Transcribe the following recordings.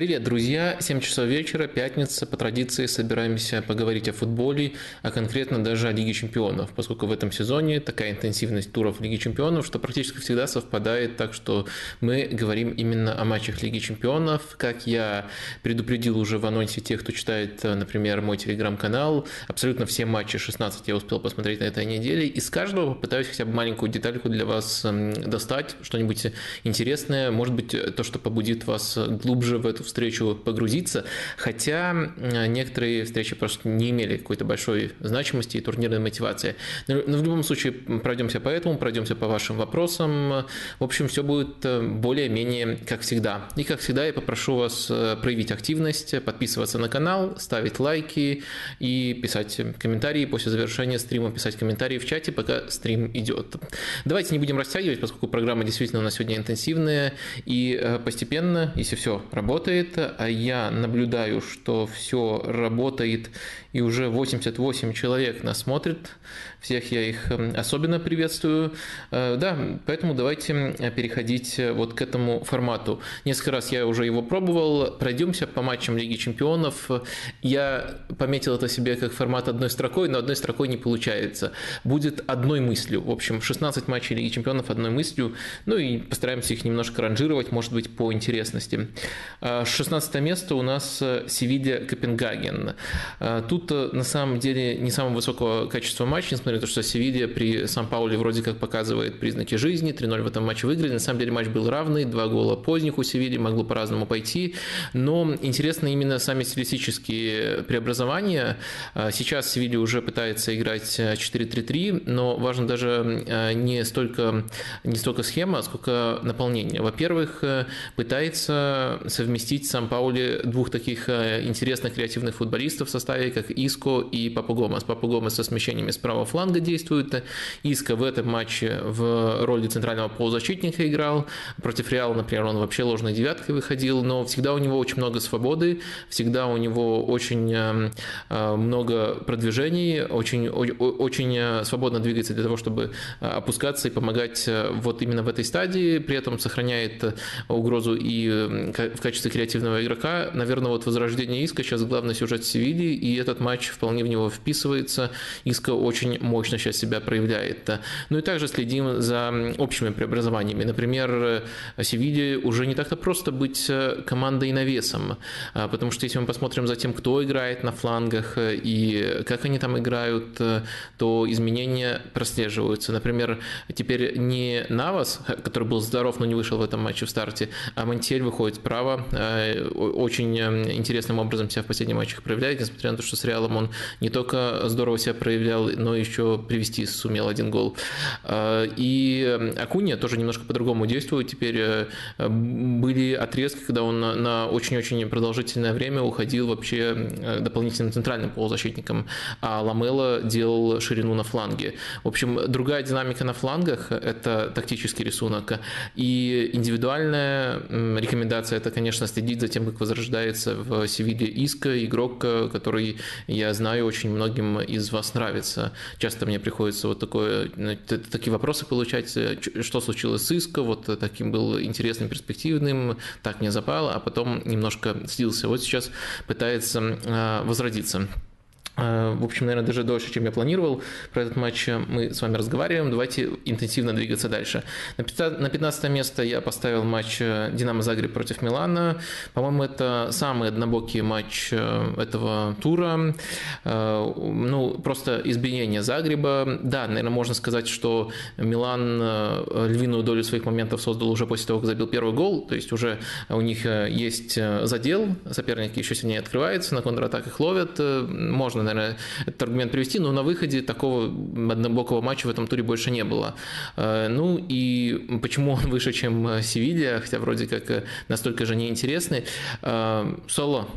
Привет, друзья! 7 часов вечера, пятница. По традиции собираемся поговорить о футболе, а конкретно даже о Лиге чемпионов, поскольку в этом сезоне такая интенсивность туров Лиги чемпионов, что практически всегда совпадает, так что мы говорим именно о матчах Лиги чемпионов. Как я предупредил уже в анонсе тех, кто читает, например, мой телеграм-канал, абсолютно все матчи 16 я успел посмотреть на этой неделе. Из каждого попытаюсь хотя бы маленькую детальку для вас достать, что-нибудь интересное, может быть, то, что побудит вас глубже в эту встречу погрузиться, хотя э, некоторые встречи просто не имели какой-то большой значимости и турнирной мотивации. Но, в любом случае пройдемся по этому, пройдемся по вашим вопросам. В общем, все будет э, более-менее как всегда. И как всегда я попрошу вас э, проявить активность, подписываться на канал, ставить лайки и писать комментарии после завершения стрима, писать комментарии в чате, пока стрим идет. Давайте не будем растягивать, поскольку программа действительно у нас сегодня интенсивная, и постепенно, если все работает, работает, а я наблюдаю, что все работает, и уже 88 человек нас смотрит. Всех я их эм, особенно приветствую. Э, да, поэтому давайте переходить э, вот к этому формату. Несколько раз я уже его пробовал. Пройдемся по матчам Лиги Чемпионов. Я пометил это себе как формат одной строкой, но одной строкой не получается. Будет одной мыслью. В общем, 16 матчей Лиги Чемпионов одной мыслью. Ну и постараемся их немножко ранжировать, может быть, по интересности. 16 э, место у нас Севилья Копенгаген. Тут на самом деле не самого высокого качества матч, несмотря на то, что Севилья при Сан-Пауле вроде как показывает признаки жизни, 3-0 в этом матче выиграли. На самом деле матч был равный, два гола поздних у Севильи, могло по-разному пойти. Но интересно именно сами стилистические преобразования. А, сейчас Севилья уже пытается играть 4-3-3, но важно даже а, не столько, не столько схема, сколько наполнение. Во-первых, пытается совместить Сан-Паули двух таких а, интересных креативных футболистов в составе, как Иско и Папа Гомес. Папа Гомес со смещениями справа фланга действует. Иска в этом матче в роли центрального полузащитника играл. Против Реала, например, он вообще ложной девяткой выходил, но всегда у него очень много свободы, всегда у него очень э, э, много продвижений, очень, очень э, свободно двигается для того, чтобы опускаться и помогать вот именно в этой стадии, при этом сохраняет угрозу и в качестве креативного игрока. Наверное, вот возрождение Иска сейчас главный сюжет Севильи, и этот матч вполне в него вписывается. Иска очень мощно сейчас себя проявляет. Ну и также следим за общими преобразованиями. Например, Севилье уже не так-то просто быть э, командой навесом, а, потому что если мы посмотрим за тем, кто играет на флангах э, и как они там играют, э, то изменения прослеживаются. Например, теперь не Навас, который был здоров, но не вышел в этом матче в старте, а Монтель выходит справа, очень интересным образом себя в последних матчах проявляет, несмотря на то, что с Реалом он не только здорово себя проявлял, но еще еще привести сумел один гол. А, и Акуния тоже немножко по-другому действует. Теперь э, были отрезки, когда он на очень-очень продолжительное время уходил вообще э, дополнительным центральным полузащитником, а Ламела делал ширину на фланге. В общем, другая динамика на флангах – это тактический рисунок. И индивидуальная рекомендация – это, конечно, следить за тем, как возрождается в Севилье Иска, игрок, э, который, я знаю, очень многим из вас нравится часто мне приходится вот такое, такие вопросы получать, э, что случилось с Иско, вот таким был интересным, перспективным, так не запал, а потом немножко слился. Вот сейчас пытается а, возродиться. А, в общем, наверное, даже дольше, чем я планировал. Про этот матч мы с вами разговариваем. Давайте интенсивно двигаться дальше. На 15 место я поставил матч э, Динамо Загреб против Милана. По-моему, это самый однобокий матч э, этого тура. Э, ну, просто избиение Загреба. Да, наверное, можно сказать, что Милан львиную долю своих моментов создал уже после того, как забил первый гол. То есть уже у них есть задел, соперники еще сильнее открываются, на контратаках ловят. Можно, наверное, этот аргумент привести, но на выходе такого однобокого матча в этом туре больше не было. Э, ну и почему он выше, чем Севилья, хотя вроде как э, настолько же неинтересный. Э, соло,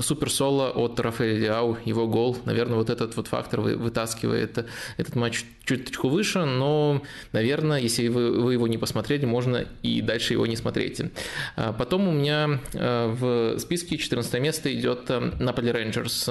супер соло от Рафаэля Ляу, его гол, наверное, вот этот вот фактор вытаскивает этот матч чуточку выше, но, наверное, если вы, вы его не посмотрели, можно и дальше его не смотреть. Потом у меня в списке 14 место идет Наполи Рейнджерс.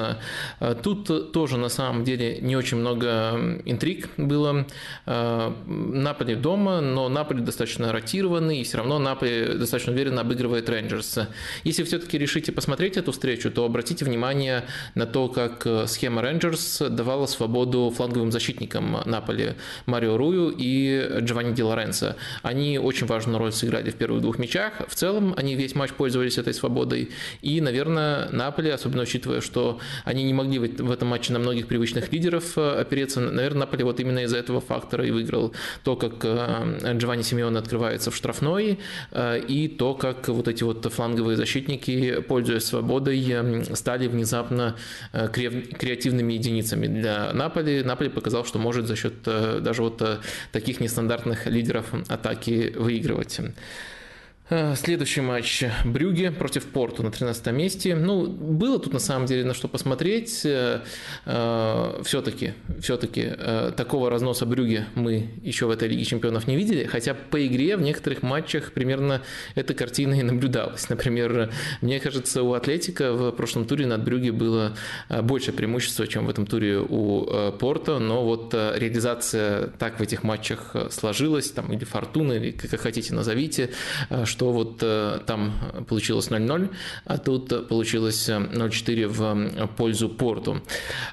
Тут тоже на самом деле не очень много интриг было. Наполи дома, но Наполи достаточно ротированный, и все равно Наполи достаточно уверенно обыгрывает Рейнджерс. Если все-таки решите посмотреть эту встречу, то обратите внимание на то, как схема Рейнджерс давала свободу фланговым защитникам Наполи Марио Рую и Джованни Ди Лоренцо. Они очень важную роль сыграли в первых двух мячах. В целом они весь матч пользовались этой свободой. И, наверное, Наполи, особенно учитывая, что они не могли в этом матче на многих привычных лидеров опереться, наверное, Наполи вот именно из-за этого фактора и выиграл то, как э, Джованни Симеон открывается в штрафной, э, и то, как вот эти вот фланговые защитники, пользуясь свободой, э, стали внезапно креативными единицами для Наполи. Наполи показал, что может за счет даже вот таких нестандартных лидеров атаки выигрывать. Э, следующий матч Брюге против Порту на 13 месте. Ну, было тут на самом деле на что посмотреть. Э, э, все-таки, все-таки такого разноса Брюге мы еще в этой Лиге Чемпионов не видели, хотя по игре в некоторых матчах примерно эта картина и наблюдалась. Например, мне кажется, у Атлетика в прошлом туре над Брюге было больше преимущества, чем в этом туре у Порта, но вот реализация так в этих матчах сложилась, там, или фортуна, или как хотите назовите, что что вот э, там получилось 0-0, а тут получилось 0-4 в пользу Порту.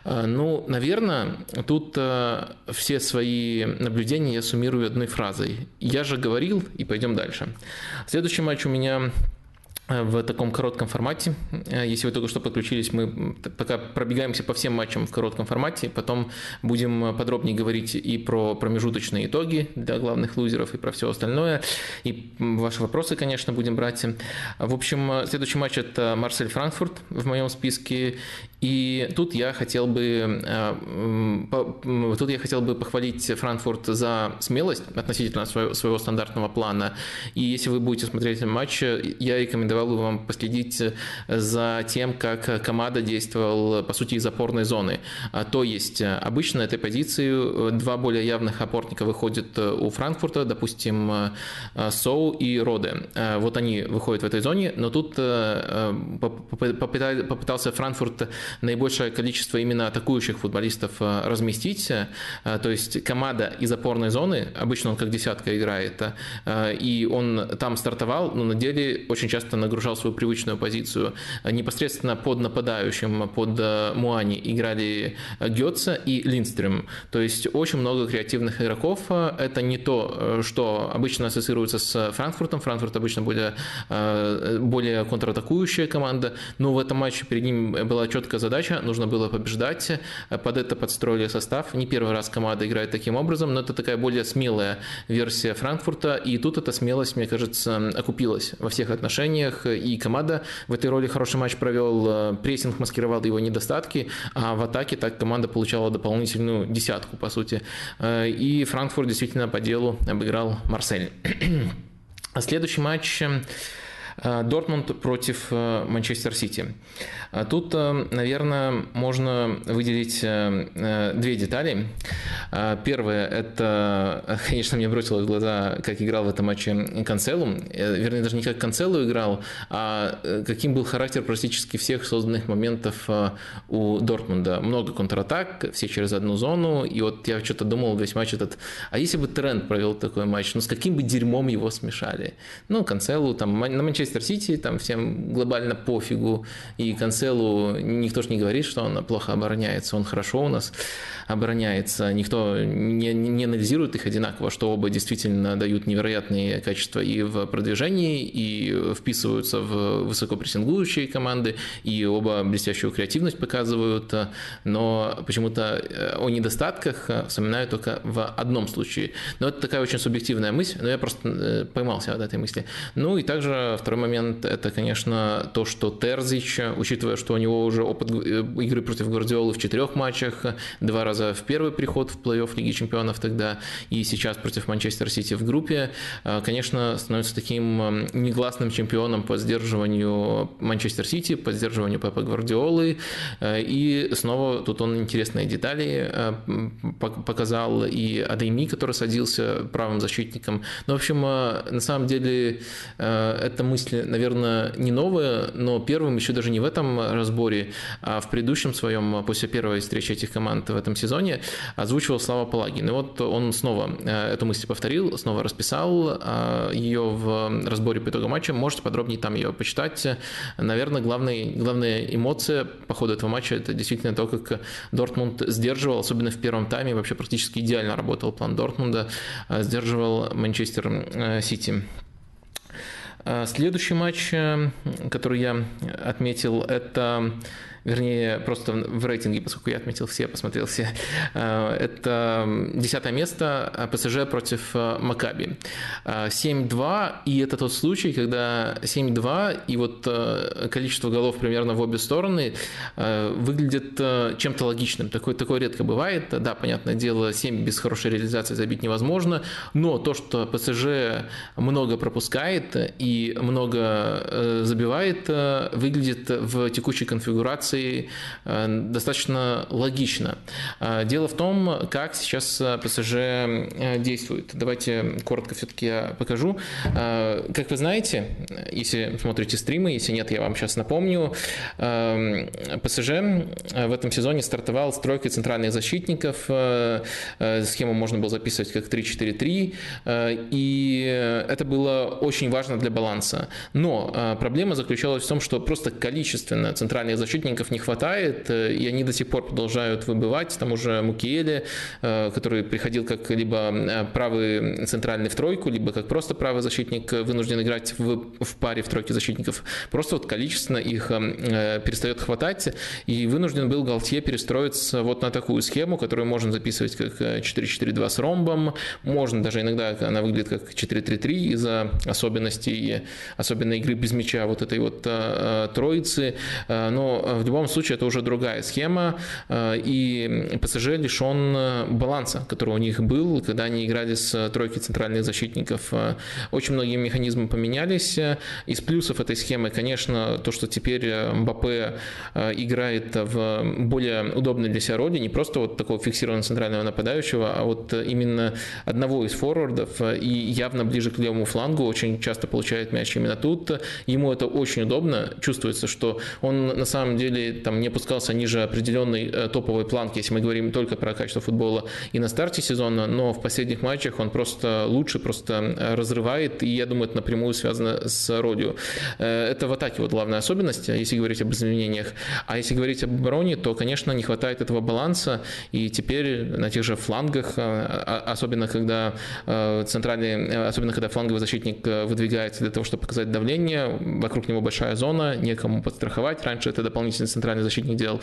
Э, ну, наверное, тут э, все свои наблюдения я суммирую одной фразой. Я же говорил, и пойдем дальше. Следующий матч у меня в таком коротком формате. Если вы только что подключились, мы пока пробегаемся по всем матчам в коротком формате, потом будем подробнее говорить и про промежуточные итоги для главных лузеров, и про все остальное, и ваши вопросы, конечно, будем брать. В общем, следующий матч – это Марсель-Франкфурт в моем списке, и тут я хотел бы, э, тут я хотел бы похвалить Франкфурт за смелость относительно своего, своего стандартного плана. И если вы будете смотреть матч, я рекомендовал бы вам последить за тем, как Камада действовал, по сути, из опорной зоны. А, то есть, обычно на этой позиции два более явных опорника выходят у Франкфурта, допустим, Соу и Роде. Вот они выходят в этой зоне, но тут э, попытался Франкфурт наибольшее количество именно атакующих футболистов э, разместить. Э, то есть команда из опорной зоны, обычно он как десятка играет, э, и он там стартовал, но на деле очень часто нагружал свою привычную позицию. Непосредственно под нападающим, под Муани играли Гетца и Линдстрем. То есть очень много креативных игроков. Это не то, что обычно ассоциируется с Франкфуртом. Франкфурт обычно более, более контратакующая команда, но в этом матче перед ним была четко задача, нужно было побеждать, под это подстроили состав. Не первый раз команда играет таким образом, но это такая более смелая версия Франкфурта, и тут эта смелость, мне кажется, окупилась во всех отношениях, и команда в этой роли хороший матч провел, прессинг маскировал его недостатки, а в атаке так команда получала дополнительную десятку, по сути. И Франкфурт действительно по делу обыграл Марсель. Следующий матч Дортмунд против э, Манчестер Сити. А тут, э, наверное, можно выделить две детали. Первое – это, конечно, мне бросило в глаза, как играл в этом матче Канцелу. Вернее, даже не как Канцелу играл, а каким был характер практически всех созданных моментов у Дортмунда. Много контратак, все через одну зону. И вот я что-то думал весь матч этот, а если бы Тренд провел такой матч, ну с каким бы дерьмом его смешали? Ну, Канцелу там на Манчестер Манчестер Сити, там всем глобально пофигу, и Канцелу никто же не говорит, что он плохо обороняется, он хорошо у нас обороняется, никто не, не анализирует их одинаково, что оба действительно дают невероятные качества и в продвижении, и вписываются в высокопрессингующие команды, и оба блестящую креативность показывают, но почему-то э, о недостатках вспоминаю только в одном случае. Но это такая очень субъективная мысль, но я просто э, поймался от этой мысли. Ну и также второй момент – это, конечно, то, что Терзич, учитывая, что у него уже опыт э, игры против Гвардиолы в четырех матчах, два раза в первый приход в плей-офф Лиги Чемпионов тогда, и сейчас против Манчестер Сити в группе, э, конечно, становится таким негласным чемпионом по сдерживанию Манчестер Сити, по сдерживанию Пепа Гвардиолы, и снова тут он интересные детали показал, и Адейми, который садился правым защитником. Ну, в общем, на самом деле, э, эта мысль, наверное, не новая, но первым еще даже не в этом разборе, а в предыдущем своем, после первой встречи этих команд в этом сезоне, озвучивал Слава Палагин. И вот он снова э, эту мысль повторил, снова расписал э, ее в разборе по итогам матча. Можете подробнее там ее почитать. Наверное, главная, главная эмоция по ходу этого матча – это действительно то, как Дортмунд сдерживал, особенно в первом тайме, вообще практически идеально работал план Дортмунда, сдерживал Манчестер Сити. А, следующий матч, э, который я отметил, это вернее, просто в рейтинге, поскольку я отметил все, посмотрел все, э, это десятое место э, ПСЖ против э, Макаби. 7-2, и это тот случай, когда 7-2, и вот количество голов примерно в обе стороны выглядит чем-то логичным. Такое, такое редко бывает. Да, понятное дело, 7 без хорошей реализации забить невозможно, но то, что ПСЖ много пропускает и много забивает, выглядит в текущей конфигурации ситуации э, достаточно логично. Э, дело в том, как сейчас э, ПСЖ действует. Давайте коротко все-таки я покажу. Как вы знаете, если смотрите стримы, если нет, я вам сейчас напомню, ПСЖ в этом сезоне стартовал с тройкой центральных защитников. Схему можно было записывать как 3-4-3, и это было очень важно для баланса. Но проблема заключалась в том, что просто количественно центральных защитников не хватает, э, и они до сих пор продолжают выбывать. Там уже Мукиеле, э, который приходил как либо э, правый центральный в тройку, либо как просто правый защитник, вынужден играть в, в паре в тройке защитников. Просто вот количественно их перестает хватать, и вынужден был Галтье перестроиться вот на такую схему, которую можно записывать как 4-4-2 с ромбом, можно даже иногда она выглядит как 4-3-3 из-за особенностей, особенно игры без мяча вот этой вот троицы, но в любом случае это уже другая схема, э, и ПСЖ лишен э, баланса, который у них был, когда они играли с тройкой центральных защитников. Э, очень многие механизмы поменялись. Из плюсов этой схемы, конечно, то, что теперь Мбаппе играет в более удобной для себя роли, не просто вот такого фиксированного центрального нападающего, а вот именно одного из форвардов и явно ближе к левому флангу, очень часто получает мяч именно тут. Ему это очень удобно, чувствуется, что он на самом деле там не опускался ниже определенной э, топовой планки, если мы говорим только про качество футбола и на старте сезона, но в последних матчах он просто лучше, просто э, разрывает, и я думаю, это напрямую связано с ролью. Э, это в атаке вот главная особенность, если говорить об изменениях. А если говорить об обороне, то, конечно, не хватает этого баланса, и теперь на тех же флангах, а, особенно когда центральный, особенно когда фланговый защитник выдвигается для того, чтобы показать давление, вокруг него большая зона, некому подстраховать. Раньше это дополнительный центральный защитник делал.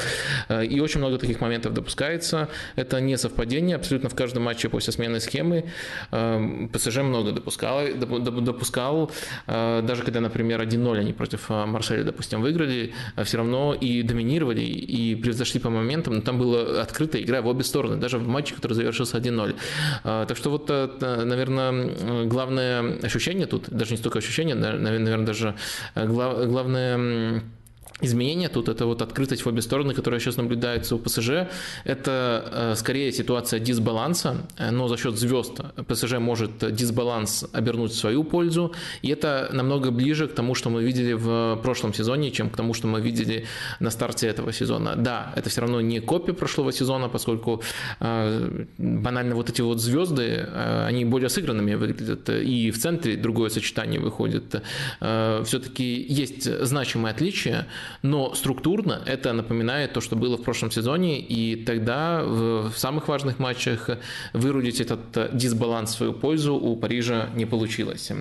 Э, и очень много таких моментов допускается. Это не совпадение. Абсолютно в каждом матче после смены схемы э, ПСЖ много допускал. допускал э, даже когда, например, 1-0 они против Марселя, допустим, выиграли, все равно и доминировали, и превзошли по моментам. Но там была открытая игра в обе стороны, даже в матче, который завершился 1-0. Так что вот, наверное, главное ощущение тут, даже не столько ощущение, наверное, даже главное Изменения тут это вот открытость в обе стороны, которая сейчас наблюдается у ПСЖ. Это э, скорее ситуация дисбаланса, э, но за счет звезд ПСЖ может дисбаланс обернуть в свою пользу. И это намного ближе к тому, что мы видели в прошлом сезоне, чем к тому, что мы видели на старте этого сезона. Да, это все равно не копия прошлого сезона, поскольку э, банально вот эти вот звезды, они более сыгранными выглядят. И в центре другое сочетание выходит. Все-таки есть значимые отличия. Но структурно это напоминает то, что было в прошлом сезоне, и тогда в самых важных матчах вырудить этот дисбаланс в свою пользу у Парижа не получилось.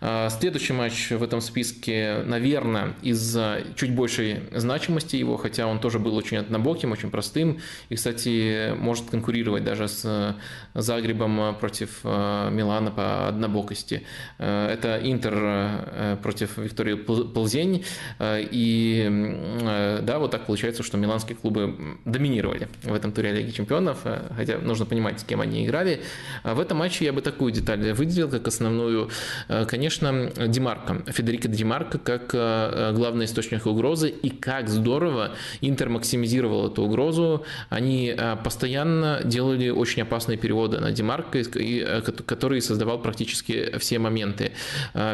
А, следующий матч в этом списке, наверное, из-за чуть большей значимости его, хотя он тоже был очень однобоким, очень простым, и, кстати, может конкурировать даже с Загребом против а, Милана по однобокости. А, это Интер против Виктории Ползень, и да, вот так получается, что миланские клубы доминировали в этом туре Лиги Чемпионов, хотя нужно понимать, с кем они играли. В этом матче я бы такую деталь выделил, как основную, конечно, конечно, Димарко, Федерико Димарко как э, главный источник угрозы, и как здорово Интер максимизировал эту угрозу. Они э, постоянно делали очень опасные переводы на Димарко, э, который создавал практически все моменты.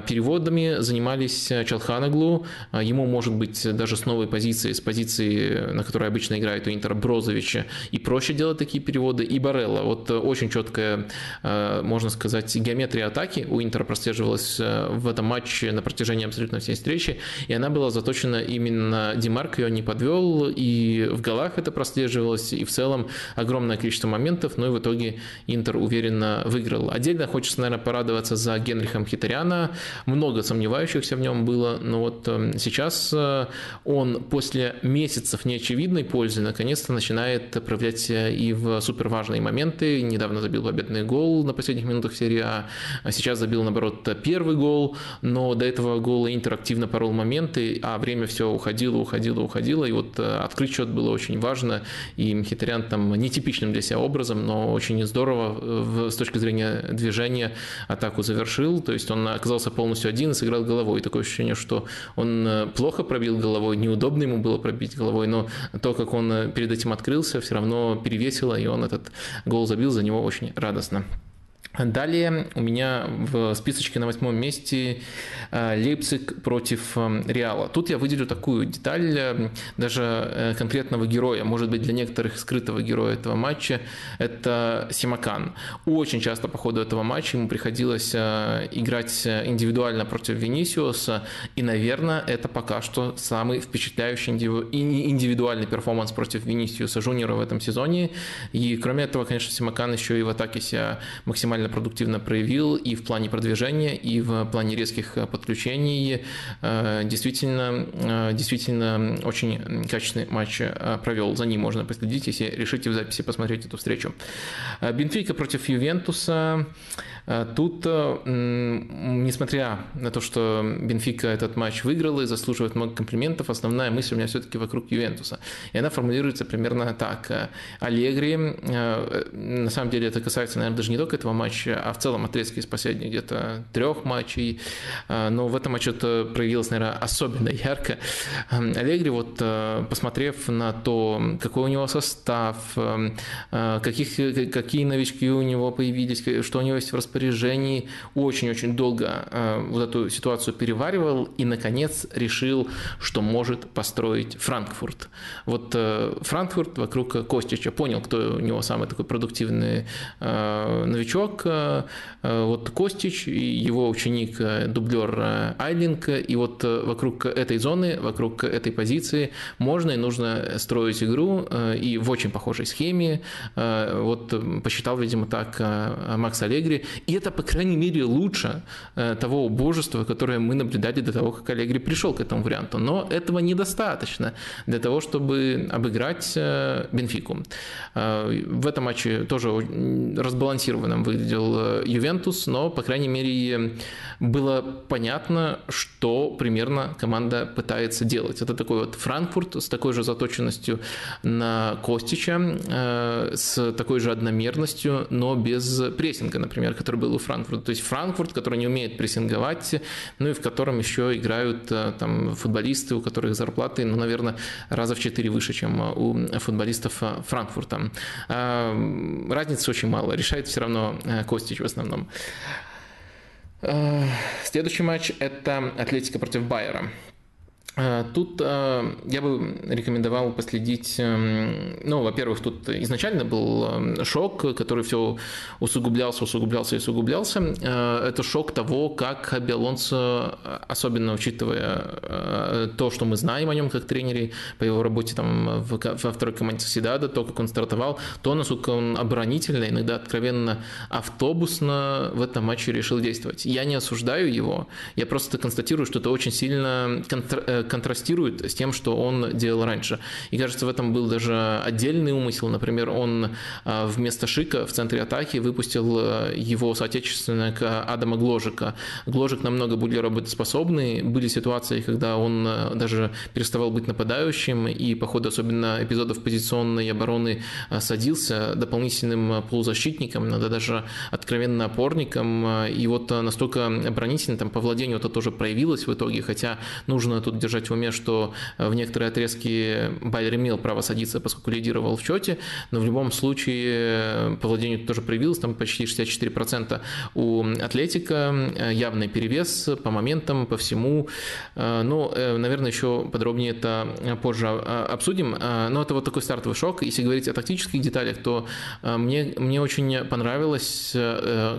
Переводами занимались Чалханаглу, ему может быть даже с новой позиции, с позиции, на которой обычно играет у Интера Брозовича, и проще делать такие переводы, и Барелла. Вот очень четкая, можно сказать, геометрия атаки у Интера прослеживалась Э, в этом матче на протяжении абсолютно всей встречи, и она была заточена именно Димарк, ее не подвел, и в голах это прослеживалось, и в целом огромное количество моментов, но и в итоге Интер уверенно выиграл. Отдельно хочется, наверное, порадоваться за Генрихом Хитаряна, много сомневающихся в нем было, но вот эм, сейчас э, он после месяцев неочевидной пользы наконец-то начинает проявлять и в суперважные моменты, недавно забил победный гол на последних минутах серии А, а сейчас забил, наоборот, первый первый гол, но до этого гола Интер активно порол моменты, а время все уходило, уходило, уходило, и вот э, открыть счет было очень важно, и Мхитарян там нетипичным для себя образом, но очень здорово э, с точки зрения движения атаку завершил, то есть он оказался полностью один и сыграл головой. Такое ощущение, что он э, плохо пробил головой, неудобно ему было пробить головой, но то, как он перед этим открылся, все равно перевесило, и он этот гол забил, за него очень радостно. Далее у меня в списочке на восьмом месте э, Лейпциг против э, Реала. Тут я выделю такую деталь, э, даже конкретного героя, может быть для некоторых скрытого героя этого матча, это Симакан. Очень часто по ходу этого матча ему приходилось играть индивидуально против Венисиуса, и, наверное, это пока что самый впечатляющий индивидуальный перформанс против Венисиуса Жуниора в этом сезоне. И кроме этого, конечно, Симакан еще и в атаке себя максимально максимально продуктивно проявил и в плане продвижения, и в плане резких э, подключений. Э, действительно, э, действительно очень качественный матч провел. За ним можно последить, если решите в записи посмотреть эту встречу. Бенфика против Ювентуса. Тут, несмотря на то, что Бенфика этот матч выиграла и заслуживает много комплиментов, основная мысль у меня все-таки вокруг Ювентуса. И она формулируется примерно так. Аллегри, на самом деле это касается, наверное, даже не только этого матча, а в целом отрезки из последних где-то трех матчей. Но в этом матче это проявилось, наверное, особенно ярко. Аллегри, вот посмотрев на то, какой у него состав, каких, какие новички у него появились, что у него есть в распоряжении, очень-очень долго э, вот эту ситуацию переваривал и, наконец, решил, что может построить Франкфурт. Вот э, Франкфурт вокруг Костича понял, кто у него самый такой продуктивный э, новичок. Вот Костич и его ученик, дублер Айлинг, и вот вокруг этой зоны, вокруг этой позиции можно и нужно строить игру, и в очень похожей схеме. Вот посчитал, видимо, так Макс Аллегри, и это, по крайней мере, лучше э, того убожества, которое мы наблюдали до того, как Аллегри пришел к этому варианту. Но этого недостаточно для того, чтобы обыграть э, Бенфику. Э, в этом матче тоже разбалансированным выглядел Ювентус, но, по крайней мере, было понятно, что примерно команда пытается делать. Это такой вот Франкфурт с такой же заточенностью на Костича, с такой же одномерностью, но без прессинга, например, который был у Франкфурта. То есть Франкфурт, который не умеет прессинговать, ну и в котором еще играют э, там футболисты, у которых зарплаты, ну, наверное, раза в четыре выше, чем у футболистов э, Франкфурта. Разницы очень мало, решает все равно э, Костич в основном. Следующий матч – это Атлетика против Байера. Э, тут э, я бы рекомендовал последить, эм, ну, во-первых, тут изначально был эм, шок, который все усугублялся, усугублялся и усугублялся. Э, это шок того, как Хаби особенно учитывая то, что мы знаем о нем как тренере, по его работе там во второй команде Соседада, то, как он стартовал, то, насколько он оборонительно, иногда откровенно автобусно в этом матче решил действовать. Я не осуждаю его, я просто констатирую, что это очень сильно контр контрастирует с тем, что он делал раньше. И кажется, в этом был даже отдельный умысел. Например, он а, вместо Шика в центре атаки выпустил э, его соотечественника Адама Гложика. Гложик намного более работоспособный. Были ситуации, когда он э, даже переставал быть нападающим, и по ходу особенно эпизодов позиционной обороны садился дополнительным полузащитником, иногда даже откровенно опорником. И вот настолько оборонительно там по владению это тоже проявилось в итоге, хотя нужно тут держать держать в уме, что э, в некоторые отрезки Байер имел право садиться, поскольку лидировал в счете, но в любом случае э, по владению тоже проявилось, там почти 64% у Атлетика, э, явный перевес по моментам, по всему. Ну, наверное, еще подробнее это позже обсудим, но это вот такой стартовый шок. Если говорить о тактических деталях, то мне, мне очень понравилось,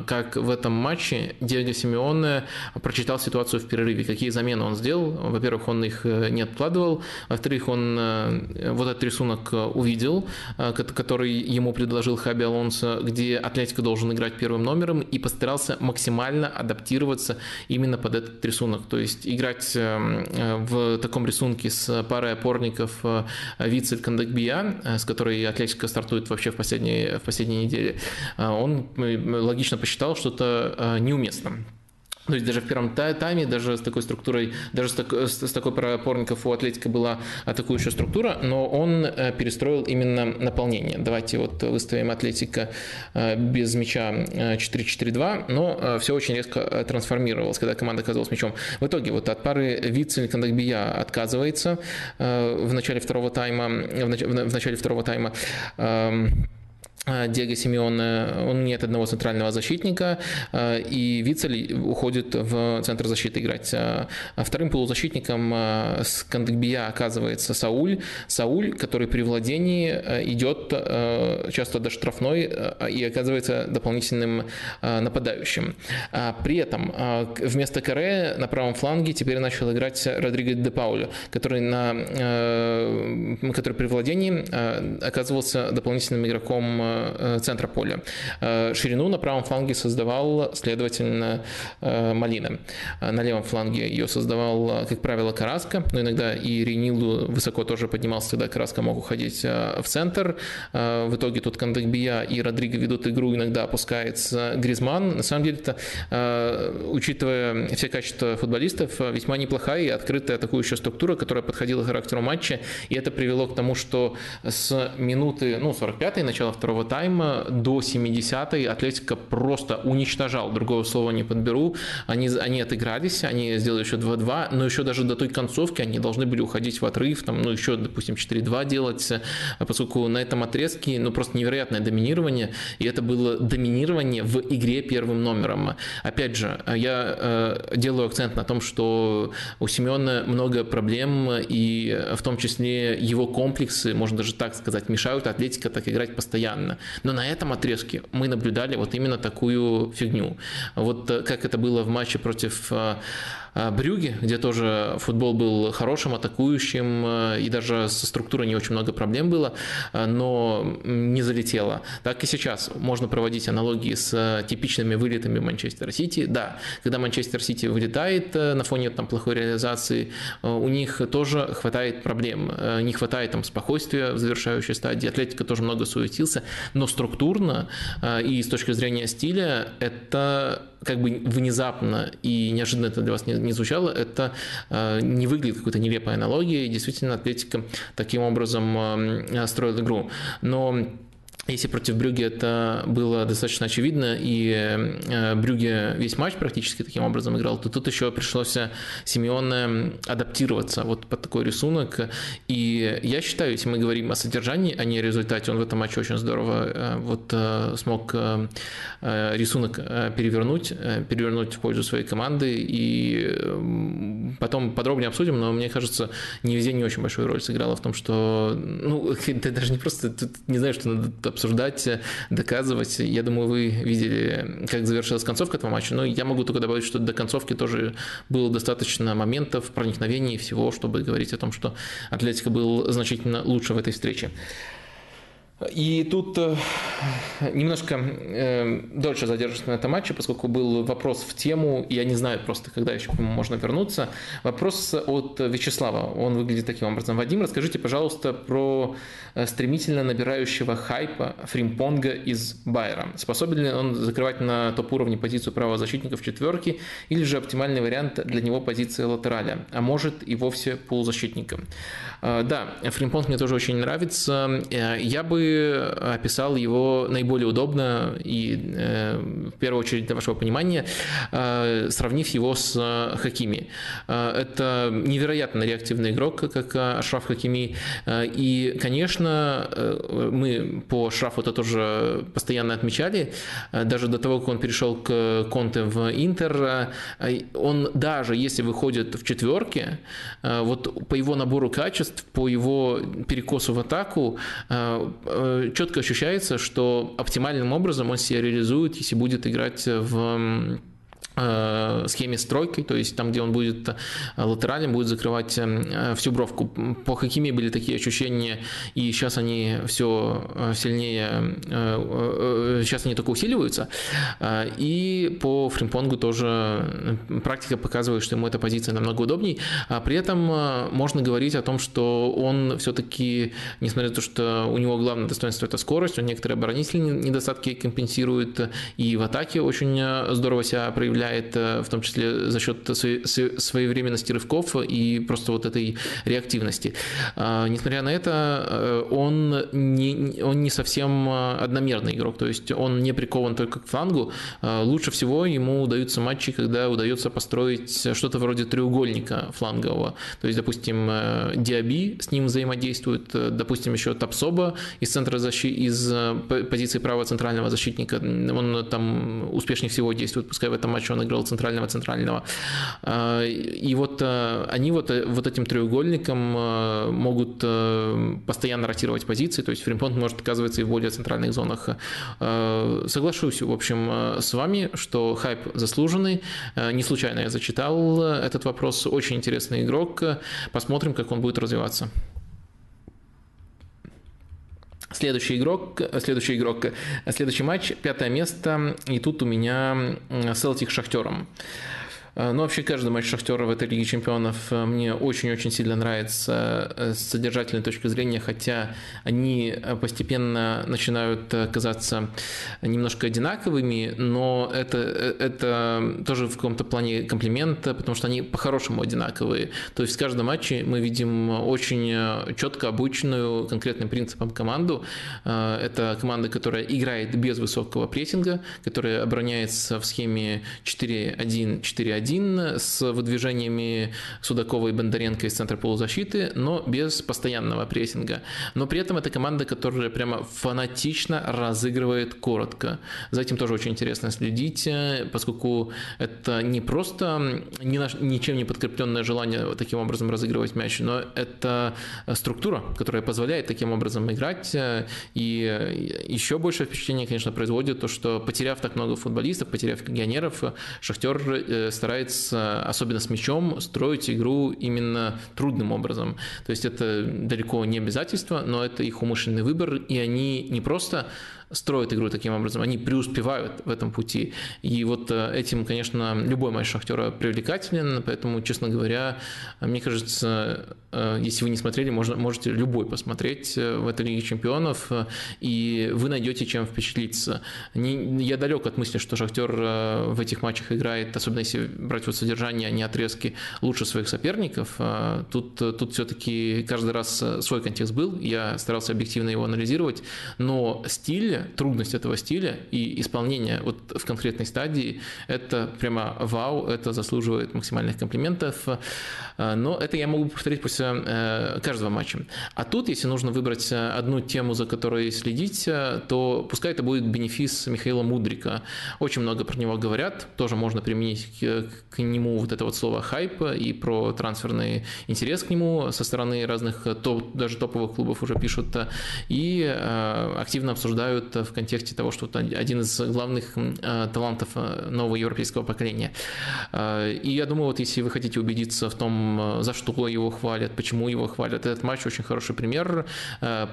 как в этом матче Диего Симеоне прочитал ситуацию в перерыве, какие замены он сделал. Во-первых, он их э, не откладывал. Во-вторых, он э, вот этот рисунок э, увидел, который ему предложил Хаби Алонсо, где Атлетика должен играть первым номером, и постарался максимально адаптироваться именно под этот рисунок. То есть играть в таком рисунке с парой опорников Вицель Кандакбия, с которой Атлетика стартует вообще в последней, в последней неделе, он логично посчитал, что это неуместно. То есть даже в первом тайме, даже с такой структурой, даже с, так, с, такой парой опорников у Атлетика была атакующая структура, но он э, перестроил именно наполнение. Давайте вот выставим Атлетика э, без мяча 4-4-2, э, но все очень резко трансформировалось, когда команда оказалась мячом. В итоге вот от пары Вицель Кандагбия отказывается в начале второго тайма, в начале второго тайма эм, Диего Симеоне, он нет одного центрального защитника, э, и Вицель уходит в центр защиты играть. А вторым полузащитником э, с Кандагбия оказывается Сауль. Сауль, который при владении идет часто до штрафной и оказывается дополнительным нападающим. При этом вместо Каре на правом фланге теперь начал играть Родриго де Паулю, который, на, который при владении оказывался дополнительным игроком Э, центра поля. Э, ширину на правом фланге создавал, следовательно, э, Малина. На левом фланге ее создавал, как правило, Караска, но иногда и Ренилу высоко тоже поднимался, тогда Караска мог уходить в центр. В итоге тут Кандагбия и Родриго ведут игру, иногда опускается Гризман. На самом деле это, учитывая все качества футболистов, весьма неплохая и открытая атакующая структура, которая подходила характеру матча, и это привело к тому, что с минуты, ну, 45-й, начала второго тайма до 70-й Атлетика просто уничтожал, другого слова не подберу. Они, они отыгрались, они сделали еще 2-2, но еще даже до той концовки они должны были уходить в отрыв, там, ну, еще, допустим, 4-2 делать, поскольку на этом отрезке, ну, просто невероятное доминирование, и это было доминирование в игре первым номером. Опять же, я э, делаю акцент на том, что у Семена много проблем, и в том числе его комплексы, можно даже так сказать, мешают Атлетика так играть постоянно. Но на этом отрезке мы наблюдали вот именно такую фигню. Вот э, как это было в матче против э, э, Брюги, где тоже футбол был хорошим, атакующим, и даже со структурой не очень много проблем было, но не залетело. Так и сейчас можно проводить аналогии с типичными вылетами Манчестер Сити. Да, когда Манчестер Сити вылетает на фоне там, плохой реализации, у них тоже хватает проблем. Не хватает там спокойствия в завершающей стадии. Атлетика тоже много суетился но структурно э, и с точки зрения стиля это как бы внезапно и неожиданно это для вас не, не звучало, это э, не выглядит какой-то нелепой аналогией. Действительно, Атлетика таким образом э, строит игру. Но если против Брюги это было достаточно очевидно, и э, Брюге весь матч практически таким образом играл, то тут еще пришлось Симеоне адаптироваться вот под такой рисунок. И я считаю, если мы говорим о содержании, а не о результате, он в этом матче очень здорово э, вот э, смог рисунок перевернуть, перевернуть в пользу своей команды, и потом подробнее обсудим, но мне кажется, не везде не очень большую роль сыграло в том, что, ну, ты даже не просто, тут не знаю, что надо обсуждать, доказывать. Я думаю, вы видели, как завершилась концовка этого матча, но я могу только добавить, что до концовки тоже было достаточно моментов, проникновений и всего, чтобы говорить о том, что Атлетика был значительно лучше в этой встрече. И тут э, немножко э, дольше задержусь на этом матче, поскольку был вопрос в тему, и я не знаю просто, когда еще к нему можно вернуться. Вопрос от Вячеслава, он выглядит таким образом. Вадим, расскажите, пожалуйста, про э, стремительно набирающего хайпа Фримпонга из Байера. Способен ли он закрывать на топ-уровне позицию правого защитника в четверке, или же оптимальный вариант для него позиция латераля, а может и вовсе полузащитника? Да, Фримпонг мне тоже очень нравится. Я бы описал его наиболее удобно и э, в первую очередь для вашего понимания, э, сравнив его с э, Хакими. Это невероятно реактивный игрок, как Ашраф Хакими. И, конечно, мы по Шрафу это тоже постоянно отмечали. Даже до того, как он перешел к Конте в Интер, он даже если выходит в четверке, вот по его набору качеств, по его перекосу в атаку, Э, четко ощущается, что оптимальным образом он себя реализует, если будет играть в схеме с тройкой, то есть там, где он будет э, латеральным, будет закрывать э, всю бровку. По Хакиме были такие ощущения, и сейчас они все сильнее, сейчас они только усиливаются. И по фримпонгу тоже практика показывает, что ему эта позиция намного удобней. А при этом можно говорить о том, что он все-таки, несмотря на то, что у него главное достоинство это скорость, он некоторые оборонительные недостатки компенсирует, и в атаке очень здорово себя проявляет определяет, э, в том числе за счет своевременности рывков и просто вот этой реактивности. А, несмотря на это, э, он не, он не совсем э, одномерный игрок, то есть он не прикован только к флангу. А, лучше всего ему удаются матчи, когда удается построить что-то вроде треугольника флангового. То есть, допустим, Диаби с ним взаимодействует, допустим, еще Тапсоба из центра защиты, из позиции правого центрального защитника, он там успешнее всего действует, пускай в этом матче он играл центрального-центрального. А, и вот а, они вот, э, вот этим треугольником а, могут постоянно ротировать позиции, то есть Фримпонт может оказываться и в более центральных зонах. Соглашусь, в общем, с вами, что хайп заслуженный. Не случайно я зачитал этот вопрос. Очень интересный игрок. Посмотрим, как он будет развиваться. Следующий игрок, следующий игрок, следующий матч, пятое место, и тут у меня Селтик Шахтером. Э, ну, вообще, каждый матч Шахтера в этой Лиге Чемпионов э, мне очень-очень сильно нравится э, с содержательной точки зрения, хотя они постепенно начинают казаться немножко одинаковыми, но это, это тоже в каком-то плане комплимент, потому что они по-хорошему одинаковые. То есть в каждом матче мы видим очень четко обученную конкретным принципам команду. Это команда, которая играет без высокого прессинга, которая обороняется в схеме 4-1-4-1, один с выдвижениями Судакова и Бондаренко из центра полузащиты, но без постоянного прессинга. Но при этом это команда, которая прямо фанатично разыгрывает коротко. За этим тоже очень интересно следить, поскольку это не просто ни на, ничем не подкрепленное желание таким образом разыгрывать мяч, но это структура, которая позволяет таким образом играть. И еще больше впечатление, конечно, производит то, что потеряв так много футболистов, потеряв легионеров, Шахтер э, старается старается, особенно с мячом, строить игру именно трудным образом. То есть это далеко не обязательство, но это их умышленный выбор, и они не просто строят игру таким образом, они преуспевают в этом пути. И вот этим, конечно, любой матч Шахтера привлекателен, поэтому, честно говоря, мне кажется, если вы не смотрели, можно, можете любой посмотреть в этой Лиге Чемпионов, и вы найдете чем впечатлиться. Не, я далек от мысли, что Шахтер в этих матчах играет, особенно если брать вот содержание, а не отрезки, лучше своих соперников. Тут, тут все-таки каждый раз свой контекст был, я старался объективно его анализировать, но стиль, трудность этого стиля и исполнение вот в конкретной стадии, это прямо вау, это заслуживает максимальных комплиментов, но это я могу повторить после э, каждого матча. А тут, если нужно выбрать одну тему, за которой следить, то пускай это будет бенефис Михаила Мудрика. Очень много про него говорят, тоже можно применить к, нему вот это вот слово хайп и про трансферный интерес к нему со стороны разных топ, даже топовых клубов уже пишут и э, активно обсуждают в контексте того, что один из главных э, талантов э, нового европейского поколения. И я думаю, вот если вы хотите убедиться в том, за что его хвалят, почему его хвалят, этот матч очень хороший пример.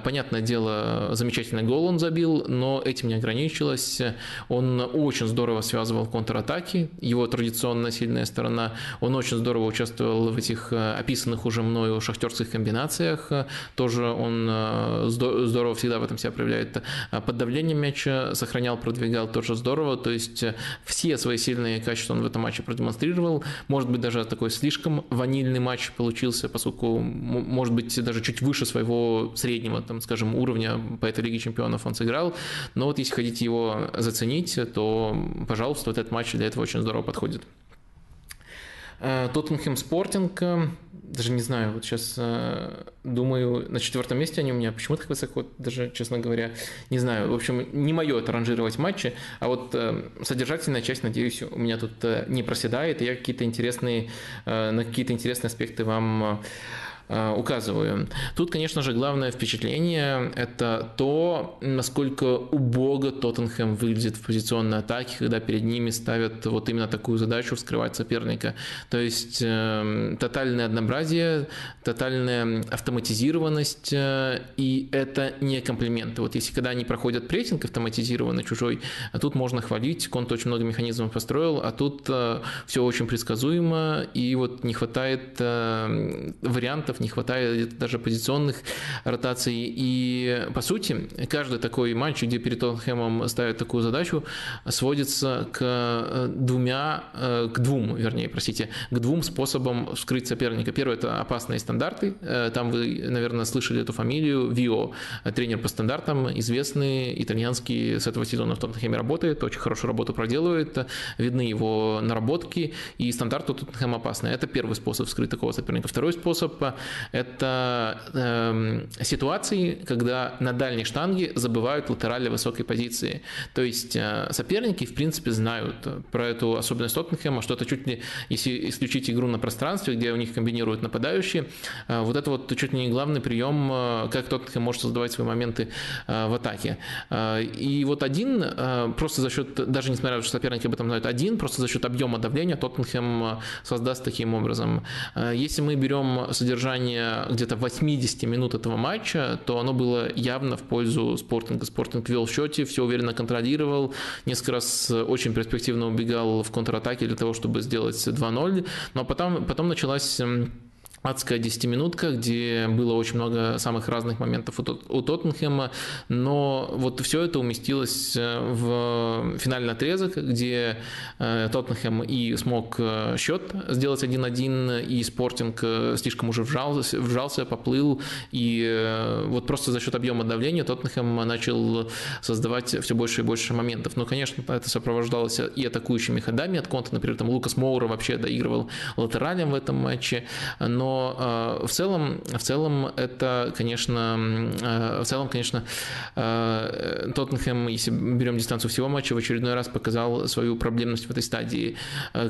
Понятное дело, замечательный гол он забил, но этим не ограничилось. Он очень здорово связывал контратаки, его традиционно сильная сторона. Он очень здорово участвовал в этих описанных уже мною шахтерских комбинациях. Тоже он здорово всегда в этом себя проявляет. Под давлением мяча сохранял, продвигал тоже здорово. То есть э, все свои сильные качества он в этом матче продемонстрировал. Может быть, даже такой слишком ванильный матч получился, поскольку, может быть, даже чуть выше своего среднего, там, скажем, уровня по этой Лиге Чемпионов он сыграл. Но вот если хотите его заценить, то, пожалуйста, вот этот матч для этого очень здорово подходит. Э, Тоттенхэм Спортинг, э, даже не знаю, вот сейчас э, думаю, на четвертом месте они у меня. Почему так высоко, даже, честно говоря, не знаю. В общем, не мое это ранжировать матчи, а вот содержательная часть, надеюсь, у меня тут не проседает, и я какие-то интересные, на какие-то интересные аспекты вам указываю. Тут, конечно же, главное впечатление – это то, насколько убого Тоттенхэм выглядит в позиционной атаке, когда перед ними ставят вот именно такую задачу вскрывать соперника. То есть э, тотальное однообразие, тотальная автоматизированность, э, и это не комплименты. Вот если когда они проходят прессинг автоматизированный чужой, а тут можно хвалить, Конт очень много механизмов построил, а тут все очень предсказуемо, и вот не хватает вариантов вариантов, не хватает даже позиционных ротаций. И, по сути, каждый такой матч, где перед Тоттенхэмом ставят такую задачу, сводится к э, двумя, э, к двум, вернее, простите, к двум способам вскрыть соперника. Первый – это опасные стандарты. Э, там вы, наверное, слышали эту фамилию. Вио, тренер по стандартам, известный, итальянский, с этого сезона в Тоттенхэме работает, очень хорошую работу проделывает, видны его наработки, и стандарт у Тоттенхэма опасный. Это первый способ вскрыть такого соперника. Второй способ это э, ситуации, когда на дальней штанге забывают латерали высокой позиции. То есть э, соперники, в принципе, знают про эту особенность Тоттенхэма, что это чуть ли, если исключить игру на пространстве, где у них комбинируют нападающие, э, вот это вот чуть ли не главный прием, э, как Тоттенхэм может создавать свои моменты э, в атаке. Э, и вот один, э, просто за счет, даже несмотря на то, что соперники об этом знают, один, просто за счет объема давления Тоттенхэм э, создаст таким образом. Э, если мы берем содержание содержание где-то 80 минут этого матча, то оно было явно в пользу Спортинга. Спортинг вел в счете, все уверенно контролировал, несколько раз очень перспективно убегал в контратаке для того, чтобы сделать 2-0, но потом, потом началась адская десятиминутка, где было очень много самых разных моментов у Тоттенхэма, но вот все это уместилось э, в финальный отрезок, где э, Тоттенхэм и смог э, счет сделать 1-1, и Спортинг слишком уже вжался, вжался, поплыл, и вот просто за счет объема давления Тоттенхэм начал создавать все больше и больше моментов. Но, конечно, это сопровождалось и атакующими ходами от Конта, например, там Лукас Моура вообще доигрывал латералем в этом матче, но Э, в целом, в целом это, конечно, э, в целом, конечно, э, Тоттенхэм, если берем дистанцию всего матча, в очередной раз показал свою проблемность в этой стадии.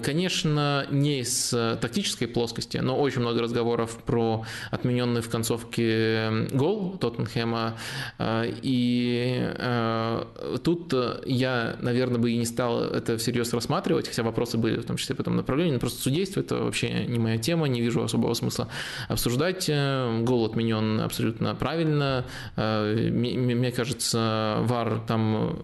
Конечно, не из тактической плоскости, но очень много разговоров про отмененный в концовке гол Тоттенхэма. И тут я, наверное, бы и не стал это всерьез рассматривать, хотя вопросы были в том числе по этому направлению. Просто судейство – это вообще не моя тема, не вижу особого смысла смысла обсуждать. Гол отменен абсолютно правильно. Мне кажется, ВАР там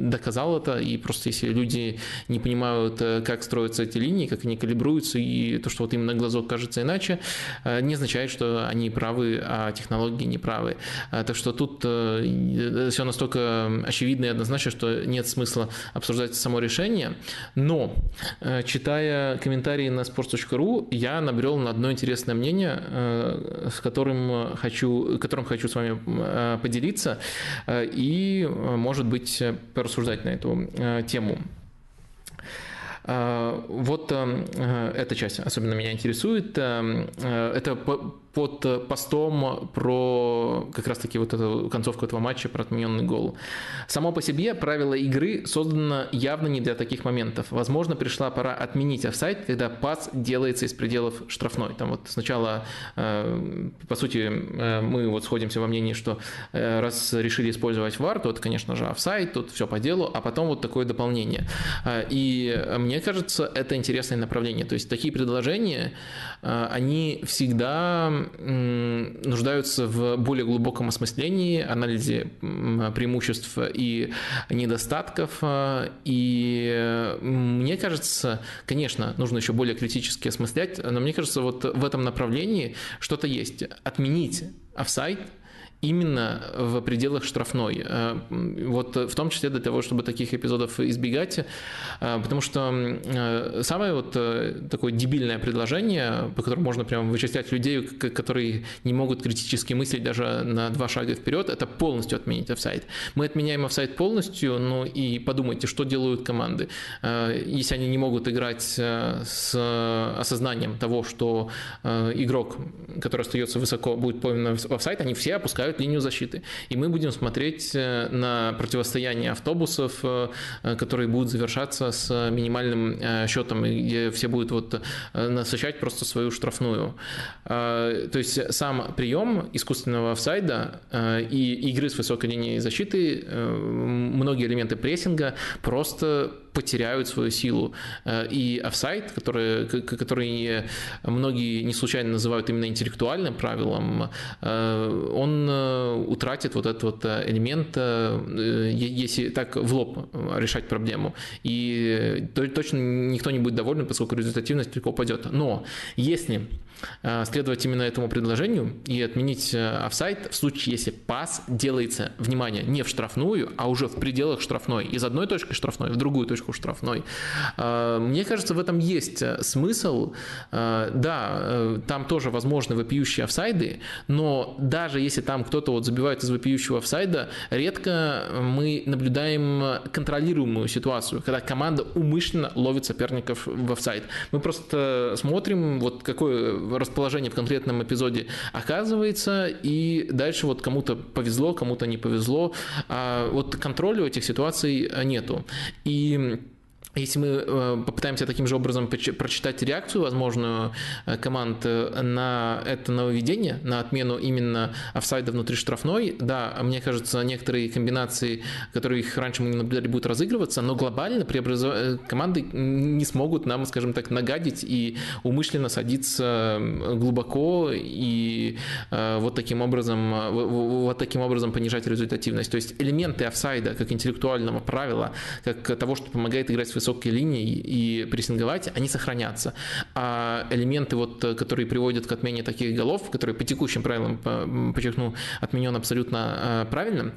доказал это, и просто если люди не понимают, как строятся эти линии, как они калибруются, и то, что вот им на глазок кажется иначе, не означает, что они правы, а технологии неправы. Так что тут все настолько очевидно и однозначно, что нет смысла обсуждать само решение. Но, э, читая комментарии на sports.ru, я набрел на одно интересное мнение, э, с которым хочу, которым хочу с вами э, поделиться и, может быть, порассуждать на эту тему. Вот эта часть особенно меня интересует. Это под э, постом про как раз-таки вот эту концовку этого матча, про отмененный гол. Само по себе правило игры создано явно не для таких моментов. Возможно, пришла пора отменить офсайд, когда пас делается из пределов штрафной. Там вот сначала, э, по сути, э, мы вот сходимся во мнении, что раз решили использовать VAR, то это, конечно же, офсайд, тут все по делу, а потом вот такое дополнение. И мне кажется, это интересное направление. То есть такие предложения, они всегда нуждаются в более глубоком осмыслении, анализе преимуществ и недостатков. И мне кажется, конечно, нужно еще более критически осмыслять, но мне кажется, вот в этом направлении что-то есть. Отменить офсайт – именно в пределах штрафной. Э, вот в том числе для того, чтобы таких эпизодов избегать, э, потому что э, самое вот такое дебильное предложение, по которому можно прямо вычислять людей, которые не могут критически мыслить даже на два шага вперед, это полностью отменить офсайд. Мы отменяем офсайд полностью, ну и подумайте, что делают команды. Если они не могут играть с осознанием того, что игрок, который остается высоко, будет пойман в офсайд, они все опускают ставят линию защиты. И мы будем смотреть э, на противостояние автобусов, э, которые будут завершаться с минимальным э, счетом, где все будут вот насыщать просто свою штрафную. То есть сам прием искусственного офсайда и игры с высокой линией защиты, многие элементы прессинга просто потеряют свою силу. Э, и офсайт, который, который многие не случайно называют именно интеллектуальным правилом, э, он э, утратит вот этот вот элемент, если так в лоб решать проблему. И точно никто не будет доволен, поскольку результативность легко упадет. Но если следовать именно этому предложению и отменить офсайт в случае, если пас делается, внимание, не в штрафную, а уже в пределах штрафной, из одной точки штрафной в другую точку штрафной. А, мне кажется, в этом есть э, смысл. Да, э, там тоже возможны вопиющие офсайды, но даже если там кто-то вот забивает из вопиющего офсайда, редко мы наблюдаем контролируемую ситуацию, когда команда умышленно ловит соперников в офсайд. Мы просто смотрим, вот какое расположение в конкретном эпизоде оказывается, и дальше вот кому-то повезло, кому-то не повезло. А вот контроля у этих ситуаций нету. И если мы э, попытаемся таким же образом прочитать реакцию возможную э, команд э, на это нововведение, на отмену именно офсайда внутри штрафной, да, мне кажется, некоторые комбинации, которые их раньше мы не наблюдали, будут разыгрываться, но глобально преобразов... команды не смогут нам, скажем так, нагадить и умышленно садиться глубоко и вот таким образом, вот таким образом понижать результативность. То есть элементы офсайда как интеллектуального правила, как того, что помогает играть с высокой линии и прессинговать, они сохранятся. А элементы, вот, которые приводят к отмене таких голов, которые по текущим правилам, подчеркну, отменен абсолютно а, правильно,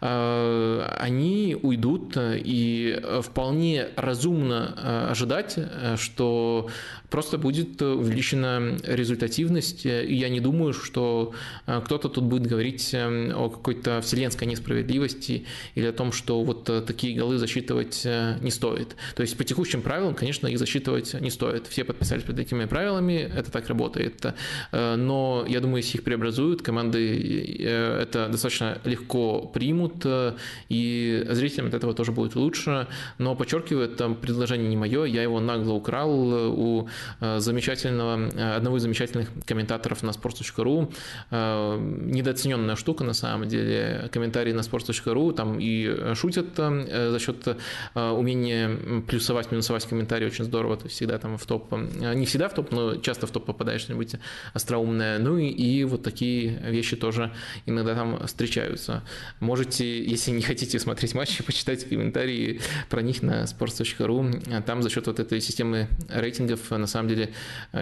а, они уйдут, и вполне разумно ожидать, что просто будет увеличена результативность, и я не думаю, что кто-то тут будет говорить о какой-то вселенской несправедливости или о том, что вот такие голы засчитывать не стоит. То есть по текущим правилам, конечно, их засчитывать не стоит. Все подписались под этими правилами, это так работает. Э, но я думаю, если их преобразуют, команды э, это достаточно легко примут, э, и зрителям от этого тоже будет лучше. Но подчеркиваю, это предложение не мое, я его нагло украл у замечательного, одного из замечательных комментаторов на sports.ru. Недооцененная штука на самом деле. Комментарии на sports.ru там и шутят за счет умения плюсовать, минусовать комментарии очень здорово, есть всегда там в топ, не всегда в топ, но часто в топ попадаешь что-нибудь остроумное. Ну и, и вот такие вещи тоже иногда там встречаются. Можете, если не хотите смотреть матчи, почитать комментарии про них на sports.ru. Там за счет вот этой системы рейтингов на самом деле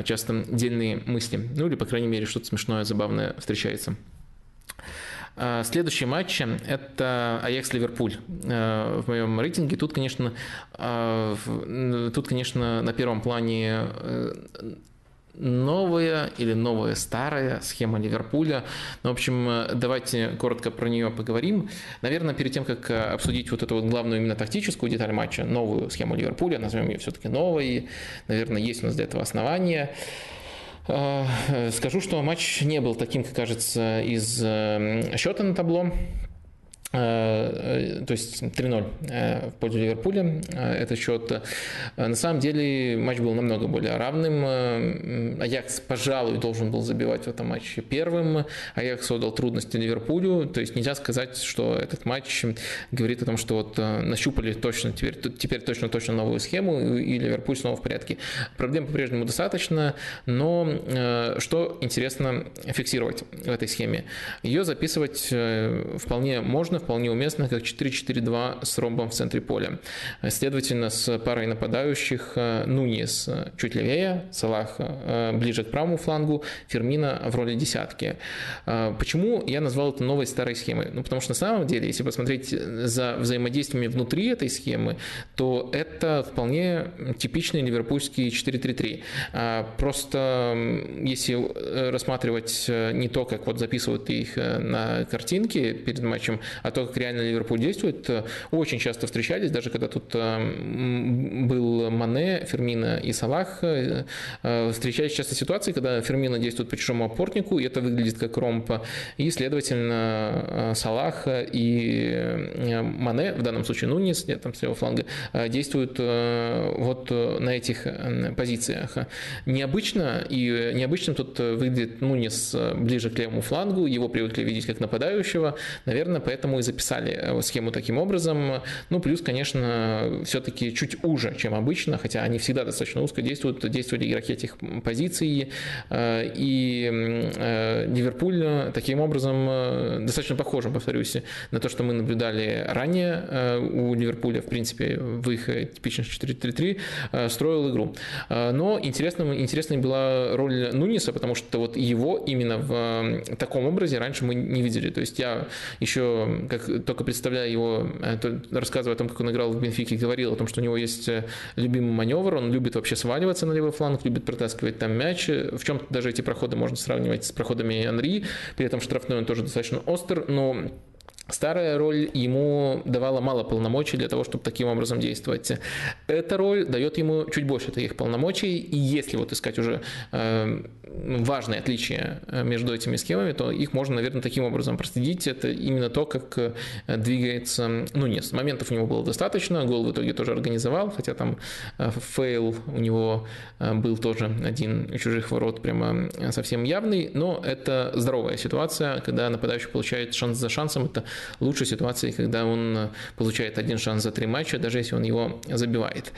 часто дельные мысли. Ну или, по крайней мере, что-то смешное, забавное встречается. А, следующий матч – это Аякс-Ливерпуль а, в моем рейтинге. Тут, конечно, а, тут, конечно, на первом плане э, новая или новая старая схема Ливерпуля. Ну, в общем, давайте коротко про нее поговорим. Наверное, перед тем, как обсудить вот эту вот главную именно тактическую деталь матча, новую схему Ливерпуля, назовем ее все-таки новой, наверное, есть у нас для этого основания. Э, скажу, что матч не был таким, как кажется, из э, счета на табло. Э, то есть 3-0 э, в пользу Ливерпуля. Э, это счет. На самом деле матч был намного более равным. Аякс, пожалуй, должен был забивать в этом матче первым. Аякс отдал трудности Ливерпулю. То есть нельзя сказать, что этот матч говорит о том, что вот нащупали точно, теперь, теперь точно-точно новую схему, и Ливерпуль снова в порядке. Проблем по-прежнему достаточно, но что интересно фиксировать в этой схеме? Ее записывать вполне можно, вполне уместно, как 4-4-2 с ромбом в центре поля. Следовательно, с парой нападающих э, Нунис чуть левее, Салах э, ближе к правому флангу, Фермина в роли десятки. Э, почему я назвал это новой старой схемой? Ну, потому что на самом деле, если посмотреть за взаимодействиями внутри этой схемы, то это вполне типичный ливерпульский 4-3-3. Просто если рассматривать не то, как вот записывают их на картинке перед матчем, а то, как реально Ливерпуль действует, э, очень часто встречались, даже когда тут э, был Мане, Фермина и Салах, э, встречались часто ситуации, когда Фермина действует по чужому опорнику, и это выглядит как ромб, и, следовательно, Салах и Мане, в данном случае Нунис, там с левого фланга, действуют вот на этих позициях. Необычно, и необычным тут выглядит Нунис ближе к левому флангу, его привыкли видеть как нападающего, наверное, поэтому записали э, схему таким образом. Ну, плюс, конечно, все-таки чуть уже, чем обычно, хотя они всегда достаточно узко действуют, действовали игроки этих позиций. Э, и э, Ливерпуль таким образом достаточно похожим, повторюсь, на то, что мы наблюдали ранее у Ливерпуля, в принципе, в их типичном 4-3-3, строил игру. Но интересным, интересной была роль Нуниса, потому что вот его именно в таком образе раньше мы не видели. То есть я еще как только представляя его, э, рассказывая о том, как он играл в Бенфике, говорил о том, что у него есть э, любимый маневр, он любит вообще сваливаться на левый фланг, любит протаскивать там мяч. В чем даже эти проходы можно сравнивать с проходами Анри, при этом штрафной он тоже достаточно остр, но Старая роль ему давала мало полномочий для того, чтобы таким образом действовать. Эта роль дает ему чуть больше таких полномочий, и если вот искать уже э, важные отличия э, между этими схемами, то их можно, наверное, таким образом проследить. Это именно то, как э, двигается ну нет, Моментов у него было достаточно, гол в итоге тоже организовал, хотя там э, фейл у него был тоже один у чужих ворот прямо совсем явный, но это здоровая ситуация, когда нападающий получает шанс за шансом, это лучшей ситуации, когда он э, получает один шанс за три матча, даже если он его забивает.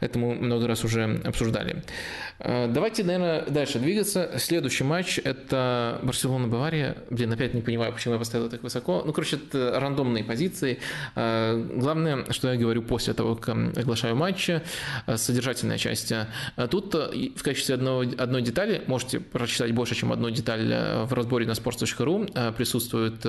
Это мы много раз уже обсуждали. Э, давайте, наверное, дальше двигаться. Следующий матч – это Барселона-Бавария. Блин, опять не понимаю, почему я поставил так высоко. Ну, короче, это рандомные позиции. Э, главное, что я говорю после того, как оглашаю матч, содержательная часть. Тут в качестве одного, одной детали, можете прочитать больше, чем одну деталь в разборе на sports.ru, присутствует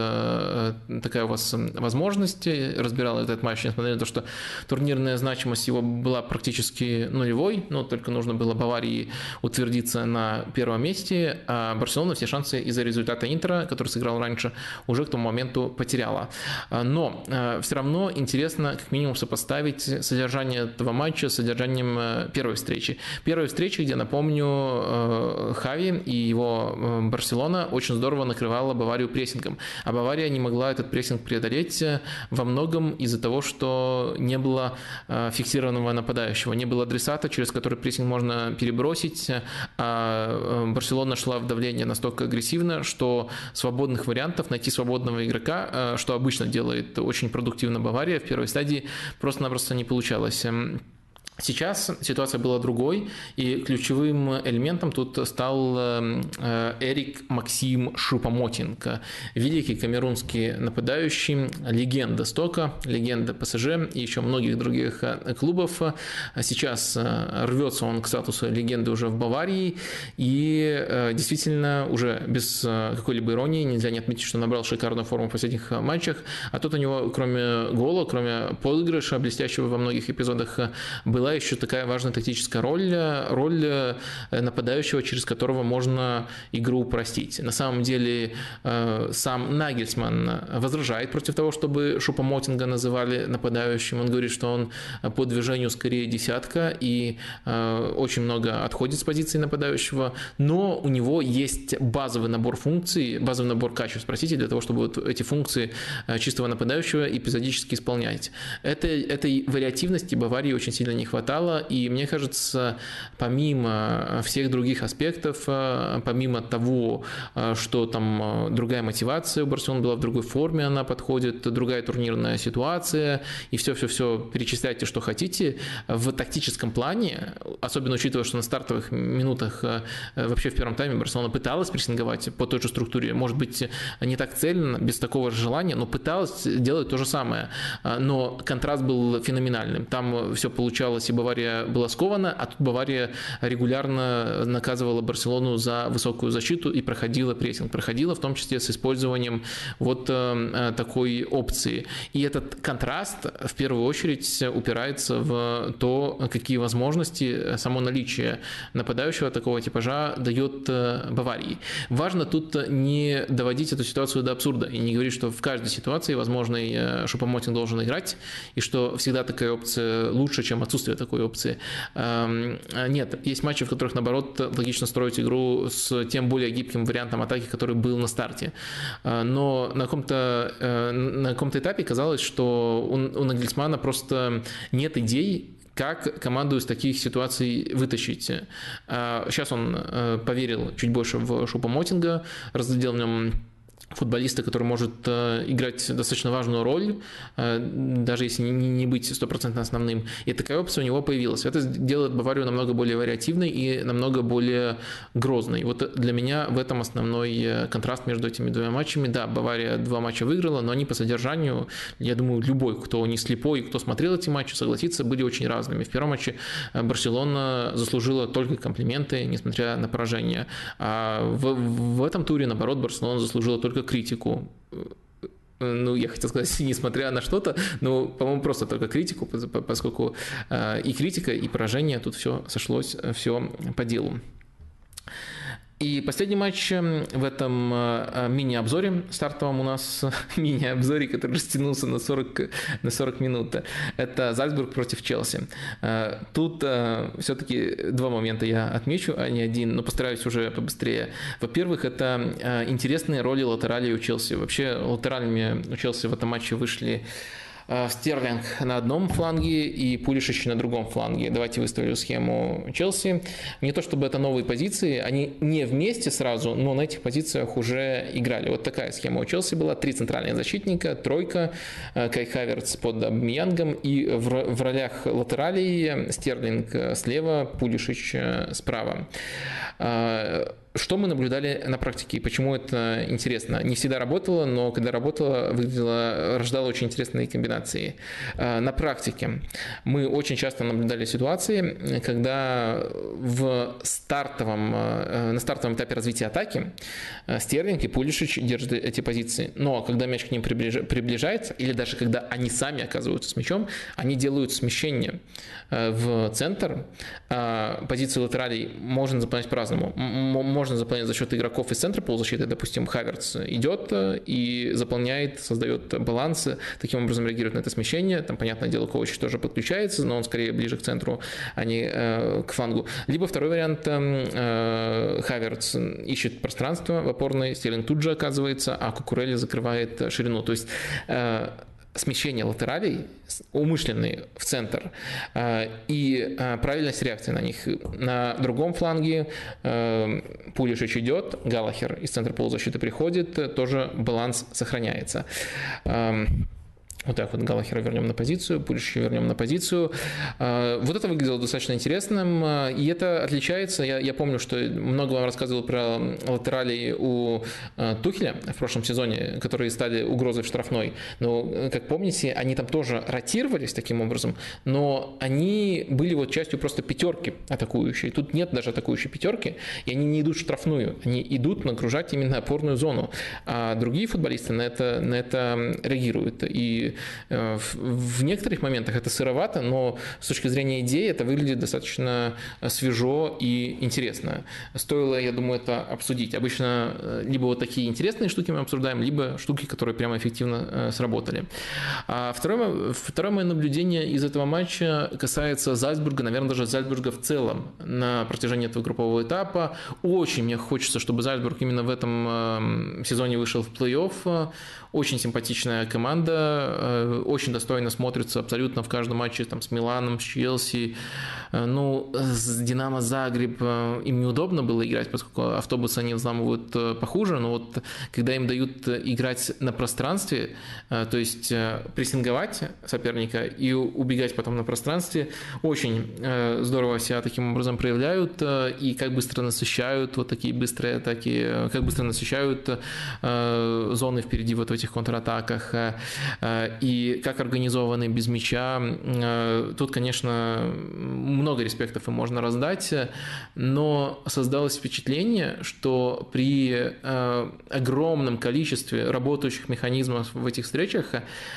такая у вас возможность. Разбирал этот матч, несмотря на то, что турнирная значимость его была практически нулевой, но только нужно было Баварии утвердиться на первом месте, а Барселона все шансы из-за результата Интера, который сыграл раньше, уже к тому моменту потеряла. Но э, все равно интересно как минимум сопоставить содержание этого матча с содержанием э, первой встречи. Первой встречи, где, напомню, э, Хави и его Барселона очень здорово накрывала Баварию прессингом, а Бавария не могла этот прессинг преодолеть э, во многом из-за того, что не было э, фиксированного нападающего, не было адресата, через который прессинг можно перебросить, а э, Барселона шла в давление настолько агрессивно, что свободных вариантов, найти свободного игрока, что обычно делает очень продуктивно Бавария в первой стадии, просто-напросто не получалось. Сейчас ситуация была другой, и ключевым элементом тут стал э, Эрик Максим Шупомотенко, великий камерунский нападающий, легенда Стока, легенда ПСЖ и еще многих других э, клубов. Сейчас э, рвется он к статусу легенды уже в Баварии, и действительно уже без какой-либо иронии нельзя не отметить, что набрал шикарную форму в последних матчах, а тут у него кроме гола, кроме подыгрыша, блестящего во многих эпизодах, была была еще такая важная тактическая роль, роль э, нападающего, через которого можно игру упростить. На самом деле э, сам Нагельсман возражает против того, чтобы Шупомотинга называли нападающим. Он говорит, что он по движению скорее десятка и э, очень много отходит с позиции нападающего, но у него есть базовый набор функций, базовый набор качеств, простите, для того, чтобы вот эти функции чистого нападающего эпизодически исполнять. Это, этой вариативности Баварии очень сильно не хватает хватало, и мне кажется, помимо всех других аспектов, э, помимо того, э, что там э, другая мотивация у Барселоны была в другой форме, она подходит, другая турнирная ситуация, и все-все-все перечисляйте, что хотите, в тактическом плане, особенно учитывая, что на стартовых минутах вообще в первом тайме Барселона пыталась прессинговать по той же структуре, может быть, не так цельно, без такого же желания, но пыталась делать то же самое. Но контраст был феноменальным. Там все получалось и Бавария была скована, а тут Бавария регулярно наказывала Барселону за высокую защиту и проходила прессинг. Проходила в том числе с использованием вот э, такой опции. И этот контраст в первую очередь упирается в то, какие возможности само наличие нападающего такого типажа дает э, Баварии. Важно тут не доводить эту ситуацию до абсурда и не говорить, что в каждой ситуации возможный э, Шупомотин должен играть, и что всегда такая опция лучше, чем отсутствие такой опции. Эм, нет, есть матчи, в которых, наоборот, логично строить игру с тем более гибким вариантом атаки, который был на старте. Э, но на каком-то, э, на каком-то этапе казалось, что у, у Нагельсмана просто нет идей, как команду из таких ситуаций вытащить. Сейчас э, он поверил чуть больше в Шупа Мотинга, разглядел в нем футболиста, который может э, играть достаточно важную роль, э, даже если не быть стопроцентно основным. И такая опция у него появилась. Это делает Баварию намного более вариативной и намного более грозной. Вот для меня в этом основной э, контраст между этими двумя матчами. Да, Бавария два матча выиграла, но они по содержанию, я думаю, любой, кто не слепой, кто смотрел эти матчи, согласится, были очень разными. В первом матче Барселона заслужила только комплименты, несмотря на поражение. А в, в этом туре, наоборот, Барселона заслужила только только критику ну, я хотел сказать, несмотря на что-то, но, по-моему, просто только критику, поскольку э, и критика, и поражение, тут все сошлось, все по делу. И последний матч эм, в этом э, э, мини-обзоре стартовом у нас, мини-обзоре, который растянулся на 40, на 40 минут, это Зальцбург против Челси. Э, тут все-таки два момента я отмечу, а не один, но постараюсь уже побыстрее. Во-первых, это интересные роли латералей у Челси. Вообще латералями у Челси в этом матче вышли Э, Стерлинг на одном фланге и Пулишич на другом фланге. Давайте выставлю схему Челси. Не то чтобы это новые позиции, они не вместе сразу, но на этих позициях уже играли. Вот такая схема у Челси была. Три центральных защитника, тройка, э, Кай Хаверц под Абмиянгом и в, в ролях латералей Стерлинг слева, Пулишич э, справа. Что мы наблюдали на практике и почему это интересно? Не всегда работало, но когда работало, выглядело, рождало очень интересные комбинации. А, на практике мы очень часто наблюдали ситуации, когда в стартовом, э, на стартовом этапе развития атаки э, Стерлинг и Пулишич держат эти позиции. Но когда мяч к ним приближается, или даже когда они сами оказываются с мячом, они делают смещение в центр. А, позицию латералей можно заполнять по-разному можно заполнять за счет игроков из центра полузащиты. Допустим, Хаверц идет э, и заполняет, создает баланс, таким образом реагирует на это смещение. Там, понятное дело, Ковач тоже подключается, но он скорее ближе к центру, а не э, к флангу. Либо второй вариант, эм, э, Хаверц ищет пространство в опорной, Стерлинг тут же оказывается, а Кукурелли закрывает ширину. То есть э, смещение латералей, умышленные в центр, э, и э, правильность реакции на них. На другом фланге э, Пулишич идет, Галахер из центра полузащиты приходит, тоже баланс сохраняется. Вот так вот Галахера вернем на позицию, Пулища вернем на позицию. А, вот это выглядело достаточно интересным, а, и это отличается. Я, я помню, что много вам рассказывал про латералей у а, Тухеля в прошлом сезоне, которые стали угрозой в штрафной. Но, как помните, они там тоже ротировались таким образом, но они были вот частью просто пятерки атакующей. Тут нет даже атакующей пятерки, и они не идут в штрафную, они идут нагружать именно опорную зону. А другие футболисты на это, на это реагируют. И Э, в некоторых моментах это сыровато, но с точки зрения идеи это выглядит достаточно э, свежо и интересно. Стоило, я думаю, это обсудить. Обычно э, либо вот такие интересные штуки мы обсуждаем, либо штуки, которые прямо эффективно сработали. А второе, второе мое наблюдение из этого матча касается Зальцбурга, наверное, даже Зальцбурга в целом на протяжении этого группового этапа. Очень мне хочется, чтобы Зальцбург именно в этом сезоне вышел в плей-офф. Очень симпатичная команда, э, очень достойно смотрится абсолютно в каждом матче там, с Миланом, с Челси. Э, ну, с Динамо Загреб э, им неудобно было играть, поскольку автобусы они взламывают похуже, но вот когда им дают играть на пространстве, то есть прессинговать соперника и убегать потом на пространстве, очень здорово себя таким образом проявляют и как быстро насыщают вот такие быстрые атаки, как быстро насыщают зоны впереди вот в этих контратаках э, э, и как организованы без мяча. Э, тут, конечно, много респектов и можно раздать, но создалось впечатление, что при огромном количестве работающих механизмов в этих встречах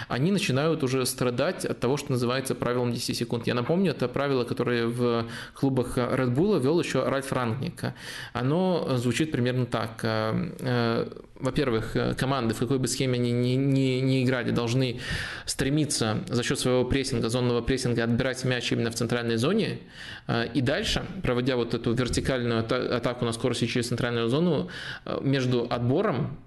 они начинают уже страдать от того, что называется правилом 10 секунд. Я напомню, это правило, которое в клубах Red Bull вел еще Ральф Рангник. Оно звучит примерно так во-первых, э, команды, в какой бы схеме они ни, ни, ни играли, должны стремиться за счет своего прессинга, зонного прессинга отбирать мяч именно в центральной зоне. Э, и дальше, проводя вот эту вертикальную атаку на скорости через центральную зону, э, между отбором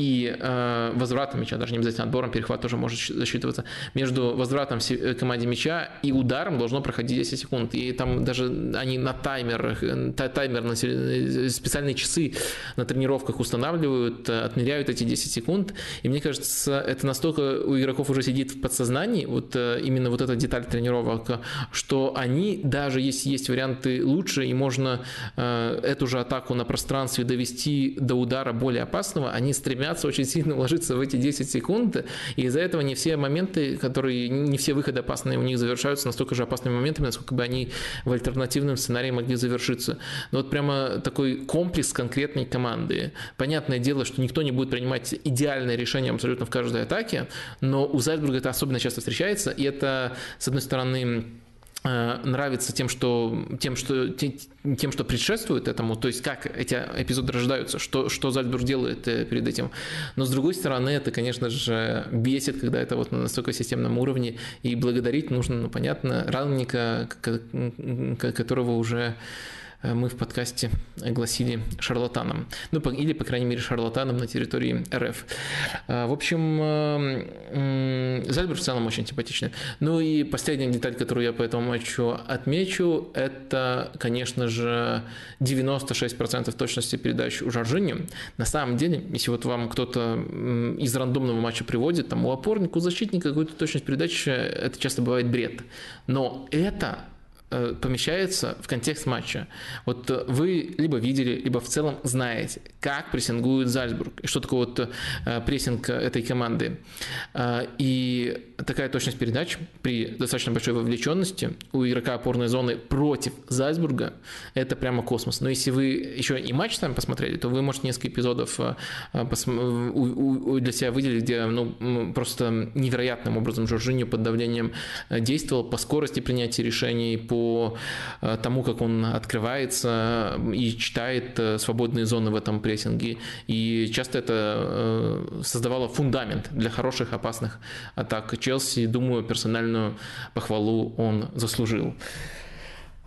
и э, возвратом мяча, даже не обязательно отбором, перехват тоже может засчитываться, между возвратом э, команде мяча и ударом должно проходить 10 секунд. И там даже они на таймерах, э, таймер, на э, специальные часы на тренировках устанавливают, отмеряют эти 10 секунд. И мне кажется, это настолько у игроков уже сидит в подсознании, вот именно вот эта деталь тренировок, что они, даже если есть варианты лучше, и можно э, эту же атаку на пространстве довести до удара более опасного, они стремятся стремятся очень сильно уложиться в эти 10 секунд, и из-за этого не все моменты, которые, не все выходы опасные у них завершаются настолько же опасными моментами, насколько бы они в альтернативном сценарии могли завершиться. Но вот прямо такой комплекс конкретной команды. Понятное дело, что никто не будет принимать идеальное решение абсолютно в каждой атаке, но у Зальцбурга это особенно часто встречается, и это, с одной стороны, нравится тем, что, тем, что, тем, что предшествует этому, то есть как эти эпизоды рождаются, что, что Зальцбург делает э, перед этим. Но с другой стороны, это, конечно же, бесит, когда это вот на настолько системном уровне, и благодарить нужно, ну, понятно, ранника, которого уже Э, мы в подкасте огласили шарлатаном. Ну, или, по крайней мере, шарлатаном на территории РФ. Э, в общем, э, Зальберг в целом очень симпатичный. Ну и последняя деталь, которую я по этому матчу отмечу, это, конечно же, 96% точности передач у Жоржини. На самом деле, если вот вам кто-то из рандомного матча приводит, там у опорника, у защитника какую-то точность передачи, это часто бывает бред. Но это Э, помещается в контекст матча. Вот э, вы либо видели, либо в целом знаете, как прессингует Зальцбург, и что такое вот э, прессинг этой команды. И такая точность передач при достаточно большой вовлеченности у игрока опорной зоны против Зальцбурга – это прямо космос. Но если вы еще и матч там посмотрели, то вы можете несколько эпизодов для себя выделить, где ну, просто невероятным образом Жоржиньо под давлением действовал по скорости принятия решений, по э, тому, как он открывается и читает э, свободные зоны в этом прессинге. И часто это э, создавало фундамент для хороших, опасных атак Челси. Думаю, персональную похвалу он заслужил.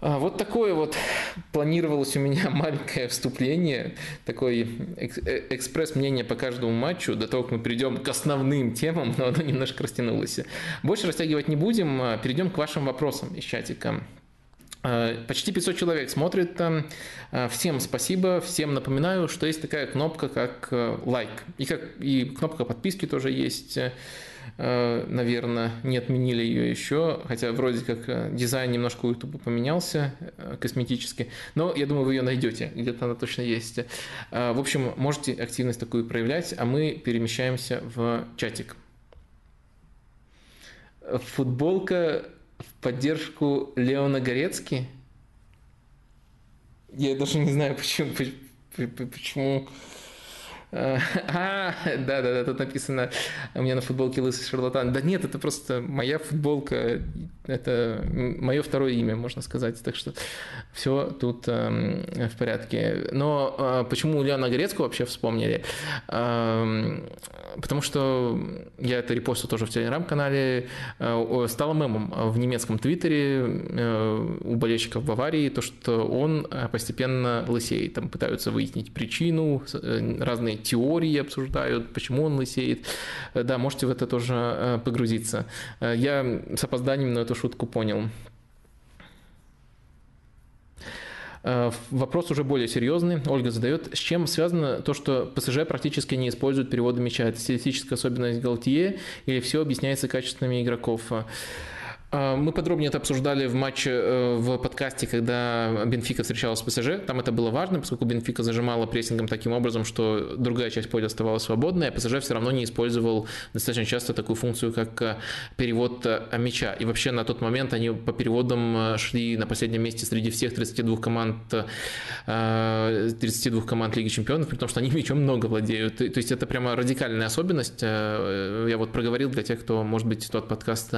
А, вот такое вот планировалось у меня маленькое вступление, такой экспресс-мнение по каждому матчу, до того, как мы перейдем к основным темам, но оно немножко растянулось. Больше растягивать не будем, а перейдем к вашим вопросам из чатика. Э, почти 500 человек смотрит. Э, всем спасибо, всем напоминаю, что есть такая кнопка, как э, лайк. И, как, и кнопка подписки тоже есть. наверное, не отменили ее еще, хотя вроде как дизайн немножко у YouTube поменялся косметически, но я думаю, вы ее найдете, где-то она точно есть. В общем, можете активность такую проявлять, а мы перемещаемся в чатик. Футболка в поддержку Леона Горецки. Я даже не знаю, почему, почему А, да, да, да, тут написано у меня на футболке лысый шарлатан. Да нет, это просто моя футболка, это мое второе имя, можно сказать. Так что все тут э, в порядке. Но э, почему Леона Горецкого вообще вспомнили? Э, потому что я это репостил тоже в телеграм-канале. Э, стало мемом в немецком твиттере э, у болельщиков Баварии, то, что он постепенно лысеет. Там пытаются выяснить причину, э, разные теории обсуждают, почему он лысеет. Э, да, можете в это тоже э, погрузиться. Э, я с опозданием на эту шутку понял. Вопрос уже более серьезный. Ольга задает. С чем связано то, что ПСЖ практически не используют переводы мяча? Это стилистическая особенность Галтье или все объясняется качествами игроков? А, мы подробнее это обсуждали в матче э, в подкасте, когда Бенфика встречалась с ПСЖ. Там это было важно, поскольку Бенфика зажимала прессингом таким образом, что другая часть поля оставалась свободной, а ПСЖ все равно не использовал достаточно часто такую функцию, как э, перевод э, мяча. И вообще на тот момент они по переводам шли на последнем месте среди всех 32 команд 32 команд Лиги Чемпионов, при том, что они мячом много владеют. То есть это прямо радикальная особенность. Я вот проговорил для тех, кто, может быть, тот подкаст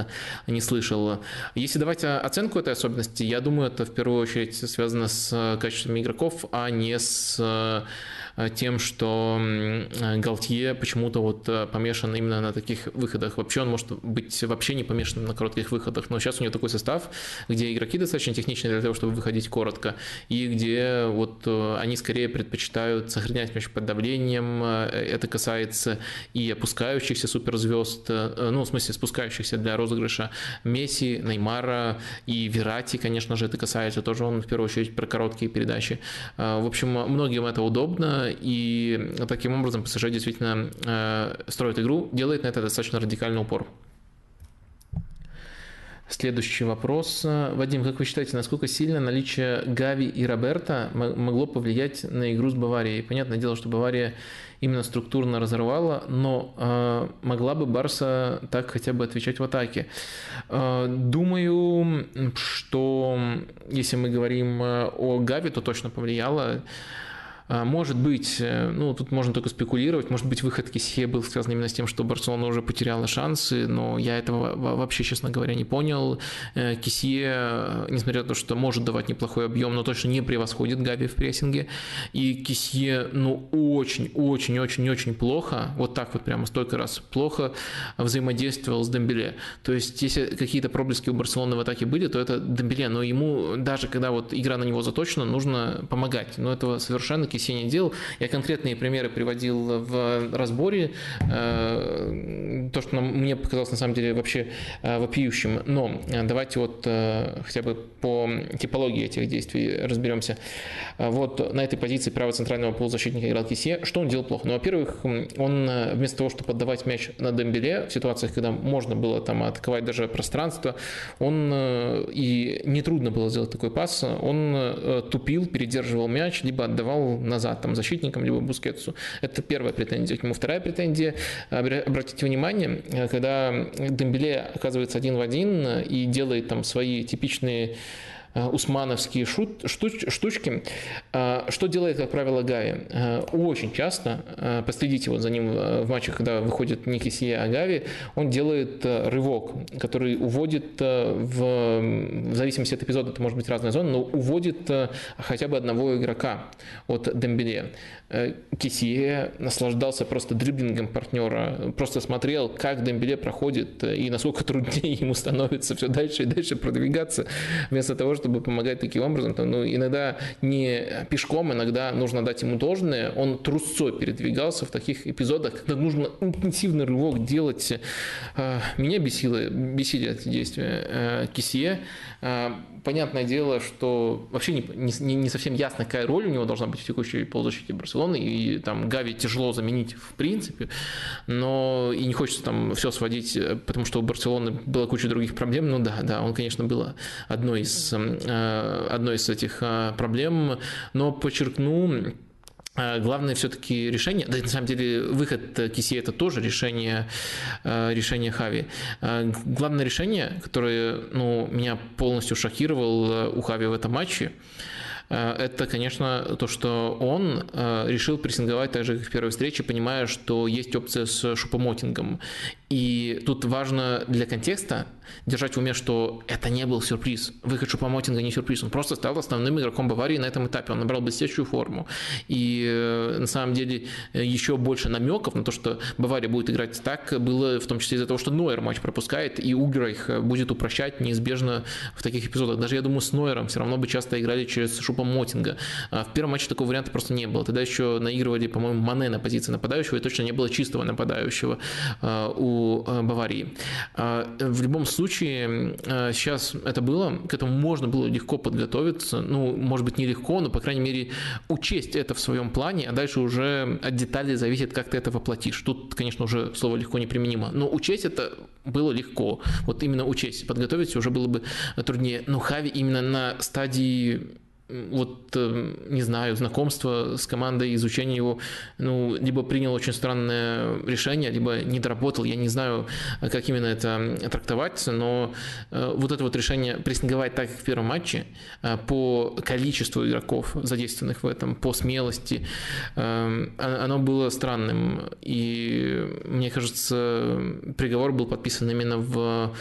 не слышал было. Если давать оценку этой особенности, я думаю, это в первую очередь связано с качеством игроков, а не с Э, тем, что Галтье почему-то вот э, помешан именно на таких выходах. Вообще он может быть вообще не помешан на коротких выходах, но сейчас у него такой состав, где игроки достаточно техничные для того, чтобы выходить коротко, и где вот э, они скорее предпочитают сохранять мяч под давлением. Это касается и опускающихся суперзвезд, ну, в смысле, спускающихся для розыгрыша Месси, Неймара и Верати, конечно же, это касается тоже он в первую очередь про короткие передачи. В общем, многим это удобно, и таким образом ПСЖ действительно э, строит игру, делает на это достаточно радикальный упор. Следующий вопрос. Вадим, как вы считаете, насколько сильно наличие Гави и Роберта могло повлиять на игру с Баварией? Понятное дело, что Бавария именно структурно разорвала, но э, могла бы Барса так хотя бы отвечать в атаке. Э, думаю, что если мы говорим о Гави, то точно повлияло. А, может быть, э, ну, тут можно только спекулировать, может быть, выход Кисье был связан именно с тем, что Барселона уже потеряла шансы, но я этого вообще, честно говоря, не понял. Э, Кисье, э, несмотря на то, что может давать неплохой объем, но точно не превосходит Габи в прессинге. И Кисье, ну, очень-очень-очень-очень плохо, вот так вот прямо столько раз плохо взаимодействовал с Дембеле. То есть, если какие-то проблески у Барселоны в атаке были, то это Дембеле, но ему, даже когда вот игра на него заточена, нужно помогать. Но этого совершенно Кисеня делал. Я конкретные примеры приводил в разборе. Э, то, что мне показалось на самом деле вообще э, вопиющим. Но э, давайте вот хотя бы по типологии этих действий разберемся. Вот на этой позиции правого центрального полузащитника играл Кисе. Что он делал плохо? Ну, во-первых, он вместо того, чтобы отдавать мяч на Дембеле в ситуациях, когда можно было там атаковать даже пространство, он и нетрудно было сделать такой пас, он тупил, передерживал мяч, либо отдавал назад там, защитникам, либо Бускетсу. Это первая претензия к нему. Вторая претензия, обратите внимание, когда Дембеле оказывается один в один и делает там свои типичные Э, усмановские шут, штуч, штучки. Э, что делает, как правило, Гави? Э, очень часто, последите вот за ним в матчах, когда выходит не Кисия, Гави, он делает рывок, который уводит в, в зависимости от эпизода, это может быть разная зона, но уводит хотя бы одного игрока от Дембеле. Кисие наслаждался просто дриблингом партнера, просто смотрел, как Дембеле проходит и насколько труднее ему становится все дальше и дальше продвигаться, вместо того, чтобы чтобы помогать таким образом. То, ну, иногда не пешком, иногда нужно дать ему должное. Он трусцой передвигался в таких эпизодах, когда нужно интенсивный рывок делать. А, меня бесило, бесили эти действия э, Кисье. Понятное дело, что вообще не, не, не совсем ясно, какая роль у него должна быть в текущей полузащите Барселоны, и там Гави тяжело заменить в принципе, но и не хочется там все сводить, потому что у Барселоны была куча других проблем, ну да, да, он, конечно, был одной из, э, одной из этих э, проблем, но подчеркну, главное все-таки решение, да на самом деле выход Киси это тоже решение, а, решение Хави. А, главное решение, которое ну, меня полностью шокировало у Хави в этом матче, это, конечно, то, что он решил прессинговать так же, как в первой встрече, понимая, что есть опция с шупомотингом. И тут важно для контекста держать в уме, что это не был сюрприз. Выход Шупомотинга не сюрприз. Он просто стал основным игроком Баварии на этом этапе. Он набрал блестящую форму. И э, на самом деле еще больше намеков на то, что Бавария будет играть так, было в том числе из-за того, что Нойер матч пропускает, и Уграйх будет упрощать неизбежно в таких эпизодах. Даже, я думаю, с Нойером все равно бы часто играли через Шупомотинга. А в первом матче такого варианта просто не было. Тогда еще наигрывали, по-моему, Мане на позиции нападающего, и точно не было чистого нападающего а, Э, Баварии. А, в любом случае, э, сейчас это было, к этому можно было легко подготовиться, ну, может быть, не легко, но, по крайней мере, учесть это в своем плане, а дальше уже от деталей зависит, как ты это воплотишь. Тут, конечно, уже слово легко неприменимо, но учесть это было легко. Вот именно учесть, подготовиться уже было бы труднее. Но Хави именно на стадии вот, э, не знаю, знакомство с командой, изучение его, ну, либо принял очень странное решение, либо не доработал, я не знаю, как именно это трактовать, но э, вот это вот решение прессинговать так, как в первом матче, э, по количеству игроков, задействованных в этом, по смелости, оно было странным, и мне кажется, приговор был подписан именно в,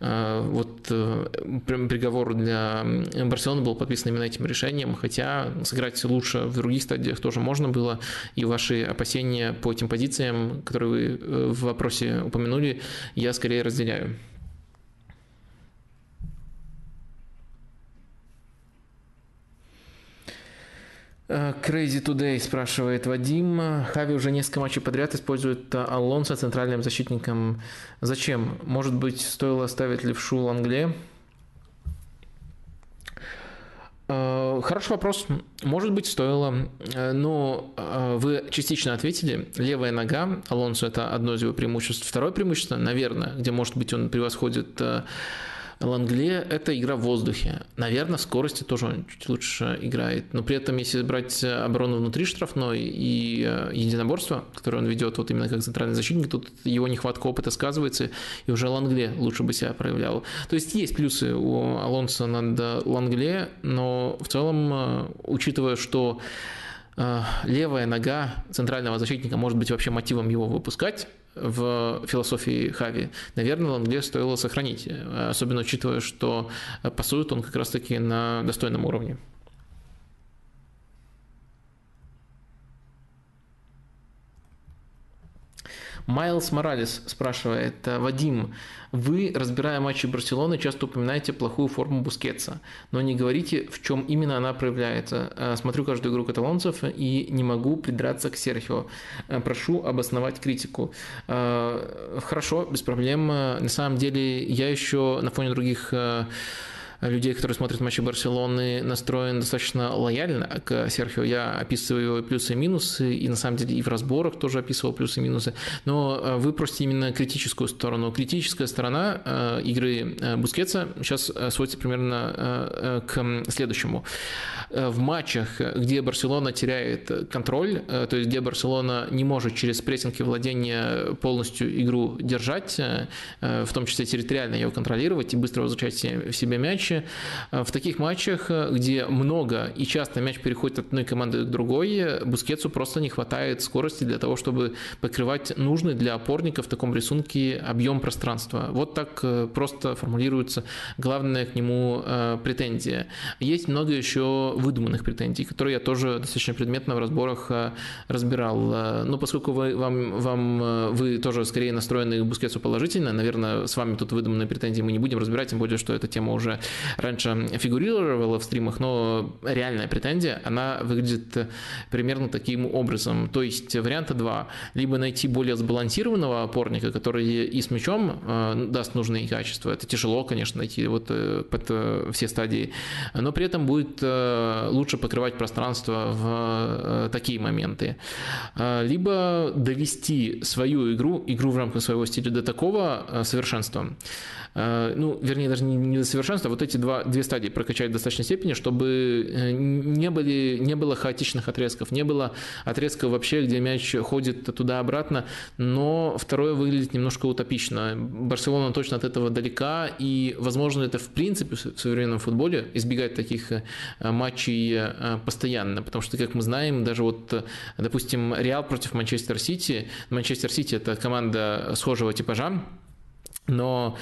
вот, приговор для Барселоны был подписан именно этим решением, хотя сыграть лучше в других стадиях тоже можно было, и ваши опасения по этим позициям, которые вы э, в вопросе упомянули, я скорее разделяю. Э, Crazy Today спрашивает Вадим. Хави уже несколько матчей подряд использует Алонсо центральным защитником. Зачем? Может быть, стоило оставить левшу Лангле? Э, хороший вопрос. Может быть, стоило. Э, но э, вы частично ответили. Левая нога Алонсо – это одно из его преимуществ. Второе преимущество, наверное, где, может быть, он превосходит Лангле – это игра в воздухе. Наверное, в скорости тоже он чуть лучше играет. Но при этом, если брать оборону внутри штрафной и э, единоборство, которое он ведет вот именно как центральный защитник, тут его нехватка опыта сказывается, и уже Лангле лучше бы себя проявлял. То есть есть плюсы у Алонса над Лангле, но в целом, э, учитывая, что э, левая нога центрального защитника может быть вообще мотивом его выпускать, в философии Хави, наверное, Лангле стоило сохранить, особенно учитывая, что пасует он как раз-таки на достойном уровне. Майлз Моралес спрашивает, Вадим, вы, разбирая матчи Барселоны, часто упоминаете плохую форму Бускетса, но не говорите, в чем именно она проявляется. Э, смотрю каждую игру каталонцев и не могу придраться к Серхио. Э, прошу обосновать критику. Э, хорошо, без проблем. На самом деле, я еще на фоне других людей, которые смотрят матчи Барселоны, настроен достаточно лояльно к Серхио. Я описываю его плюсы и минусы, и на самом деле и в разборах тоже описывал плюсы и минусы. Но э, вы просите именно критическую сторону. Критическая сторона э, игры э, Бускетса сейчас сводится примерно к следующему. В матчах, где Барселона теряет контроль, то есть где Барселона не может через прессинг и владение полностью игру держать, в том числе территориально ее контролировать и быстро возвращать в себе мяч, матче. Э, в таких матчах, э, где много и часто мяч переходит от одной команды к другой, Бускетсу просто не хватает скорости для того, чтобы покрывать нужный для опорника в таком рисунке объем пространства. Вот так э, просто формулируется главная к нему претензия. Есть много еще выдуманных претензий, которые я тоже достаточно предметно в разборах разбирал. Но поскольку вы, вам, вам, вы тоже скорее настроены к Бускетсу положительно, наверное, с вами тут выдуманные претензии мы не будем разбирать, тем более, что эта тема уже раньше фигурировала в стримах, но реальная претензия, она выглядит примерно таким образом. То есть варианта два. Либо найти более сбалансированного опорника, который и с мячом э, даст нужные качества. Это тяжело, конечно, найти вот э, под э, все стадии. Но при этом будет лучше покрывать пространство в такие моменты. Либо довести свою игру, игру в рамках своего стиля до такого совершенства, ну, вернее, даже не до совершенства, а вот эти два, две стадии прокачать в достаточной степени, чтобы э, не, были, не было хаотичных отрезков, не было отрезков вообще, где мяч ходит туда-обратно, но второе выглядит немножко утопично. Барселона точно от этого далека, и, возможно, это в принципе в современном футболе избегать таких э, матчей постоянно, потому что, как мы знаем, даже вот, допустим, Реал против Манчестер Сити, Манчестер Сити это команда схожего типажа, но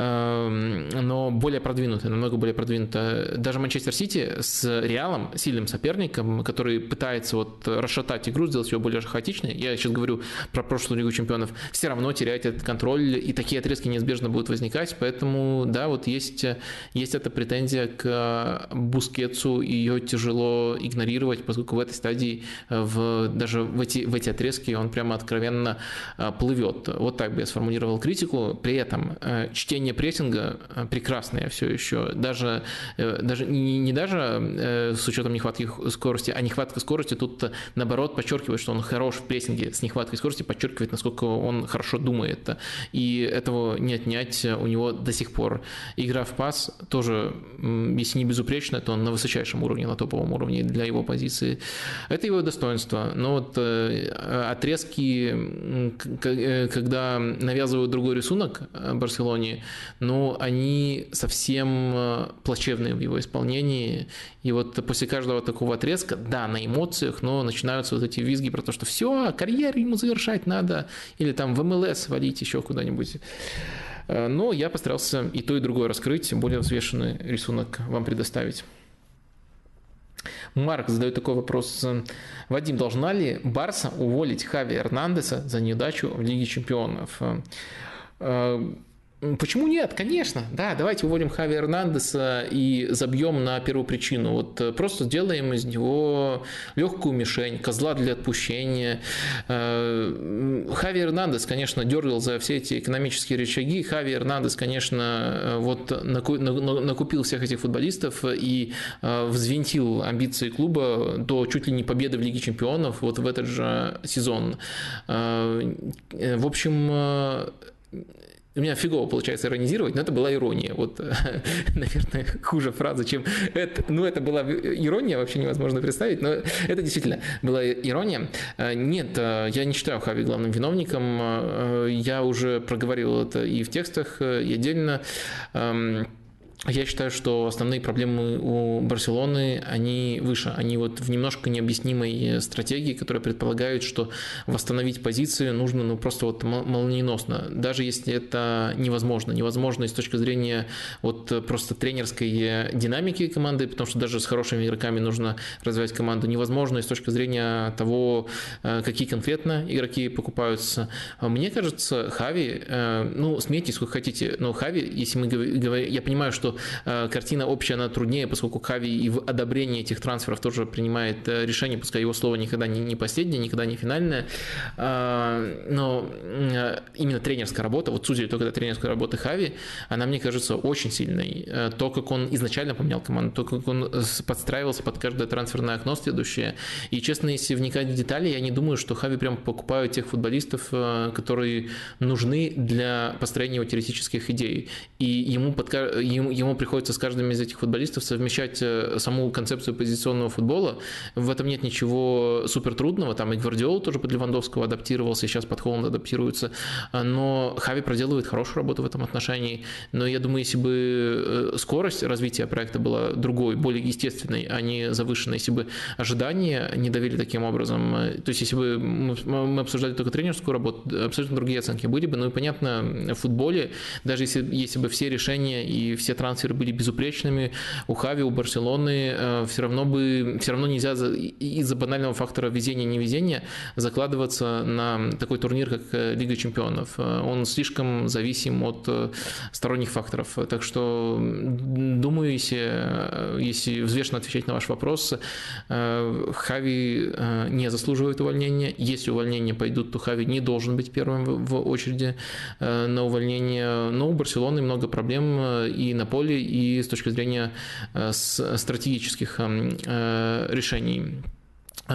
Эм, но более продвинутая, намного более продвинутая. Даже Манчестер Сити с Реалом, сильным соперником, который пытается вот расшатать игру, сделать ее более хаотичной, я сейчас говорю про прошлую Лигу Чемпионов, все равно теряет этот контроль, и такие отрезки неизбежно будут возникать, поэтому, да, вот есть, есть эта претензия к Бускетсу, ее тяжело игнорировать, поскольку в этой стадии, в, даже в эти, в эти отрезки он прямо откровенно э, плывет. Вот так бы я сформулировал критику. При этом э, чтение прессинга э, прекрасное все еще. Даже, э, даже не, не даже с учетом нехватки скорости, а нехватка скорости тут наоборот подчеркивает, что он хорош в прессинге с нехваткой скорости, подчеркивает, насколько он хорошо думает. И этого не отнять у него до сих пор. Игра в пас тоже, если не безупречная, то он на высочайшем уровне, на топовом уровне для его позиции. Это его достоинство. Но вот отрезки, когда навязывают другой рисунок Барселоне, но они совсем э, плачевные в его исполнении. И вот после каждого такого отрезка, да, на эмоциях, но начинаются вот эти визги про то, что все, карьеру ему завершать надо, или там в МЛС валить еще куда-нибудь. Э, но я постарался и то, и другое раскрыть, более взвешенный рисунок вам предоставить. Марк задает такой вопрос. Вадим, должна ли Барса уволить Хави Эрнандеса за неудачу в Лиге Чемпионов? Э, Почему нет? Конечно, да, давайте уволим Хави Эрнандеса и забьем на первую причину. Вот э, просто сделаем из него легкую мишень, козла для отпущения. Э, Хави Эрнандес, конечно, дергал за все эти экономические рычаги. Хави Эрнандес, конечно, э, вот накупил всех этих футболистов и взвинтил амбиции клуба до чуть ли не победы в Лиге Чемпионов вот в этот же сезон. В общем, у меня фигово получается иронизировать, но это была ирония. Вот, наверное, хуже фраза, чем это. Ну, это была ирония, вообще невозможно представить, но это действительно была ирония. Э, нет, э, я не считаю Хави главным виновником. Э, я уже проговорил это и в текстах, и отдельно. Я считаю, что основные проблемы у Барселоны, они выше. Они вот в немножко необъяснимой стратегии, которая предполагает, что восстановить позицию нужно ну, просто вот молниеносно. Даже если это невозможно. Невозможно с точки зрения вот просто тренерской динамики команды, потому что даже с хорошими игроками нужно развивать команду. Невозможно с точки зрения того, э, какие конкретно игроки покупаются. Мне кажется, Хави, э, ну, смейтесь сколько хотите, но Хави, если мы говорим, я понимаю, что э, картина общая, она труднее, поскольку Хави и в одобрении этих трансферов тоже принимает э, решение, пускай его слово никогда не, не последнее, никогда не финальное, э, но э, именно тренерская работа, вот судя только до тренерской работы Хави, она, мне кажется, очень сильной. Э, то, как он изначально поменял команду, то, как он э, подстраивался под каждое трансферное окно следующее. И, честно, если вникать в детали, я не думаю, что Хави прям покупают тех футболистов, э, которые нужны для построения его теоретических идей. И ему, под, ему, ему приходится с каждым из этих футболистов совмещать э, саму концепцию позиционного футбола. В этом нет ничего супер трудного. Там и Гвардиол тоже под Левандовского адаптировался, и сейчас под Холланд адаптируется. Но Хави проделывает хорошую работу в этом отношении. Но я думаю, если бы э, скорость развития проекта была другой, более естественной, а не завышенной, если бы ожидания не давили таким образом, э, то есть если бы мы обсуждали только тренерскую работу, абсолютно другие оценки были бы. Ну и понятно, в футболе, даже если, если бы все решения и все транспорты трансферы были безупречными, у Хави, у Барселоны э, все равно бы, все равно нельзя из-за банального фактора везения-невезения закладываться на такой турнир, как э, Лига Чемпионов. Он слишком зависим от сторонних факторов. Так что, думаю, если, если взвешенно отвечать на ваш вопрос, Хави не заслуживает увольнения. Если увольнения пойдут, то Хави не должен быть первым в очереди на увольнение. Но у Барселоны много проблем э, и на поле, и с точки зрения э, стратегических эм, э, решений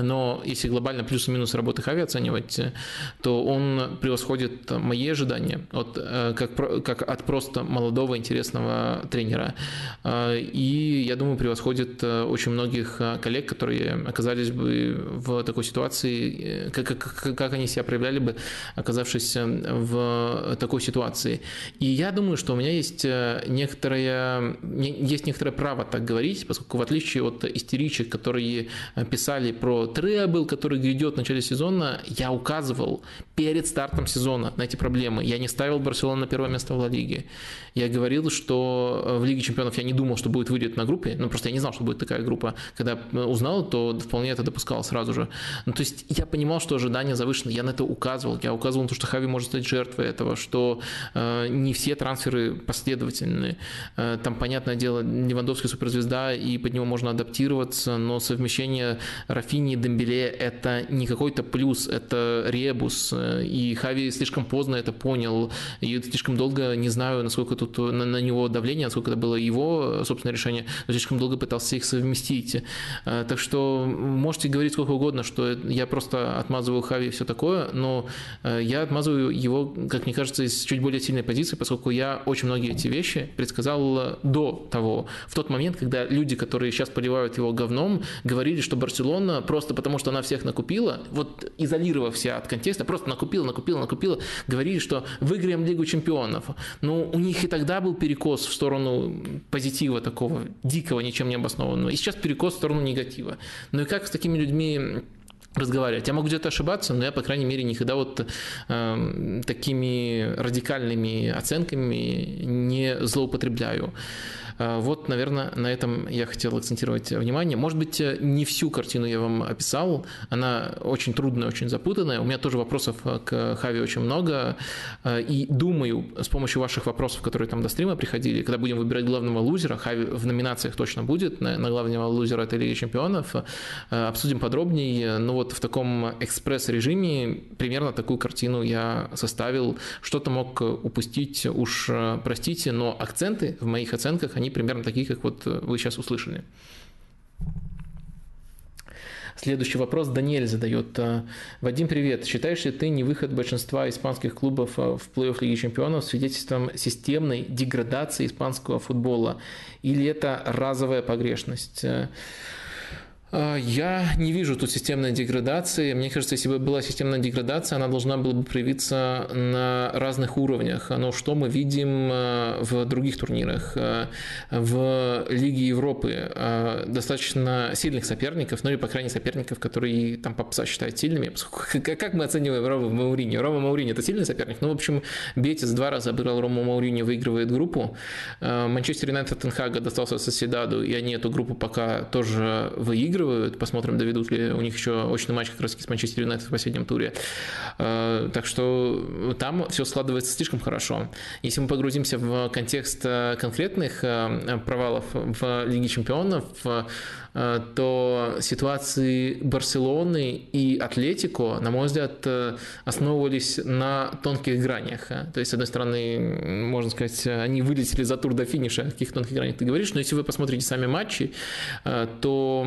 но если глобально плюс и минус работы Хави оценивать, то он превосходит мои ожидания от, э, как, как от просто молодого интересного тренера. Э, и, я думаю, превосходит э, очень многих коллег, которые оказались бы в такой ситуации, как, как, как они себя проявляли бы, оказавшись в такой ситуации. И я думаю, что у меня есть некоторое, есть некоторое право так говорить, поскольку в отличие от истеричек, которые писали про требл, который грядет в начале сезона, я указывал перед стартом сезона на эти проблемы. Я не ставил Барселону на первое место в Ла Лиге. Я говорил, что э, в Лиге чемпионов я не думал, что будет выйдет на группе, ну просто я не знал, что будет такая группа. Когда узнал, то вполне это допускал сразу же. Ну то есть я понимал, что ожидания завышены, я на это указывал. Я указывал на то, что Хави может стать жертвой этого, что э, не все трансферы последовательны. Э, там, понятное дело, Левандовский суперзвезда, и под него можно адаптироваться, но совмещение Рафини и Дембеле это не какой-то плюс, это ребус. И Хави слишком поздно это понял. И слишком долго не знаю, насколько тут на, на него давление, насколько это было его собственное решение, но слишком долго пытался их совместить. Э, так что можете говорить сколько угодно, что я просто отмазываю Хави и все такое, но э, я отмазываю его, как мне кажется, из чуть более сильной позиции, поскольку я очень многие эти вещи предсказал до того. В тот момент, когда люди, которые сейчас поливают его говном, говорили, что Барселона просто потому, что она всех накупила, вот изолировав себя от контекста, просто накупила, накупила, накупила, говорили, что выиграем Лигу чемпионов. Но у них и тогда был перекос в сторону позитива такого дикого, ничем не обоснованного. И сейчас перекос в сторону негатива. Ну и как с такими людьми разговаривать. Я могу где-то ошибаться, но я, по крайней мере, никогда вот э, такими радикальными оценками не злоупотребляю. Э, вот, наверное, на этом я хотел акцентировать внимание. Может быть, э, не всю картину я вам описал, она очень трудная, очень запутанная. У меня тоже вопросов э, к Хави очень много, и думаю, с помощью ваших вопросов, которые там до стрима приходили, когда будем выбирать главного лузера, Хави в номинациях точно будет, на, на главного лузера этой Лиги Чемпионов, обсудим подробнее, но вот в таком экспресс-режиме примерно такую картину я составил, что-то мог упустить, уж простите, но акценты в моих оценках, они они примерно такие, как вот э, вы сейчас услышали. Следующий вопрос Даниэль задает. Э, Вадим, привет. Считаешь ли ты не выход большинства испанских клубов э, в плей-офф Лиги Чемпионов свидетельством системной деградации испанского футбола? Или это разовая погрешность? А, я не вижу тут системной деградации. Мне кажется, если бы была системная деградация, она должна была бы проявиться на разных уровнях. Но что мы видим а, в других турнирах? А, в Лиге Европы достаточно сильных соперников, ну или, по крайней мере, соперников, которые там попса считают сильными. Как мы оцениваем Рома Маурини? Рома Маурини – это сильный соперник? Ну, в общем, Бетис два раза обыграл Рома Маурини, выигрывает группу. Манчестер Юнайтед Тенхага достался Соседаду, и они эту группу пока тоже выигрывают выигрывают. Посмотрим, доведут ли у них еще очный матч как раз с Манчестер Юнайтед в последнем туре. Э, так что там все складывается слишком хорошо. Если мы погрузимся в контекст э, конкретных э, провалов в Лиге чемпионов, то ситуации Барселоны и Атлетико, на мой взгляд, э, основывались на тонких гранях. То есть, с одной стороны, можно сказать, они вылетели за тур до финиша, о каких тонких гранях ты говоришь, но если вы посмотрите сами матчи, э, то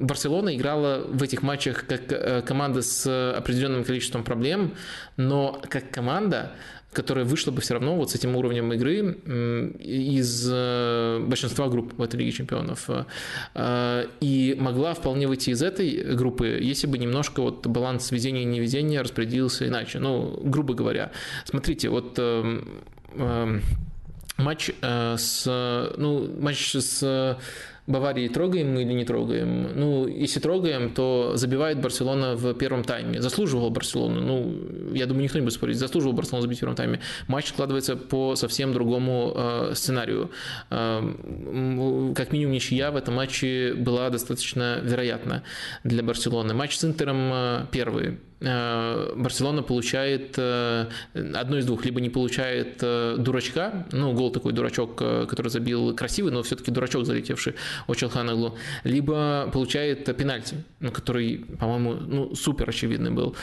Барселона играла в этих матчах как команда с определенным количеством проблем, но как команда которая вышла бы все равно вот с этим уровнем игры из э, большинства групп в этой Лиге Чемпионов. Э, и могла вполне выйти из этой группы, если бы немножко вот баланс везения и невезения распределился иначе. Ну, грубо говоря. Смотрите, вот эм, эм, матч с, ну, матч с Баварии трогаем мы или не трогаем? Ну, если трогаем, то забивает Барселона в первом тайме. Заслуживал Барселона. Ну, я думаю, никто не будет спорить. Заслуживал Барселона забить в первом тайме. Матч складывается по совсем другому э, сценарию. Э, как минимум ничья в этом матче была достаточно вероятна для Барселоны. Матч с Интером э, первый Э, Барселона получает э, одно из двух, либо не получает дурачка, ну, гол такой дурачок, который забил красивый, но все-таки дурачок, залетевший от Челханаглу, либо получает пенальти, ну, который, по-моему, ну, супер очевидный был.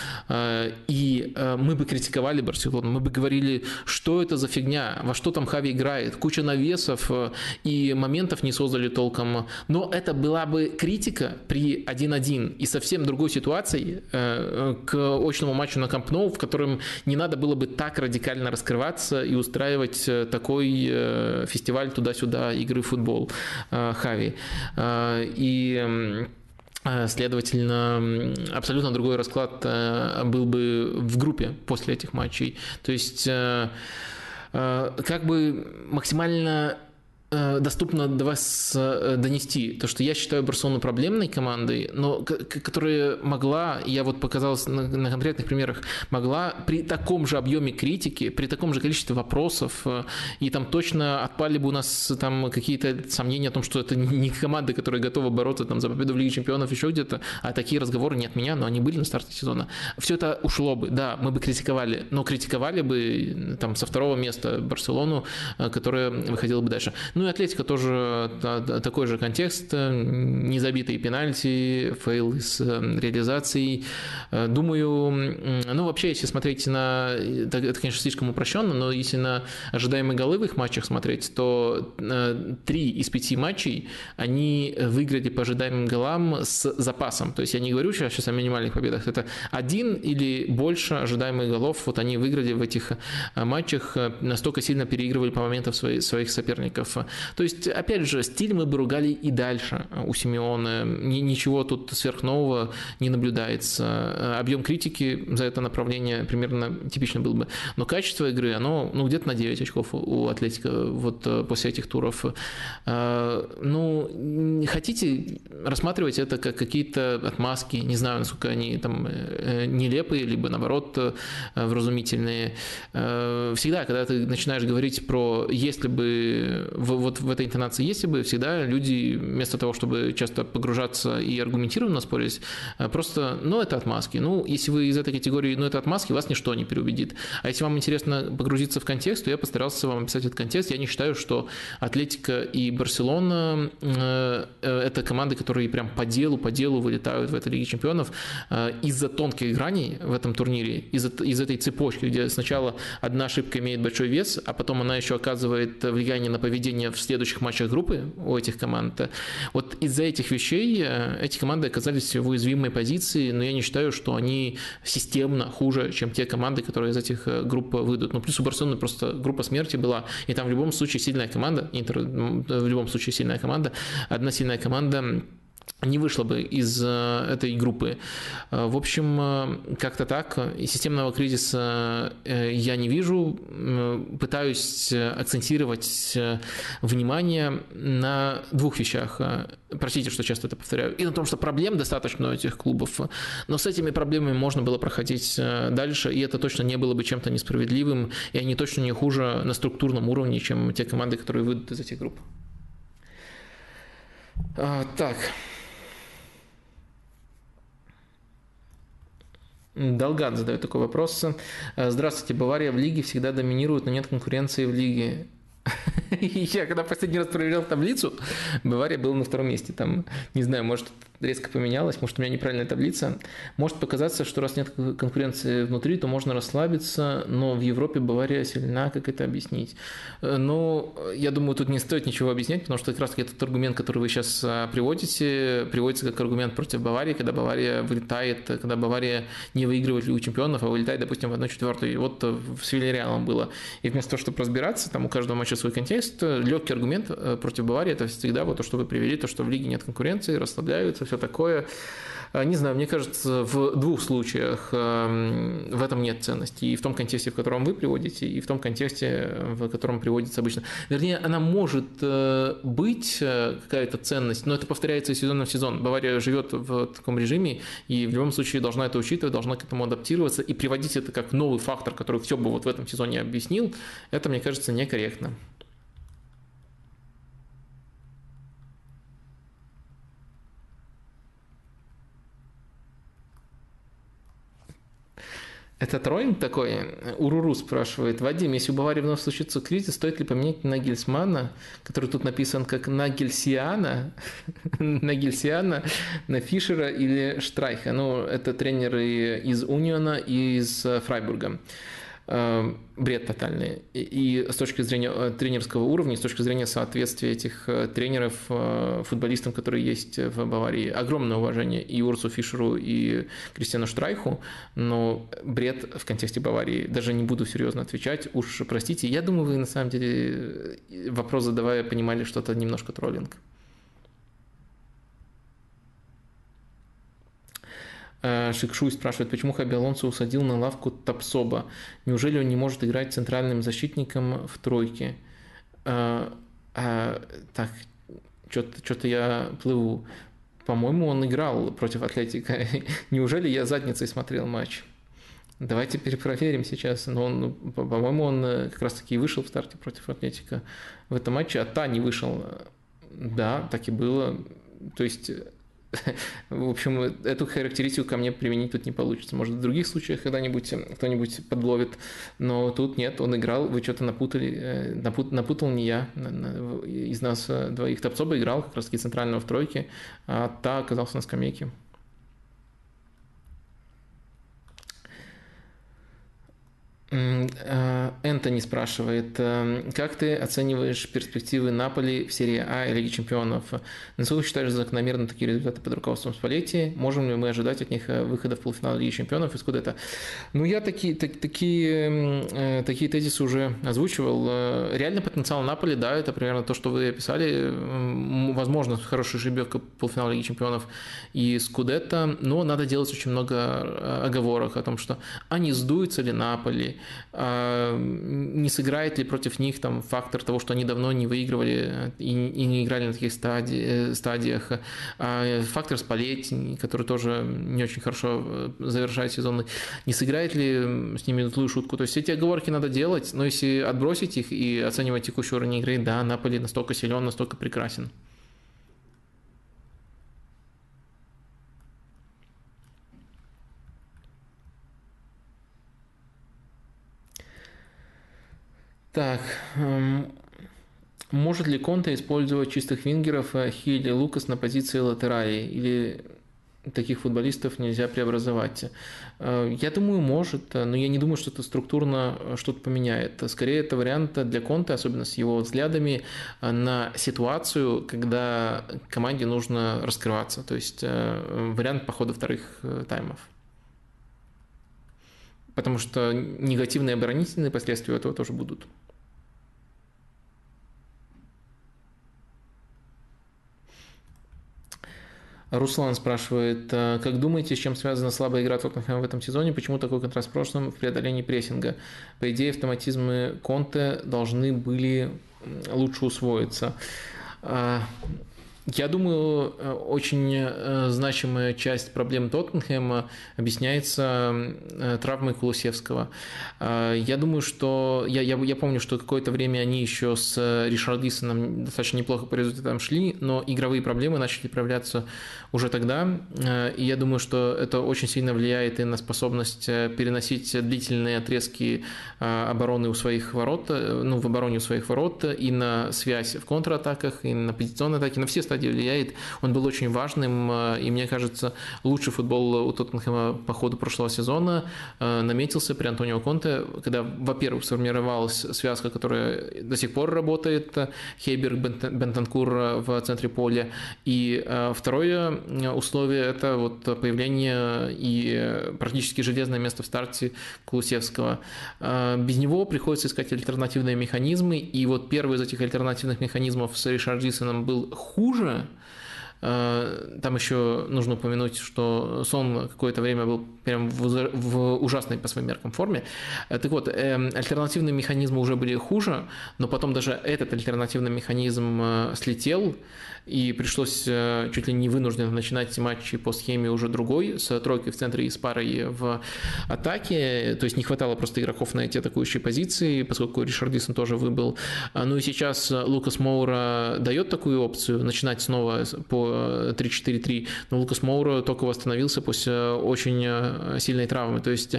И мы бы критиковали Барселону, мы бы говорили, что это за фигня, во что там Хави играет, куча навесов и моментов не создали толком. Но это была бы критика при 1-1 и совсем другой ситуации, к очному матчу на Камп в котором не надо было бы так радикально раскрываться и устраивать э, такой э, фестиваль туда-сюда игры в футбол э, Хави. И Следовательно, абсолютно другой расклад был бы в группе после этих матчей. То есть как бы максимально Э, доступно до вас э, донести. То, что я считаю Барселону проблемной командой, но которая могла, я вот показал на, на конкретных примерах, могла при таком же объеме критики, при таком же количестве вопросов, э, и там точно отпали бы у нас там какие-то сомнения о том, что это не команда, которая готова бороться там за победу в Лиге Чемпионов еще где-то, а такие разговоры не от меня, но они были на старте сезона. Все это ушло бы, да, мы бы критиковали, но критиковали бы там со второго места Барселону, которая выходила бы дальше. Ну и Атлетико тоже такой же контекст, незабитые пенальти, фейл с э, реализацией. Э, думаю, ну вообще, если смотреть на, это, конечно, слишком упрощенно, но если на ожидаемые голы в их матчах смотреть, то э, три из пяти матчей они выиграли по ожидаемым голам с запасом. То есть я не говорю сейчас, сейчас о минимальных победах, это один или больше ожидаемых голов, вот они выиграли в этих матчах, настолько сильно переигрывали по моментам своих, своих соперников. То есть, опять же, стиль мы бы ругали и дальше у Симеона. Ничего тут сверхнового не наблюдается. Объем критики за это направление примерно типично был бы. Но качество игры, оно ну, где-то на 9 очков у Атлетика вот э, после этих туров. Э, ну, хотите рассматривать это как какие-то отмазки, не знаю, насколько они там э, нелепые, либо наоборот вразумительные. Всегда, когда ты начинаешь говорить про если бы вот вот в этой интонации если бы всегда люди вместо того, чтобы часто погружаться и аргументированно спорить, э, просто, ну, это отмазки. Ну, если вы из этой категории, ну, это отмазки, вас ничто не переубедит. А если вам интересно погрузиться в контекст, то я постарался вам описать этот контекст. Я не считаю, что Атлетика и Барселона э, э, это команды, которые прям по делу, по делу вылетают в этой Лиге Чемпионов из-за тонких граней в этом турнире, из, из этой цепочки, где сначала одна ошибка имеет большой вес, а потом она еще оказывает влияние на поведение в следующих матчах группы у этих команд. Вот из-за этих вещей э, эти команды оказались в уязвимой позиции, но я не считаю, что они системно хуже, чем те команды, которые из этих э, групп выйдут. Ну, плюс у Барселоны просто группа смерти была, и там в любом случае сильная команда, Интер в любом случае сильная команда, одна сильная команда не вышло бы из э, этой группы. Э, в общем, э, как-то так. И системного кризиса я не вижу. Пытаюсь акцентировать внимание на двух вещах. Простите, что часто это повторяю. И на том, что проблем достаточно у этих клубов. Но с этими проблемами можно было проходить дальше, и это точно не было бы чем-то несправедливым, и они точно не хуже на структурном уровне, чем те команды, которые выйдут из этих групп. Так. Долган задает такой вопрос. Здравствуйте, Бавария в лиге всегда доминирует, но нет конкуренции в лиге. Я когда последний раз проверял таблицу, Бавария был на втором месте. Там, не знаю, может, резко поменялось, может, у меня неправильная таблица. Может показаться, что раз нет конкуренции внутри, то можно расслабиться, но в Европе Бавария сильна, как это объяснить? Э, но я думаю, тут не стоит ничего объяснять, потому что как раз этот аргумент, который вы сейчас а, приводите, приводится как аргумент против Баварии, когда Бавария вылетает, когда Бавария не выигрывает Лигу чемпионов, а вылетает, допустим, в 1-4. И вот в Севильяреалом было. И вместо того, чтобы разбираться, там у каждого матча свой контекст, легкий аргумент э, против Баварии, это всегда вот то, что вы привели, то, что в лиге нет конкуренции, расслабляются, все такое. А, не знаю, мне кажется, в двух случаях эм, в этом нет ценности. И в том контексте, в котором вы приводите, и в том контексте, в котором приводится обычно. Вернее, она может э, быть э, какая-то ценность, но это повторяется из сезона в сезон. Бавария живет в таком режиме, и в любом случае должна это учитывать, должна к этому адаптироваться, и приводить это как новый фактор, который все бы вот в этом сезоне объяснил, это, мне кажется, некорректно. Это троллинг такой? Уруру спрашивает. Вадим, если у Баварии вновь случится кризис, стоит ли поменять Нагельсмана, который тут написан как Нагельсиана, Нагельсиана на Фишера или Штрайха? Ну, это тренеры из Униона и из Фрайбурга. Эм, бред тотальный. И с точки зрения э, тренерского уровня, с точки зрения соответствия этих э, тренеров э, футболистам, которые есть в Баварии, огромное уважение и Урсу Фишеру, и Кристиану Штрайху, но бред в контексте Баварии. Даже не буду серьезно отвечать, уж простите. Я думаю, вы на самом деле вопрос задавая понимали, что это немножко троллинг. Шикшуй спрашивает, почему Хаби Алонсо усадил на лавку Тапсоба? Неужели он не может играть центральным защитником в тройке? А, а, так, что-то я плыву. По-моему, он играл против Атлетика. Неужели я задницей смотрел матч? Давайте перепроверим сейчас. Но он, по-моему, он как раз-таки вышел в старте против Атлетика в этом матче, а Та не вышел. Да, так и было. То есть В общем, эту характеристику ко мне применить тут не получится. Может, в других случаях когда-нибудь кто-нибудь подловит, но тут нет, он играл, вы что-то напутали, э, напут, напутал не я, из нас э, двоих. Топцоба играл как раз-таки центрального в тройке, а та оказался на скамейке. Энтони спрашивает, э, как ты оцениваешь перспективы Наполи в серии А и Лиги Чемпионов? Насколько считаешь закономерно такие результаты под руководством Спалетти? Можем ли мы ожидать от них э, выхода в полуфинал Лиги Чемпионов и скуда это? Ну, я такие, так, такие, такие тезисы уже озвучивал. Реальный потенциал Наполи, да, это примерно то, что вы описали. Возможно, хорошая жеребьевка полуфинала Лиги Чемпионов и Скудетто, но надо делать очень много оговорок о том, что а не сдуется ли Наполи, а, не сыграет ли против них там фактор того, что они давно не выигрывали и, и не играли на таких стадии, э, стадиях, а фактор Спалетти, который тоже не очень хорошо э, завершает сезон, не сыграет ли с ними злую шутку. То есть эти оговорки надо делать, но если отбросить их и оценивать текущий уровень игры, да, Наполи настолько силен, настолько прекрасен. Так, эм, может ли Конте использовать чистых вингеров э, Хилли Лукас на позиции латералей? Или таких футболистов нельзя преобразовать? Э, я думаю, может, э, но я не думаю, что это структурно что-то поменяет. Скорее, это вариант для Конте, особенно с его взглядами на ситуацию, когда команде нужно раскрываться. То есть вариант похода вторых таймов. Потому что негативные оборонительные последствия этого тоже будут. Руслан спрашивает, «А как думаете, с чем связана слабая игра Тоттенхэма в этом сезоне? Почему такой контраст с прошлым в преодолении прессинга? По идее, автоматизмы Конте должны были лучше усвоиться. Я думаю, э, очень э, значимая часть проблем Тоттенхэма объясняется э, травмой Кулусевского. Я думаю, что... Я, я, я помню, что какое-то время они еще с Ришардисоном достаточно неплохо по результатам шли, но игровые проблемы начали проявляться уже тогда. И я думаю, что это очень сильно влияет и на способность переносить длительные отрезки обороны у своих ворот, ну, в обороне у своих ворот, и на связь в контратаках, и на позиционные атаки, на все стадии влияет. Он был очень важным, э, и мне кажется, лучший футбол у Тоттенхэма по ходу прошлого сезона э, наметился при Антонио Конте, когда, во-первых, сформировалась связка, которая до сих пор работает, Хейберг, Бентанкур в центре поля, и э, второе условие – это вот появление и практически железное место в старте Кулусевского. Без него приходится искать альтернативные механизмы, и вот первый из этих альтернативных механизмов с Ришардисоном был хуже, Там еще нужно упомянуть, что Сон какое-то время был прям в ужасной по своим меркам форме. Так вот, эм, альтернативные механизмы уже были хуже, но потом даже этот альтернативный механизм слетел, и пришлось э, чуть ли не вынужденно начинать матчи по схеме уже другой, с тройкой в центре и с парой в атаке, то есть не хватало просто игроков на эти атакующие позиции, поскольку Ришардисон тоже выбыл. А, ну и сейчас Лукас Моура дает такую опцию, начинать снова по 3-4-3, но Лукас Моура только восстановился после очень э, сильной травмы, то есть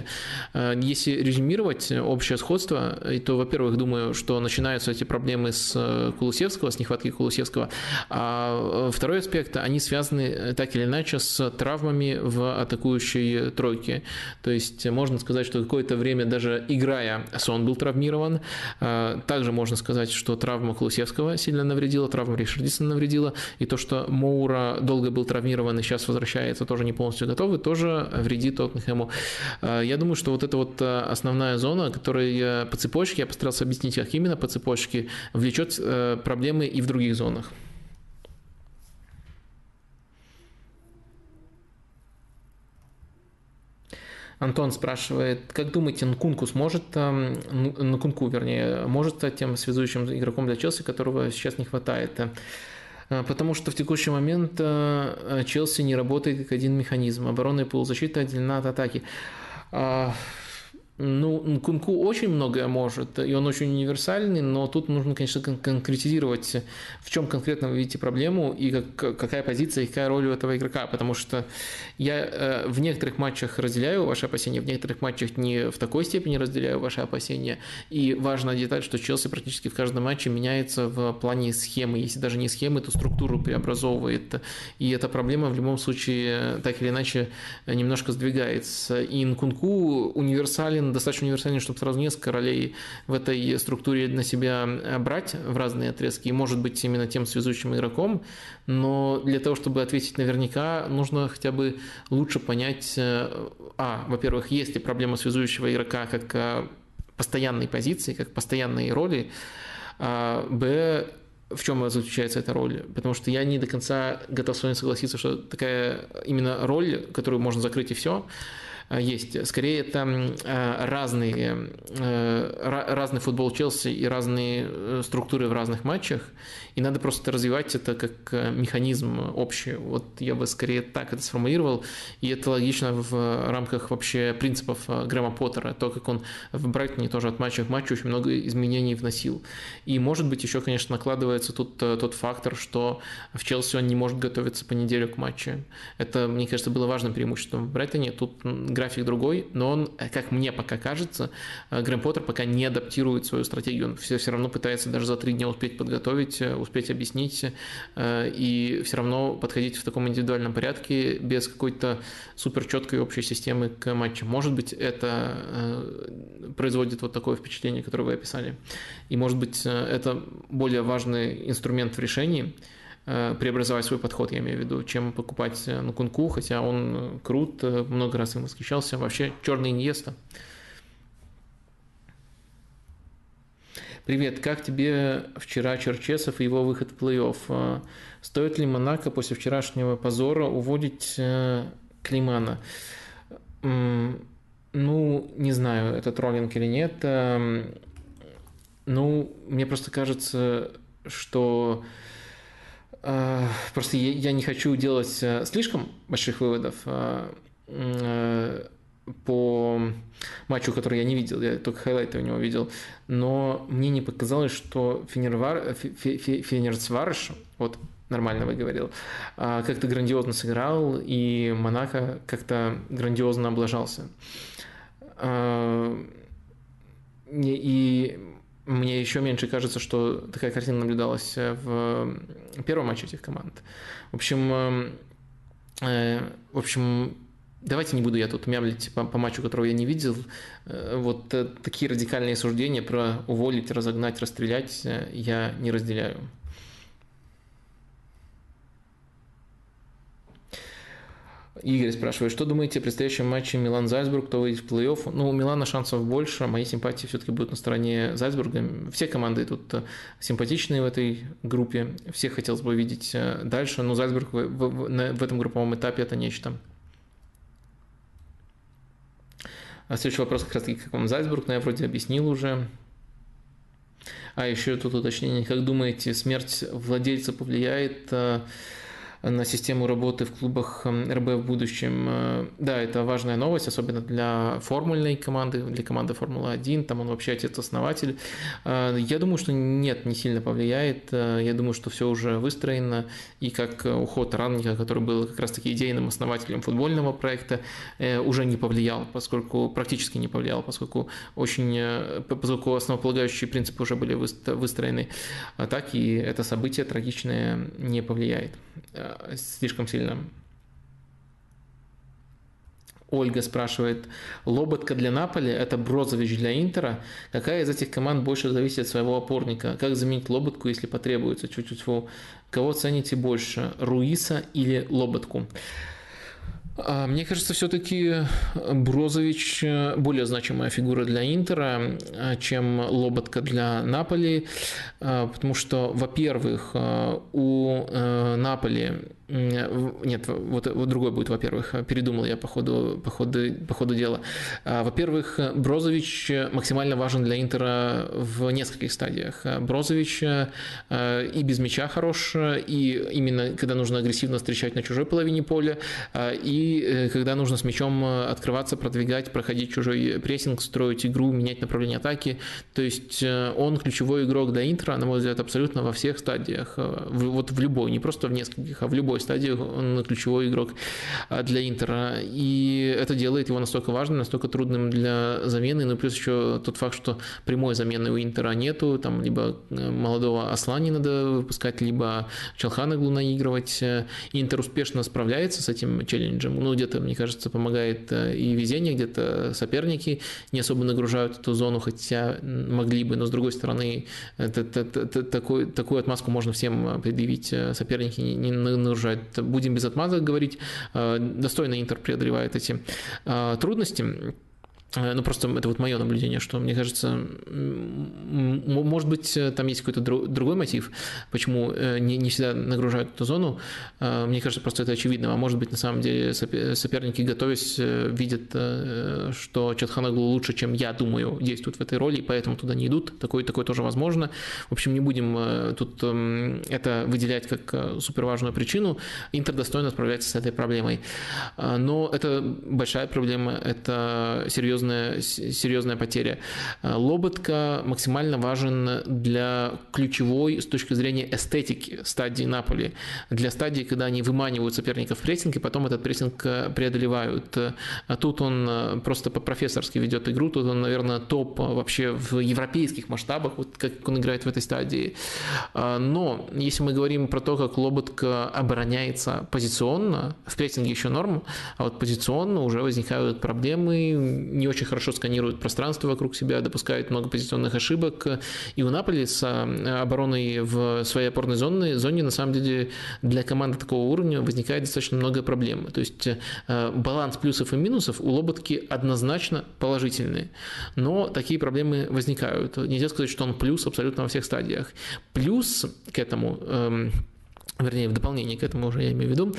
э, если резюмировать общее сходство, то, во-первых, думаю, что начинаются эти проблемы с Кулусевского, с нехваткой Кулусевского, а а второй аспект, они связаны э, так или иначе с травмами в атакующей тройке. То есть можно сказать, что какое-то время даже играя, Сон был травмирован. А, также можно сказать, что травма Клусевского сильно навредила, травма Ришардисона навредила. И то, что Моура долго был травмирован и сейчас возвращается, тоже не полностью готовый, тоже вредит Тоттенхэму. А, я думаю, что вот это вот э, основная зона, которая по цепочке, я постарался объяснить, как именно по цепочке, влечет э, проблемы и в других зонах. Антон спрашивает, как думаете, Нкунку сможет, эм, Нкунку, вернее, может стать тем связующим игроком для Челси, которого сейчас не хватает? Э, потому что в текущий момент э, Челси не работает как один механизм. Оборона и полузащита отделена от атаки. Ну, Кунку очень многое может, и он очень универсальный, но тут нужно, конечно, конкретизировать, в чем конкретно вы видите проблему и как, какая позиция и какая роль у этого игрока, потому что я э, в некоторых матчах разделяю ваши опасения, в некоторых матчах не в такой степени разделяю ваши опасения, и важная деталь, что Челси практически в каждом матче меняется в плане схемы, если даже не схемы, то структуру преобразовывает, и эта проблема в любом случае так или иначе немножко сдвигается, и Нкунку универсален достаточно универсальный, чтобы сразу несколько ролей в этой структуре на себя брать в разные отрезки и может быть именно тем связующим игроком, но для того, чтобы ответить наверняка, нужно хотя бы лучше понять, э, а, во-первых, есть ли проблема связующего игрока как э, постоянной позиции, как постоянной роли, а, б, в чем заключается эта роль? Потому что я не до конца готов с вами согласиться, что такая именно роль, которую можно закрыть и все, есть. Скорее, это э, разные, э, разный футбол Челси и разные структуры в разных матчах, и надо просто развивать это как механизм общий. Вот я бы скорее так это сформулировал, и это логично в рамках вообще принципов Грэма Поттера, то, как он в Брайтоне тоже от матча к матчу очень много изменений вносил. И, может быть, еще, конечно, накладывается тут тот фактор, что в Челси он не может готовиться по неделю к матчу. Это, мне кажется, было важным преимуществом в Брайтоне. Тут график другой, но он, как мне пока кажется, э, Грэм Поттер пока не адаптирует свою стратегию. Он все, все равно пытается даже за три дня успеть подготовить, э, успеть объяснить э, и все равно подходить в таком индивидуальном порядке без какой-то супер четкой общей системы к матчу. Может быть, это производит вот такое впечатление, которое вы описали. И может быть, это более важный инструмент в решении, Э, преобразовать свой подход, я имею в виду, чем покупать э, на Кунку, хотя он э, крут, много раз им восхищался. Вообще, черный Иньеста. Привет, как тебе вчера Черчесов и его выход в плей-офф? Стоит ли Монако после вчерашнего позора уводить Климана? Ну, не знаю, это троллинг или нет. Эм, ну, мне просто кажется, что а, просто я не хочу делать э, слишком больших выводов а, э, по матчу, который я не видел, я только хайлайты у него видел, но мне не показалось, что Фенервар, Фенерцварш, вот нормально выговорил, а, как-то грандиозно сыграл, и Монако как-то грандиозно облажался. И мне еще меньше кажется, что такая картина наблюдалась в первом матче этих команд. В общем, э, в общем, давайте не буду я тут мямлить по, по матчу, которого я не видел. Вот такие радикальные суждения про уволить, разогнать, расстрелять я не разделяю. Игорь спрашивает, что думаете о предстоящем матче Милан-Зальцбург, кто выйдет в плей-офф? Ну, у Милана шансов больше, мои симпатии все-таки будут на стороне Зальцбурга. Все команды тут э, симпатичные в этой группе, всех хотелось бы видеть э, дальше, но Зальцбург в, в, в этом групповом этапе это нечто. А следующий вопрос как раз таки, как вам Зальцбург, но я вроде объяснил уже. А еще тут уточнение, как думаете, смерть владельца повлияет э, на систему работы в клубах эм, РБ в будущем. Э, да, это важная новость, особенно для формульной команды, для команды Формулы-1, там он вообще отец-основатель. Э, я думаю, что нет, не сильно повлияет. Э, я думаю, что все уже выстроено, и как уход Ранника, который был как раз-таки идейным основателем футбольного проекта, уже не повлиял, поскольку практически не повлиял, поскольку очень, поскольку основополагающие принципы уже были выстроены, а так и это событие трагичное не повлияет слишком сильно. Ольга спрашивает, Лоботка для Наполи – это Брозович для Интера. Какая из этих команд больше зависит от своего опорника? Как заменить Лоботку, если потребуется? Чуть-чуть. Кого цените больше, Руиса или Лоботку? А, мне кажется, все-таки Брозович э, более значимая фигура для Интера, э, чем Лоботка для Наполи, э, потому что, во-первых, у Наполи нет, вот, вот другой будет, во-первых, передумал я по ходу, по ходу, по ходу дела. А, во-первых, Брозович максимально важен для Интера в нескольких стадиях. Брозович и без мяча хорош, и именно когда нужно агрессивно встречать на чужой половине поля, и Э, когда нужно с мячом э, открываться, продвигать, проходить чужой прессинг, строить игру, менять направление атаки. То есть э, он ключевой игрок для Интера, на мой взгляд, абсолютно во всех стадиях. Вот в любой, не просто в нескольких, а в любой стадии он ключевой игрок для Интера. И это делает его настолько важным, настолько трудным для замены. Ну, плюс еще тот факт, что прямой замены у Интера нету. Там либо молодого Аслани надо выпускать, либо Челханаглу наигрывать. Интер успешно справляется с этим челленджем ну, где-то, мне кажется, помогает э, и везение, где-то соперники не особо нагружают эту зону, хотя могли бы, но с другой стороны, это, это, это, такой, такую отмазку можно всем предъявить, э, соперники не, не нагружают. Будем без отмазок говорить, э, достойно Интер преодолевает эти трудности. Э, ну, просто это вот мое наблюдение, что, мне кажется, может быть, э, там есть какой-то другой мотив, почему э, не, не всегда нагружают эту зону. Мне кажется, просто это очевидно. А может быть, на самом деле, соперники, готовясь, видят, что Чатханаглу лучше, чем я думаю, действует в этой роли, и поэтому туда не идут. Такое, такое тоже возможно. В общем, не будем тут эм, это выделять как суперважную причину. Интер достойно справляется с этой проблемой. Но это большая проблема, это серьезно серьезная, серьезная потеря. Э, Лоботка максимально важен для ключевой с точки зрения эстетики стадии Наполи. Для стадии, когда они выманивают соперников в прессинг, и потом этот прессинг э, преодолевают. А тут он просто по-профессорски ведет игру, тут он, наверное, топ вообще в европейских масштабах, вот как он играет в этой стадии. Но если мы говорим про то, как Лоботка обороняется позиционно, в прессинге еще норм, а вот позиционно уже возникают проблемы, не очень хорошо сканируют пространство вокруг себя, допускают много позиционных ошибок. И у Наполи с э, обороной в своей опорной зоне, зоне на самом деле для команды такого уровня возникает достаточно много проблем. То есть э, баланс плюсов и минусов у Лоботки однозначно положительный. Но такие проблемы возникают. Нельзя сказать, что он плюс абсолютно во всех стадиях. Плюс к этому эм, вернее, в дополнение к этому уже я имею в виду,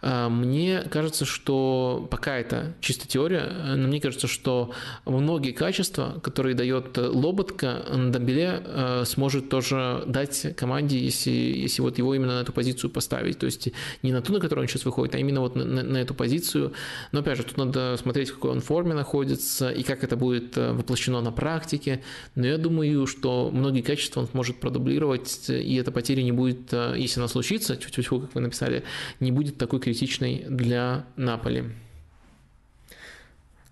а, мне кажется, что пока это чисто теория, но мне кажется, что многие качества, которые дает Лоботка, Дамбеле а, сможет тоже дать команде, если, если вот его именно на эту позицию поставить. То есть не на ту, на которую он сейчас выходит, а именно вот на, на, на эту позицию. Но опять же, тут надо смотреть, в какой он форме находится и как это будет а, воплощено на практике. Но я думаю, что многие качества он сможет продублировать, и эта потеря не будет, если она случится, случится, тьфу как вы написали, не будет такой критичной для Наполи.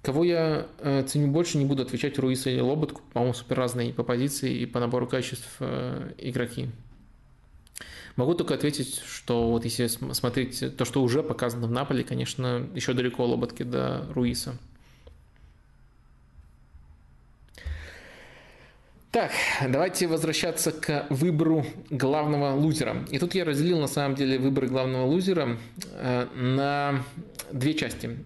Кого я э, ценю больше, не буду отвечать Руиса или Лоботку, по-моему, супер разные по позиции и по набору качеств э, игроки. Могу только ответить, что вот если смотреть то, что уже показано в Наполе, конечно, еще далеко Лоботки до Руиса. Так, давайте возвращаться к выбору главного лузера. И тут я разделил на самом деле выбор главного лузера э, на две части.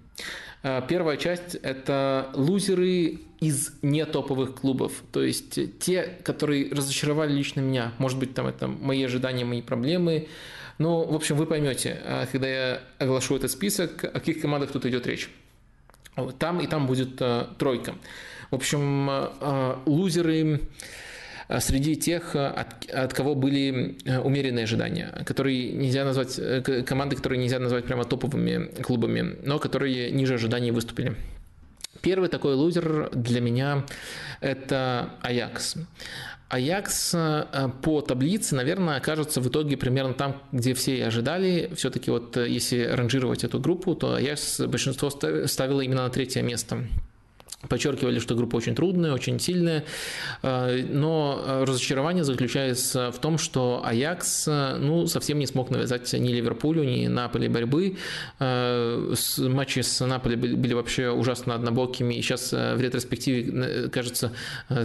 Первая часть – это лузеры из не топовых клубов, то есть те, которые разочаровали лично меня. Может быть, там это мои ожидания, мои проблемы. Но, в общем, вы поймете, когда я оглашу этот список, о каких командах тут идет речь. Там и там будет тройка. В общем, лузеры Э, среди тех, э, от, от кого были э, умеренные ожидания, которые нельзя назвать, команды, которые нельзя назвать прямо топовыми клубами, но которые ниже ожиданий выступили. Первый такой лузер для меня – это Аякс. Аякс по таблице, наверное, окажется в итоге примерно там, где все и ожидали. Все-таки вот если ранжировать эту группу, то Аякс большинство ставило именно на третье место. Подчеркивали, что группа очень трудная, очень сильная, э, но разочарование заключается в том, что Аякс ну, совсем не смог навязать ни Ливерпулю, ни Наполи борьбы. Э, матчи с Наполи были вообще ужасно однобокими, и сейчас э, в ретроспективе кажется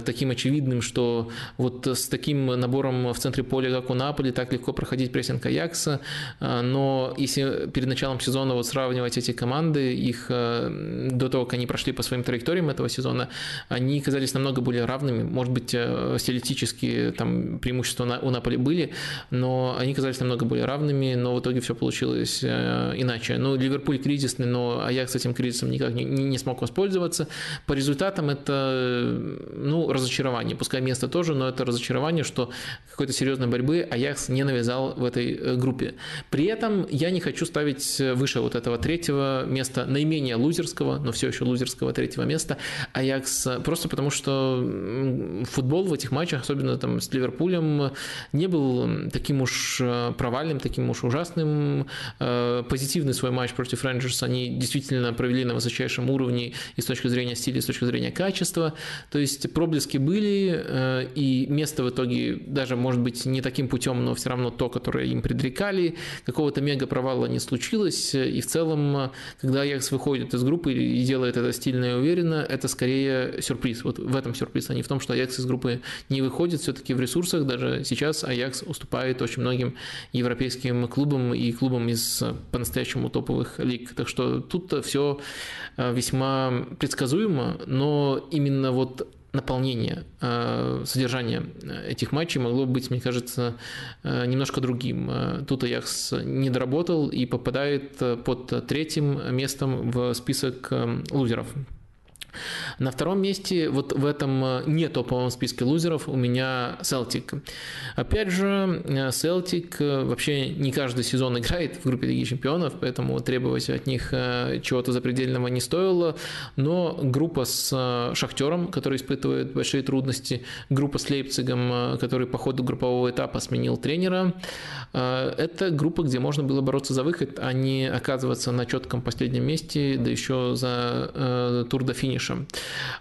таким очевидным, что вот с таким набором в центре поля, как у Наполи, так легко проходить прессинг Аякса, но если перед началом сезона вот сравнивать эти команды, их до того, как они прошли по своим траекториям, героем этого сезона, они казались намного более равными. Может быть, э, стилистические там преимущества у Наполи были, но они казались намного более равными, но в итоге все получилось э, иначе. Ну, Ливерпуль кризисный, но Аякс этим кризисом никак не, не смог воспользоваться. По результатам это, ну, разочарование. Пускай место тоже, но это разочарование, что какой-то серьезной борьбы Аякс не навязал в этой э, группе. При этом я не хочу ставить выше вот этого третьего места, наименее лузерского, но все еще лузерского третьего места, Аякс, просто потому что футбол в этих матчах, особенно там с Ливерпулем, не был таким уж э, провальным, таким уж ужасным. Э, позитивный свой матч против Рейнджерс они действительно провели на высочайшем уровне и с точки зрения стиля, и с точки зрения качества. То есть проблески были, э, и место в итоге даже, может быть, не таким путем, но все равно то, которое им предрекали. Какого-то мега провала не случилось, и в целом, когда Аякс выходит из группы и делает это стильно и уверенно, это скорее сюрприз. Вот в этом сюрприз, а не в том, что Аякс из группы не выходит. Все-таки в ресурсах даже сейчас Аякс уступает очень многим европейским клубам и клубам из по-настоящему топовых лиг. Так что тут все э, весьма предсказуемо, но именно вот наполнение, э, содержание этих матчей могло быть, мне кажется, э, немножко другим. Тут Аякс не доработал и попадает под третьим местом в список лузеров. На втором месте вот в этом э, не топовом списке лузеров у меня Селтик. Опять же, Селтик э, вообще не каждый сезон играет в группе Лиги Чемпионов, поэтому требовать от них э, чего-то запредельного не стоило. Но группа с Шахтером, который испытывает большие трудности, группа с Лейпцигом, который по ходу группового этапа сменил тренера, это группа, где можно было бороться за выход, а не оказываться на четком последнем месте, да еще за тур до финиша финишем.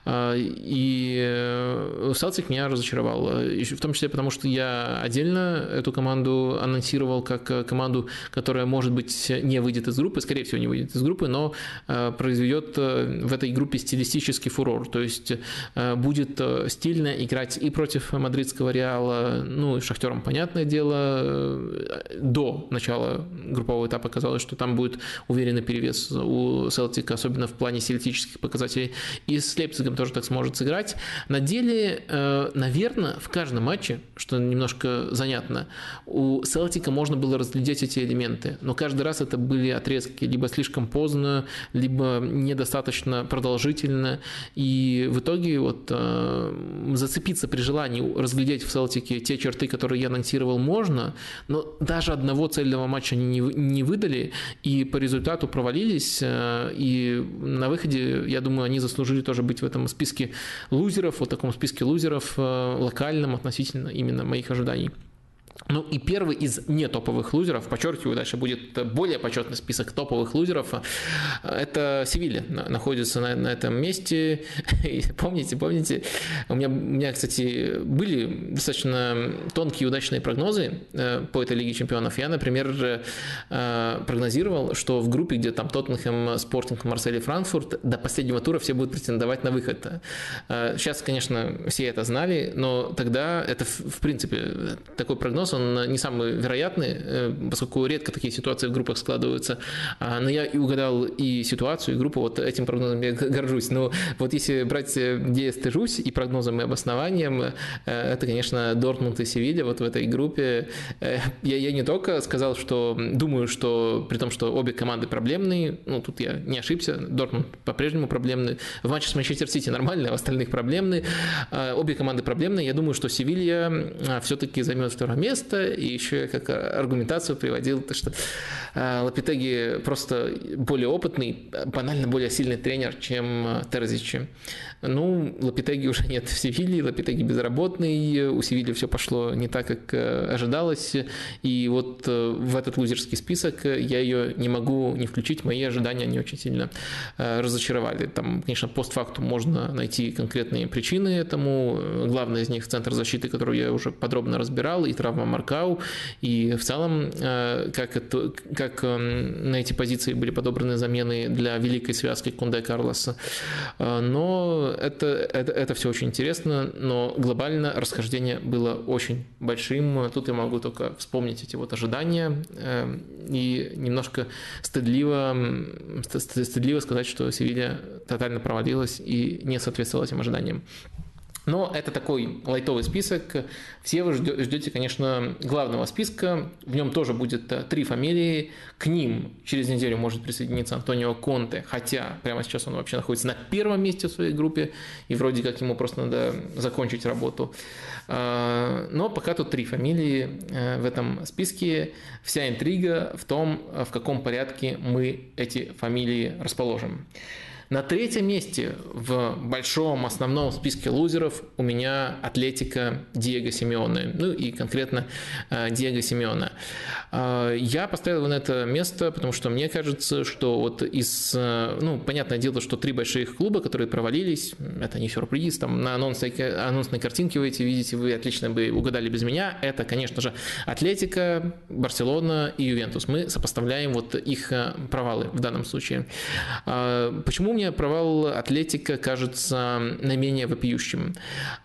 А, и Селтик меня разочаровал, в том числе потому, что я отдельно эту команду анонсировал как команду, которая, может быть, не выйдет из группы, скорее всего, не выйдет из группы, но а, произведет э, в этой группе стилистический фурор, то есть э, будет э, стильно играть и против мадридского Реала, ну, и Шахтером, понятное дело, до начала группового этапа казалось, что там будет уверенный перевес у Селтика, особенно в плане стилистических показателей и с Лейпцигом тоже так сможет сыграть. На деле, э, наверное, в каждом матче, что немножко занятно, у Селтика можно было разглядеть эти элементы, но каждый раз это были отрезки. Либо слишком поздно, либо недостаточно продолжительно, и в итоге вот э, зацепиться при желании разглядеть в Селтике те черты, которые я анонсировал, можно, но даже одного цельного матча они не выдали, и по результату провалились, э, и на выходе, я думаю, они заслужили заслужили тоже быть в этом списке лузеров, вот таком списке лузеров э, локальном относительно именно моих ожиданий. Ну и первый из не топовых лузеров, подчеркиваю, дальше будет более почетный список топовых лузеров, это Севилья находится на, на этом месте. И помните, помните, у меня, у меня, кстати, были достаточно тонкие удачные прогнозы э, по этой Лиге Чемпионов. Я, например, э, прогнозировал, что в группе, где там Тоттенхэм, Спортинг, Марсель и Франкфурт, до последнего тура все будут претендовать на выход. Э, сейчас, конечно, все это знали, но тогда это, в принципе, такой прогноз он не самый вероятный, поскольку редко такие ситуации в группах складываются. А, но я и угадал и ситуацию, и группу, вот этим прогнозом я горжусь. Но вот если брать, где я стыжусь, и прогнозом, и обоснованием, это, конечно, Дортмунд и Севилья вот в этой группе. Я, я не только сказал, что думаю, что при том, что обе команды проблемные, ну, тут я не ошибся, Дортмунд по-прежнему проблемный. В матче с Манчестер Сити нормально, а в остальных проблемные. Обе команды проблемные. Я думаю, что Севилья все-таки займет второе место. И еще я как аргументацию приводил, то, что а, Лапитеги просто более опытный, банально более сильный тренер, чем Терзичи. Ну, Лапитеги уже нет в Севилье, Лапитеги безработный, у Севильи все пошло не так, как э, ожидалось. И вот э, в этот лузерский список я ее не могу не включить, мои ожидания не очень сильно э, разочаровали. Там, конечно, постфактум можно найти конкретные причины этому. Главное из них – центр защиты, который я уже подробно разбирал, и травма Маркау. И в целом, как, это, как эм, на эти позиции были подобраны замены для великой связки Кунде Карлоса. Но это, это, это все очень интересно, но глобально расхождение было очень большим. Тут я могу только вспомнить эти вот ожидания и немножко стыдливо, стыдливо сказать, что Севилья тотально провалилась и не соответствовала этим ожиданиям. Но это такой лайтовый список. Все вы ждете, конечно, главного списка. В нем тоже будет э, три фамилии. К ним через неделю может присоединиться Антонио Конте, хотя прямо сейчас он вообще находится на первом месте в своей группе, и вроде как ему просто надо закончить работу. А, но пока тут три фамилии э, в этом списке. Вся интрига в том, в каком порядке мы эти фамилии расположим. На третьем месте в большом основном списке лузеров у меня Атлетика Диего Симеоне, ну и конкретно э, Диего Симеона. Э, я поставил его на это место, потому что мне кажется, что вот из, э, ну, понятное дело, что три больших клуба, которые провалились, это не сюрприз, там на анонсной, анонсной картинке вы эти видите, вы отлично бы угадали без меня, это, конечно же, Атлетика, Барселона и Ювентус. Мы сопоставляем вот их провалы в данном случае. Почему мне провал Атлетика кажется наименее вопиющим?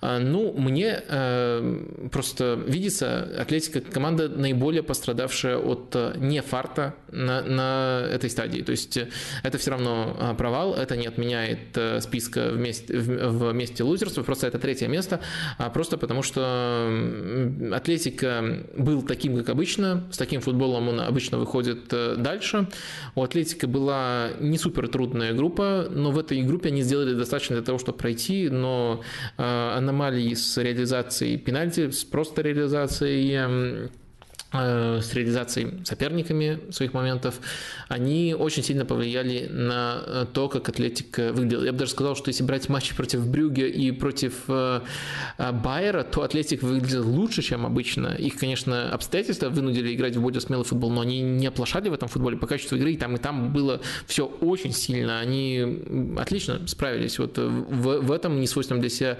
А, ну, мне э, просто видится Атлетика команда наиболее пострадавшая от э, не фарта на, на этой стадии. То есть э, это все равно провал, это не отменяет списка вместе, вместе лузерства, просто это третье место, а просто потому что Атлетика был таким, как обычно, с таким футболом он обычно выходит дальше. У Атлетика была не супер трудная группа, но в этой группе они сделали достаточно для того, чтобы пройти, но э, аномалии с реализацией пенальти, с просто реализацией с реализацией соперниками своих моментов, они очень сильно повлияли на э, то, как Атлетик выглядел. Я бы даже сказал, что если брать матчи против Брюге и против э, Байера, то Атлетик выглядел лучше, чем обычно. Их, конечно, обстоятельства вынудили играть в более смелый футбол, но они не оплошали в этом футболе по качеству игры, и там и там было все очень сильно. Они отлично справились вот в, в этом несвойственном для себя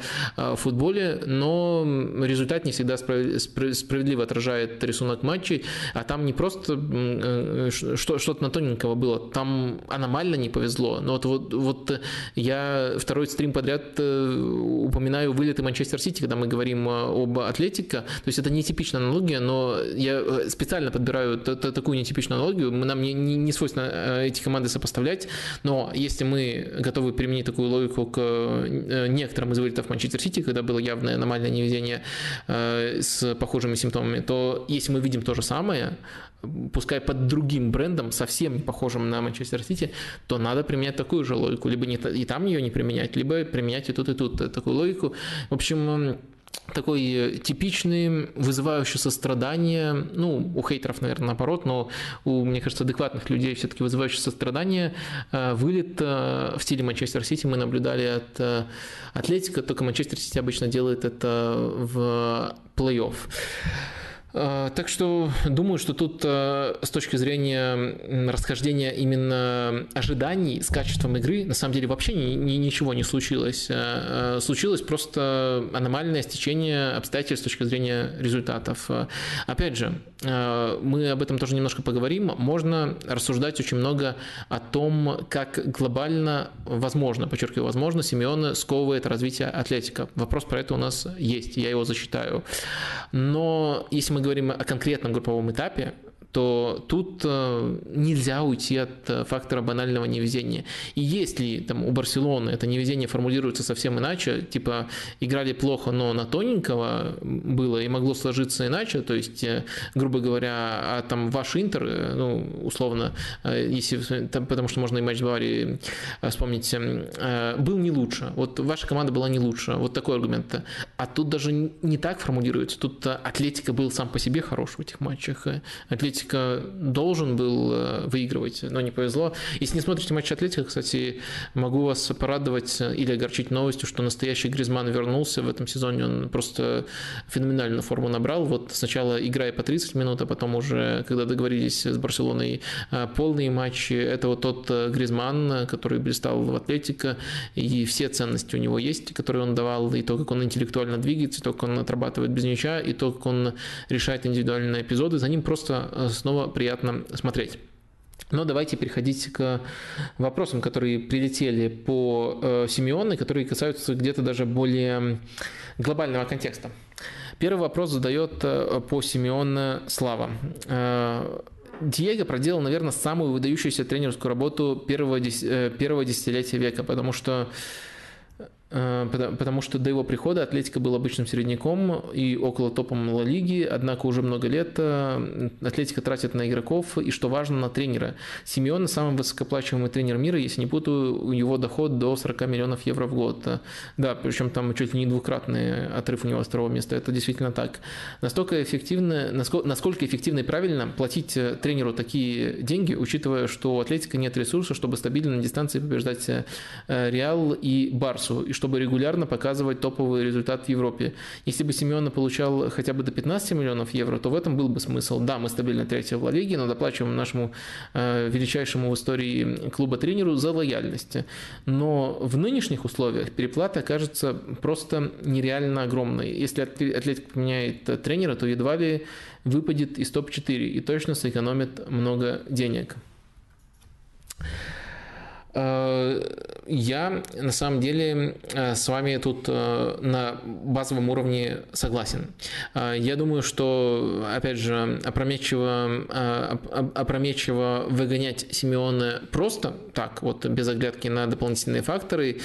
футболе, но результат не всегда справедливо отражает рисунок рисунок матчей, а там не просто э, что-то на тоненького было, там аномально не повезло. Но вот, вот, вот я второй стрим подряд э, упоминаю вылеты Манчестер Сити, когда мы говорим э, об Атлетико. То есть это нетипичная аналогия, но я специально подбираю такую нетипичную аналогию. Нам не, не, не свойственно эти команды сопоставлять, но если мы готовы применить такую логику к некоторым из вылетов Манчестер Сити, когда было явное аномальное невезение с похожими симптомами, то если мы видим то же самое, пускай под другим брендом, совсем не похожим на Манчестер Сити, то надо применять такую же логику. Либо не, и там ее не применять, либо применять и тут, и тут такую логику. В общем, такой типичный, вызывающий сострадание, ну, у хейтеров, наверное, наоборот, но у, мне кажется, адекватных людей все-таки вызывающий сострадание, э, вылет э, в стиле Манчестер Сити мы наблюдали от э, Атлетика, только Манчестер Сити обычно делает это в плей-офф. А, так что думаю, что тут а, с точки зрения расхождения именно ожиданий с качеством игры, на самом деле вообще ни, ни, ничего не случилось. А, случилось просто аномальное стечение обстоятельств с точки зрения результатов. Опять же, мы об этом тоже немножко поговорим. Можно рассуждать очень много о том, как глобально возможно, подчеркиваю, возможно, Симеона сковывает развитие атлетика. Вопрос про это у нас есть, я его засчитаю. Но если мы мы говорим о конкретном групповом этапе, то тут э, нельзя уйти от э, фактора банального невезения. И если там у Барселоны это невезение формулируется совсем иначе, типа играли плохо, но на тоненького было и могло сложиться иначе, то есть, э, грубо говоря, а там ваш Интер, ну, условно, если, там, потому что можно и матч Баварии вспомнить, был не лучше. Вот ваша команда была не лучше. Вот такой аргумент. А тут даже не так формулируется. Тут Атлетика был сам по себе хорош в этих матчах. Атлетика Атлетика должен был э, выигрывать, но не повезло. Если не смотрите матч Атлетика, кстати, могу вас порадовать или огорчить новостью, что настоящий Гризман вернулся. В этом сезоне, он просто феноменальную форму набрал. Вот сначала играя по 30 минут, а потом уже, когда договорились с Барселоной э, полные матчи, это вот тот э, Гризман, который блистал в Атлетика, и все ценности у него есть, которые он давал, и то, как он интеллектуально двигается, и то, как он отрабатывает без мяча, и то, как он решает индивидуальные эпизоды, за ним просто снова приятно смотреть. Но давайте переходить к вопросам, которые прилетели по э, Симеоне, которые касаются где-то даже более глобального контекста. Первый вопрос задает э, по Симеоне Слава. Э, Диего проделал, наверное, самую выдающуюся тренерскую работу первого, э, первого десятилетия века, потому что потому что до его прихода Атлетика был обычным середняком и около топом Ла Лиги, однако уже много лет э, Атлетика тратит на игроков и, что важно, на тренера. Симеон самый высокоплачиваемый тренер мира, если не путаю, у него доход до 40 миллионов евро в год. Да, причем там чуть ли не двукратный отрыв у него с второго места, это действительно так. Настолько эффективно, насколько эффективно и правильно платить э, тренеру такие деньги, учитывая, что у Атлетика нет ресурсов, чтобы стабильно на дистанции побеждать Реал и Барсу, и чтобы регулярно показывать топовый результат в Европе. Если бы Семена получал хотя бы до 15 миллионов евро, то в этом был бы смысл. Да, мы стабильно третья в Ла Лиге, но доплачиваем нашему э, величайшему в истории клуба тренеру за лояльность. Но в нынешних условиях переплата окажется просто нереально огромной. Если Атлетик поменяет тренера, то едва ли выпадет из топ-4 и точно сэкономит много денег. Э, я на самом деле э, с вами тут э, на базовом уровне согласен. Я думаю, что, опять же, опрометчиво, опрометчиво выгонять Симеона просто так, вот без оглядки на дополнительные факторы,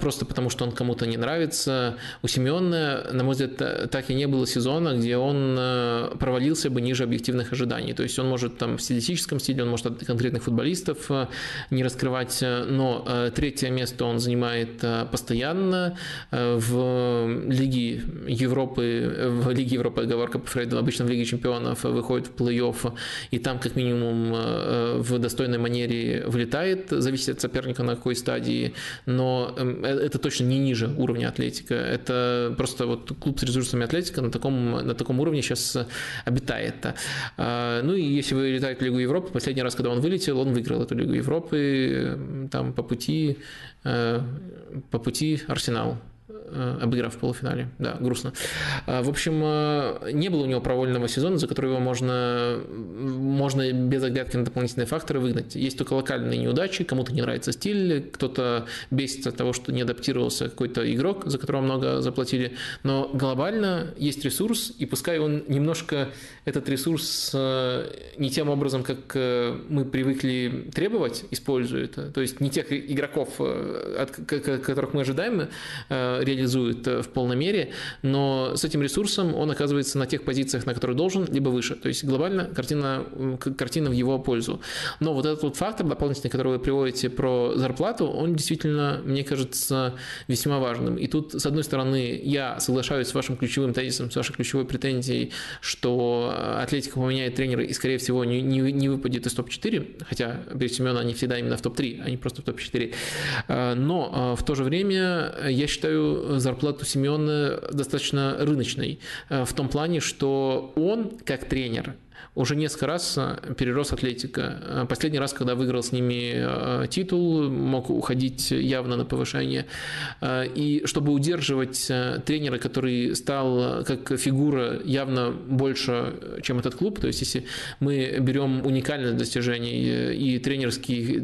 просто потому что он кому-то не нравится. У Симеона, на мой взгляд, так и не было сезона, где он провалился бы ниже объективных ожиданий. То есть он может там в стилистическом стиле, он может от конкретных футболистов не раскрывать сказать, но э, третье место он занимает э, постоянно э, в Лиге Европы, в Лиге Европы, оговорка по Фрейду, обычно в Лиге Чемпионов выходит в плей-офф, и там как минимум в достойной манере вылетает, зависит от соперника на какой стадии, но эм, это точно не ниже уровня Атлетика, это просто вот клуб с ресурсами Атлетика на таком, на таком уровне сейчас обитает. Ну и если вы летаете в Лигу Европы, последний раз, когда он вылетел, он выиграл эту Лигу Европы, там по пути, э, по пути Арсенал обыграв в полуфинале. Да, грустно. А, в общем, э, не было у него провольного сезона, за который его можно, можно без оглядки на дополнительные факторы выгнать. Есть только локальные неудачи, кому-то не нравится стиль, кто-то бесится от того, что не адаптировался какой-то игрок, за которого много заплатили. Но глобально есть ресурс, и пускай он немножко этот ресурс э, не тем образом, как мы привыкли требовать, использует, то есть не тех игроков, от которых мы ожидаем, реализует реализует э, в полной мере, но с этим ресурсом он оказывается на тех позициях, на которых должен, либо выше. То есть глобально картина, картина в его пользу. Но вот этот вот фактор дополнительный, который вы приводите про зарплату, он действительно, мне кажется, весьма важным. И тут, с одной стороны, я соглашаюсь с вашим ключевым тезисом, с вашей ключевой претензией, что Атлетика поменяет тренера и, скорее всего, не, не, не выпадет из топ-4, хотя при Семена они всегда именно в топ-3, а не просто в топ-4. Э, но э, в то же время я считаю зарплату Семена достаточно рыночной, э, в том плане, что он, как тренер, уже несколько раз э, перерос Атлетика. Э, последний раз, когда выиграл с ними э, титул, мог уходить явно на повышение. И чтобы удерживать тренера, который стал как фигура явно больше, чем этот клуб, то есть если мы берем уникальность достижений и тренерские,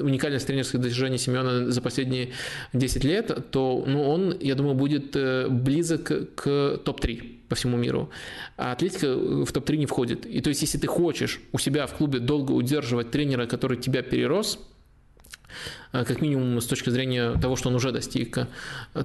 уникальность тренерских достижений Семена за последние 10 лет, то ну, он, я думаю, будет близок к топ-3 по всему миру. А Атлетика в топ-3 не входит. И то есть, если ты хочешь у себя в клубе долго удерживать тренера, который тебя перерос, Э, как минимум с точки зрения того, что он уже достиг, э,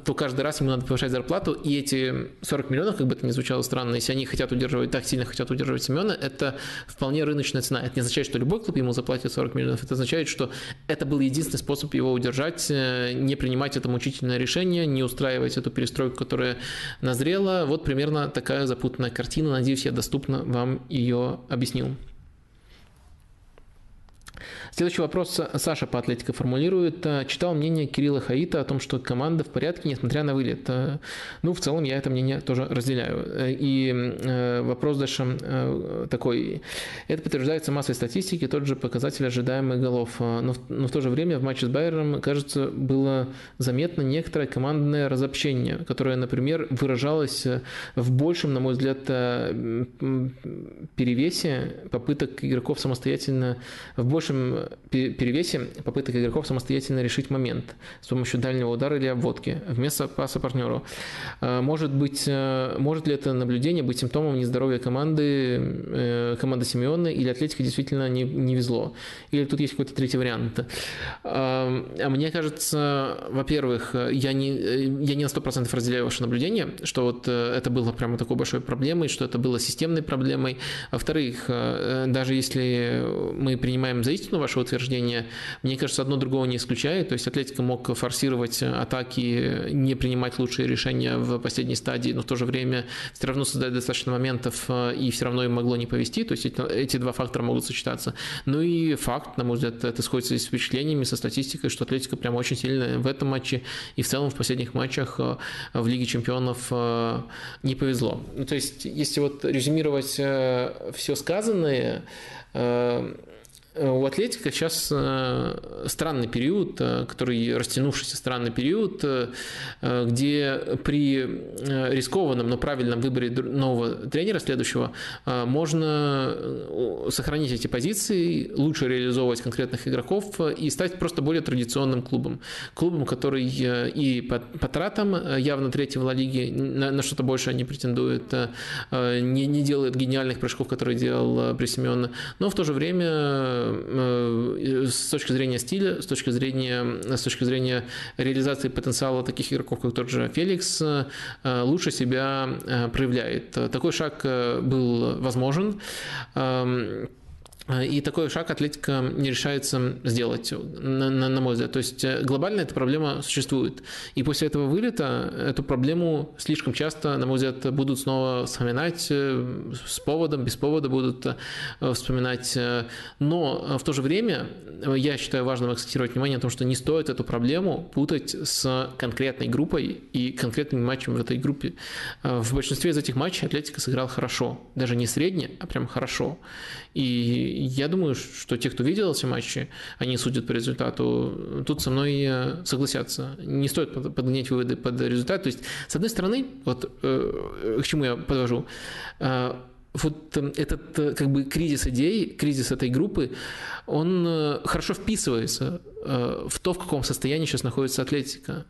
то каждый раз ему надо повышать зарплату, и эти 40 миллионов, как бы это ни звучало странно, если они хотят удерживать, так сильно хотят удерживать Семена, это вполне рыночная цена. Это не означает, что любой клуб ему заплатит 40 миллионов, это означает, что это был единственный способ его удержать, э, не принимать это мучительное решение, не устраивать эту перестройку, которая назрела. Вот примерно такая запутанная картина. Надеюсь, я доступно вам ее объяснил. Следующий вопрос Саша по Атлетико формулирует. Э, читал мнение Кирилла Хаита о том, что команда в порядке, несмотря на вылет. Э, ну, в целом, я это мнение тоже разделяю. Э, и вопрос дальше такой. Это подтверждается массой статистики, тот же показатель ожидаемых голов. Но в, но в то же время в матче с Байером, кажется, было заметно некоторое командное разобщение, которое, например, выражалось в большем, на мой взгляд, перевесе попыток игроков самостоятельно, в большем перевесе попыток игроков самостоятельно решить момент с помощью дальнего удара или обводки вместо паса партнеру. А, может быть, э, может ли это наблюдение быть симптомом нездоровья команды, э, команды Симеона или Атлетика действительно не, не везло? Или тут есть какой-то третий вариант? А, а мне кажется, во-первых, я не, я не на 100% разделяю ваше наблюдение, что вот э, это было прямо такой большой проблемой, что это было системной проблемой. Во-вторых, даже если мы принимаем за истину ваше утверждение, мне кажется, одно другого не исключает. То есть Атлетика мог форсировать атаки, не принимать лучшие решения в последней стадии, но в то же время все равно создать достаточно моментов, э, и все равно им могло не повести. То есть эти два фактора могут сочетаться. Ну и факт, на мой взгляд, это сходится с впечатлениями, со статистикой, что Атлетика прям очень сильно в этом матче и в целом в последних матчах э, в Лиге Чемпионов э, не повезло. Ну, то есть, если вот резюмировать все сказанное, у Атлетика сейчас э, странный период, э, который растянувшийся странный период, где при рискованном, но правильном выборе нового тренера следующего можно сохранить эти позиции, лучше реализовывать конкретных игроков и стать просто более традиционным клубом. Клубом, который и по, по тратам явно третьего Ла Лиги на, на что-то больше не претендует, не, не делает гениальных прыжков, которые делал при но в то же время Э, с точки зрения стиля, с точки зрения, с точки зрения реализации потенциала таких игроков, как тот же Феликс, э, лучше себя э, проявляет. Такой шаг был возможен. Эм, и такой шаг Атлетика не решается сделать, на, на, на мой взгляд. То есть э, глобально эта проблема существует. И после этого вылета эту проблему слишком часто, на мой взгляд, будут снова вспоминать э, с поводом, без повода будут э, вспоминать. Но в то же время я считаю важным акцентировать внимание на том, что не стоит эту проблему путать с конкретной группой и конкретными матчами в этой группе. В большинстве из этих матчей Атлетика сыграл хорошо. Даже не средне, а прям хорошо. И я думаю, что те, кто видел эти матчи, они судят по результату, тут со мной э, согласятся. Не стоит подгонять выводы под результат. То есть, с одной стороны, вот э, к чему я подвожу, э, вот этот как бы кризис идей, кризис этой группы, он хорошо вписывается в то, в каком состоянии сейчас находится Атлетика.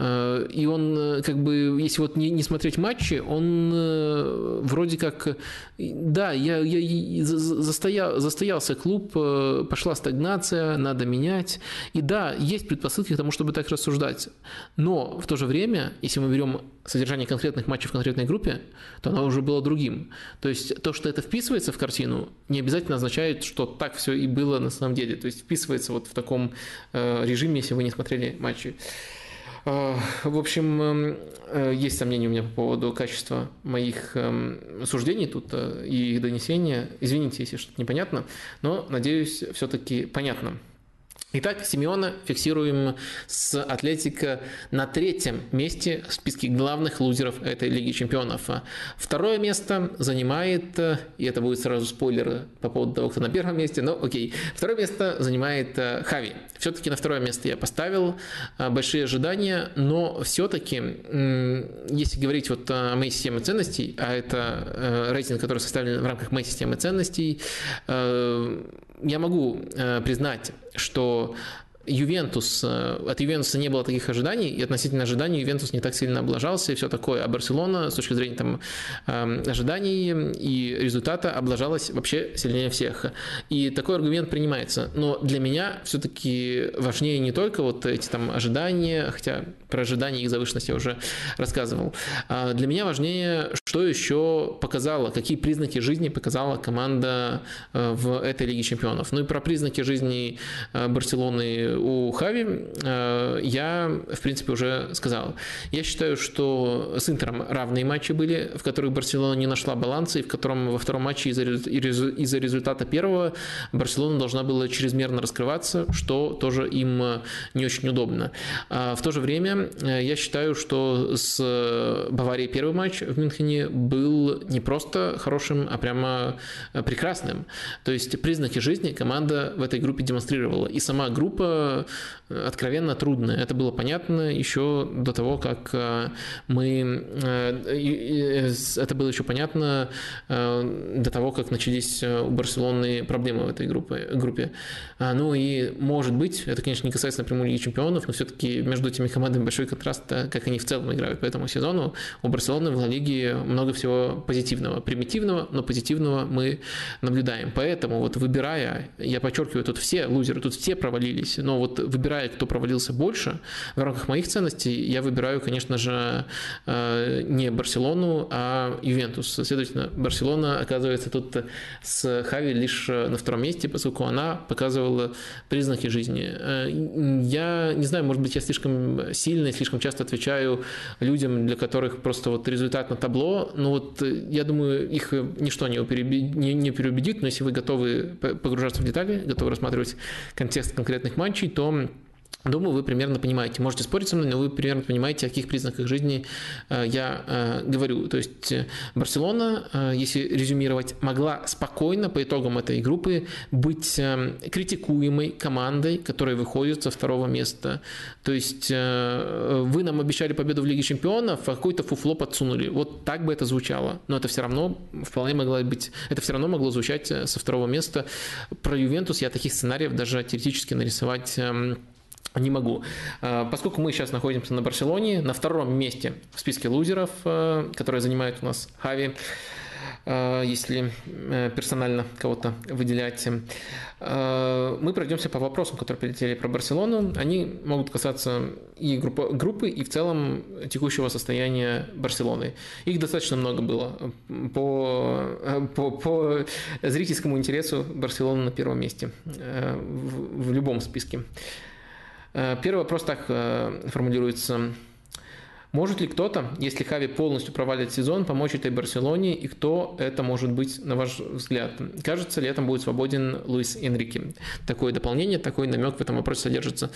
Э, и он, э, как бы, если вот не, не смотреть матчи, он э, вроде как, да, я, я застоял, застоялся клуб, пошла стагнация, надо менять. И да, есть предпосылки к тому, чтобы так рассуждать. Но в то же время, если мы берем содержание конкретных матчей в конкретной группе, то оно уже было другим. То есть то, что это вписывается в картину, не обязательно означает, что так все и было на самом деле. То есть вписывается вот в таком режиме, если вы не смотрели матчи. А, в общем, эм, э, есть сомнения у меня по поводу качества моих эм, суждений тут э, и их донесения. Извините, если что-то непонятно, но, надеюсь, все-таки понятно. Итак, Симеона фиксируем с Атлетика на третьем месте в списке главных лузеров этой Лиги Чемпионов. Второе место занимает, и это будет сразу спойлер по поводу того, кто на первом месте, но окей. Второе место занимает э, Хави. Все-таки на второе место я поставил э, большие ожидания, но все-таки, если говорить вот о моей системе ценностей, а это э, рейтинг, который составлен в рамках моей системы ценностей, я могу признать, что Ювентус, э, от Ювентуса не было таких ожиданий, и относительно ожиданий Ювентус не так сильно облажался и все такое, а Барселона с точки зрения там, эм, ожиданий и результата облажалась вообще сильнее всех. И такой аргумент принимается. Но для меня все-таки важнее не только вот эти там ожидания, хотя про ожидания и их завышенность я уже рассказывал. А для меня важнее, что еще показала, какие признаки жизни показала команда э, в этой Лиге Чемпионов. Ну и про признаки жизни э, Барселоны у Хави э, я, в принципе, уже сказал. Я считаю, что с Интером равные матчи были, в которых Барселона не нашла баланса, и в котором во втором матче из-за из результата первого Барселона должна была чрезмерно раскрываться, что тоже им не очень удобно. А в то же время э, я считаю, что с Баварией первый матч в Мюнхене был не просто хорошим, а прямо прекрасным. То есть признаки жизни команда в этой группе демонстрировала. И сама группа откровенно трудно. Это было понятно еще до того, как э, мы... Э, это было еще понятно э, до того, как начались у Барселоны проблемы в этой группе. группе. А, ну и, может быть, это, конечно, не касается напрямую Лиги Чемпионов, но все-таки между этими командами большой контраст, как они в целом играют по этому сезону. У Барселоны в Ла Лиге много всего позитивного. Примитивного, но позитивного мы наблюдаем. Поэтому вот выбирая, я подчеркиваю, тут все лузеры, тут все провалились, но вот выбирая, кто провалился больше, в рамках моих ценностей я выбираю, конечно же, э, не Барселону, а Ювентус. Следовательно, Барселона оказывается тут с Хави лишь на втором месте, поскольку она показывала признаки жизни. Э, я не знаю, может быть, я слишком сильно и слишком часто отвечаю людям, для которых просто вот результат на табло, но вот я думаю, их ничто не переубедит, но если вы готовы погружаться в детали, готовы рассматривать контекст конкретных матчей, то Думаю, вы примерно понимаете. Можете спорить со мной, но вы примерно понимаете, о каких признаках жизни э, я э, говорю. То есть э, Барселона, если резюмировать, могла спокойно по итогам этой группы быть критикуемой командой, которая выходит со второго места. То есть вы нам обещали победу в Лиге Чемпионов, а какой-то фуфло подсунули. Вот так бы это звучало. Но это все равно вполне могло быть, это все равно могло звучать со второго места. Про Ювентус я таких сценариев даже теоретически нарисовать эм, не могу. А, поскольку мы сейчас находимся на Барселоне, на втором месте в списке лузеров, э, которые занимают у нас Хави, э, если э, персонально кого-то выделять. Мы пройдемся по вопросам, которые прилетели про Барселону. Они могут касаться и группы, и в целом текущего состояния Барселоны. Их достаточно много было. По, по, по зрительскому интересу Барселона на первом месте в, в любом списке. Э, первый вопрос так э, формулируется. Может ли кто-то, если Хави полностью провалит сезон, помочь этой Барселоне, и кто это может быть, на ваш взгляд? Кажется, летом будет свободен Луис Энрике. Такое дополнение, такой намек в этом вопросе содержится.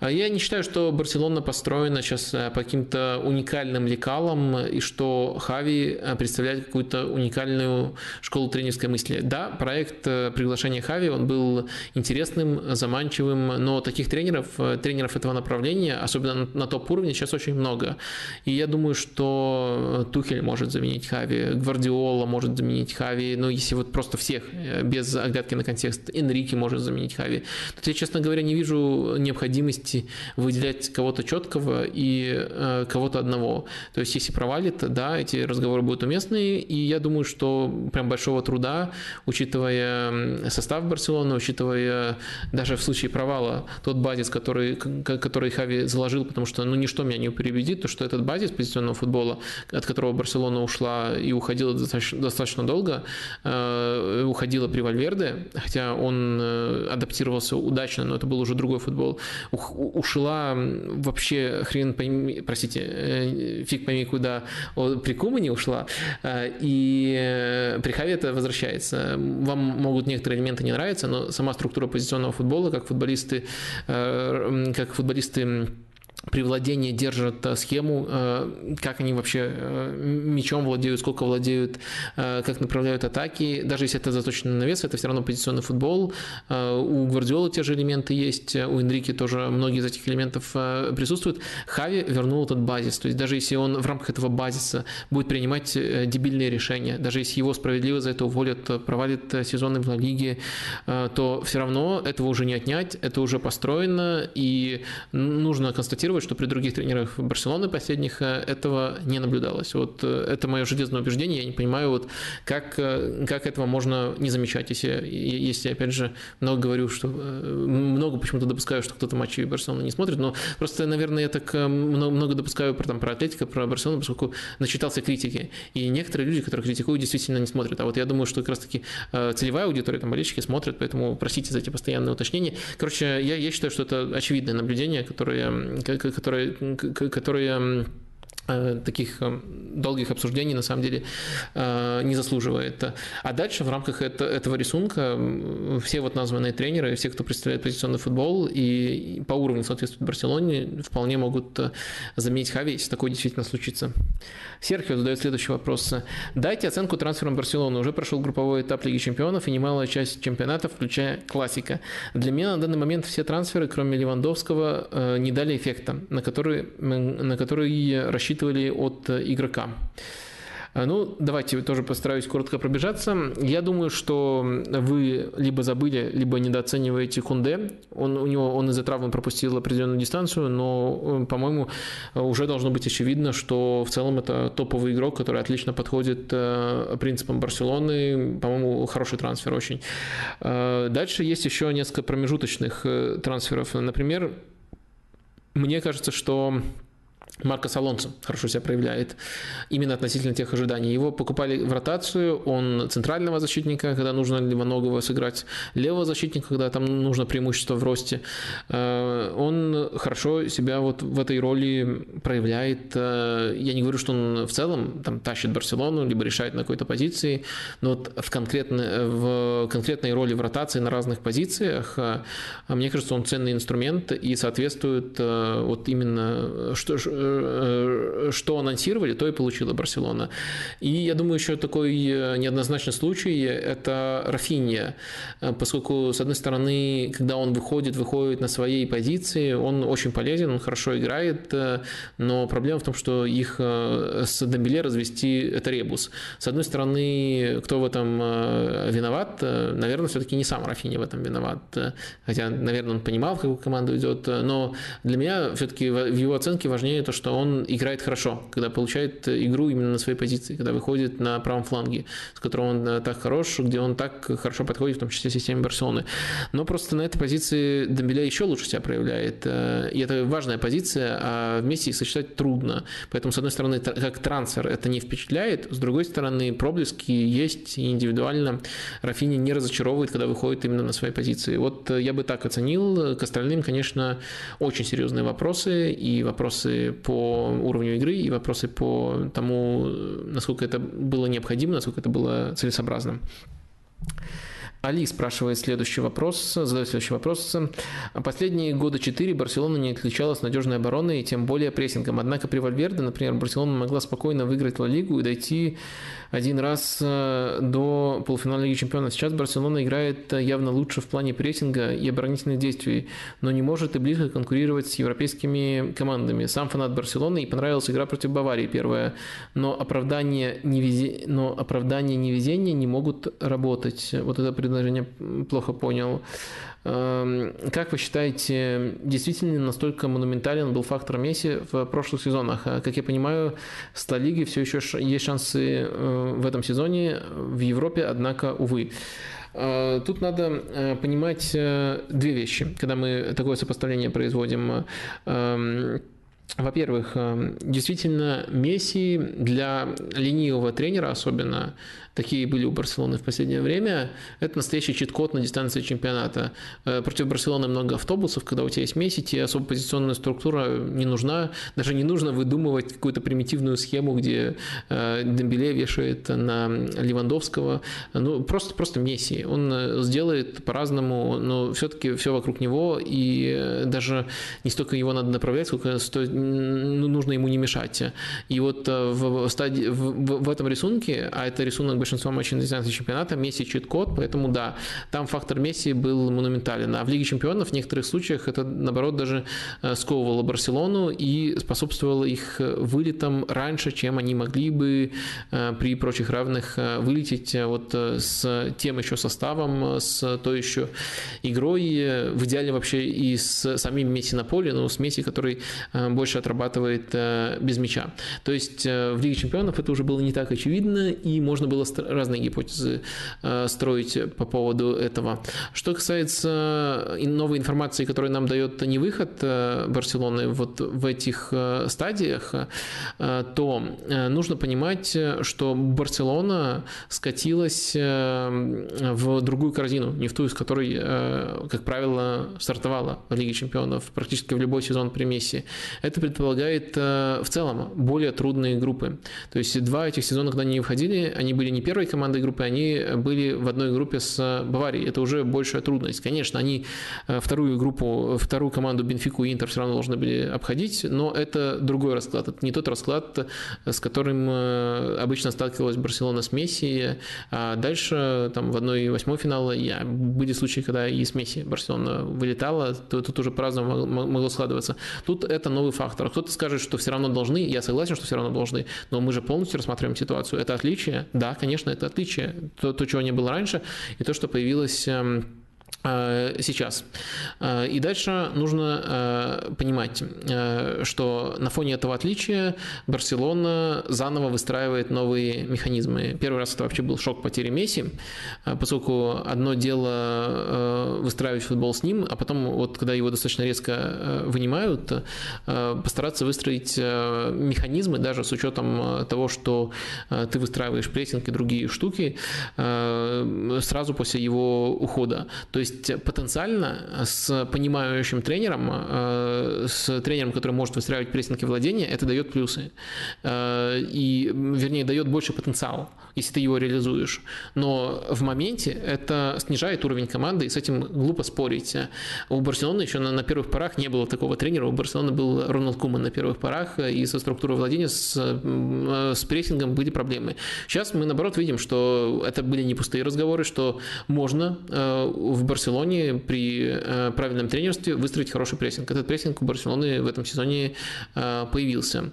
А я не считаю, что Барселона построена сейчас э, по каким-то уникальным лекалам, и что Хави э, представляет какую-то уникальную школу тренерской мысли. Да, проект э, приглашения Хави, он был интересным, заманчивым, но таких тренеров, тренеров этого направления, особенно на топ-уровне, сейчас очень много. И я думаю, что Тухель может заменить Хави, Гвардиола может заменить Хави, ну, если вот просто всех, э, без оглядки на контекст, Энрике может заменить Хави. Тут я, честно говоря, не вижу необходимости выделять кого-то четкого и э, кого-то одного. То есть, если провалит, да, эти разговоры будут уместные, и я думаю, что прям большого труда, учитывая состав Барселоны, учитывая даже в случае провала тот базис, который, который Хави заложил, потому что, ну, ничто меня не переубедит, то, что что этот базис позиционного футбола, от которого Барселона ушла и уходила достаточно, достаточно долго, э, уходила при Вальверде, хотя он э, адаптировался удачно, но это был уже другой футбол, ушла вообще хрен пойми, простите, э, фиг пойми куда, при Кумане ушла, и при Хаве это возвращается. Вам могут некоторые элементы не нравиться, но сама структура позиционного футбола, как футболисты, как футболисты при владении держат э, схему, э, как они вообще э, мечом владеют, сколько владеют, как направляют атаки. Даже если это заточено на вес, это все равно позиционный футбол. У Гвардиолы те же элементы есть, у Энрики тоже многие из этих элементов присутствуют. Хави вернул этот базис. То есть даже если он в рамках этого базиса будет принимать дебильные решения, даже если его справедливо за это уволят, провалит сезоны в Лиге, то все равно этого уже не отнять, это уже построено, и нужно констатировать, констатировать, что при других тренерах Барселоны последних э, этого не наблюдалось. Вот э, это мое железное убеждение. Я не понимаю, вот как, э, как этого можно не замечать, если, если опять же, много говорю, что много почему-то допускаю, что кто-то матчи Барселоны не смотрит, но просто, наверное, я так много, допускаю про, там, про Атлетико, про Барселону, поскольку начитался критики. И некоторые люди, которые критикуют, действительно не смотрят. А вот я думаю, что как раз-таки целевая аудитория, там, болельщики смотрят, поэтому простите за эти постоянные уточнения. Короче, я, я считаю, что это очевидное наблюдение, которое, которые, которые таких э, долгих обсуждений на самом деле э, не заслуживает. А дальше в рамках этого рисунка все вот названные тренеры, все, кто представляет позиционный футбол и по уровню соответствует Барселоне, вполне могут заменить Хави, если такое действительно случится. Серхио задает следующий вопрос. Дайте оценку трансферам Барселоны. Уже прошел групповой этап Лиги Чемпионов и немалая часть чемпионата, включая классика. Для меня на данный момент все трансферы, кроме Левандовского, не дали эффекта, на который, на который рассчитывали рассчитывали от э, игрока. Э, ну, давайте тоже постараюсь коротко пробежаться. Я думаю, что вы либо забыли, либо недооцениваете Кунде. Он, у него, он из-за травмы пропустил определенную дистанцию, но, э, по-моему, уже должно быть очевидно, что в целом это топовый игрок, который отлично подходит принципам Барселоны. По-моему, хороший трансфер очень. Дальше есть еще несколько промежуточных трансферов. Например, мне кажется, что Марко Алонсо хорошо себя проявляет именно относительно тех ожиданий. Его покупали в ротацию, он центрального защитника, когда нужно левоногого сыграть, левого защитника, когда там нужно преимущество в росте. Э, он хорошо себя вот в этой роли проявляет. Э, я не говорю, что он в целом там тащит Барселону, либо решает на какой-то позиции, но вот в, конкретной, в конкретной роли в ротации на разных позициях, э, мне кажется, он ценный инструмент и соответствует вот именно что что анонсировали, то и получила Барселона. И я думаю, еще такой э, неоднозначный случай – это Рафинья, э, поскольку, с одной стороны, когда он выходит, выходит на своей позиции, он очень полезен, он хорошо играет, но проблема в том, что их с Дембеле развести – это ребус. С одной стороны, кто в этом виноват? Наверное, все-таки не сам Рафинья в этом виноват, хотя, наверное, он понимал, в какую команду идет, но для меня все-таки в его оценке важнее то, что он играет хорошо, когда получает игру именно на своей позиции, когда выходит на правом фланге, с которым он э, так хорош, где он так хорошо подходит, в том числе системе Барселоны. Но просто на этой позиции Дембеля еще лучше себя проявляет. Э, и это важная позиция, а вместе их сочетать трудно. Поэтому, с одной стороны, как трансфер это не впечатляет, с другой стороны, проблески есть и индивидуально. Рафини не разочаровывает, когда выходит именно на своей позиции. Вот э, я бы так оценил. К остальным, конечно, очень серьезные вопросы и вопросы по уровню игры и вопросы по тому, насколько это было необходимо, насколько это было целесообразно. Али спрашивает следующий вопрос, задает следующий вопрос. Последние года четыре Барселона не отличалась надежной обороной и тем более прессингом. Однако при Вальверде, например, Барселона могла спокойно выиграть Ла Лигу и дойти один раз э, до полуфинала Лиги Чемпионов. Сейчас Барселона играет э, явно лучше в плане прессинга и оборонительных действий, но не может и близко конкурировать с европейскими командами. Сам фанат Барселоны и понравилась игра против Баварии первая, но оправдание, невези... но оправдание невезения не могут работать. Вот это предложение плохо понял. Эм, как вы считаете, действительно настолько монументален был фактор Месси в прошлых сезонах? А, как я понимаю, с Ла все еще есть шансы э, в этом сезоне, в Европе, однако, увы. Э, тут надо э, понимать две вещи, когда мы такое сопоставление производим. Эм, во-первых, действительно, Месси для ленивого тренера особенно, такие были у Барселоны в последнее время. Это настоящий чит-код на дистанции чемпионата. Э, против Барселоны много автобусов, когда у тебя есть Месси, тебе особо позиционная структура не нужна. Даже не нужно выдумывать какую-то примитивную схему, где э, Дембеле вешает на Левандовского. Ну, просто, просто Месси. Он э, сделает по-разному, но все-таки все вокруг него, и даже не столько его надо направлять, сколько стоит, ну, нужно ему не мешать. И вот в, стадии, в, в этом рисунке, а это рисунок большинства матчей на дистанции чемпионата, Месси чит-код, поэтому да, там фактор Месси был монументален. А в Лиге чемпионов в некоторых случаях это, наоборот, даже э, сковывало Барселону и способствовало их вылетам раньше, чем они могли бы э, при прочих равных э, вылететь вот с тем еще составом, с той еще игрой, в идеале вообще и с самим Месси на поле, но с Месси, который больше отрабатывает без мяча. То есть в Лиге чемпионов это уже было не так очевидно, и можно было разные гипотезы строить по поводу этого. Что касается новой информации, которую нам дает не выход э, Барселоны вот в этих э, стадиях, э, то нужно понимать, что Барселона скатилась в другую корзину, не в ту, из которой, как правило, стартовала в Лиге чемпионов практически в любой сезон при Месси. Это предполагает в целом более трудные группы. То есть два этих сезона, когда они не входили, они были не первой командой группы, они были в одной группе с Баварией. Это уже большая трудность. Конечно, они вторую группу, вторую команду Бенфику и Интер все равно должны были обходить, но это другой расклад. Это не тот расклад, с которым э, обычно сталкивалась Барселона с Месси. А дальше там в одной восьмой финала я, были случаи, когда и с Месси Барселона вылетала, то тут уже по-разному могло складываться. Тут это новый фактор. Кто-то скажет, что все равно должны, я согласен, что все равно должны, но мы же полностью рассматриваем ситуацию. Это отличие? Да, конечно, это отличие. То, то чего не было раньше, и то, что появилось эм, сейчас. Э, и дальше нужно э, понимать, что на фоне этого отличия Барселона заново выстраивает новые механизмы. Первый раз это вообще был шок потери Месси, поскольку одно дело выстраивать футбол с ним, а потом вот когда его достаточно резко вынимают, постараться выстроить механизмы, даже с учетом того, что ты выстраиваешь прессинг и другие штуки, сразу после его ухода. То есть есть потенциально с понимающим тренером, э, с тренером, который может выстраивать прессинг и владение, это дает плюсы. Э, и, вернее, дает больше потенциал, если ты его реализуешь. Но в моменте это снижает уровень команды, и с этим глупо спорить. У Барселоны еще на, на первых порах не было такого тренера. У Барселоны был Роналд Куман на первых порах, и со структурой владения, с, э, с прессингом были проблемы. Сейчас мы, наоборот, видим, что это были не пустые разговоры, что можно в Барселоне Барселоне при э, правильном тренерстве выстроить хороший прессинг. Этот прессинг у Барселоны в этом сезоне э, появился.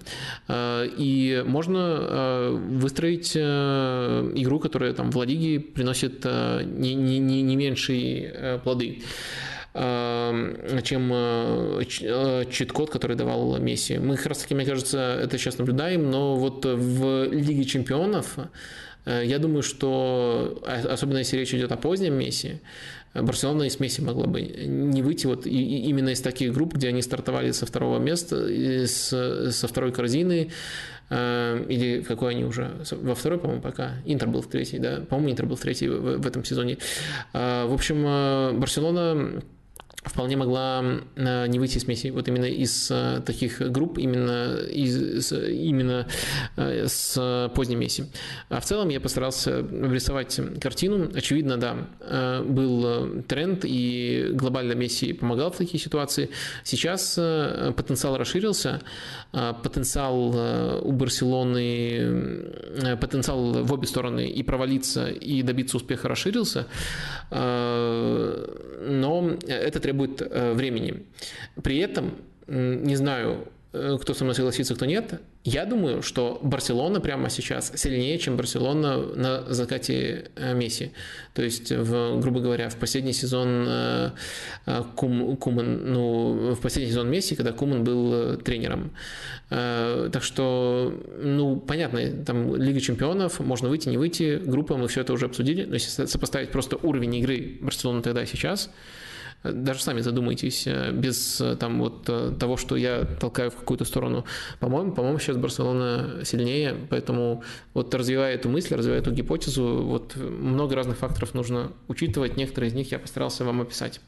Э, и можно выстроить игру, которая там в Ла Лиге приносит не, не, не, не меньшие плоды чем чит-код, который давал Месси. Мы как раз таки, мне кажется, это сейчас наблюдаем, но вот в Лиге чемпионов я думаю, что, особенно если речь идет о позднем Месси, Барселона и с Месси могла бы не выйти вот именно из таких групп, где они стартовали со второго места, с, со второй корзины, э, или какой они уже, во второй, по-моему, пока, Интер был в третьей, да, по-моему, Интер был в третьей в, в этом сезоне. Э, в общем, э, Барселона вполне могла э, не выйти с Месси вот именно из э, таких групп, именно, из, именно э, с поздним Месси. А в целом я постарался рисовать картину. Очевидно, да, был тренд, и глобально Месси помогал в такие ситуации. Сейчас потенциал расширился, потенциал у Барселоны, потенциал в обе стороны и провалиться, и добиться успеха расширился, но это требует э, времени. При этом, не знаю, э, кто со мной согласится, кто нет, я думаю, что Барселона прямо сейчас сильнее, чем Барселона на закате э, Месси. То есть, в, грубо говоря, в последний сезон Кум, Куман, ну, в последний сезон Месси, когда Куман был тренером. Так что, ну, понятно, там Лига чемпионов, можно выйти, не выйти, группа, мы все это уже обсудили, но если сопоставить просто уровень игры Барселоны тогда и сейчас, Даже сами задумайтесь, без там вот того, что я толкаю в какую-то сторону. По-моему, по-моему, сейчас Барселона сильнее, поэтому вот развивая эту мысль, развивая эту гипотезу, вот много разных факторов нужно учитывать. Некоторые из них я постарался вам описать.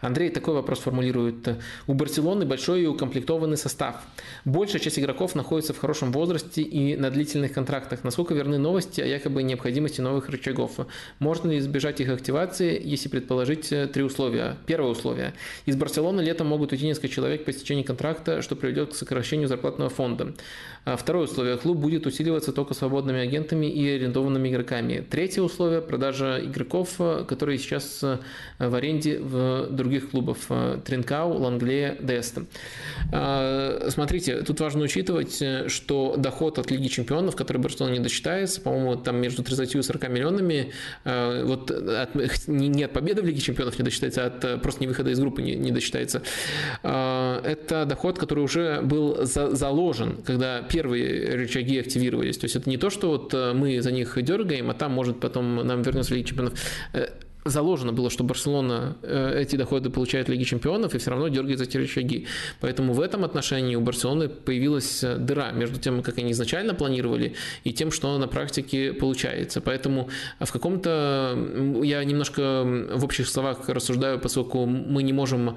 Андрей такой вопрос формулирует. У Барселоны большой и укомплектованный состав. Большая часть игроков находится в хорошем возрасте и на длительных контрактах. Насколько верны новости о якобы необходимости новых рычагов? Можно ли избежать их активации, если предположить э, три условия? Первое условие. Из Барселоны летом могут уйти несколько человек по истечении контракта, что приведет к сокращению зарплатного фонда. А второе условие. Клуб будет усиливаться только свободными агентами и арендованными игроками. Третье условие. Продажа игроков, э, которые сейчас э, в аренде в других клубов. Э, Тринкау, Лангле, Деста. Смотрите, тут важно учитывать, что доход от Лиги Чемпионов, который Барселона не досчитается, по-моему, там между 30 и 40 миллионами, вот от, не от победы в Лиге Чемпионов не досчитается, а от просто не выхода из группы не, не досчитается. А, это доход, который уже был за, заложен, когда первые рычаги активировались. То есть это не то, что вот э, мы за них дергаем, а там может потом нам вернется Лига Чемпионов э, заложено было, что Барселона э, эти доходы получает в Лиге Чемпионов и все равно дергает за эти рычаги. Поэтому в этом отношении у Барселоны появилась дыра между тем, как они изначально планировали, и тем, что на практике получается. Поэтому в каком-то... Я немножко в общих словах рассуждаю, поскольку мы не можем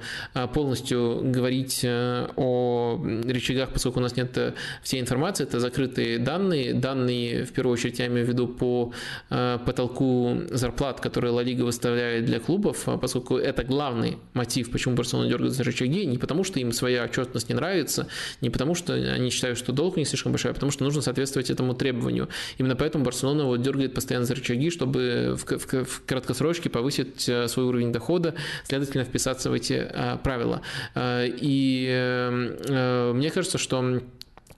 полностью говорить о рычагах, поскольку у нас нет всей информации, это закрытые данные. Данные, в первую очередь, я имею в виду по потолку зарплат, которые Ла Лига выставляет для клубов, а поскольку это главный мотив, почему Барселона дергает за рычаги, не потому что им своя отчетность не нравится, не потому что они считают, что долг не слишком большой, а потому что нужно соответствовать этому требованию. Именно поэтому Барселона вот дергает постоянно за рычаги, чтобы в, в, в краткосрочке повысить э, свой уровень дохода, следовательно, вписаться в эти а, правила. А, и э, мне кажется, что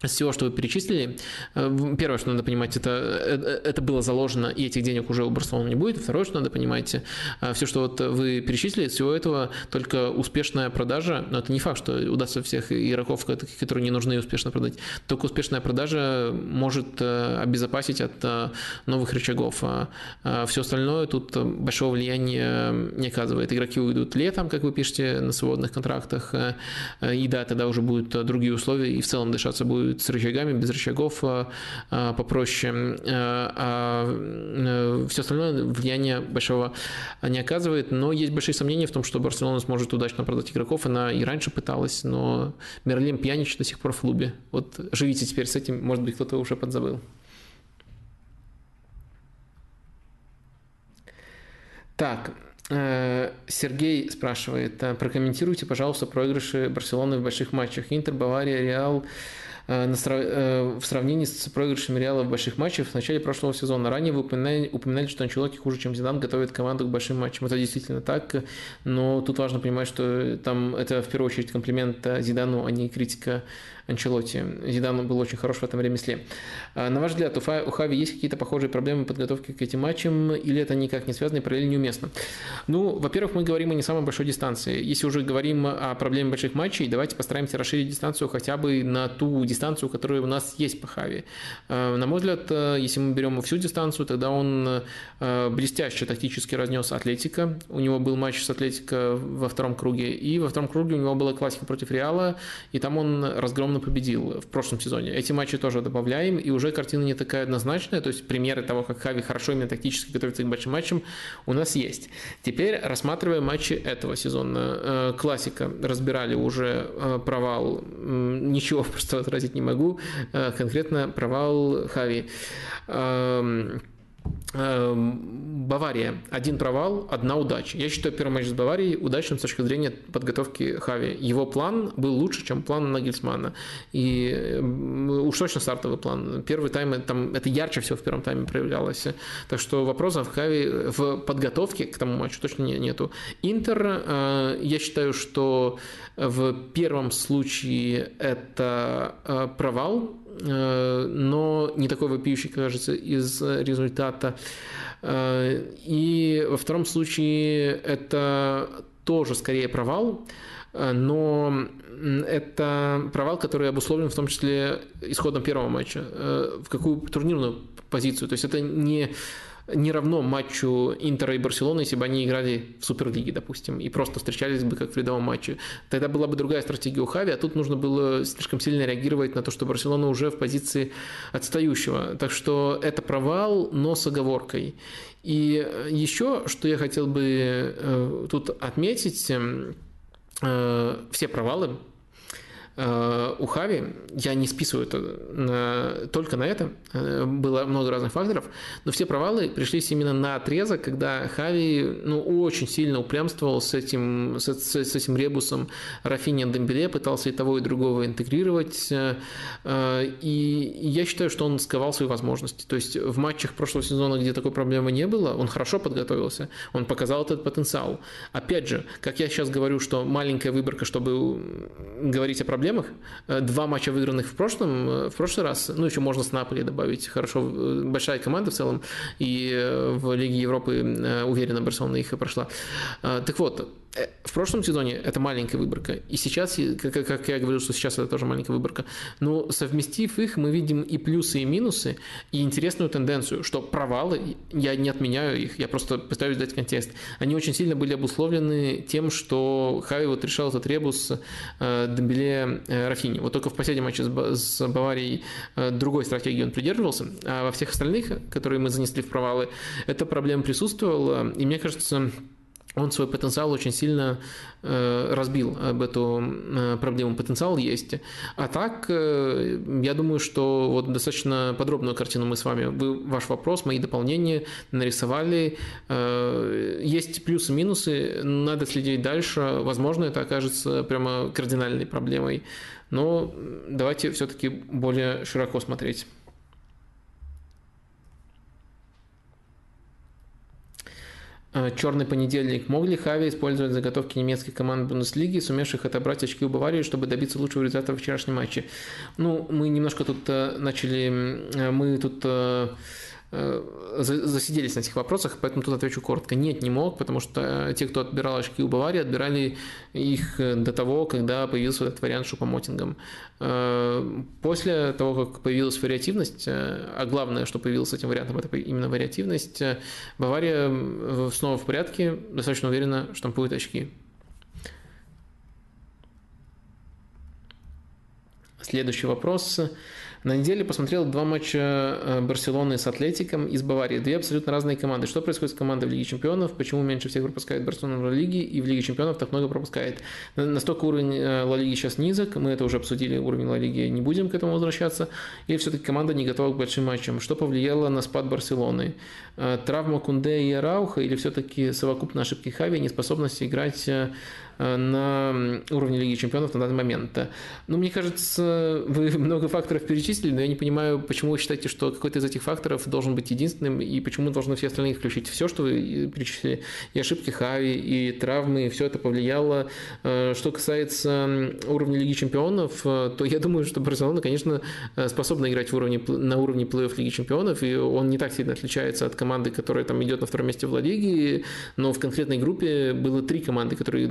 из всего, что вы перечислили, э, первое, что надо понимать, это, э, это было заложено, и этих денег уже у Барселоны не будет. Второе, что надо понимать, э, все, что вот вы перечислили, всего этого только успешная продажа, но это не факт, что удастся всех игроков, которые не нужны, успешно продать. Только успешная продажа может обезопасить от новых рычагов. А, а все остальное тут большого влияния не оказывает. Игроки уйдут летом, как вы пишете, на свободных контрактах, и да, тогда уже будут другие условия, и в целом дышаться будет с рычагами, без рычагов а, а, попроще. А, а все остальное влияния большого не оказывает, но есть большие сомнения в том, что Барселона сможет удачно продать игроков. Она и раньше пыталась, но Мерлин Пьянич до сих пор в клубе. Вот живите теперь с этим, может быть, кто-то уже подзабыл. Так, э, Сергей спрашивает, прокомментируйте, пожалуйста, проигрыши Барселоны в больших матчах. Интер, Бавария, Реал, Э, э, в сравнении с проигрышами Реала в больших матчах в начале прошлого сезона. Ранее вы упоминали, упоминали что Анчелоти хуже, чем Зидан, готовит команду к большим матчам. Это действительно так, но тут важно понимать, что там это в первую очередь комплимент Зидану, а не критика Анчелотти. Зидан был очень хорош в этом ремесле. А, на ваш взгляд, у, Хави есть какие-то похожие проблемы подготовки к этим матчам, или это никак не связано и параллельно неуместно? Ну, во-первых, мы говорим о не самой большой дистанции. Если уже говорим о проблеме больших матчей, давайте постараемся расширить дистанцию хотя бы на ту дистанцию, которая у нас есть по Хави. А, на мой взгляд, э, если мы берем всю дистанцию, тогда он э, блестяще тактически разнес Атлетика. У него был матч с Атлетика во втором круге, и во втором круге у него была классика против Реала, и там он разгромно безусловно, победил в прошлом сезоне. Эти матчи тоже добавляем, и уже картина не такая однозначная, то есть примеры того, как Хави хорошо именно тактически готовится к большим матчам, у нас есть. Теперь рассматриваем матчи этого сезона. Э, классика. Разбирали уже э, провал. Ничего просто отразить не могу. Э, конкретно провал Хави. Эм, Эм, Бавария. Один провал, одна удача. Я считаю первый матч с Баварией удачным с точки зрения подготовки Хави. Его план был лучше, чем план Нагельсмана. И уж точно стартовый план. Первый тайм, там, это ярче всего в первом тайме проявлялось. Так что вопросов Хави в подготовке к тому матчу точно нету. Интер, э, я считаю, что в первом случае это э, провал, но не такой вопиющий, кажется, из результата. И во втором случае это тоже скорее провал, но это провал, который обусловлен в том числе исходом первого матча. В какую турнирную позицию. То есть это не не равно матчу Интера и Барселоны, если бы они играли в Суперлиге, допустим, и просто встречались бы как в рядовом матче. Тогда была бы другая стратегия у Хави, а тут нужно было слишком сильно реагировать на то, что Барселона уже в позиции отстающего. Так что это провал, но с оговоркой. И еще, что я хотел бы э, тут отметить, э, все провалы у Хави, я не списываю это на, только на это, э, было много разных факторов, но все провалы пришлись именно на отрезок, когда Хави ну, очень сильно упрямствовал с этим, с, с, с этим ребусом Рафиня Дембеле, пытался и того, и другого интегрировать, э, и я считаю, что он сковал свои возможности. То есть в матчах прошлого сезона, где такой проблемы не было, он хорошо подготовился, он показал этот потенциал. Опять же, как я сейчас говорю, что маленькая выборка, чтобы говорить о проблемах, проблемах. Э, два матча выигранных в прошлом, э, в прошлый раз, ну, еще можно с Наполи добавить, хорошо, э, большая команда в целом, и в Лиге Европы уверенно Барселона их прошла. Так вот, в прошлом сезоне это маленькая выборка, и сейчас, как я говорил, что сейчас это тоже маленькая выборка, но совместив их, мы видим и плюсы, и минусы, и интересную тенденцию, что провалы, я не отменяю их, я просто пытаюсь дать контекст, они очень сильно были обусловлены тем, что Хави вот решал этот ребус э, Дембеле э, Рафини. Вот только в последнем матче с Баварией другой стратегии он придерживался, а во всех остальных, которые мы занесли в провалы, эта проблема присутствовала, и мне кажется, он свой потенциал очень сильно э, разбил об эту э, проблему. Потенциал есть. А так, э, я думаю, что вот достаточно подробную картину мы с вами, вы, ваш вопрос, мои дополнения нарисовали. Есть плюсы минусы, надо следить дальше. Возможно, это окажется прямо кардинальной проблемой. Но давайте все-таки более широко смотреть. Черный понедельник. Мог ли Хави использовать заготовки немецких команд Бундеслиги, сумевших отобрать очки у Баварии, чтобы добиться лучшего результата в вчерашнем матче? Ну, мы немножко тут э, начали, э, мы тут Э, засиделись на этих вопросах, поэтому тут отвечу коротко. Нет, не мог, потому что те, кто отбирал очки у Баварии, отбирали их до того, когда появился этот вариант с шупомотингом. Э, после того, как появилась вариативность, э, а главное, что появилось с этим вариантом, это именно вариативность, Бавария снова в порядке, достаточно уверена, штампует очки. Следующий вопрос. На неделе посмотрел два матча э, Барселоны с Атлетиком из Баварии. Две абсолютно разные команды. Что происходит с командой в Лиге Чемпионов? Почему меньше всех пропускает Барселона в Лиге и в Лиге Чемпионов так много пропускает? Настолько уровень э, Ла Лиги сейчас низок, мы это уже обсудили, уровень Ла Лиги, не будем к этому возвращаться. Или все-таки команда не готова к большим матчам? Что повлияло на спад Барселоны? Э, травма Кунде и Рауха или все-таки совокупные ошибки Хави, неспособность играть на уровне Лиги Чемпионов на данный момент. Ну, мне кажется, вы много факторов перечислили, но я не понимаю, почему вы считаете, что какой-то из этих факторов должен быть единственным, и почему должны все остальные включить. Все, что вы перечислили, и ошибки Хави, и травмы, все это повлияло. Э, что касается уровня Лиги Чемпионов, э, то я думаю, что Барселона, конечно, способна играть в уровне, на уровне плей-офф Лиги Чемпионов, и он не так сильно отличается от команды, которая там идет на втором месте в Ла Лиге, но в конкретной группе было три команды, которые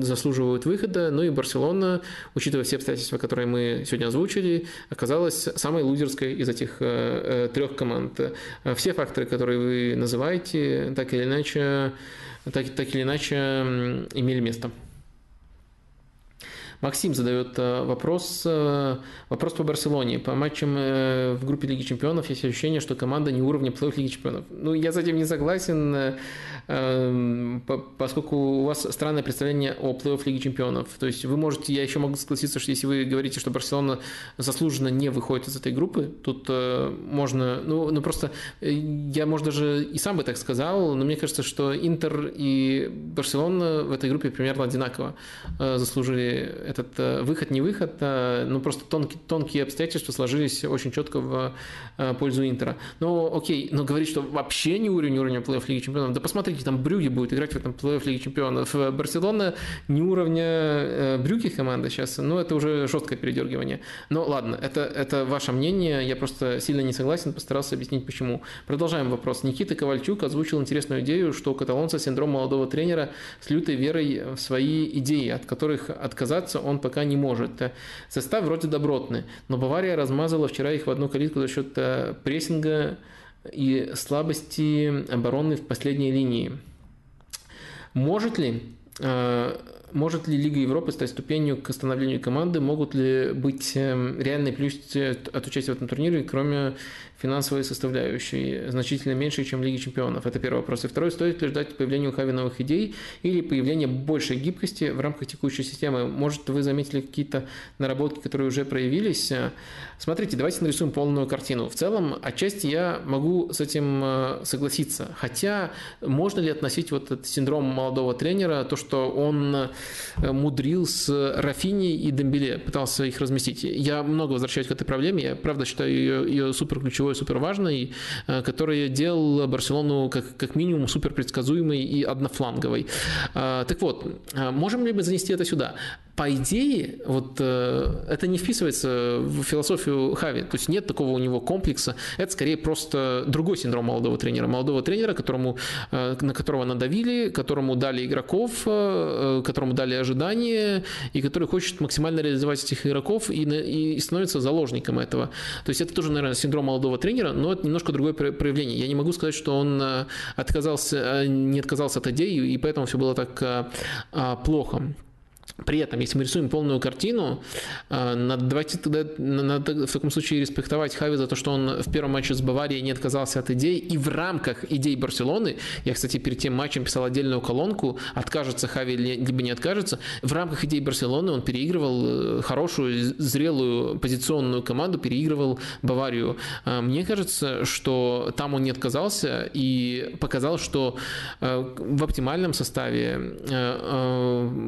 заслуживают выхода. Ну и Барселона, учитывая все обстоятельства, которые мы сегодня озвучили, оказалась самой лузерской из этих э, э, трех команд. Все факторы, которые вы называете, так или иначе, так, так или иначе имели место. Максим задает э, вопрос, э, вопрос по Барселоне. По матчам э, в группе Лиги Чемпионов есть ощущение, что команда не уровня плей Лиги Чемпионов. Ну, я с этим не согласен, эм, поскольку у вас странное представление о плей-офф Лиги Чемпионов. То есть вы можете, я еще могу согласиться, что если вы говорите, что Барселона заслуженно не выходит из этой группы, тут можно, ну, ну просто я, может, даже и сам бы так сказал, но мне кажется, что Интер и Барселона в этой группе примерно одинаково заслужили этот э, выход, не выход, э, ну просто тонкие, тонкие обстоятельства сложились очень четко в э, пользу Интера. Но окей, но говорить, что вообще не уровень уровня плей-офф Лиги Чемпионов, да посмотрите, там Брюги будет играть в этом плей-офф Лиги Чемпионов. Барселона не уровня Брюги команда сейчас, ну это уже жесткое передергивание. Но ладно, это, это ваше мнение, я просто сильно не согласен, постарался объяснить почему. Продолжаем вопрос. Никита Ковальчук озвучил интересную идею, что у каталонца синдром молодого тренера с лютой верой в свои идеи, от которых отказаться справиться он пока не может. Состав вроде добротный, но Бавария размазала вчера их в одну калитку за счет э, прессинга и слабости обороны в последней линии. Может ли может ли Лига Европы стать ступенью к становлению команды? Могут ли быть реальные плюсы от участия в этом турнире, кроме финансовой составляющей значительно меньше, чем Лиги Чемпионов? Это первый вопрос. И второй, стоит ли ждать появления у Хави новых идей или появления большей гибкости в рамках текущей системы? Может, вы заметили какие-то наработки, которые уже проявились? Смотрите, давайте нарисуем полную картину. В целом, отчасти я могу с этим э, согласиться. Хотя, можно ли относить вот этот синдром молодого тренера, то, что он мудрил с Рафини и Дембеле, пытался их разместить. Я много возвращаюсь к этой проблеме. Я, правда, считаю ее, ее супер ключевой супер важной, э, который делал Барселону как, как минимум супер предсказуемой и однофланговой. Э, так вот, э, можем ли мы занести это сюда? По идее, вот э, это не вписывается в философию Хави. То есть нет такого у него комплекса. Это скорее просто другой синдром молодого тренера. Молодого тренера, которому, э, на которого надавили, которому дали игроков, э, которому дали ожидания, и который хочет максимально реализовать этих игроков и, и становится заложником этого. То есть это тоже, наверное, синдром молодого тренера, но это немножко другое проявление. Я не могу сказать, что он отказался, не отказался от идеи, и поэтому все было так плохо. При этом, если мы рисуем полную картину, э, давайте тогда надо в таком случае респектовать Хави за то, что он в первом матче с Баварией не отказался от идей. И в рамках идей Барселоны, я, кстати, перед тем матчем писал отдельную колонку, откажется Хави либо не откажется, в рамках идей Барселоны он переигрывал э, хорошую, зрелую позиционную команду, переигрывал Баварию. Э, мне кажется, что там он не отказался и показал, что в оптимальном составе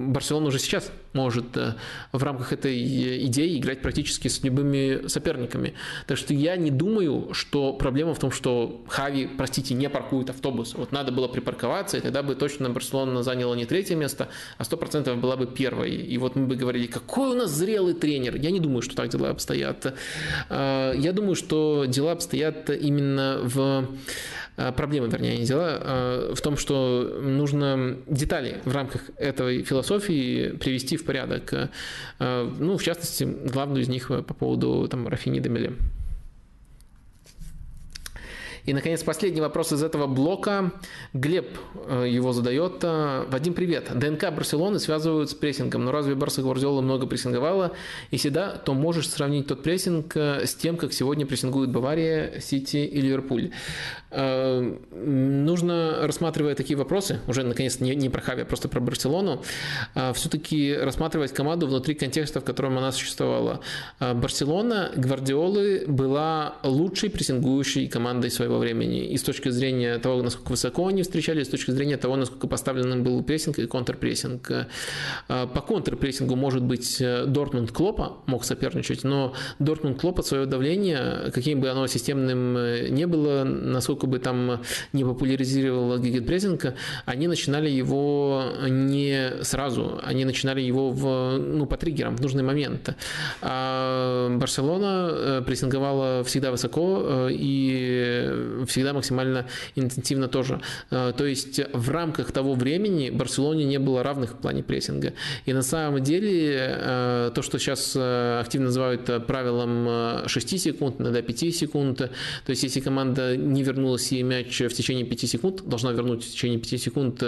Барселона уже сейчас сейчас может э, в рамках этой идеи играть практически с любыми соперниками. Так что я не думаю, что проблема в том, что Хави, простите, не паркует автобус. Вот надо было припарковаться, и тогда бы точно Барселона заняла не третье место, а сто процентов была бы первой. И вот мы бы говорили, какой у нас зрелый тренер. Я не думаю, что так дела обстоят. Э, я думаю, что дела обстоят именно в Э, проблема, вернее, не дела, э, в том, что нужно детали в рамках этой философии привести в порядок. Э, ну, в частности, главную из них по поводу там, Рафини Демеле. И, наконец, последний вопрос из этого блока. Глеб э, его задает. Вадим, привет. ДНК Барселоны связывают с прессингом, но разве Барса Гвардиола много прессинговала? Если да, то можешь сравнить тот прессинг э, с тем, как сегодня прессингуют Бавария, Сити и Ливерпуль. Э, нужно, рассматривая такие вопросы, уже, наконец, не, не про Хави, а просто про Барселону, все-таки рассматривать команду внутри контекста, в котором она существовала. Барселона Гвардиолы была лучшей прессингующей командой своего своего времени и с точки зрения того, насколько высоко они встречались, с точки зрения того, насколько поставлен был прессинг и контрпрессинг. Э, по контрпрессингу, может быть, э, Дортмунд Клопа мог соперничать, но Дортмунд Клопа свое давление, каким бы оно системным э, не было, насколько бы там не популяризировало гигантпрессинг, они начинали его не сразу, они начинали его в, ну, по триггерам в нужный момент. А Барселона прессинговала всегда высоко и всегда максимально интенсивно тоже. Э, то есть в рамках того времени Барселоне не было равных в плане прессинга. И на самом деле э, то, что сейчас э, активно называют правилом 6 секунд, иногда 5 секунд, то есть если команда не вернула себе мяч в течение 5 секунд, должна вернуть в течение 5 секунд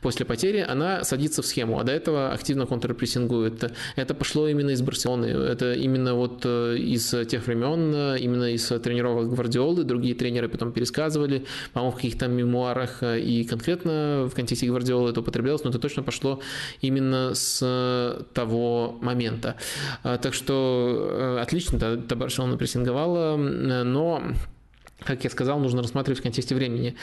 после потери, она садится в схему, а до этого активно контрпрессингует. Это пошло именно из Барселоны, это именно вот из тех времен, именно из тренировок Гвардиолы, другие тренеры потом пересказывали, по-моему, в каких-то мемуарах, э, и конкретно в контексте Гвардиолы это употреблялось, но это точно пошло именно с того момента. А, так что э, отлично, да, Барселона прессинговала, но как я сказал, нужно рассматривать в контексте времени.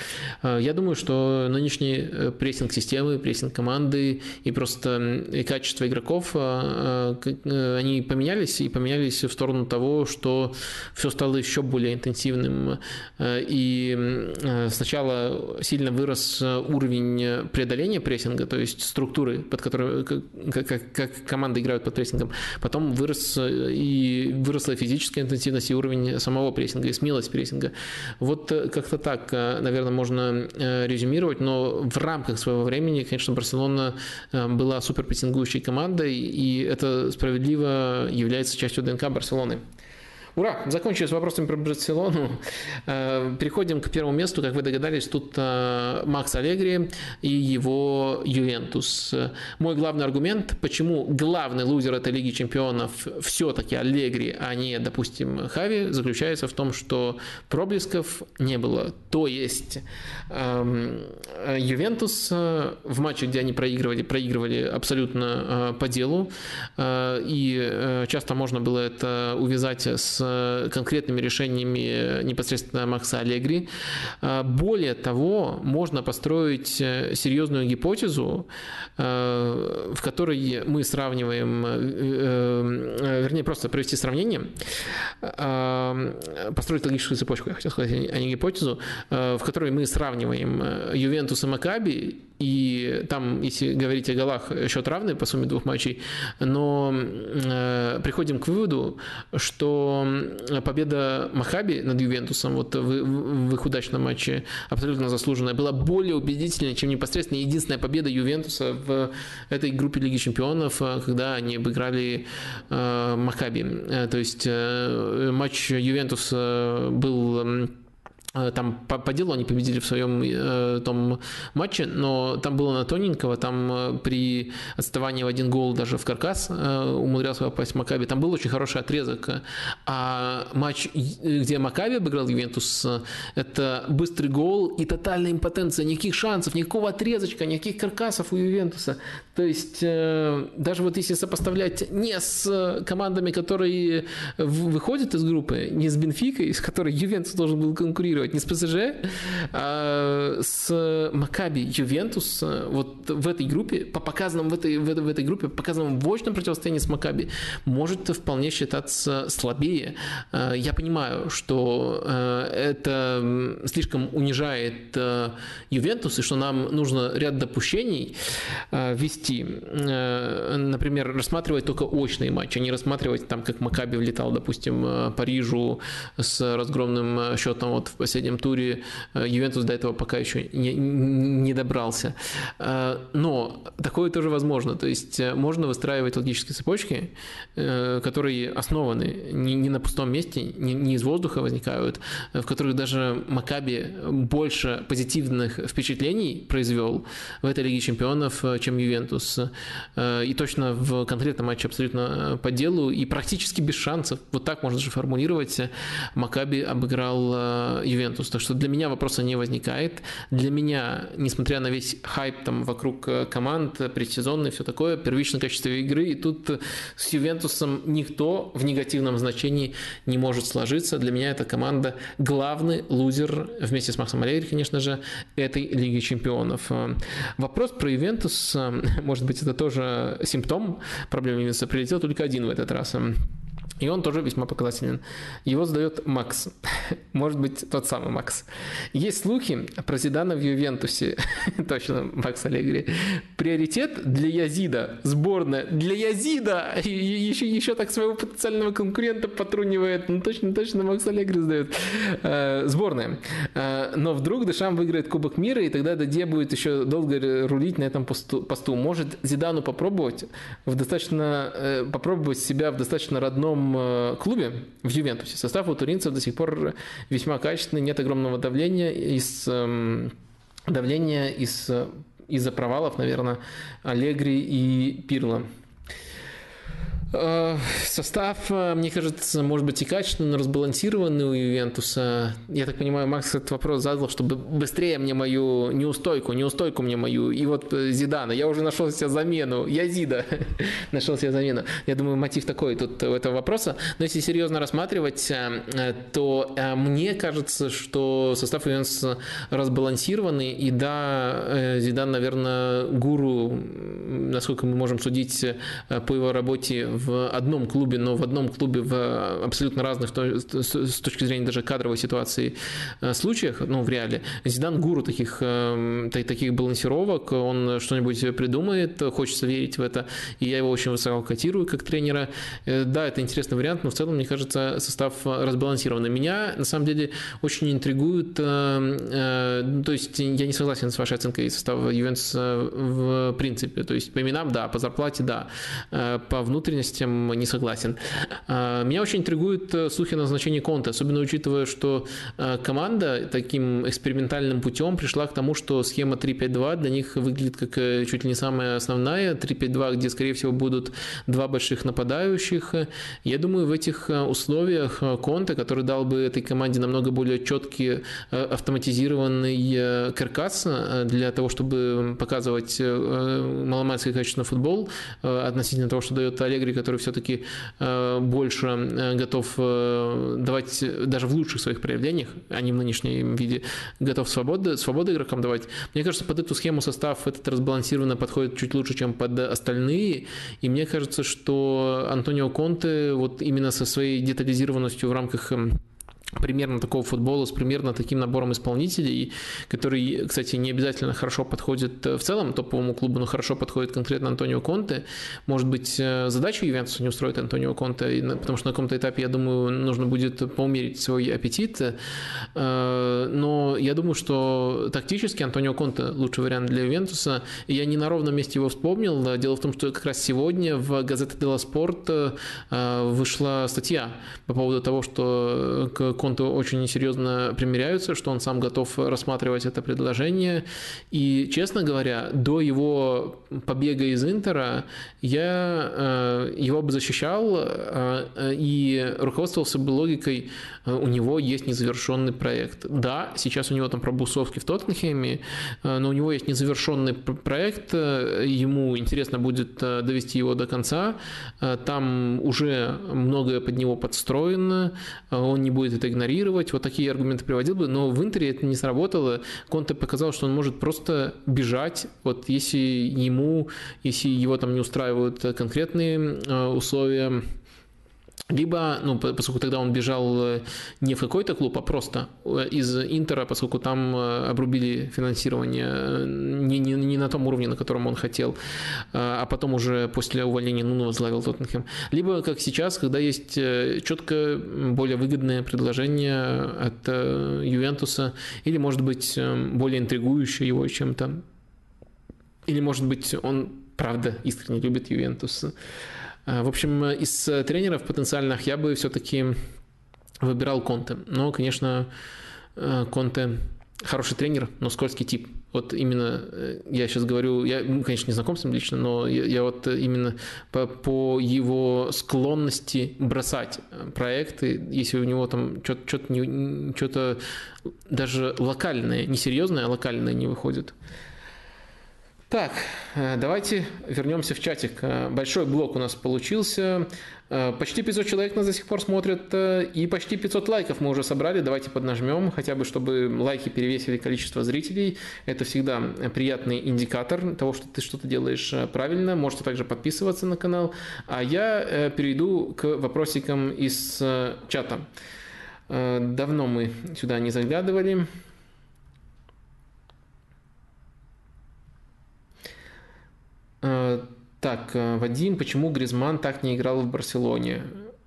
Э, я думаю, что нынешний э, прессинг системы, прессинг команды и просто и качество игроков, э, они поменялись и поменялись в сторону того, что все стало еще более интенсивным. И сначала сильно вырос уровень преодоления прессинга, то есть структуры, под которой, как, как, как команды играют под прессингом. Потом вырос и выросла физическая интенсивность и уровень самого прессинга, и смелость прессинга. Вот э, как-то так, э, наверное, можно э, резюмировать, но в рамках своего времени, конечно, Барселона была суперпрессингующей командой, и это справедливо является частью ДНК Барселоны. Ура! Закончили с вопросами про Барселону. Э, переходим к первому месту. Как вы догадались, тут э, Макс Алегри и его Ювентус. Мой главный аргумент, почему главный лузер этой Лиги Чемпионов все-таки Алегри, а не, допустим, Хави, заключается в том, что проблесков не было. То есть эм, Ювентус э, в матче, где они проигрывали, проигрывали абсолютно по делу. И часто можно было это увязать с Э, конкретными решениями непосредственно Макса Аллегри. Э, более того, можно построить э, серьезную гипотезу, в которой мы сравниваем, вернее, просто провести сравнение, построить логическую цепочку, я хотел сказать, а не гипотезу, в которой мы сравниваем Ювентус и Макаби, и там, если говорить о голах, счет равный по сумме двух матчей, но приходим к выводу, что победа Махаби над Ювентусом вот в, в их удачном матче абсолютно заслуженная была более убедительной, чем непосредственно единственная победа Ювентуса в этой группе Лиги Чемпионов, э, когда они обыграли э, Махаби. Э, то есть э, матч Ювентуса был Э, там по, по делу они победили в своем э, том матче, но там было на тоненького, там э, при отставании в один гол даже в каркас э, умудрялся попасть Макаби. Там был очень хороший отрезок. А матч, где Макаби обыграл Ювентус, это быстрый гол и тотальная импотенция. Никаких шансов, никакого отрезочка, никаких каркасов у Ювентуса. То есть э, даже вот если сопоставлять не с командами, которые выходят из группы, не с Бенфикой, с которой Ювентус должен был конкурировать, не с ПСЖ, а с Макаби Ювентус вот в этой группе, по показанным в этой, в этой, в этой группе, по показанным в очном противостоянии с Макаби, может вполне считаться слабее. Я понимаю, что это слишком унижает Ювентус, и что нам нужно ряд допущений вести. Например, рассматривать только очные матчи, а не рассматривать там, как Макаби влетал, допустим, Парижу с разгромным счетом вот в последнем туре э, Ювентус до этого пока еще не, не добрался. Э, но такое тоже возможно. То есть э, можно выстраивать логические цепочки, которые основаны не, не на пустом месте, не, не из воздуха возникают, в которых даже Макаби больше позитивных впечатлений произвел в этой Лиге Чемпионов, чем Ювентус. И точно в конкретном матче абсолютно по делу и практически без шансов. Вот так можно же формулировать. Макаби обыграл Ювентус. Так что для меня вопроса не возникает. Для меня, несмотря на весь хайп там вокруг э, команд, предсезонный, все такое, первичное качество игры, и тут с Ювентусом никто в негативном значении не может сложиться. Для меня эта команда главный лузер, вместе с Максом Аллегри, конечно же, этой Лиги Чемпионов. Э, вопрос про Ювентус, э, может быть, это тоже симптом проблемы Ювентуса, прилетел только один в этот раз. И он тоже весьма показателен. Его задает Макс. Может быть, тот самый Макс. Есть слухи про Зидана в Ювентусе. Точно, Макс Аллегри. Приоритет для Язида. Сборная для Язида. Еще, еще так своего потенциального конкурента потрунивает. Ну, точно, точно Макс Аллегри задает. Э, сборная. Э, но вдруг Дешам выиграет Кубок мира, и тогда Дадье будет еще долго рулить на этом посту. посту. Может Зидану попробовать в достаточно э, попробовать себя в достаточно родном Э, клубе, в Ювентусе, состав у туринцев до сих пор весьма качественный, нет огромного давления из эм, давления из из-за провалов, наверное, Аллегри и Пирло. Э, состав, э, мне кажется, может быть и качественный, но разбалансированный у Ювентуса. Я так понимаю, Макс этот вопрос задал, чтобы быстрее мне мою неустойку, неустойку мне мою. И вот э, Зидана, я уже нашел себе замену. Я Зида нашел себе замену. Я думаю, мотив такой тут у этого вопроса. Но если серьезно рассматривать, то мне кажется, что состав Ювентуса разбалансированный. И да, Зидан, наверное, гуру, насколько мы можем судить по его работе в одном клубе, но в одном клубе в абсолютно разных с точки зрения даже кадровой ситуации э, случаях, ну, в реале. Зидан гуру таких, э, таких балансировок, он что-нибудь придумает, хочется верить в это, и я его очень высоко котирую как тренера. Э, да, это интересный вариант, но в целом, мне кажется, состав разбалансированный. Меня, на самом деле, очень интригует, то есть я не согласен с вашей оценкой состава Ювентуса в принципе, то есть по именам, да, по зарплате, да, по внутренности этим не согласен. Меня очень интригуют слухи о назначении Конта, особенно учитывая, что команда таким экспериментальным путем пришла к тому, что схема 3-5-2 для них выглядит как чуть ли не самая основная. 3-5-2, где, скорее всего, будут два больших нападающих. Я думаю, в этих условиях Конте, который дал бы этой команде намного более четкий автоматизированный каркас для того, чтобы показывать маломальский качественный футбол относительно того, что дает Аллегри, который все-таки больше готов давать даже в лучших своих проявлениях, а не в нынешнем виде, готов свободы, свободу игрокам давать. Мне кажется, под эту схему состав этот разбалансированно подходит чуть лучше, чем под остальные. И мне кажется, что Антонио Конте вот именно со своей детализированностью в рамках примерно такого футбола с примерно таким набором исполнителей, который, кстати, не обязательно хорошо подходит в целом топовому клубу, но хорошо подходит конкретно Антонио Конте. Может быть, э, задачу Ювентуса не устроит Антонио Конте, потому что на каком-то этапе, я думаю, нужно будет поумерить свой аппетит. Э, но я думаю, что тактически Антонио Конте лучший вариант для Ювентуса. Я не на ровном месте его вспомнил. Дело в том, что как раз сегодня в газете Делла Спорт э, вышла статья по поводу того, что к Конте очень серьезно примиряются, что он сам готов рассматривать это предложение. И, честно говоря, до его побега из Интера я э, его бы защищал э, и руководствовался бы логикой, э, у него есть незавершенный проект. Да, сейчас у него там пробусовки в Тоттенхеме, но у него есть незавершенный проект, ему интересно будет довести его до конца, там уже многое под него подстроено, он не будет это игнорировать. Вот такие аргументы приводил бы, но в Интере это не сработало. Конте показал, что он может просто бежать, вот если ему, если его там не устраивают конкретные э, условия, либо, ну, поскольку тогда он бежал э, не в какой-то клуб, а просто э, из Интера, поскольку там э, обрубили финансирование не, не, не на том уровне, на котором он хотел, а потом уже после увольнения Нуна возглавил Тоттенхэм. Либо, как сейчас, когда есть четко более выгодное предложение от Ювентуса, или, может быть, более интригующее его чем-то, или, может быть, он правда искренне любит Ювентус. Э, в общем, из тренеров потенциальных я бы все-таки выбирал Конте. Но, конечно, э, Конте хороший тренер, но скользкий тип. Вот именно э, я сейчас говорю, я, ну, конечно, не знаком с ним лично, но я, я вот именно по, по его склонности бросать проекты, если у него там что-то даже локальное, не серьезное, а локальное не выходит. Так, э, давайте вернемся в чатик. Э, большой блок у нас получился. Э, почти 500 человек нас до сих пор смотрят, и почти 500 лайков мы уже собрали. Давайте поднажмем, хотя бы чтобы лайки перевесили количество зрителей. Это всегда приятный индикатор того, что ты что-то делаешь правильно. Можете также подписываться на канал. А я перейду к вопросикам из чата. Давно мы сюда не заглядывали. Так, э, Вадим, почему Гризман так не играл в Барселоне?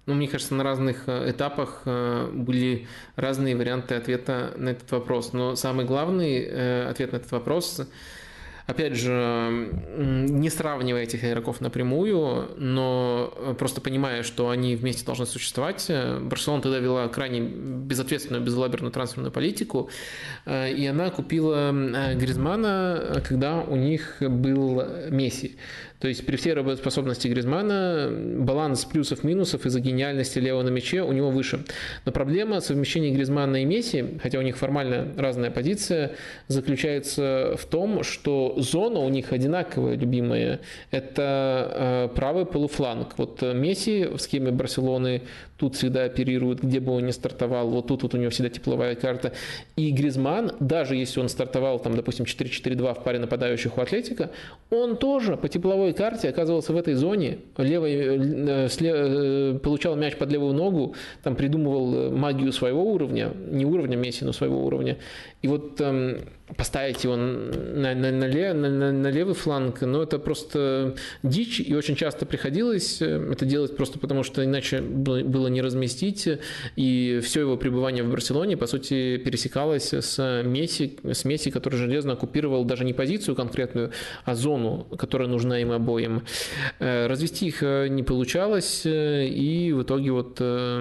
Ну, мне кажется, на разных э, этапах были разные варианты ответа на этот вопрос. Но самый главный ответ на этот вопрос опять же, не сравнивая этих игроков напрямую, но просто понимая, что они вместе должны существовать. Барселона тогда вела крайне безответственную, безлаберную трансферную политику, и она купила Гризмана, когда у них был Месси. То есть при всей работоспособности Гризмана баланс плюсов-минусов из-за гениальности Лео на мяче у него выше. Но проблема совмещения Гризмана и Месси, хотя у них формально разная позиция, заключается в том, что зона у них одинаковая, любимая. Это э, правый полуфланг. Вот Месси в схеме Барселоны тут всегда оперирует, где бы он ни стартовал, вот тут вот у него всегда тепловая карта. И Гризман, даже если он стартовал, там, допустим, 4-4-2 в паре нападающих у Атлетика, он тоже по тепловой карте оказывался в этой зоне, левой, э, слева, э, получал мяч под левую ногу, там придумывал магию своего уровня, не уровня Месси, но своего уровня. И вот эм, поставить его на, на, на, лев, на, на левый фланг, ну, это просто дичь, и очень часто приходилось э, это делать просто потому, что иначе было не разместить, и все его пребывание в Барселоне, по сути, пересекалось с Месси, с Месси, который железно оккупировал даже не позицию конкретную, а зону, которая нужна им обоим. Э, развести их э, не получалось, и в итоге вот это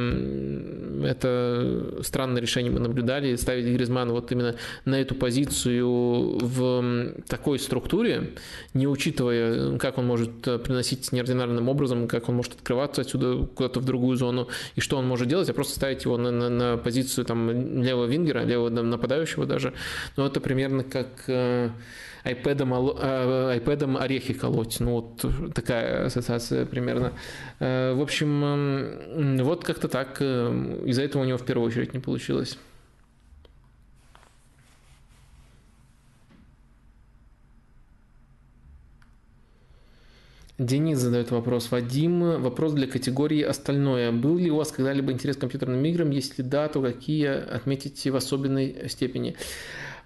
странное решение мы наблюдали, ставить Гризмана вот именно на эту позицию, в такой структуре, не учитывая, как он может э, приносить неординарным образом, как он может открываться отсюда куда-то в другую зону, и что он может делать, а просто ставить его на, на, на позицию там, левого вингера, левого нападающего даже. Ну, это примерно как э, айпэдом, э, айпэдом орехи колоть. Ну, вот такая ассоциация примерно. В общем, вот как-то так. Из-за этого у него в первую очередь не получилось. Денис задает вопрос. Вадим, вопрос для категории «Остальное». Был ли у вас когда-либо интерес к компьютерным играм? Если да, то какие отметите в особенной степени?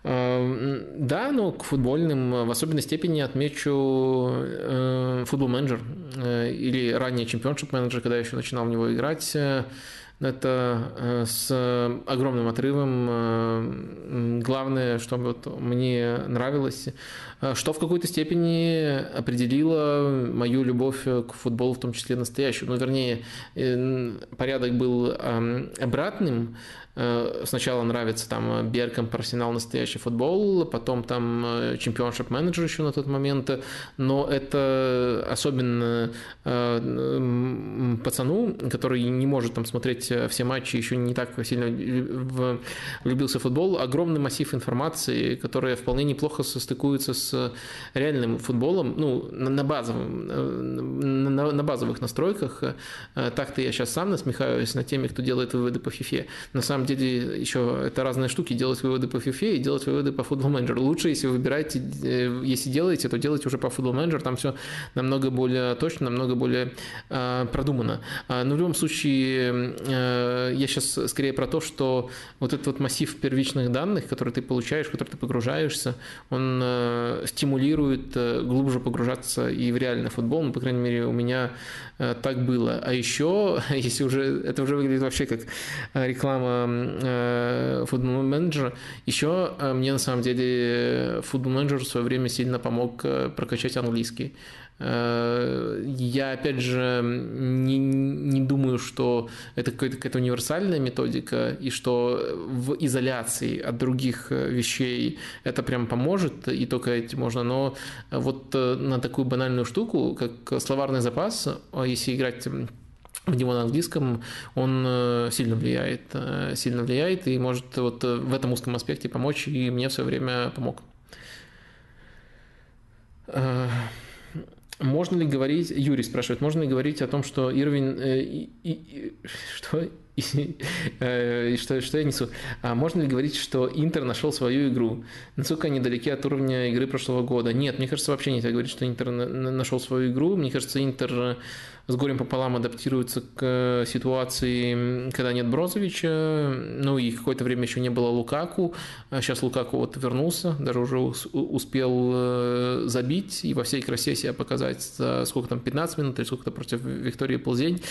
Э, да, но к футбольным в особенной степени отмечу э, футбол менеджер э, или ранее чемпионшип менеджер, когда я еще начинал в него играть. Это с огромным отрывом. Главное, что вот мне нравилось, Э, что в какой-то степени определило мою любовь к футболу, в том числе настоящую. Ну, вернее, э, порядок был обратным. Э, сначала нравится там Берком, Арсенал, настоящий футбол, потом там чемпионшип менеджер еще на тот момент, но это особенно пацану, который не может там смотреть все матчи, еще не так сильно влюбился в футбол, огромный массив информации, которая вполне неплохо состыкуется с реальным футболом, ну, на, базовом, на, на базовых настройках. Э, так-то я сейчас сам насмехаюсь над теми, кто делает выводы по FIFA. На самом деле еще это разные штуки, делать выводы по FIFA и делать выводы по футбол менеджеру. Лучше, если вы выбираете, э, если делаете, то делайте уже по футбол менеджеру, там все намного более точно, намного более э, продумано. А, но в любом случае, э, я сейчас скорее про то, что вот этот вот массив первичных данных, которые ты получаешь, в который ты погружаешься, он э, стимулирует глубже погружаться и в реальный футбол. Ну, по крайней мере, у меня так было. А еще, если уже это уже выглядит вообще как э, менеджера, еще мне на самом деле футбол менеджер в свое время сильно помог прокачать английский. Э, я, опять же, не, не думаю, что это какая-то, какая-то универсальная методика, и что в изоляции от других э, вещей это прям поможет, и только этим можно. Но вот э, на такую банальную штуку, как словарный запас, если играть в него на английском, он сильно влияет, сильно влияет и может вот в этом узком аспекте помочь, и мне в свое время помог. Можно ли говорить, Юрий спрашивает, можно ли говорить о том, что Ирвин, э, что, и, что, что я несу, а можно ли говорить, что Интер нашел свою игру? Насколько они далеки от уровня игры прошлого года? Нет, мне кажется, вообще нельзя говорить, что Интер нашел свою игру. Мне кажется, Интер с горем пополам адаптируется к ситуации, когда нет Брозовича, ну и какое-то время еще не было Лукаку, сейчас Лукаку вот вернулся, даже уже успел э, забить и во всей красе себя показать за сколько там, 15 минут или сколько-то против Виктории Ползень.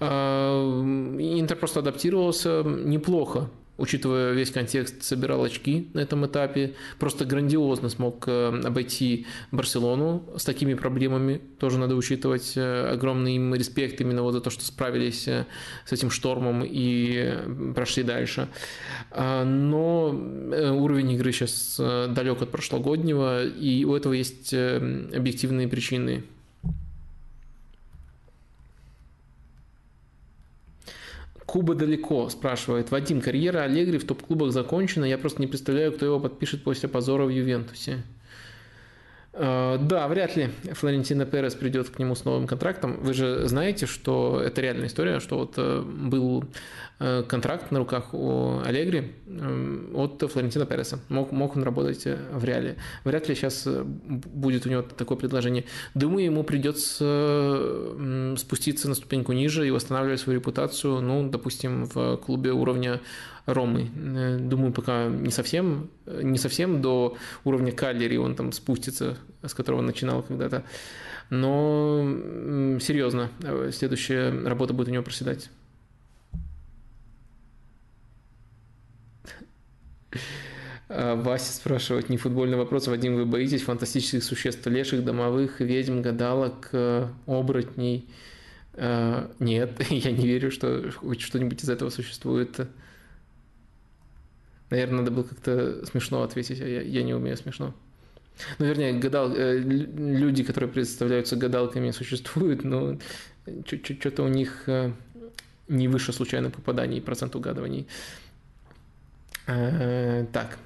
А, Интер просто адаптировался неплохо учитывая весь контекст, собирал очки на этом этапе. Просто грандиозно смог э, обойти Барселону с такими проблемами. Тоже надо учитывать э, огромный им респект именно вот за то, что справились э, с этим штормом и прошли дальше. А, но уровень игры сейчас далек от прошлогоднего, и у этого есть объективные причины. Куба далеко, спрашивает. Вадим, карьера Аллегри в топ-клубах закончена. Я просто не представляю, кто его подпишет после позора в Ювентусе. Э, да, вряд ли Флорентино Перес придет к нему с новым контрактом. Вы же знаете, что это реальная история, что вот э, был Э, контракт на руках у Аллегри э, от Флорентина Переса. Мог, мог он работать в реале. Вряд ли сейчас будет у него такое предложение. Думаю, ему придется спуститься на ступеньку ниже и восстанавливать свою репутацию, ну, допустим, в клубе уровня Ромы. Думаю, пока не совсем, не совсем до уровня Каллери он там спустится, с которого начинал когда-то. Но серьезно, следующая работа будет у него проседать. А, Вася спрашивает, не футбольный вопрос, Вадим, вы боитесь фантастических существ, леших, домовых, ведьм, гадалок, э, оборотней? Нет, я не верю, что хоть что-нибудь из этого существует. Наверное, надо было как-то смешно ответить, а я, я не умею смешно. Ну, вернее, гадал, э, люди, которые представляются гадалками, существуют, но что-то у них э, не выше случайных попаданий процент угадываний. Так.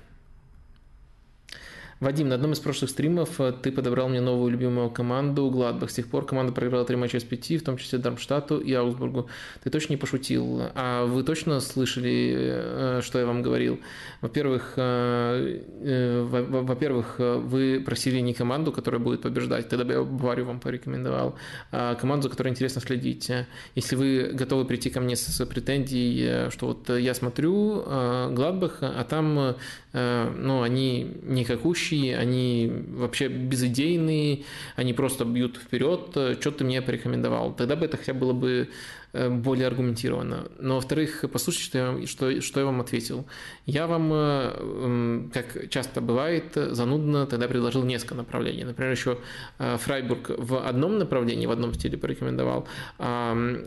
Вадим, на одном из прошлых стримов э, ты подобрал мне новую любимую команду Гладбах. С тех пор команда проиграла три матча из пяти, в том числе Дармштадту и Аусбургу. Ты точно не пошутил? А вы точно слышали, э, что я вам говорил? Во-первых, э, во-первых, вы просили не команду, которая будет побеждать, тогда бы я Баварию вам порекомендовал, а команду, за которой интересно следить. Если вы готовы прийти ко мне с претензией, что вот я смотрю Гладбах, а там ну, они никакущие, ведущие, они вообще безыдейные, они просто бьют вперед, что ты мне порекомендовал. Тогда бы это хотя было бы Э, более аргументированно. Но, во-вторых, послушайте, что я, что, что я вам ответил. Я вам, э, как часто бывает, занудно тогда предложил несколько направлений. Например, еще э, Фрайбург в одном направлении, в одном стиле порекомендовал,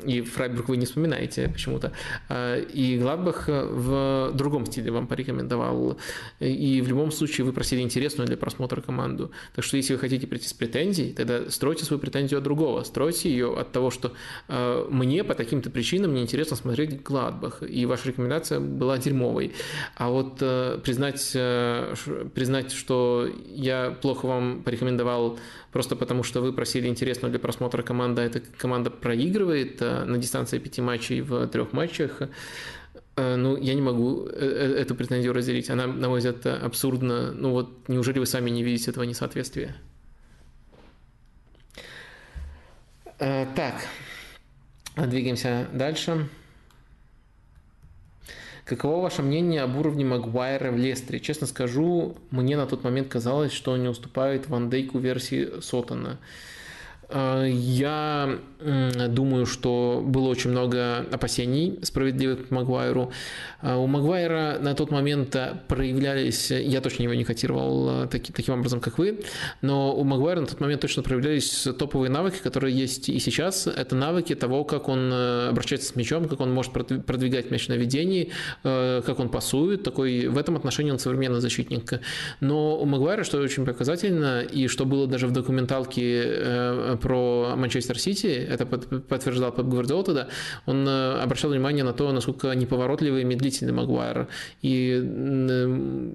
и Фрайбург вы не вспоминаете почему-то, и Гладбах в другом стиле вам порекомендовал. И в любом случае вы просили интересную для просмотра команду. Так что если вы хотите прийти с претензией, тогда стройте свою претензию от другого. Стройте ее от того, что мне по таким-то причинам мне интересно смотреть Гладбах, и ваша рекомендация была дерьмовой. А вот э, признать, э, признать, что я плохо вам порекомендовал просто потому, что вы просили интересную для просмотра команда, эта команда проигрывает э, на дистанции пяти матчей в трех матчах, э, ну, я не могу э, э, эту претензию разделить. Она, на мой взгляд, абсурдна. Ну вот, неужели вы сами не видите этого несоответствия? Так, Двигаемся дальше. Каково ваше мнение об уровне Магуайра в Лестере? Честно скажу, мне на тот момент казалось, что он не уступает Ван Дейку версии Сотона. Э, я думаю, что было очень много опасений справедливых к Магуайру. Э, у Магуайра на тот момент проявлялись, я точно его не котировал э, таки, таким образом, как вы, но у Магуайра на тот момент точно проявлялись топовые навыки, которые есть и сейчас. Это навыки того, как он обращается с мячом, как он может продвигать мяч на ведении, как он пасует. Такой, в этом отношении он современный защитник. Но у Магуайра, что очень показательно, и что было даже в документалке про Манчестер Сити, это подтверждал Пеп Гвардиол тогда, он э, обращал внимание на то, насколько неповоротливый и медлительный Магуайр. И,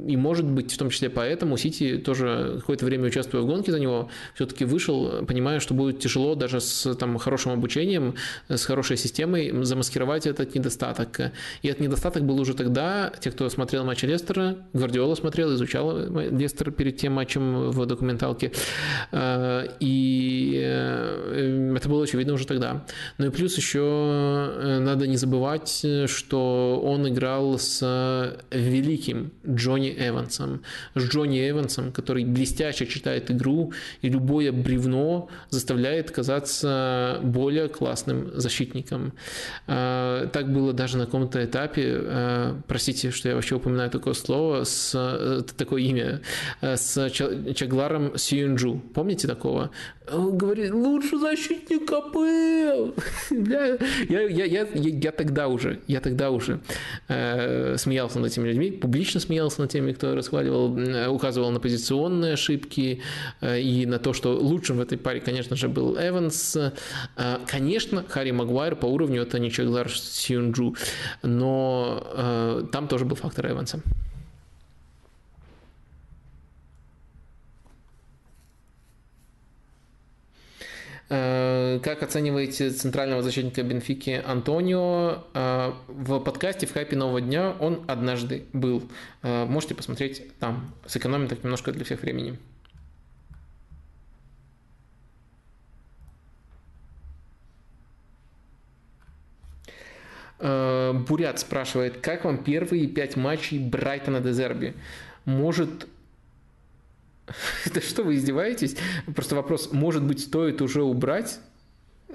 и может быть, в том числе поэтому Сити тоже какое-то время участвуя в гонке за него, все-таки вышел, понимая, что будет тяжело даже с там, хорошим обучением, с хорошей системой замаскировать этот недостаток. И этот недостаток был уже тогда, те, кто смотрел матч Лестера, Гвардиола смотрел, изучал Лестер перед тем матчем в документалке. Э, и Э, это было очевидно уже тогда. Ну и плюс еще э, надо не забывать, что он играл с великим Джонни Эвансом. С Джонни Эвансом, который блестяще читает игру, и любое бревно заставляет казаться более классным защитником. Э, так было даже на каком-то этапе, простите, что я вообще упоминаю такое слово, с такое имя, с Чагларом Сьюнджу. Помните такого? Говорит, лучший защитник АПЛ. я, я, я, я, я тогда уже, я тогда уже э, смеялся над этими людьми, публично смеялся над теми, кто расхваливал, э, указывал на позиционные ошибки э, и на то, что лучшим в этой паре, конечно же, был Эванс. Э, конечно, Харри Магуайр по уровню это не Чеглар Сьюнджу, но э, там тоже был фактор Эванса. Как оцениваете центрального защитника Бенфики Антонио? Э, в подкасте в хайпе нового дня он однажды был. Э, можете посмотреть там. Сэкономим так немножко для всех времени. Бурят спрашивает, как вам первые пять матчей Брайтона Дезерби? Может да что вы издеваетесь? Просто вопрос, может быть, стоит уже убрать?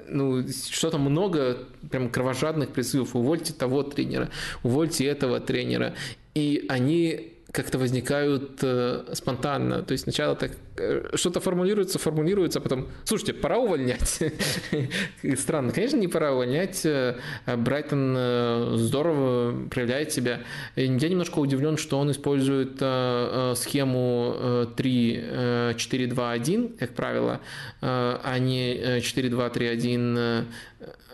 Ну, что-то много прям кровожадных призывов. Увольте того тренера, увольте этого тренера. И они как-то возникают э, спонтанно. То есть сначала так что-то формулируется, формулируется, а потом, слушайте, пора увольнять. Странно, конечно, не пора увольнять. Э, Брайтон э, здорово проявляет себя. Я немножко удивлен, что он использует схему 3-4-2-1, как правило, а не 4-2-3-1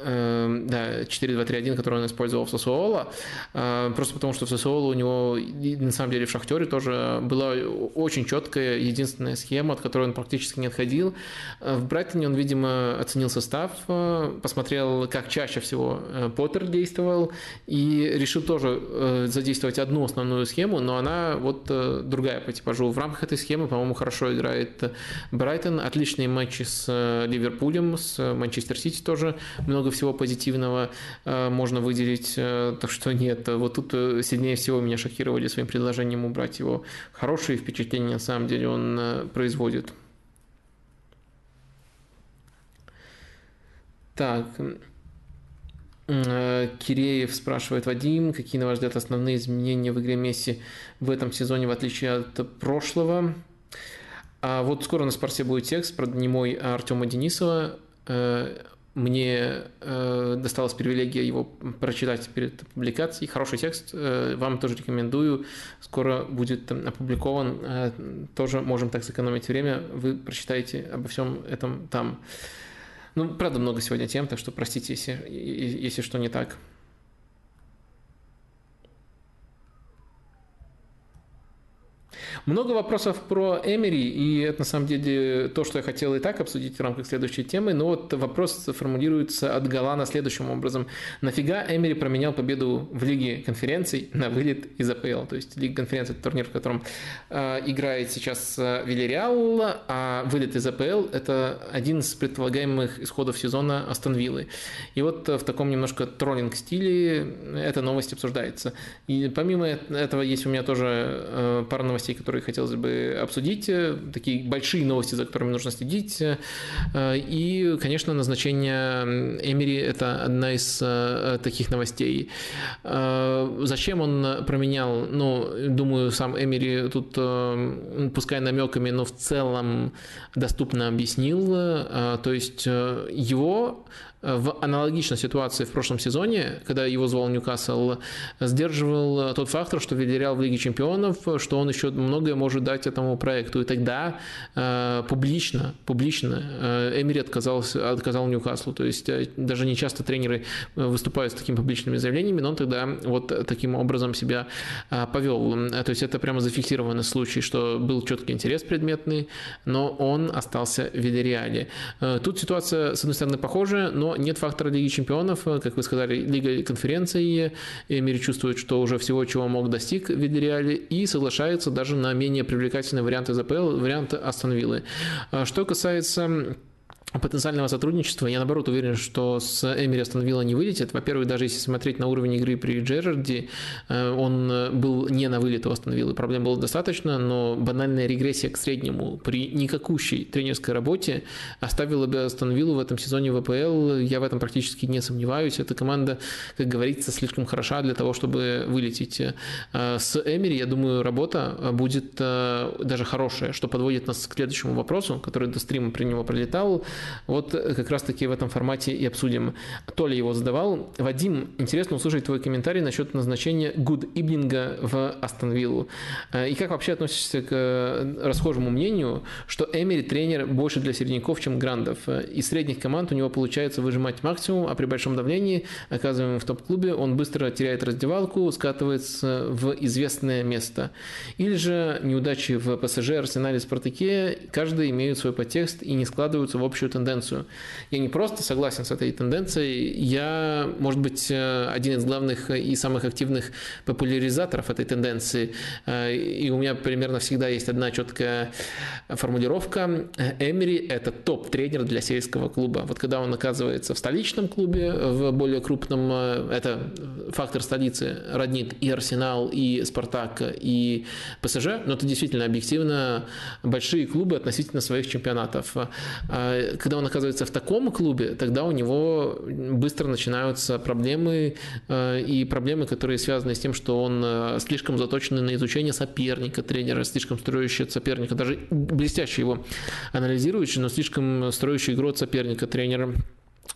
Эм, да, 4-2-3-1, который он использовал в Сосуоло, э, просто потому что в Сосуоло у него, на самом деле, в Шахтере тоже была очень четкая, единственная схема, от которой он практически не отходил. Э, в Брайтоне он, видимо, оценил состав, э, посмотрел, как чаще всего Поттер действовал, и решил тоже задействовать одну основную схему, но она вот другая по типажу. В рамках этой схемы, по-моему, хорошо играет Брайтон, отличные матчи с Ливерпулем, с Манчестер Сити тоже много всего позитивного э, можно выделить, э, так что нет. Вот тут э, сильнее всего меня шокировали своим предложением убрать его. Хорошие впечатления на самом деле он производит. Так, Киреев спрашивает, Вадим, какие, на ваш взгляд, основные изменения в игре Месси в этом сезоне, в отличие от прошлого? А вот скоро на спорте будет текст про не мой, а Артема Денисова мне э, досталась привилегия его прочитать перед публикацией. Хороший текст, э, вам тоже рекомендую. Скоро будет опубликован. Э, тоже можем так сэкономить время. Вы прочитаете обо всем этом там. Ну, правда, много сегодня тем, так что простите, если, если что не так. Много вопросов про Эмери, и это на самом деле то, что я хотел и так обсудить в рамках следующей темы, но вот вопрос формулируется от Галана следующим образом. Нафига Эмери променял победу в Лиге конференций на вылет из АПЛ? То есть Лига конференций – это турнир, в котором э, играет сейчас э, Вильяреал, а вылет из АПЛ – это один из предполагаемых исходов сезона Астон Виллы. И вот в таком немножко троллинг стиле эта новость обсуждается. И помимо этого есть у меня тоже э, пара новостей, которые хотелось бы обсудить, э, такие большие новости, за которыми нужно следить. Э, и, конечно, назначение Эмери – это одна из э, таких новостей. Зачем он променял? Ну, думаю, сам Эмери тут, пускай намеками, но в целом доступно объяснил. То есть его в аналогичной ситуации в прошлом сезоне, когда его звал Ньюкасл, сдерживал тот фактор, что Вильяреал в Лиге Чемпионов, что он еще многое может дать этому проекту. И тогда э, публично, публично э, Эмери отказался, отказал Ньюкаслу. То есть э, даже не часто тренеры выступают с такими публичными заявлениями, но он тогда вот таким образом себя э, повел. То есть это прямо зафиксированный случай, что был четкий интерес предметный, но он остался в Вильяреале. Э, тут ситуация, с одной стороны, похожая, но нет фактора Лиги Чемпионов, как вы сказали, Лига конференции, Эмири чувствует, что уже всего, чего мог достиг в Вильяреале, и соглашается даже на менее привлекательный вариант из АПЛ, вариант Астон Виллы. А что касается потенциального сотрудничества. Я, наоборот, уверен, что с Эмери Астон Вилла не вылетит. Во-первых, даже если смотреть на уровень игры при Джерарди, э, он был не на вылет у Астон Виллы. Проблем было достаточно, но банальная регрессия к среднему при никакущей тренерской работе оставила бы Астон в этом сезоне ВПЛ. Я в этом практически не сомневаюсь. Эта команда, как говорится, слишком хороша для того, чтобы вылететь. Э, с Эмери, я думаю, работа будет э, даже хорошая, что подводит нас к следующему вопросу, который до стрима при него пролетал – вот э, как раз-таки в этом формате и обсудим. Толя его задавал. Вадим, интересно услышать твой комментарий насчет назначения Гуд Ибнинга в Астон Виллу. Э, и как вообще относишься к э, расхожему мнению, что Эмери тренер больше для середняков, чем грандов. Из средних команд у него получается выжимать максимум, а при большом давлении, оказываемом в топ-клубе, он быстро теряет раздевалку, скатывается в известное место. Или же неудачи в ПСЖ, Арсенале, Спартаке, каждый имеют свой подтекст и не складываются в общую тенденцию. Я не просто согласен с этой тенденцией, я, может быть, один из главных и самых активных популяризаторов этой тенденции. И у меня примерно всегда есть одна четкая формулировка. Эмери – это топ-тренер для сельского клуба. Вот когда он оказывается в столичном клубе, в более крупном, это фактор столицы, роднит и Арсенал, и Спартак, и ПСЖ, но это действительно объективно большие клубы относительно своих чемпионатов. Когда он оказывается в таком клубе, тогда у него быстро начинаются проблемы, а, и проблемы, которые связаны с тем, что он а, слишком заточен на изучение соперника, тренера, слишком строящий от соперника, даже блестяще его анализирующий, но слишком строящий игру от соперника тренера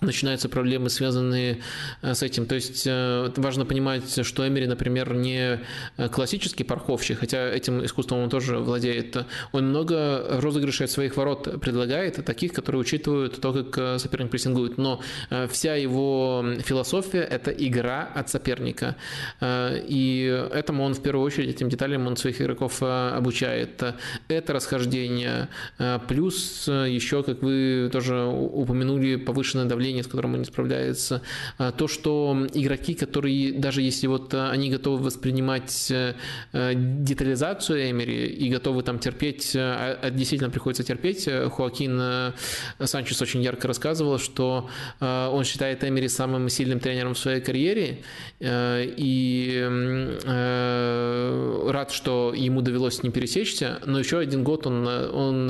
начинаются проблемы, связанные э, с этим. То есть э, важно понимать, что Эмери, например, не э, классический парковщик, хотя этим искусством он тоже владеет. Он много розыгрышей от своих ворот предлагает, таких, которые учитывают то, как соперник прессингует. Но вся его философия – это игра от соперника. И этому он в первую очередь, этим деталям он своих игроков обучает. Это расхождение. Плюс еще, как вы тоже упомянули, повышенное давление давление, с которым он не справляется, а, то, что игроки, которые, даже если вот а, они готовы воспринимать э, э, детализацию Эмери и готовы там терпеть, э, а действительно приходится терпеть, Хуакин Санчес очень ярко рассказывал, что он считает Эмери самым сильным тренером в своей карьере, и рад, что ему довелось с ним пересечься, но еще один год он, он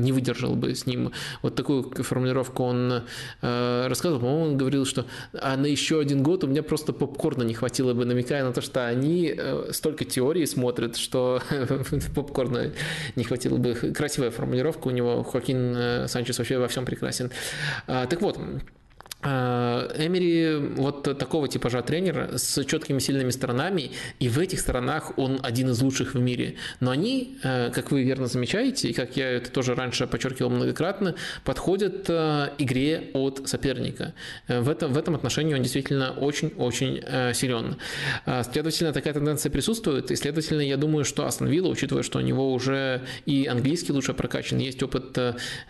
не выдержал бы с ним. Вот такую формулировку он Э, рассказывал, по-моему, он говорил, что а на еще один год у меня просто попкорна не хватило бы, намекая на то, что они э, столько теорий смотрят, что попкорна не хватило бы. Красивая формулировка у него. Хоакин э, Санчес вообще во всем прекрасен. А, так вот, Эмери вот такого типажа тренера с четкими сильными сторонами, и в этих сторонах он один из лучших в мире. Но они, э, как вы верно замечаете, и как я это тоже раньше подчеркивал многократно, подходят э, игре от соперника. Э, в этом, в этом отношении он действительно очень-очень силен. Следовательно, такая тенденция присутствует, и, следовательно, я думаю, что Астон Вилла, учитывая, что у него уже и английский лучше прокачан, есть опыт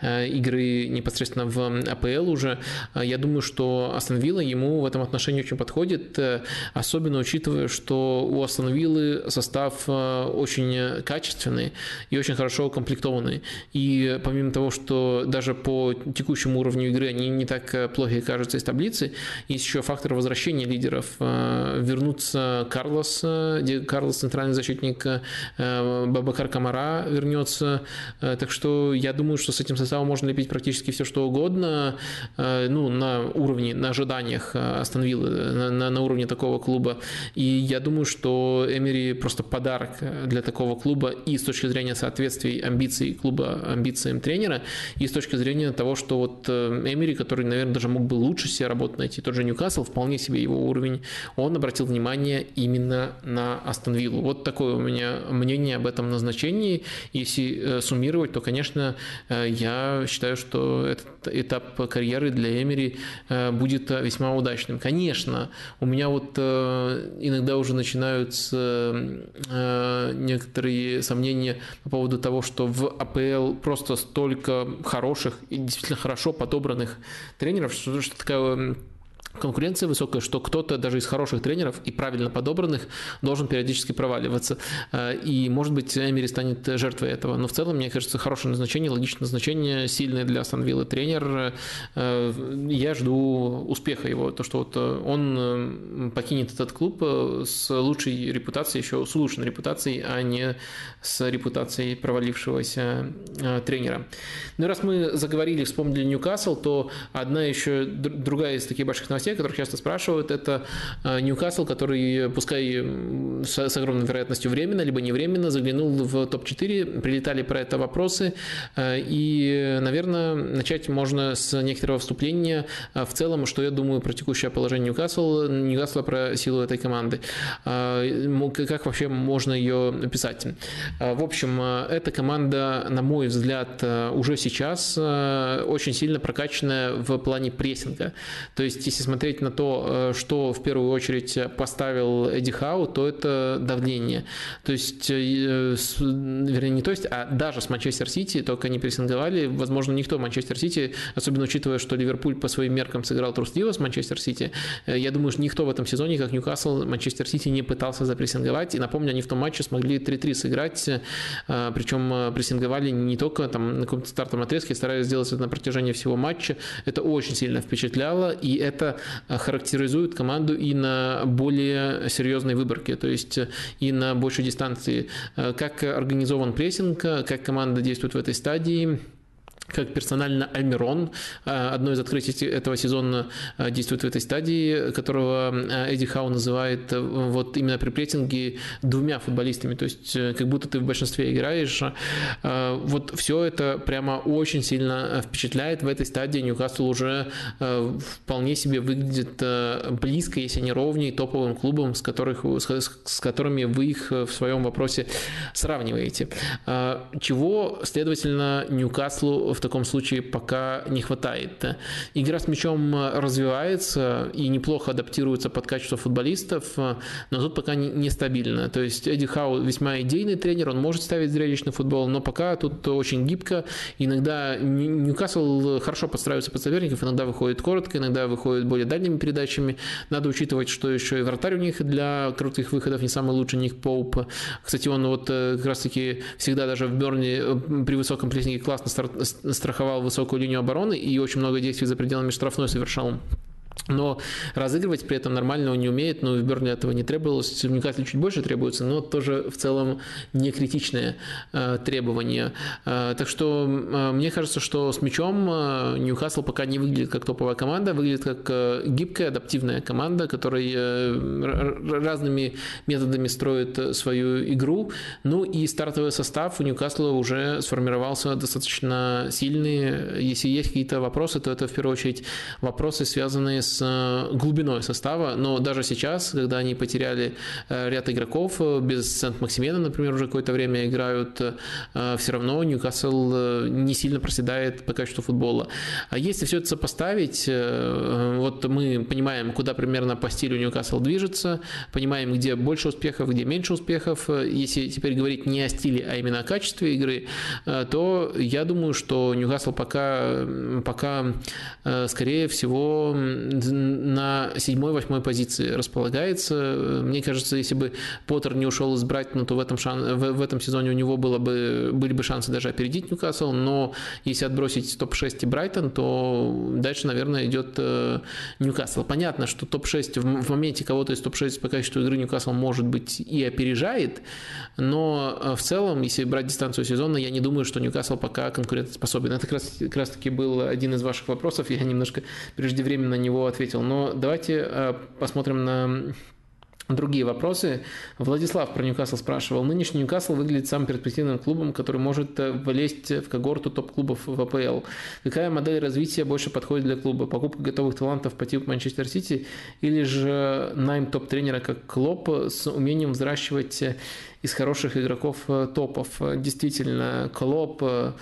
игры непосредственно в АПЛ уже, я думаю, что Астон Вилла ему в этом отношении очень подходит, э, особенно учитывая, что у Астон Виллы состав э, очень качественный и очень хорошо укомплектованный. И помимо того, что даже по текущему уровню игры они не так э, плохи кажутся из таблицы, есть еще фактор возвращения лидеров. Вернутся Карлос, Карлос центральный защитник, Бабакар Камара вернется. Так что я думаю, что с этим составом можно лепить практически все, что угодно. Ну, на уровне, на ожиданиях э, Астон Виллы, на, на, на уровне такого клуба. И я думаю, что Эмери просто подарок для такого клуба и с точки зрения соответствий амбиций клуба амбициям тренера, и с точки зрения того, что вот э, Эмери, который, наверное, даже мог бы лучше себе работу найти, тот же Ньюкасл, вполне себе его уровень, он обратил внимание именно на Астон Виллу. Вот такое у меня мнение об этом назначении. Если э, суммировать, то, конечно, я считаю, что этот этап карьеры для Эмери Э, будет э, весьма удачным. Конечно, у меня вот э, иногда уже начинаются некоторые сомнения по поводу того, что в АПЛ просто столько хороших и действительно хорошо подобранных тренеров, что, что такая конкуренция высокая, что кто-то даже из хороших тренеров и правильно подобранных должен периодически проваливаться. Э, и, может быть, Эмери станет жертвой этого. Но в целом, мне кажется, хорошее назначение, логичное назначение, сильное для Астон Виллы тренер. Э, я жду успеха его. То, что вот он покинет этот клуб с лучшей репутацией, еще с улучшенной репутацией, а не с репутацией провалившегося э, тренера. Ну и раз мы заговорили, вспомнили Ньюкасл, то одна еще другая из таких больших новостей, которых часто спрашивают, это э, Ньюкасл, который, пускай с, с огромной вероятностью временно, либо не временно, заглянул в топ-4, прилетали про это вопросы, э, и, наверное, начать можно с некоторого вступления в целом, что я думаю про текущее положение Ньюкасл, Ньюкасла про силу этой команды. Как вообще можно ее описать? Э, в общем, э, эта команда, на мой взгляд, э, уже сейчас очень сильно прокачанная в плане прессинга. То есть, если смотреть смотреть на то, что в первую очередь поставил Эдди Хау, то это давление. То есть, вернее, не то есть, а даже с Манчестер Сити, только они прессинговали, возможно, никто Манчестер Сити, особенно учитывая, что Ливерпуль по своим меркам сыграл трусливо с Манчестер Сити, я думаю, что никто в этом сезоне, как Ньюкасл, Манчестер Сити не пытался запрессинговать. И напомню, они в том матче смогли 3-3 сыграть, причем прессинговали не только там на каком-то стартовом отрезке, старались сделать это на протяжении всего матча. Это очень сильно впечатляло, и это характеризует команду и на более серьезной выборке, то есть и на большей дистанции. Как организован прессинг, как команда действует в этой стадии, как персонально Альмирон, э, одно из открытий этого сезона э, действует в этой стадии, которого э, Эдди Хау называет вот именно при прессинге двумя футболистами, то есть как будто ты в большинстве играешь. Вот все это прямо очень сильно впечатляет. В этой стадии Ньюкасл уже вполне себе выглядит близко, если не ровнее, топовым клубом, с, которых, с которыми вы их в своем вопросе сравниваете. Чего, следовательно, Ньюкаслу в таком случае пока не хватает. Игра с мячом развивается и неплохо адаптируется под качество футболистов, но тут пока нестабильно. То есть Эдди Хау весьма идейный тренер, он может ставить зрелищный футбол, но пока тут очень гибко. Иногда Ньюкасл хорошо подстраивается под соперников, иногда выходит коротко, иногда выходит более дальними передачами. Надо учитывать, что еще и вратарь у них для коротких выходов не самый лучший, Ник Поуп. Кстати, он вот э, как раз-таки всегда даже в Берне э, при высоком прессинге классно страховал высокую линию обороны и очень много действий за пределами штрафной совершал. Но разыгрывать при этом нормально он не умеет, но в Бернли этого не требовалось. В Ньюкасле чуть больше требуется, но тоже в целом не критичное э, требование. Э, так что э, мне кажется, что с мячом э, Ньюкасл пока не выглядит как топовая команда, выглядит как э, гибкая, адаптивная команда, которая э, разными методами строит свою игру. Ну и стартовый состав у Ньюкасла уже сформировался достаточно сильный. Если есть какие-то вопросы, то это в первую очередь вопросы, связанные с э, глубиной состава, но даже сейчас, когда они потеряли э, ряд игроков, э, без Сент-Максимена, например, уже какое-то время играют, все равно Ньюкасл не сильно проседает по качеству футбола. А если все это сопоставить, вот мы понимаем, куда примерно по стилю Ньюкасл движется, понимаем, где больше успехов, где меньше успехов. Если теперь говорить не о стиле, а именно о качестве игры, то я думаю, что Ньюкасл пока, пока скорее всего, на седьмой-восьмой позиции располагается. Мне кажется, если бы Поттер не ушел из Брайтона, то в этом, шан... в, этом сезоне у него было бы, были бы шансы даже опередить Ньюкасл, но если отбросить топ-6 и Брайтон, то дальше, наверное, идет э, Ньюкасл. Понятно, что топ-6 в, в моменте кого-то из топ-6 по качеству игры Ньюкасл может быть и опережает, но э, в целом, если брать дистанцию сезона, я не думаю, что Ньюкасл пока конкурентоспособен. Это как раз, как раз таки был один из ваших вопросов, я немножко преждевременно на него ответил. Но давайте э, посмотрим на другие вопросы. Владислав про Ньюкасл спрашивал. Нынешний Ньюкасл выглядит самым перспективным клубом, который может э, влезть в когорту топ-клубов в АПЛ. Какая модель развития больше подходит для клуба? Покупка готовых талантов по типу Манчестер Сити или же найм топ-тренера как Клоп с умением взращивать из хороших игроков э, топов. Действительно, Клоп э,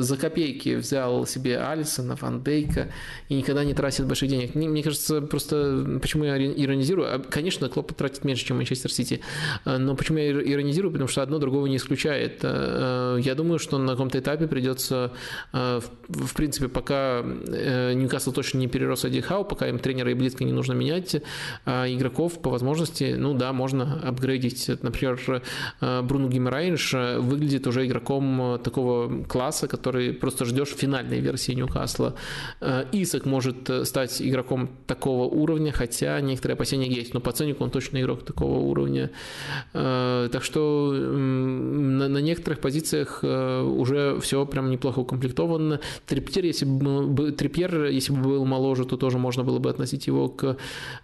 за копейки взял себе Алисона, Ван Дейка и никогда не тратит больших денег. Мне кажется, просто почему я иронизирую? А, конечно, Клоп тратит меньше, чем Манчестер Сити, э, но почему я иронизирую? Потому что одно другого не исключает. Я думаю, что на каком-то этапе придется, в принципе, пока Ньюкасл точно не перерос Эдди Хау, пока им тренера и близко не нужно менять, игроков по возможности, ну да, можно апгрейдить. Например, Э, Бруно Гимарайнш э, выглядит уже игроком э, такого класса, который просто ждешь финальной версии Ньюкасла. Исак может стать игроком такого уровня, хотя некоторые опасения есть, но по ценнику он точно игрок такого уровня. Так что на, некоторых позициях уже все прям неплохо укомплектовано. Трипьер, если бы, Трипьер, если бы был моложе, то тоже можно было бы относить его к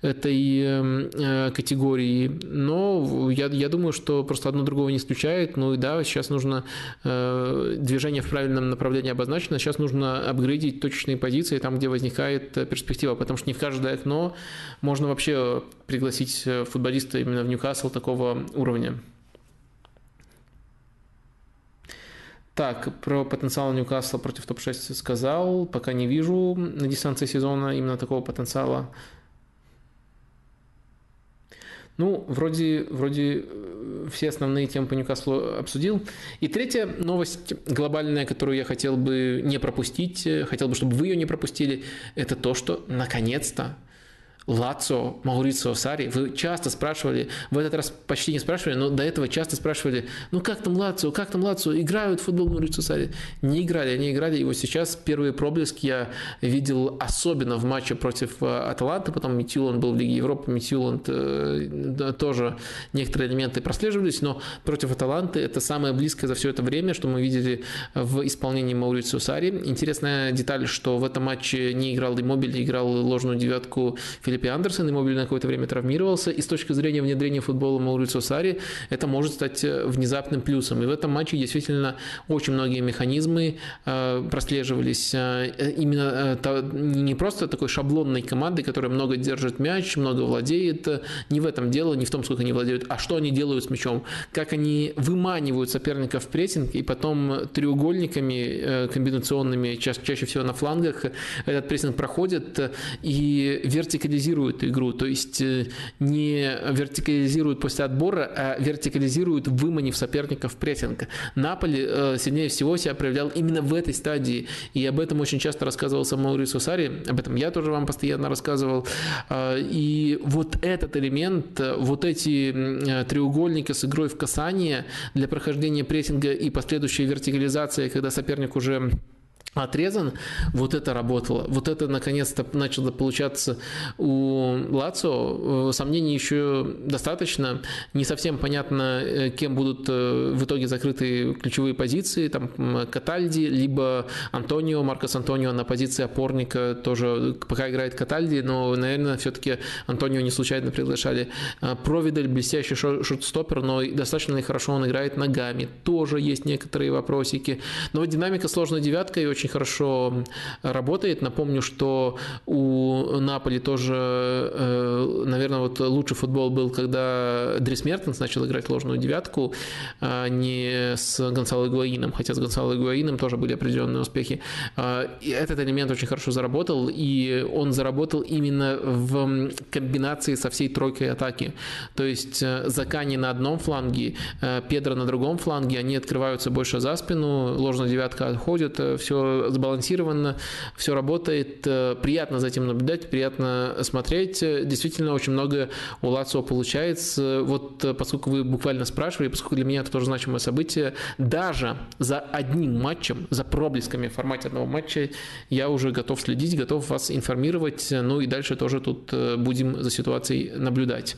этой категории. Но я, я думаю, что просто одно другого не исключает. Ну и да, сейчас нужно э, движение в правильном направлении обозначено, сейчас нужно апгрейдить точечные позиции там, где возникает э, перспектива, потому что не в каждое окно можно вообще пригласить э, футболиста именно в Ньюкасл такого уровня. Так, про потенциал Ньюкасла против топ-6 сказал. Пока не вижу на дистанции сезона именно такого потенциала. Ну, вроде, вроде э, все основные темы по Ньюкаслу обсудил. И третья новость глобальная, которую я хотел бы не пропустить, э, хотел бы, чтобы вы ее не пропустили, это то, что наконец-то Лацо, Маурицио Сари. Вы часто спрашивали, в этот раз почти не спрашивали, но до этого часто спрашивали, ну как там Лацо, как там Лацо, играют в футбол Маурицио Сари? Не играли, они играли. И вот сейчас первые проблески я видел особенно в матче против э, Аталанты, потом Митюланд был в Лиге Европы, Митюланд э, тоже некоторые элементы прослеживались, но против Аталанты это самое близкое за все это время, что мы видели в исполнении Маурицио Сари. Интересная деталь, что в этом матче не играл Иммобиль, играл ложную девятку Филипп Филиппе Андерсон, Иммобили на какое-то время травмировался, и с точки зрения внедрения футбола Маурицио Сари это может стать э, внезапным плюсом. И в этом матче действительно очень многие механизмы э, прослеживались. Э, именно не просто такой шаблонной команды, которая много держит мяч, много владеет. Не в этом дело, не в том, сколько они владеют, а что они делают с мячом. Как они выманивают соперника в прессинг, и потом треугольниками комбинационными, чаще всего на флангах, этот прессинг проходит и вертикализирует вертикализируют игру, то есть э, не вертикализируют после отбора, а вертикализируют, выманив соперника в прессинг. Наполи э, сильнее всего себя проявлял именно в этой стадии, и об этом очень часто рассказывал сам Маурисо Сари, об этом я тоже вам постоянно рассказывал. А, и вот этот элемент, вот эти треугольники с игрой в касание для прохождения прессинга и последующей вертикализации, когда соперник уже отрезан, вот это работало. Вот это наконец-то начало получаться у Лацо. Сомнений еще достаточно. Не совсем понятно, э, кем будут э, в итоге закрыты ключевые позиции. Там Катальди, либо Антонио, Маркос Антонио на позиции опорника тоже пока играет Катальди, но, наверное, все-таки Антонио не случайно приглашали. Провидель, блестящий шорт-стопер, но достаточно хорошо он играет ногами. Тоже есть некоторые вопросики. Но динамика сложной девяткой очень хорошо работает. Напомню, что у Наполи тоже, э, наверное, вот лучший футбол был, когда Дрис Мертенс начал играть ложную девятку, а не с Гонсало Гуаином, хотя с Гонсало Гуаином тоже были определенные успехи. А, и этот элемент очень хорошо заработал, и он заработал именно в комбинации со всей тройкой атаки. То есть э, Закани на одном фланге, э, Педро на другом фланге, они открываются больше за спину, ложная девятка отходит, все сбалансированно, все работает, э, приятно за этим наблюдать, приятно смотреть. Действительно, очень много у Лацио получается. Вот э, поскольку вы буквально спрашивали, поскольку для меня это тоже значимое событие, даже за одним матчем, за проблесками в формате одного матча, я уже готов следить, готов вас информировать. Ну и дальше тоже тут э, будем за ситуацией наблюдать.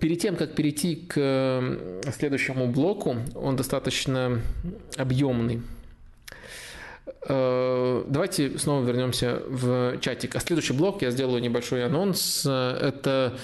Перед тем, как перейти к следующему блоку, он достаточно объемный. Э, давайте снова вернемся в чатик. А следующий блок я сделаю небольшой анонс. Это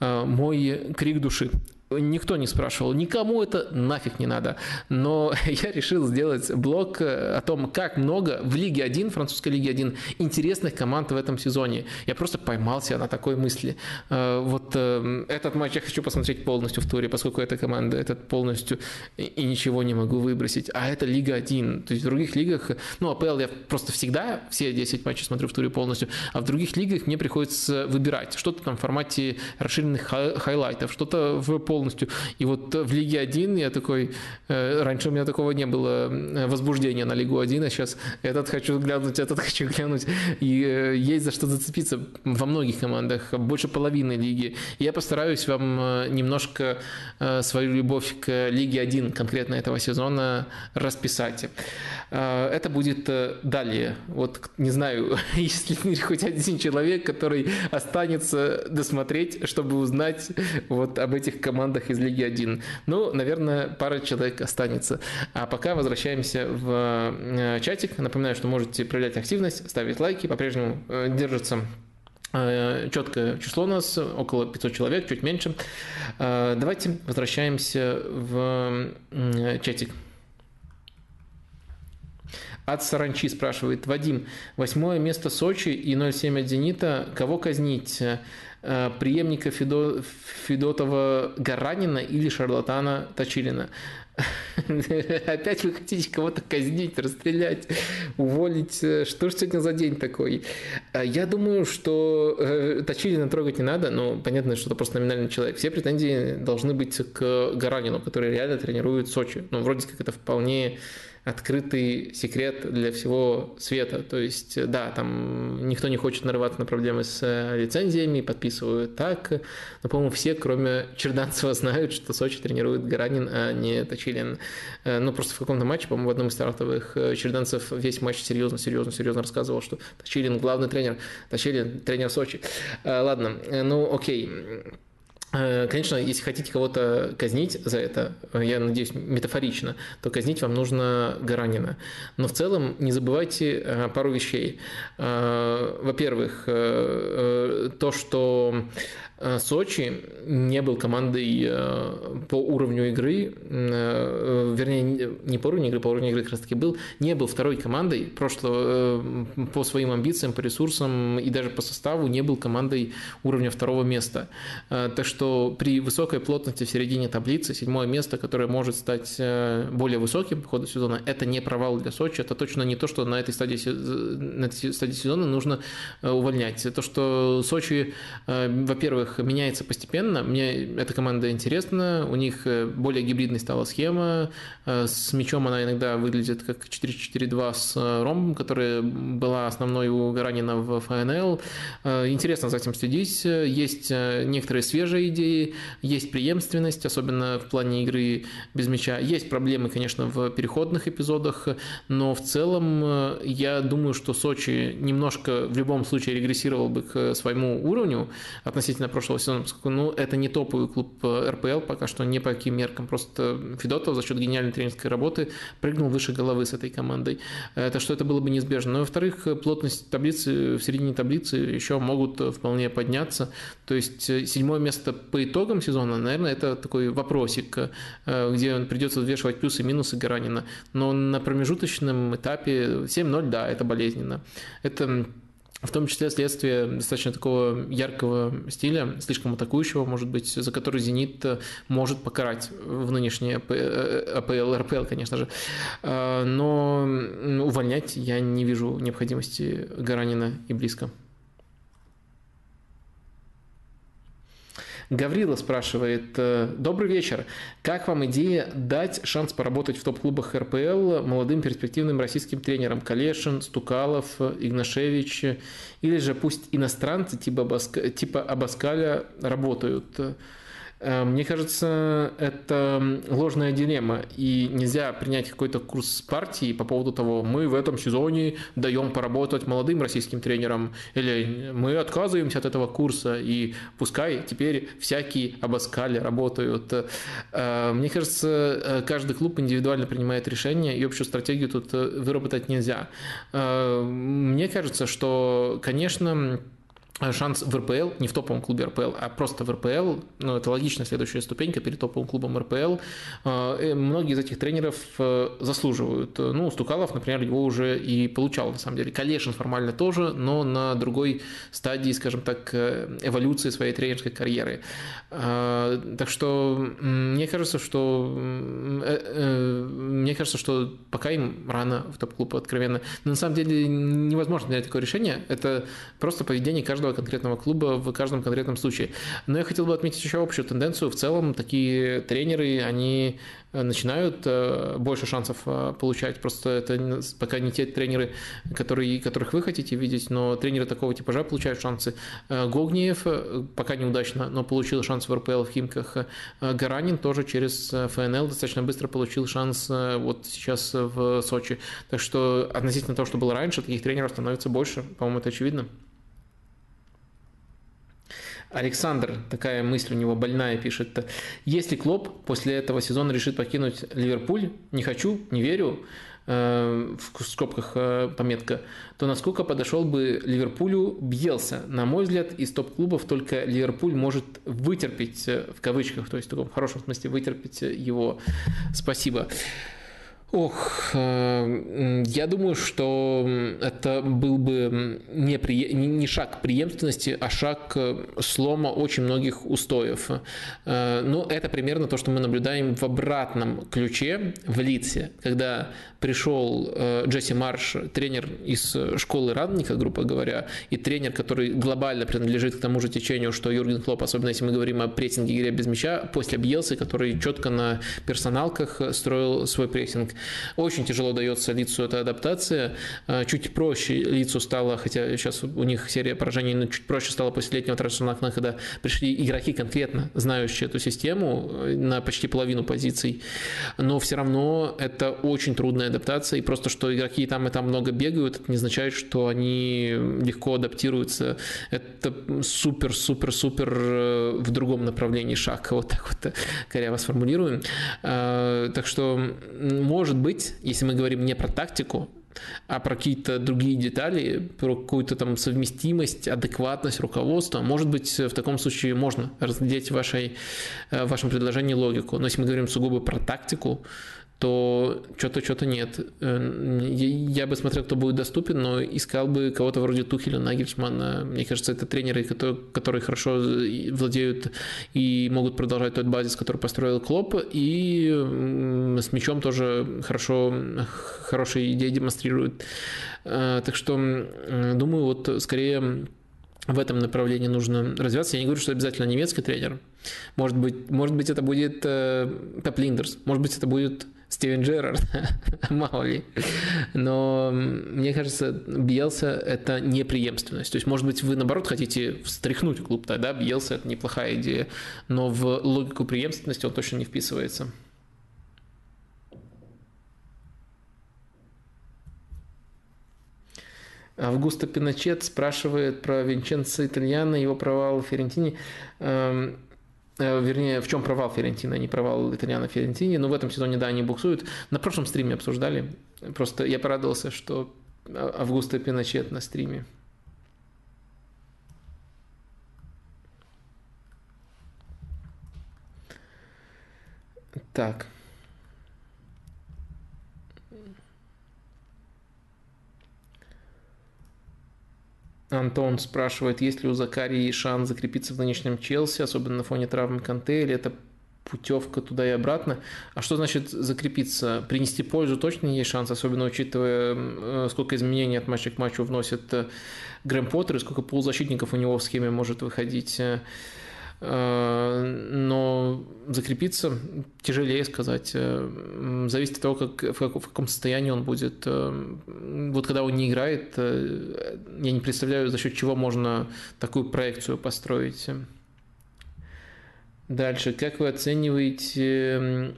э, мой крик души. Никто не спрашивал, никому это нафиг не надо. Но я решил сделать блог э, о том, как много в Лиге 1, французской Лиге 1, интересных команд в этом сезоне. Я просто поймался на такой мысли. Э, вот э, этот матч я хочу посмотреть полностью в туре, поскольку эта команда, этот полностью и ничего не могу выбросить. А это Лига 1. То есть в других лигах, ну, АПЛ я просто всегда все 10 матчей смотрю в туре полностью, а в других лигах мне приходится выбирать. Что-то там в формате расширенных хайлайтов, что-то в пол полностью. И вот в Лиге 1 я такой, э, раньше у меня такого не было э, возбуждения на Лигу 1, а сейчас этот хочу глянуть, этот хочу глянуть. И э, есть за что зацепиться во многих командах, больше половины лиги. Я постараюсь вам немножко свою любовь к Лиге 1 конкретно этого сезона расписать. Это будет далее. Вот не знаю, есть ли хоть один человек, который останется досмотреть, чтобы узнать вот об этих командах командах из Лиги 1. Ну, наверное, пара человек останется. А пока возвращаемся в э, чатик. Напоминаю, что можете проявлять активность, ставить лайки. По-прежнему э, держится э, четкое число у нас, около 500 человек, чуть меньше. Давайте возвращаемся в чатик. От Саранчи спрашивает, Вадим, восьмое место Сочи и 0,7 от Зенита, кого казнить? Преемника Федо... Федотова Гаранина или шарлатана Точилина. Опять вы хотите кого-то казнить, расстрелять, уволить. Что же сегодня за день такой? Я думаю, что э, Точилина трогать не надо, но понятно, что это просто номинальный человек. Все претензии должны быть к Гаранину, который реально тренирует Сочи. Ну, вроде как это вполне открытый секрет для всего света. То есть, да, там никто не хочет нарываться на проблемы с э, лицензиями, подписывают так. Но, по-моему, все, кроме Черданцева, знают, что Сочи тренирует Гаранин, а не Точилин. Э, ну, просто в каком-то матче, по-моему, в одном из стартовых э, Черданцев весь матч серьезно, серьезно, серьезно рассказывал, что Точилин главный тренер, Точилин тренер Сочи. Ладно, ну окей. Э, конечно, если хотите кого-то казнить за это, я надеюсь, метафорично, то казнить вам нужно Гаранина. Но в целом не забывайте э, пару вещей. Э, во-первых, то, что Э, Сочи не был командой э, по уровню игры, э, вернее, не по уровню игры, по уровню игры как раз таки был, не был второй командой прошлого по своим амбициям, по ресурсам и даже по составу не был командой уровня второго места. Так что при высокой плотности в середине таблицы седьмое место, которое может стать более высоким по ходу сезона, это не провал для Сочи, это точно не то, что на этой стадии, на этой стадии сезона нужно увольнять. То, что Сочи, во-первых, во-первых, меняется постепенно. Мне эта команда интересна. У них э, более гибридной стала схема. Э, с мячом она иногда выглядит как 4-4-2 с э, ромбом, которая была основной у Гаранина в ФНЛ. Интересно за этим следить. Есть некоторые свежие идеи, есть преемственность, особенно в плане игры без мяча. Есть проблемы, конечно, в переходных эпизодах, но в целом я думаю, что Сочи немножко в любом случае регрессировал бы к своему уровню относительно прошлого прошлого сезона, поскольку ну, это не топовый клуб э, РПЛ пока что, не по каким меркам. Просто Федотов за счет гениальной тренерской работы прыгнул выше головы с этой командой. Это что это было бы неизбежно. Но, во-вторых, плотность таблицы, в середине таблицы еще могут вполне подняться. То есть э, седьмое место по итогам сезона, наверное, это такой вопросик, э, где придется взвешивать плюсы и минусы Гаранина. Но на промежуточном этапе 7-0, да, это болезненно. Это в том числе следствие достаточно такого яркого стиля, слишком атакующего, может быть, за который «Зенит» может покарать в нынешней АПЛ, РПЛ, конечно же. А, но увольнять я не вижу необходимости Гаранина и близко. Гаврила спрашивает, э, добрый вечер. Как вам идея дать шанс поработать в топ-клубах РПЛ молодым перспективным российским тренерам? Калешин, Стукалов, Игнашевич или же пусть иностранцы типа, Абаска, типа Абаскаля работают? Э, мне кажется, это ложная дилемма, и нельзя принять какой-то курс партии по поводу того, мы в этом сезоне даем поработать молодым российским тренерам, или мы отказываемся от этого курса, и пускай теперь всякие абаскали работают. Э, мне кажется, э, каждый клуб индивидуально принимает решение, и общую стратегию тут выработать нельзя. Мне кажется, что, конечно, шанс в РПЛ, не в топовом клубе РПЛ, а просто в РПЛ, ну, это логичная следующая ступенька перед топовым клубом РПЛ. Э, многие из этих тренеров э, заслуживают. Ну, Стукалов, например, его уже и получал, на самом деле. Калешин формально тоже, но на другой стадии, скажем так, э, эволюции своей тренерской карьеры. Так что мне кажется, что мне кажется, что пока им рано в топ-клуб откровенно. Но на самом деле невозможно принять такое решение. Это просто поведение каждого каждого конкретного клуба в каждом конкретном случае. Но я хотел бы отметить еще общую тенденцию. В целом такие тренеры, они э, начинают э, больше шансов э, получать. Просто это пока не те тренеры, которые, которых вы хотите видеть, но тренеры такого типажа получают шансы. Гогниев пока неудачно, но получил шанс в РПЛ в Химках. Гаранин тоже через ФНЛ достаточно быстро получил шанс вот сейчас в Сочи. Так что относительно того, что было раньше, таких тренеров становится больше. По-моему, это очевидно. Александр, такая мысль у него больная, пишет. Если Клоп после этого сезона решит покинуть Ливерпуль, не хочу, не верю, э, в скобках э, пометка, то насколько подошел бы Ливерпулю Бьелса? На мой взгляд, из топ-клубов только Ливерпуль может вытерпеть, э, в кавычках, то есть в таком хорошем смысле вытерпеть его. Спасибо. Ох, э, я думаю, что это был бы не, при... не шаг преемственности, а шаг э, слома очень многих устоев. Э, ну, это примерно то, что мы наблюдаем в обратном ключе в Лице, когда пришел Джесси Марш, тренер из школы Радника, грубо говоря, и тренер, который глобально принадлежит к тому же течению, что Юрген Клоп, особенно если мы говорим о прессинге игре без мяча, после Бьелсы, который четко на персоналках строил свой прессинг. Очень тяжело дается лицу эта адаптация. Чуть проще лицу стало, хотя сейчас у них серия поражений, но чуть проще стало после летнего трансферного окна, когда пришли игроки конкретно знающие эту систему э, на почти половину позиций. Но все равно это очень трудная адаптация. И просто, что игроки там и там много бегают, это не означает, что они легко адаптируются. Это супер-супер-супер э, в другом направлении шаг. Вот так вот коряво сформулируем. А, так что, может быть, если мы говорим не про тактику, а про какие-то другие детали, про какую-то там совместимость, адекватность руководства, может быть, в таком случае можно разглядеть в, вашей, э, в вашем предложении логику. Но если мы говорим сугубо про тактику, то что-то, что-то нет. Э, я бы смотрел, кто будет доступен, но искал бы кого-то вроде Тухеля, Нагельсмана. Мне кажется, это тренеры, которые, хорошо владеют и могут продолжать тот базис, который построил Клоп, и с мячом тоже хорошо, хорошие идеи демонстрируют. Э, так что, думаю, вот скорее в этом направлении нужно развиваться. Я не говорю, что обязательно немецкий тренер. Может быть, может быть это будет э, Линдерс, может быть, это будет Стивен Джерард, мало ли. Но мне кажется, Бьелса – это неприемственность. То есть, может быть, вы, наоборот, хотите встряхнуть клуб, тогда Бьелса – это неплохая идея. Но в логику преемственности он точно не вписывается. Августо Пиночет спрашивает про Винченцо Итальяна, его провал в Ферентине. Э, вернее, в чем провал Ферентина, не провал Итальяна Ферентини, но в этом сезоне, да, они буксуют. На прошлом стриме обсуждали, просто я порадовался, что Августа Пиночет на стриме. Так. Антон спрашивает, есть ли у Закарии шанс закрепиться в нынешнем Челси, особенно на фоне травмы Канте, или это путевка туда и обратно. А что значит закрепиться? Принести пользу точно есть шанс, особенно учитывая, э, сколько изменений от матча к матчу вносит э, Грэм Поттер и сколько полузащитников у него в схеме может выходить. Э, но закрепиться тяжелее сказать. Э, зависит от того, как, в каком состоянии он будет. Э, вот когда он не играет, я не представляю, за счет чего можно такую проекцию построить. Дальше. Как вы оцениваете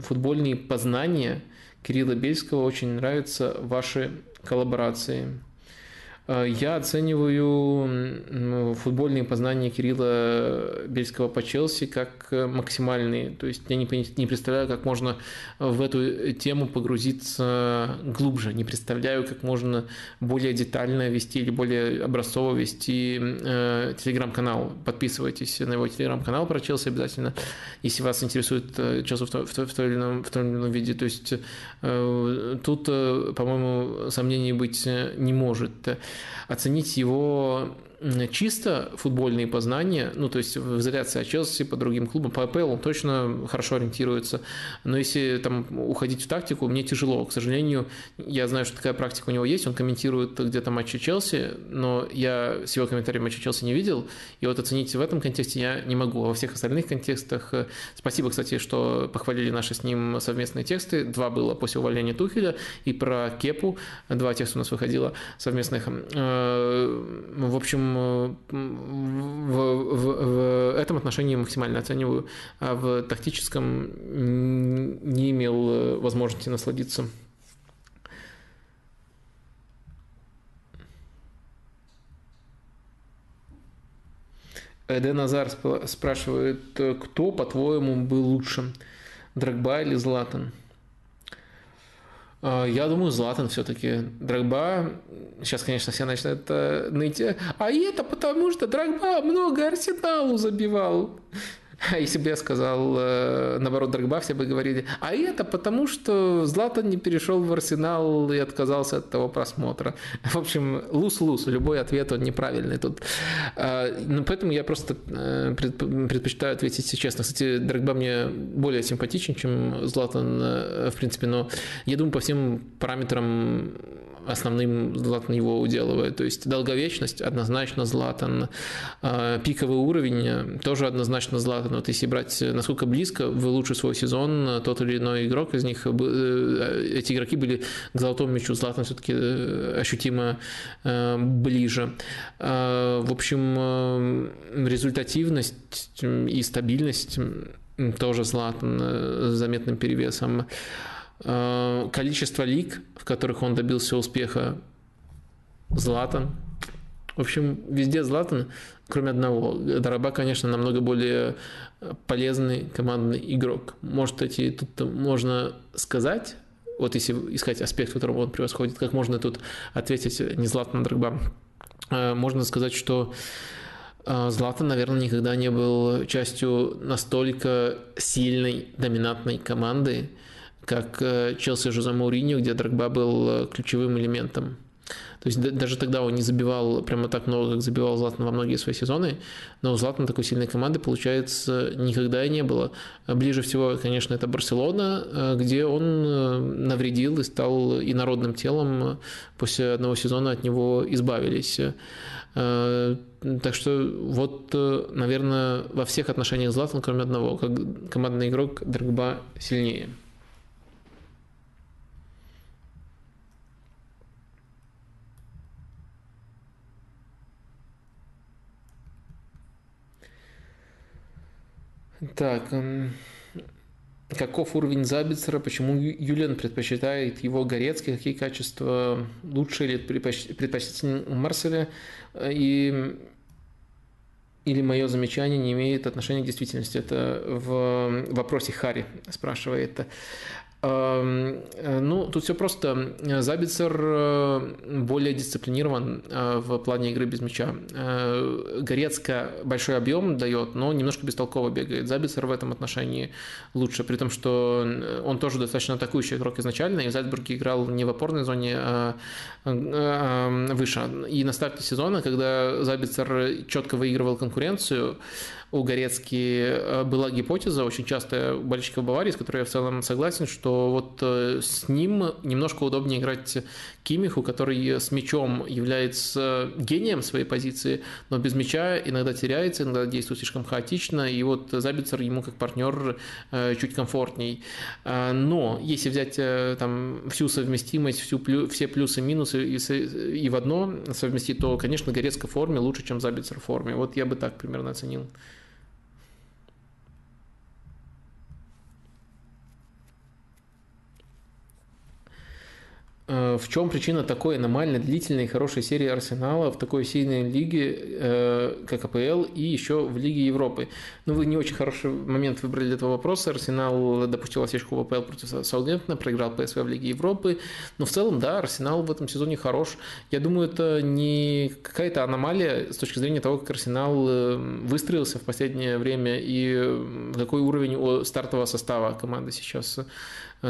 футбольные познания Кирилла Бельского? Очень нравятся ваши коллаборации. Э, я оцениваю футбольные познания Кирилла Бельского по Челси как э, максимальные. То есть я не, представляю, как можно в эту тему погрузиться глубже. Не представляю, как можно более детально вести или более образцово вести э, телеграм-канал. Подписывайтесь на его телеграм-канал про Челси обязательно, если вас интересует Челси в, в, в, том или ином, виде. То есть тут, по-моему, сомнений быть не может оценить его чисто футбольные познания, ну, то есть в изоляции от Челси по другим клубам, по АПЛ он точно хорошо ориентируется, но если там уходить в тактику, мне тяжело, к сожалению, я знаю, что такая практика у него есть, он комментирует где-то матчи Челси, но я с его комментарием матча Челси не видел, и вот оценить в этом контексте я не могу, а во всех остальных контекстах, э, спасибо, кстати, что похвалили наши с ним совместные тексты, два было после увольнения Тухеля, и про Кепу, два текста у нас выходило совместных, э, в общем, в, в, в этом отношении максимально оцениваю, а в тактическом не имел э, возможности насладиться. Эден Назар спрашивает, кто, по-твоему, был лучше, Драгба или Златан? А, я думаю, Златан все-таки. Драгба, сейчас, конечно, все начнут это ныть. А это потому, что Драгба много Арсеналу забивал. Если бы я сказал, э, наоборот, Дрогба, все бы говорили, а это потому, что Златан не перешел в Арсенал и отказался от того просмотра. В общем, лус-лус, любой ответ, он неправильный тут. А, ну, поэтому я просто э, предпочитаю ответить честно. Кстати, Дрогба мне более симпатичен, чем Златан, э, в принципе, но я думаю, по всем параметрам основным Златан его уделывает. То есть долговечность однозначно Златан, а, пиковый уровень э, тоже однозначно Златан. Вот если брать, э, насколько близко в лучший свой сезон э, тот или иной игрок из них, эти игроки были к золотому мячу. Златан все-таки ощутимо ближе. А, в общем, результативность и стабильность тоже Златан с заметным перевесом. Э, количество лиг, в которых он добился успеха, Златан. В общем, везде Златан, кроме одного. Дороба, конечно, намного более полезный командный игрок. Может, эти тут можно сказать, вот если искать аспект, в котором он превосходит, как можно тут ответить не Златан, а Дрогба. Э, можно сказать, что э, Златан, наверное, никогда не был частью настолько сильной, доминантной команды, как э, Челси Жозе Мауриньо, где Дрогба был э, ключевым элементом. То есть даже тогда он не забивал прямо так много, как забивал Златан во многие свои сезоны, но у Златана такой сильной команды, получается, никогда и не было. Ближе всего, конечно, это Барселона, э, где он навредил и стал инородным телом. После одного сезона от него избавились. Так что вот, наверное, во всех отношениях Златан, кроме одного, как командный игрок, Дрогба сильнее. Так, каков уровень Забицера, почему Юлиан предпочитает его Горецкий, какие качества лучше или предпочтительнее Марселя, и или мое замечание не имеет отношения к действительности. Это в вопросе Хари спрашивает. Э, ну, тут все просто. Забицер э, более дисциплинирован э, в плане игры без мяча. Горецко большой объем дает, но немножко бестолково бегает. Забицер в этом отношении лучше, при том, что он тоже достаточно атакующий игрок изначально, и в Зальцбурге играл не в опорной зоне, а выше. И на старте сезона, когда Забицер четко выигрывал конкуренцию, у Горецки э, была гипотеза, очень часто болельщиков Баварии, с которой я в целом согласен, что вот э, с ним немножко удобнее играть Кимиху, который с мячом является гением своей позиции, но без мяча иногда теряется, иногда действует слишком хаотично, и вот Забицер ему как партнер э, чуть комфортней. Но если взять там всю совместимость, всю плю, все плюсы и минусы и, и в одно совместить, то, конечно, Горецко в форме лучше, чем Забицер в форме. Вот я бы так примерно оценил. В чем причина такой аномально длительной и хорошей серии Арсенала в такой сильной лиге, э, как АПЛ, и еще в Лиге Европы? Ну, вы не очень хороший момент выбрали для этого вопроса. Арсенал допустил осечку в АПЛ против Саутгемптона, проиграл ПСВ в Лиге Европы. Но в целом, да, Арсенал в этом сезоне хорош. Я думаю, это не какая-то аномалия с точки зрения того, как Арсенал э, выстроился в последнее время и какой уровень стартового состава команды сейчас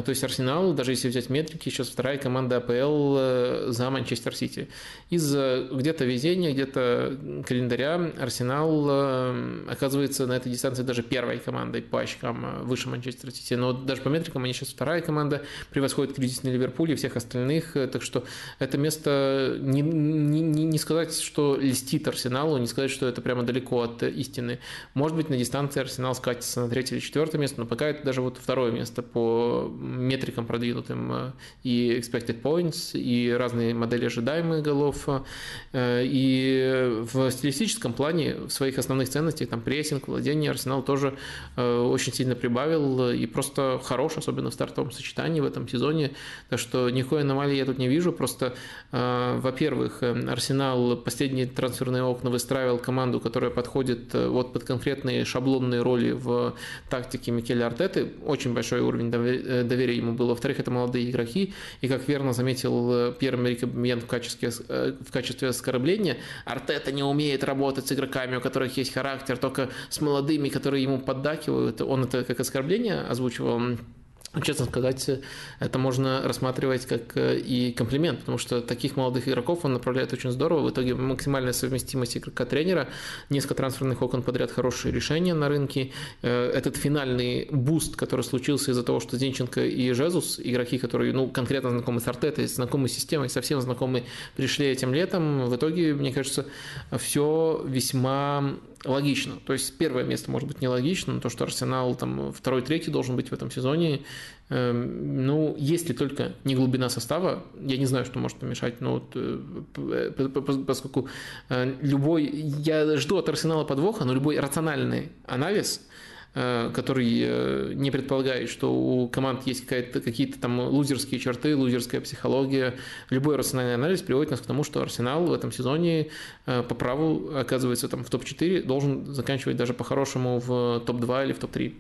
то есть Арсенал, даже если взять метрики, сейчас вторая команда АПЛ э, за Манчестер Сити. Из-за где-то везения, где-то календаря Арсенал э, оказывается на этой дистанции даже первой командой по очкам э, выше Манчестер Сити. Но даже по метрикам они сейчас вторая команда, превосходит кризисный Ливерпуль и всех остальных. Так что это место не, не, не сказать, что льстит Арсеналу, не сказать, что это прямо далеко от истины. Может быть, на дистанции Арсенал скатится на третье или четвертое место, но пока это даже вот второе место по метрикам продвинутым э, и expected points, и разные модели ожидаемых голов. Э, и в стилистическом плане, в своих основных ценностях, там прессинг, владение, Арсенал тоже э, очень сильно прибавил и просто хорош, особенно в стартовом сочетании в этом сезоне. Так что никакой аномалии я тут не вижу. Просто, во-первых, Арсенал последние трансферные окна выстраивал команду, которая подходит вот под конкретные шаблонные роли в тактике Микеля Артеты. Очень большой уровень доверия ему был. Во-вторых, это молодые игроки. И, как верно заметил Пьер Америка в качестве, в качестве оскорбления, Артета не умеет работать с игроками, у которых есть характер, только с молодыми, которые ему поддакивают. Он это как оскорбление озвучивал Честно сказать, это можно рассматривать как э, и комплимент, потому что таких молодых игроков он направляет очень здорово. В итоге максимальная совместимость игрока-тренера, несколько трансферных окон подряд, хорошие решения на рынке. Э, этот финальный буст, который случился из-за того, что Зинченко и Жезус, игроки, которые ну, конкретно знакомы с Артетой, знакомы с системой, со всем знакомы, пришли этим летом, в итоге, мне кажется, все весьма логично. То есть первое место может быть нелогично, но то, что Арсенал там второй, третий должен быть в этом сезоне, э, ну, если только не глубина состава, я не знаю, что может помешать, но вот, э, поскольку э, любой, я жду от Арсенала подвоха, но любой рациональный анализ – который э, не предполагает, что у команд есть какие-то там лузерские черты, лузерская психология. Любой рациональный анализ приводит нас к тому, что Арсенал в этом сезоне э, по праву оказывается там в топ-4, должен заканчивать даже по-хорошему в топ-2 или в топ-3.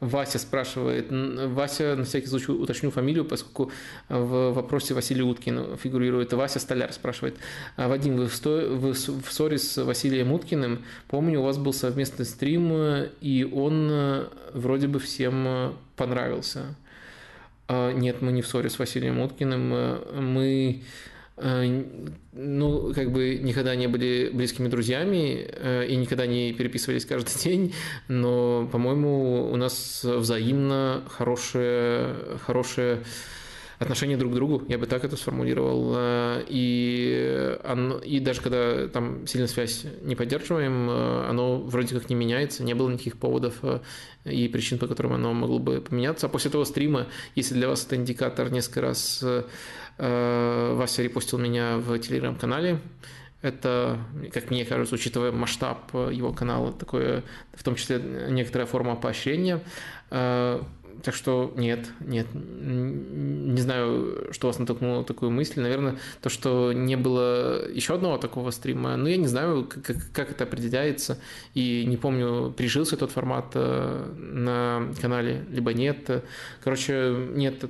Вася спрашивает. Вася, на всякий случай уточню фамилию, поскольку в вопросе Василий Уткин фигурирует. Вася Столяр спрашивает. «А, Вадим, вы в, сто... вы в ссоре с Василием Уткиным. Помню, у вас был совместный стрим, и он э, вроде бы всем э, понравился. А, нет, мы не в ссоре с Василием Уткиным. Э, мы ну, как бы никогда не были близкими друзьями э, и никогда не переписывались каждый день, но, по-моему, у нас взаимно хорошее, хорошее отношение друг к другу, я бы так это сформулировал. Э, и, и даже когда там сильно связь не поддерживаем, оно вроде как не меняется, не было никаких поводов и причин, по которым оно могло бы поменяться. А после того стрима, если для вас это индикатор несколько раз Э, Вася репостил меня в телеграм-канале. Это, как мне кажется, учитывая масштаб его канала, такое, в том числе некоторая форма поощрения. Так что нет, нет, не знаю, что вас натолкнуло на такую мысль. Наверное, то, что не было еще одного такого стрима. Но я не знаю, как, как это определяется. И не помню, прижился тот формат э, на канале, либо нет. Короче, нет,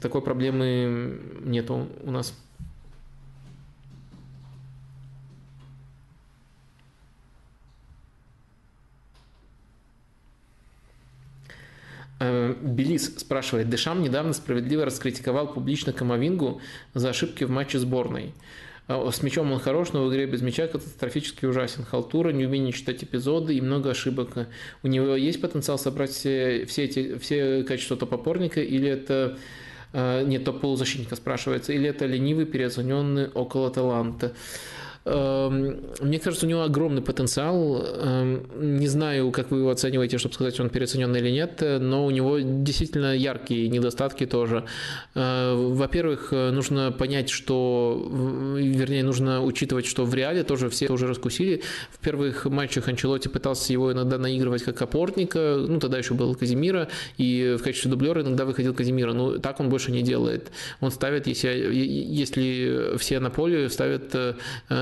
такой проблемы нету у нас. Белис спрашивает, Дешам недавно справедливо раскритиковал публично Камовингу за ошибки в матче сборной. Э, с мячом он хорош, но в игре без мяча катастрофически ужасен. Халтура, неумение читать эпизоды и много ошибок. У него есть потенциал собрать все, все, эти, все качества топ-опорника или это э, нет, топ-полузащитника спрашивается, или это ленивый, переоцененный около таланта. Эм, мне кажется, у него огромный потенциал. Эм, не знаю, как вы его оцениваете, чтобы сказать, он переоценен или нет, но у него действительно яркие недостатки тоже. Э, во-первых, нужно понять, что, вернее, нужно учитывать, что в реале тоже все уже раскусили. В первых матчах Анчелоти пытался его иногда наигрывать как опорника, ну тогда еще был Казимира, и в качестве дублера иногда выходил Казимира. Но так он больше не делает. Он ставит, если, если все на поле, ставит э,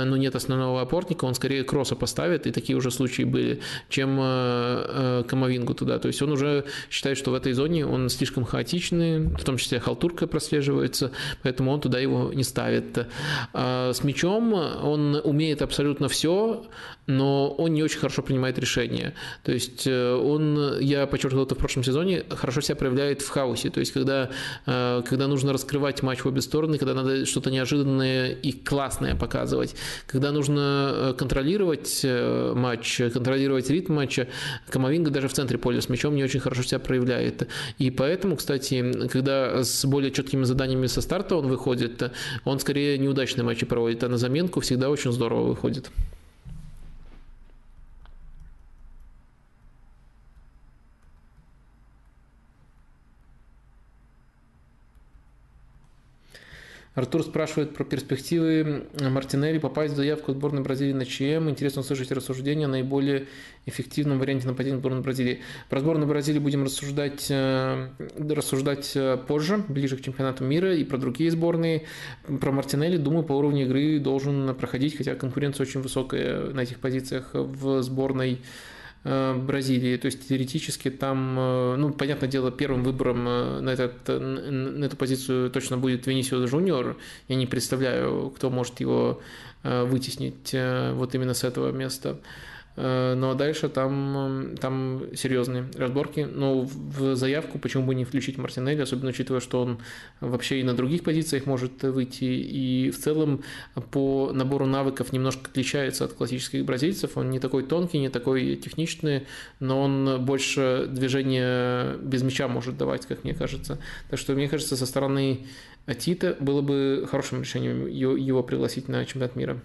ну, нет основного опорника, он скорее кросса поставит, и такие уже случаи были, чем э, э, Камовингу туда. То есть он уже считает, что в этой зоне он слишком хаотичный, в том числе халтурка прослеживается, поэтому он туда его не ставит. А с мячом он умеет абсолютно все, но он не очень хорошо принимает решения. То есть э, он, я подчеркнул это в прошлом сезоне, хорошо себя проявляет в хаосе. То есть когда, когда нужно раскрывать матч в обе стороны, когда надо что-то неожиданное и классное показывать, когда нужно э, контролировать э, матч, контролировать ритм матча, Камовинга даже в центре поля с мячом не очень хорошо себя проявляет. И поэтому, кстати, когда с более четкими заданиями со старта он выходит, он скорее неудачные матчи проводит, а на заменку всегда очень здорово выходит. Артур спрашивает про перспективы Мартинелли попасть в заявку сборной Бразилии на ЧМ. Интересно услышать рассуждения о наиболее эффективном варианте нападения сборной Бразилии. Про сборную Бразилии будем рассуждать, э, рассуждать э, позже, ближе к чемпионату мира, и про другие сборные. Про Мартинелли, думаю, по уровню игры должен проходить, хотя конкуренция очень высокая на этих позициях в сборной Бразилии. То есть теоретически там, э, ну, понятное дело, первым выбором э, на, этот, на эту позицию точно будет Венисиус Жуниор. Я не представляю, кто может его вытеснить вот именно с этого места. Э, но дальше там, там серьезные разборки. Но в заявку почему бы не включить Мартинелли, особенно учитывая, что он вообще и на других позициях может выйти. И в целом по набору навыков немножко отличается от классических бразильцев. Он не такой тонкий, не такой техничный, но он больше движения без мяча может давать, как мне кажется. Так что, мне кажется, со стороны Тита было бы хорошим решением его пригласить на чемпионат мира.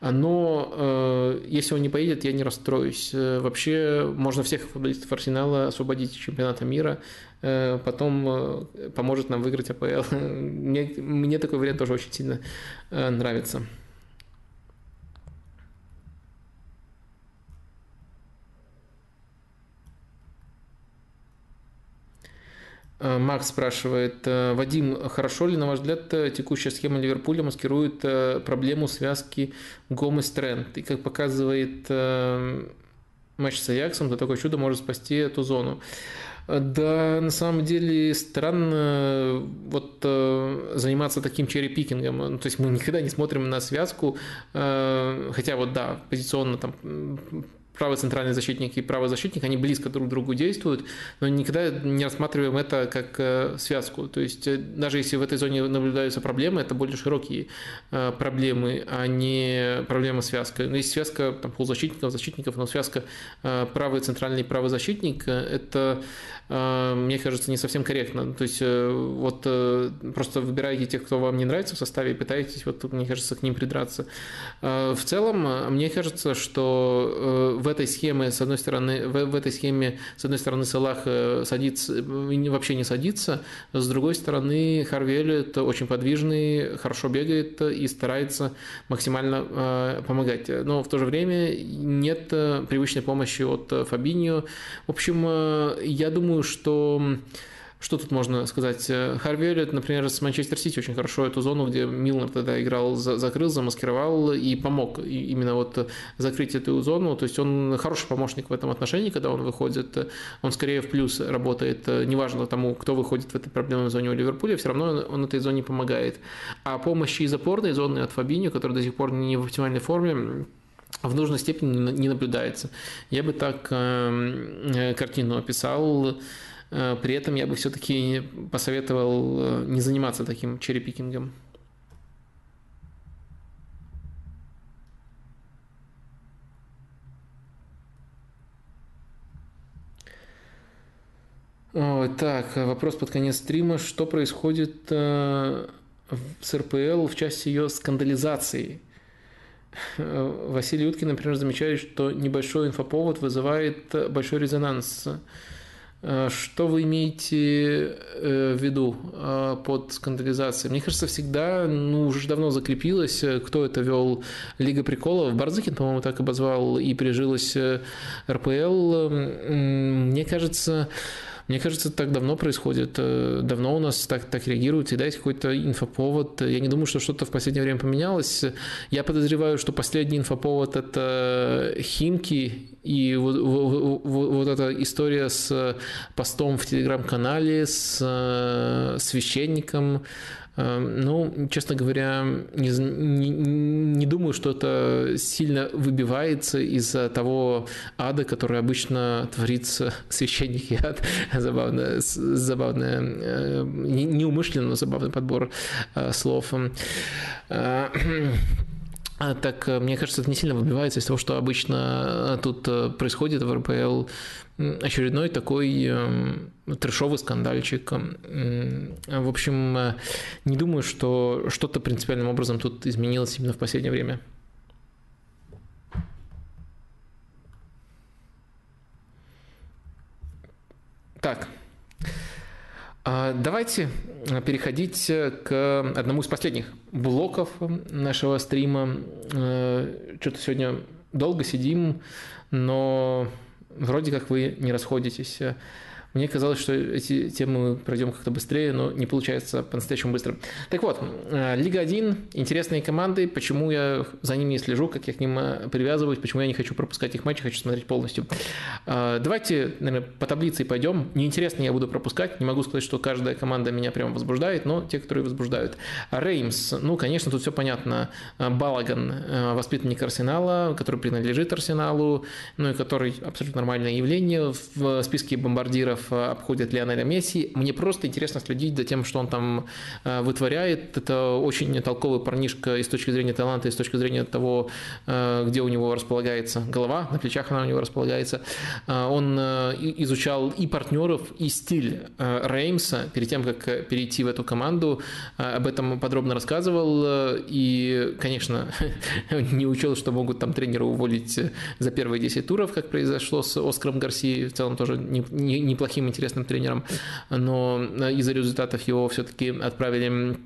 Но э, если он не поедет, я не расстроюсь. Э, вообще можно всех футболистов Арсенала освободить от чемпионата мира, э, потом поможет нам выиграть АПЛ. Мне, мне такой вариант тоже очень сильно нравится. Макс спрашивает, э, Вадим, хорошо ли, на ваш взгляд, э, текущая схема Ливерпуля маскирует проблему связки Гомес-Трент? И как показывает матч с Аяксом, то такое чудо может спасти эту зону. Да, на самом деле странно вот заниматься таким черепикингом. Ну, то есть мы никогда не смотрим на связку, хотя вот да, позиционно там правый центральный защитник и правый защитник, они близко друг к другу действуют, но никогда не рассматриваем это как э, связку. То есть э, даже если в этой зоне наблюдаются проблемы, это более широкие э, проблемы, а не проблема связка. Но есть связка там, полузащитников, защитников, но связка правый центральный и правый защитник – это мне кажется, не совсем корректно. То есть вот просто выбираете тех, кто вам не нравится в составе, и пытаетесь, вот, мне кажется, к ним придраться. В целом, мне кажется, что э, в этой схеме, с одной стороны, в, в этой схеме, с одной стороны, Салах садится, вообще не садится, с другой стороны, Харви Эллиот очень подвижный, хорошо бегает и старается максимально помогать. Но в то же время нет привычной помощи от Фабиньо. В общем, я думаю, что что тут можно сказать? Харви Эллиот, например, с Манчестер Сити очень хорошо эту зону, где Милнер тогда играл, закрыл, замаскировал и помог именно вот закрыть эту зону. То есть он хороший помощник в этом отношении, когда он выходит. Он скорее в плюс работает, неважно тому, кто выходит в этой проблемной зоне у Ливерпуля, все равно он этой зоне помогает. А помощи из опорной зоны от Фабинho, который до сих пор не в оптимальной форме, в нужной степени не наблюдается. Я бы так эм, э, картину описал. Э, при этом я бы все-таки посоветовал э, не заниматься таким черепикингом. Так, вопрос под конец стрима. Что происходит с РПЛ в части ее скандализации? Василий Уткин, например, замечает, что небольшой инфоповод вызывает большой резонанс. Э, что вы имеете э, в виду э, под скандализацией? Мне кажется, всегда, ну, уже давно закрепилось, кто это вел Лига приколов. Барзыкин, по-моему, так обозвал и прижилась РПЛ. Мне кажется, мне кажется, так давно происходит, э, давно у нас так, так реагируют, всегда есть какой-то инфоповод. Я не думаю, что что-то в последнее время поменялось. Я подозреваю, что последний инфоповод – это Химки и вот, вот, вот эта история с постом в телеграм-канале, с э, священником, ну, честно говоря, не, не, не думаю, что это сильно выбивается из-за того ада, который обычно творится священники ад. Забавно, забавно, э, неумышленно забавный подбор э, слов. Э, а так, мне кажется, это не сильно выбивается из того, что обычно тут происходит в РПЛ очередной такой эм, трешовый скандальчик. В общем, э, не думаю, что что-то принципиальным образом тут изменилось именно в последнее время. Так, давайте переходить к одному из последних блоков нашего стрима. Что-то сегодня долго сидим, но вроде как вы не расходитесь. Мне казалось, что эти темы пройдем как-то быстрее, но не получается по-настоящему быстро. Так вот, э, Лига 1, интересные команды, почему я за ними слежу, как я к ним э, привязываюсь, почему я не хочу пропускать их матчи, хочу смотреть полностью. Э, давайте, наверное, по таблице пойдем. Неинтересно я буду пропускать, не могу сказать, что каждая команда меня прямо возбуждает, но те, которые возбуждают. Реймс, ну, конечно, тут все понятно. Балаган, воспитанник Арсенала, который принадлежит Арсеналу, ну и который абсолютно нормальное явление в списке бомбардиров Э, обходит Лионеля Месси. Мне просто интересно следить за тем, что он там э, вытворяет. Это очень толковый парнишка и с точки зрения таланта, и с точки зрения того, э, где у него располагается голова, на плечах она у него располагается. Он изучал и партнеров, и стиль Реймса перед тем, как перейти в эту команду. Об этом подробно рассказывал. И, конечно, не учел, что могут там тренера уволить за первые 10 туров, как произошло с Оскаром Гарси. В целом тоже неплохо неплохим, интересным тренером, но из-за результатов его все-таки отправили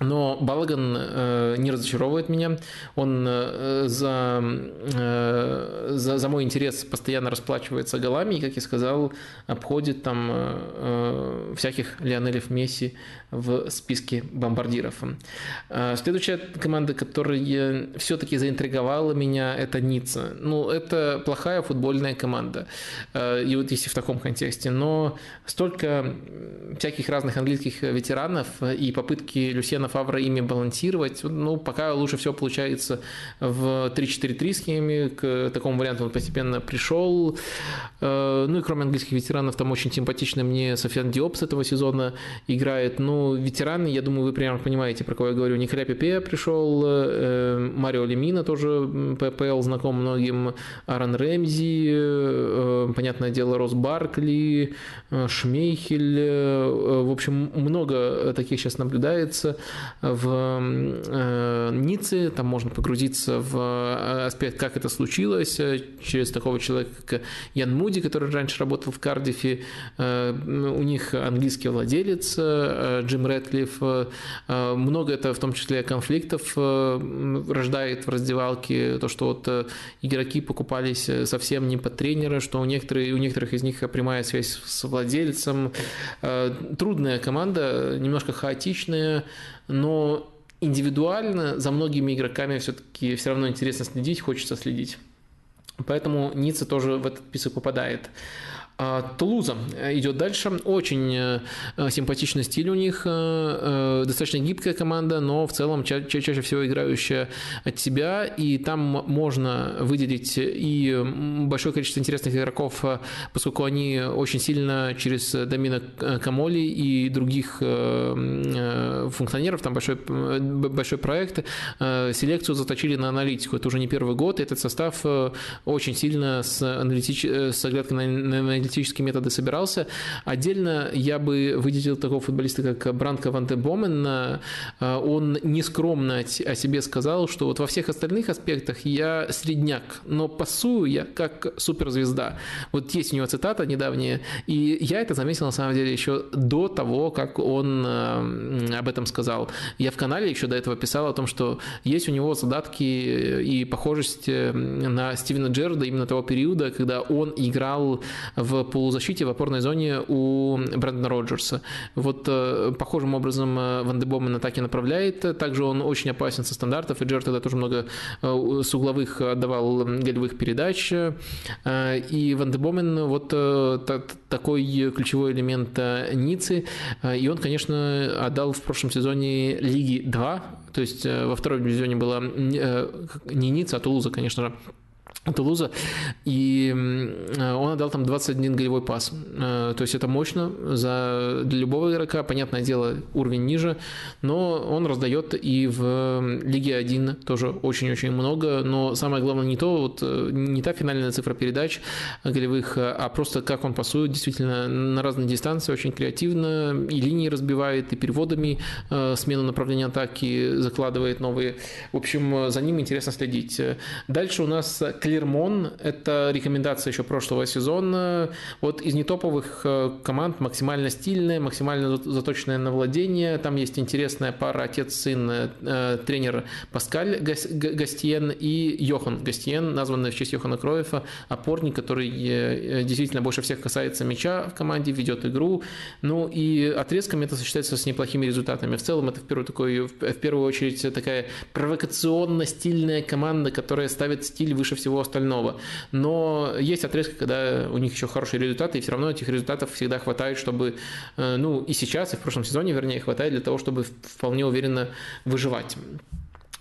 но Балаган э, не разочаровывает меня. Он э, за, э, за, за мой интерес постоянно расплачивается голами и, как я сказал, обходит там э, э всяких Лионелев Месси в списке бомбардиров. Э, следующая команда, которая все-таки заинтриговала меня, это Ницца. Ну, это плохая футбольная команда. Э, и вот если в таком контексте. Но столько всяких разных английских ветеранов и попытки Люсьена Стефана Фавра ими балансировать. Ну, пока лучше всего получается в 3-4-3 схеме, к такому варианту он постепенно пришел. Э, ну и кроме английских ветеранов, там очень симпатично мне Софиан Диоп с этого сезона играет. Ну, ветераны, я думаю, вы примерно понимаете, про кого я говорю. Николя Пепе пришел, э, Марио Лемина тоже ППЛ знаком многим, Аарон Рэмзи, э, понятное дело, Рос Баркли, Шмейхель. В общем, много таких сейчас наблюдается в э, Ницце, там можно погрузиться в э, аспект, как это случилось, э, через такого человека, как Ян Муди, который раньше работал в Кардифе, у них английский владелец Джим Рэдклифф, много это в том числе конфликтов рождает в раздевалке, то, что вот игроки покупались совсем не под тренера, что у некоторых, у некоторых из них прямая связь с владельцем. Трудная команда, немножко хаотичная, но индивидуально за многими игроками все-таки все равно интересно следить, хочется следить. Поэтому Ницца тоже в этот список попадает. А, Тулуза идет дальше. Очень э, симпатичный стиль у них. Э, э, достаточно гибкая команда, но в целом ча- чаще всего играющая от себя. И там можно выделить и большое количество интересных игроков, поскольку они очень сильно через Домина Камоли и других функционеров, там большой, большой проект, селекцию заточили на аналитику. Это уже не первый год. Этот состав очень сильно с, аналитич... с оглядкой на, на аналитические методы собирался. Отдельно я бы выделил такого футболиста, как Бранко Ван де Бомен. Э, он нескромно о себе сказал, что вот во всех остальных аспектах я средняк, но пасую я как суперзвезда. Вот есть у него цитата недавняя, и я это заметил на самом деле еще до того, как он э, об этом сказал. Я в канале еще до этого писал о том, что есть у него задатки и похожесть э, на Стивена Джерда именно того периода, когда он играл в в полузащите в опорной зоне у Брэндона Роджерса. Вот э, похожим образом э, Ван де Бомен атаки направляет. Также он очень опасен со стандартов, и Джер тогда тоже много э, с угловых отдавал голевых передач. И Ван де Бомен вот такой ключевой элемент Ницы. И он, конечно, отдал в прошлом сезоне Лиги 2, то есть во втором дивизионе была не Ницца, а Тулуза, конечно же, Тулуза, и он отдал там 21 голевой пас. Э, то есть это мощно за, для любого игрока, понятное дело, уровень ниже, но он раздает и в Лиге 1 тоже очень-очень много, но самое главное не то, вот, э, не та финальная цифра передач голевых, а просто как он пасует действительно на разные дистанции, очень креативно, и линии разбивает, и переводами э, смену направления атаки закладывает новые. В общем, за ним интересно следить. Дальше у нас клиент Клермон – это рекомендация еще прошлого сезона. Вот из нетоповых э, команд максимально стильная, максимально заточенная на владение. Там есть интересная пара отец-сын, э, тренер Паскаль Гастиен и Йохан Гастиен, названный в честь Йохана Кроефа, опорник, который действительно больше всех касается мяча в команде, ведет игру. Ну и отрезками это сочетается с неплохими результатами. В целом это в первую, такой, в первую очередь такая провокационно-стильная команда, которая ставит стиль выше всего остального. Но есть отрезки, когда у них еще хорошие результаты, и все равно этих результатов всегда хватает, чтобы, э, ну и сейчас, и в прошлом сезоне, вернее, хватает для того, чтобы вполне уверенно выживать.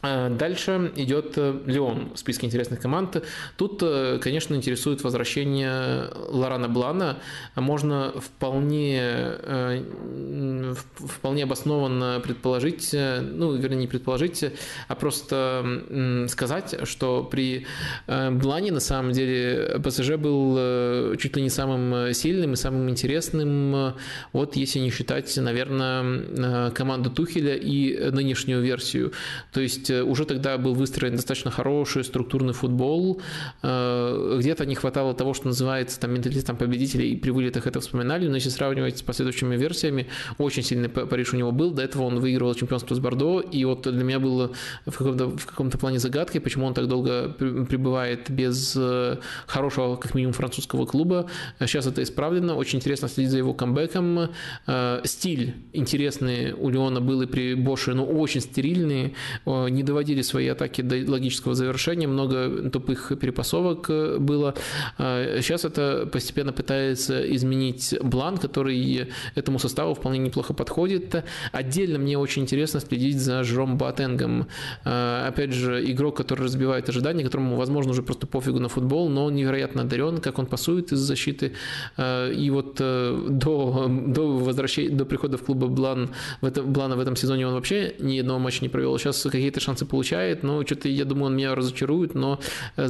А дальше идет э, Леон в списке интересных команд. Тут, э, конечно, интересует возвращение Лорана Блана. Можно вполне, э, вполне обоснованно предположить, ну, вернее, не предположить, а просто сказать, что при Блане на самом деле ПСЖ был чуть ли не самым сильным и самым интересным, вот если не считать, наверное, команду Тухеля и нынешнюю версию. То есть уже тогда был выстроен достаточно хороший структурный футбол. Э, где-то не хватало того, что называется там менталитетом победителей, и при вылетах это вспоминали, но если сравнивать с последующими версиями, очень сильный Париж у него был. До этого он выигрывал чемпионство с Бордо, и вот для меня было в каком-то, в каком-то плане загадкой, почему он так долго пребывает без э, хорошего, как минимум, французского клуба. Сейчас это исправлено. Очень интересно следить за его камбэком. Э, стиль интересный у Леона был и при Боше, но очень стерильный. Не доводили свои атаки до логического завершения, много тупых перепасовок э, было. Сейчас а, это постепенно пытается изменить Блан, который этому составу вполне неплохо подходит. Отдельно мне очень интересно следить за Жером Батенгом. А, опять же, игрок, который разбивает ожидания, которому, возможно, уже просто пофигу на футбол, но он невероятно одарен, как он пасует из защиты. А, и вот э, до, до возвращения, до прихода в клуб Блан, в этом, Блана в этом сезоне он вообще ни одного матча не провел. Сейчас какие-то шансы шансы получает, но что-то, я думаю, он меня разочарует, но э,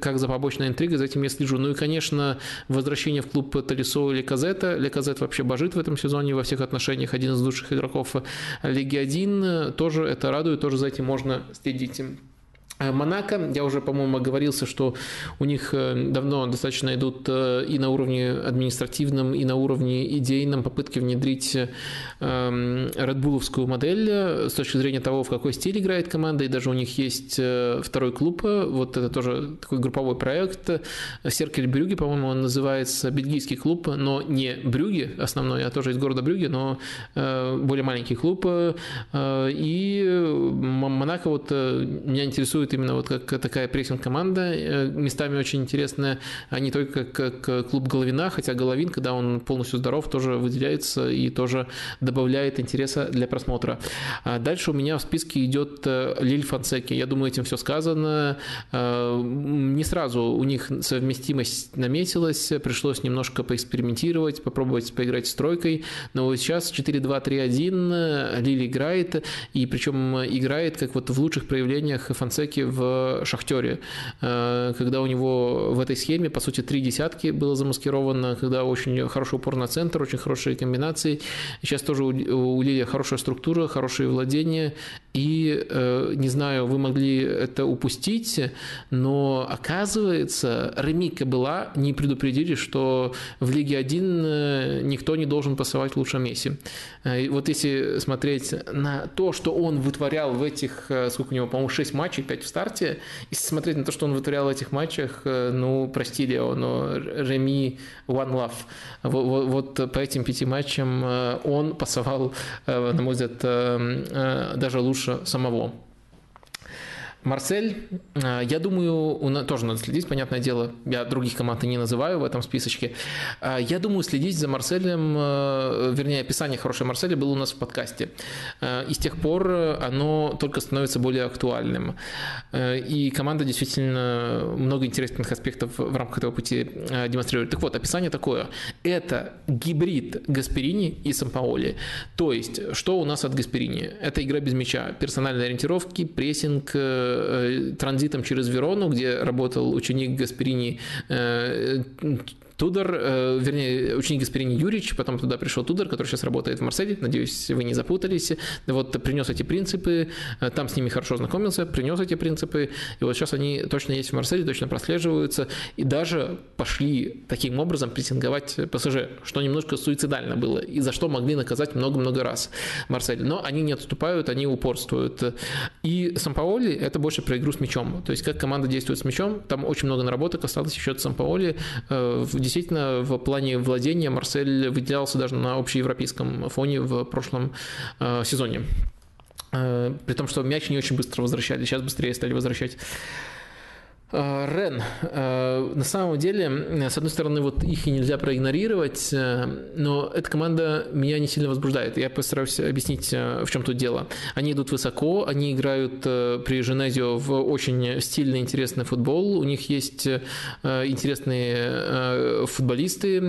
как, за побочной интригой за этим я слежу. Ну и, конечно, возвращение в клуб Талисо или Казета. Леказет вообще божит в этом сезоне во всех отношениях, один из лучших игроков Лиги 1, тоже это радует, тоже за этим можно следить. Э, Монако, я уже, по-моему, оговорился, что у них э, давно достаточно идут э, и на уровне административном, и на уровне идейном попытки внедрить редбуловскую модель с точки зрения того, в какой стиль играет команда, и даже у них есть второй клуб, вот это тоже такой групповой проект, Серкель Брюги, по-моему, он называется. Бельгийский клуб, но не Брюги основной, а тоже из города Брюги, но более маленький клуб, и Монако вот меня интересует именно вот как такая прессинг-команда, э, местами очень интересная, а не только как клуб Головина, хотя Головин, когда он полностью здоров, тоже выделяется и тоже добавляет интереса для просмотра. А дальше у меня в списке идет э, Лиль Фонсеки. Я думаю, этим все сказано. Э, не сразу у них совместимость наметилась, пришлось немножко поэкспериментировать, попробовать поиграть с тройкой, но вот сейчас 4-2-3-1 Лиль играет, и причем играет как вот в лучших проявлениях Фонсеки в «Шахтере», э, когда у него в этой схеме, по сути, три десятки было замаскировано, когда очень хороший упор на центр, очень хорошие комбинации. Сейчас тоже у Лилия хорошая структура, хорошие владения, и, э, не знаю, вы могли это упустить, но оказывается, Ремика была, не предупредили, что в Лиге 1 э, никто не должен пасовать лучше Месси. И вот если смотреть на то, что он вытворял в этих, сколько у него, по-моему, 6 матчей, 5 в старте. И смотреть на то, что он вытворял в этих матчах, э, ну, прости, Лео, но Реми One Love. Вот, вот по этим пяти матчам э, он пасовал, э, на мой взгляд, даже лучше самого. Марсель, э, я думаю, тоже надо следить, понятное дело, я других команд не называю в этом списочке. Э, я думаю, следить за Марселем, э, вернее, описание хорошей Марселя было у нас в подкасте. И с тех пор оно только становится более актуальным. И команда действительно много интересных аспектов в рамках этого пути демонстрирует. Так вот, описание такое. Это гибрид Гасперини и Сампаоли. То есть, что у нас от Гасперини? Это игра без мяча, персональные ориентировки, прессинг, транзитом через Верону, где работал ученик Гасперини, э, Тудор, э, вернее, ученик Гасперини Юрич, потом туда пришел Тудор, который сейчас работает в Марселе, надеюсь, вы не запутались. Вот принес эти принципы, э, там с ними хорошо знакомился, принес эти принципы, и вот сейчас они точно есть в Марселе, точно прослеживаются, и даже пошли таким образом прессинговать ПСЖ, что немножко суицидально было, и за что могли наказать много-много раз Марсель. Но они не отступают, они упорствуют. И Сампаоли – это больше про игру с мячом. То есть, как команда действует с мячом, там очень много наработок осталось еще от Сампаоли. Э, действительно, в плане владения Марсель выделялся даже на общеевропейском фоне в прошлом э, сезоне. Э, при том, что мяч не очень быстро возвращали, сейчас быстрее стали возвращать. Э, Рен, э, на самом деле, с одной стороны, вот их и нельзя проигнорировать, э, но эта команда меня не сильно возбуждает. Я постараюсь объяснить, в чем тут дело. Они идут высоко, они играют при Женезио в очень стильный, интересный футбол. У них есть интересные футболисты.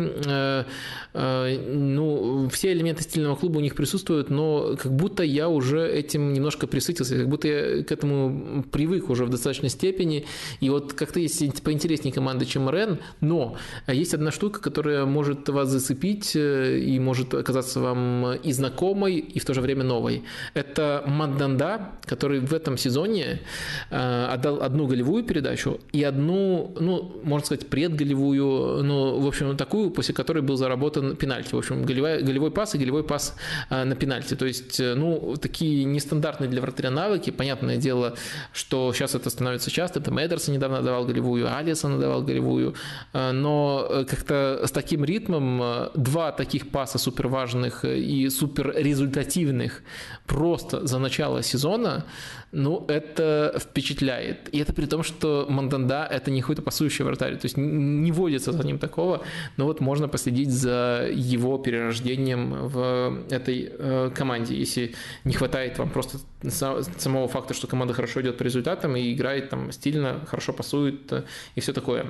Ну, все элементы стильного клуба у них присутствуют, но как будто я уже этим немножко присытился, как будто я к этому привык уже в достаточной степени. И вот как-то есть поинтереснее команда, чем Рен, но есть одна штука, которая может вас зацепить э, и может оказаться вам и знакомой, и в то же время новой. Это Манданда, который в этом сезоне э, отдал одну голевую передачу и одну, ну, можно сказать, предголевую, ну, в общем, такую, после которой был заработан пенальти. В общем, голевой, голевой пас и голевой пас э, на пенальти. То есть, ну, такие нестандартные для вратаря навыки. Понятное дело, что сейчас это становится часто. Это Эдерсон недавно давал голевую, Алисон давал голевую, э, но э, как-то с таким ритмом э, два таких паса супер важных и супер результативных просто за начало сезона, ну, это впечатляет. И это при том, что Манданда – это не какой-то пасующий вратарь, то есть не водится за ним такого, но вот можно последить за его перерождением в этой команде, если не хватает вам просто самого факта, что команда хорошо идет по результатам и играет там стильно, хорошо пасует э, и все такое.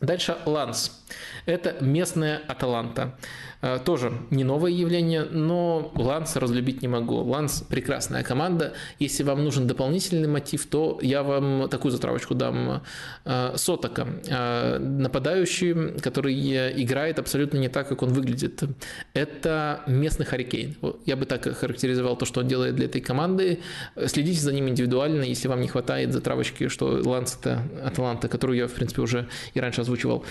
Дальше Ланс. Это местная Аталанта. Э, тоже не новое явление, но Ланс разлюбить не могу. Ланс прекрасная команда. Если вам нужен дополнительный мотив, то я вам такую затравочку дам. Э, Сотока. Э, нападающий, который играет абсолютно не так, как он выглядит. Это местный Харикейн. Я бы так характеризовал то, что он делает для этой команды. Следите за ним индивидуально, если вам не хватает затравочки, что Ланс это Аталанта, которую я, в принципе, уже и раньше озвучивал.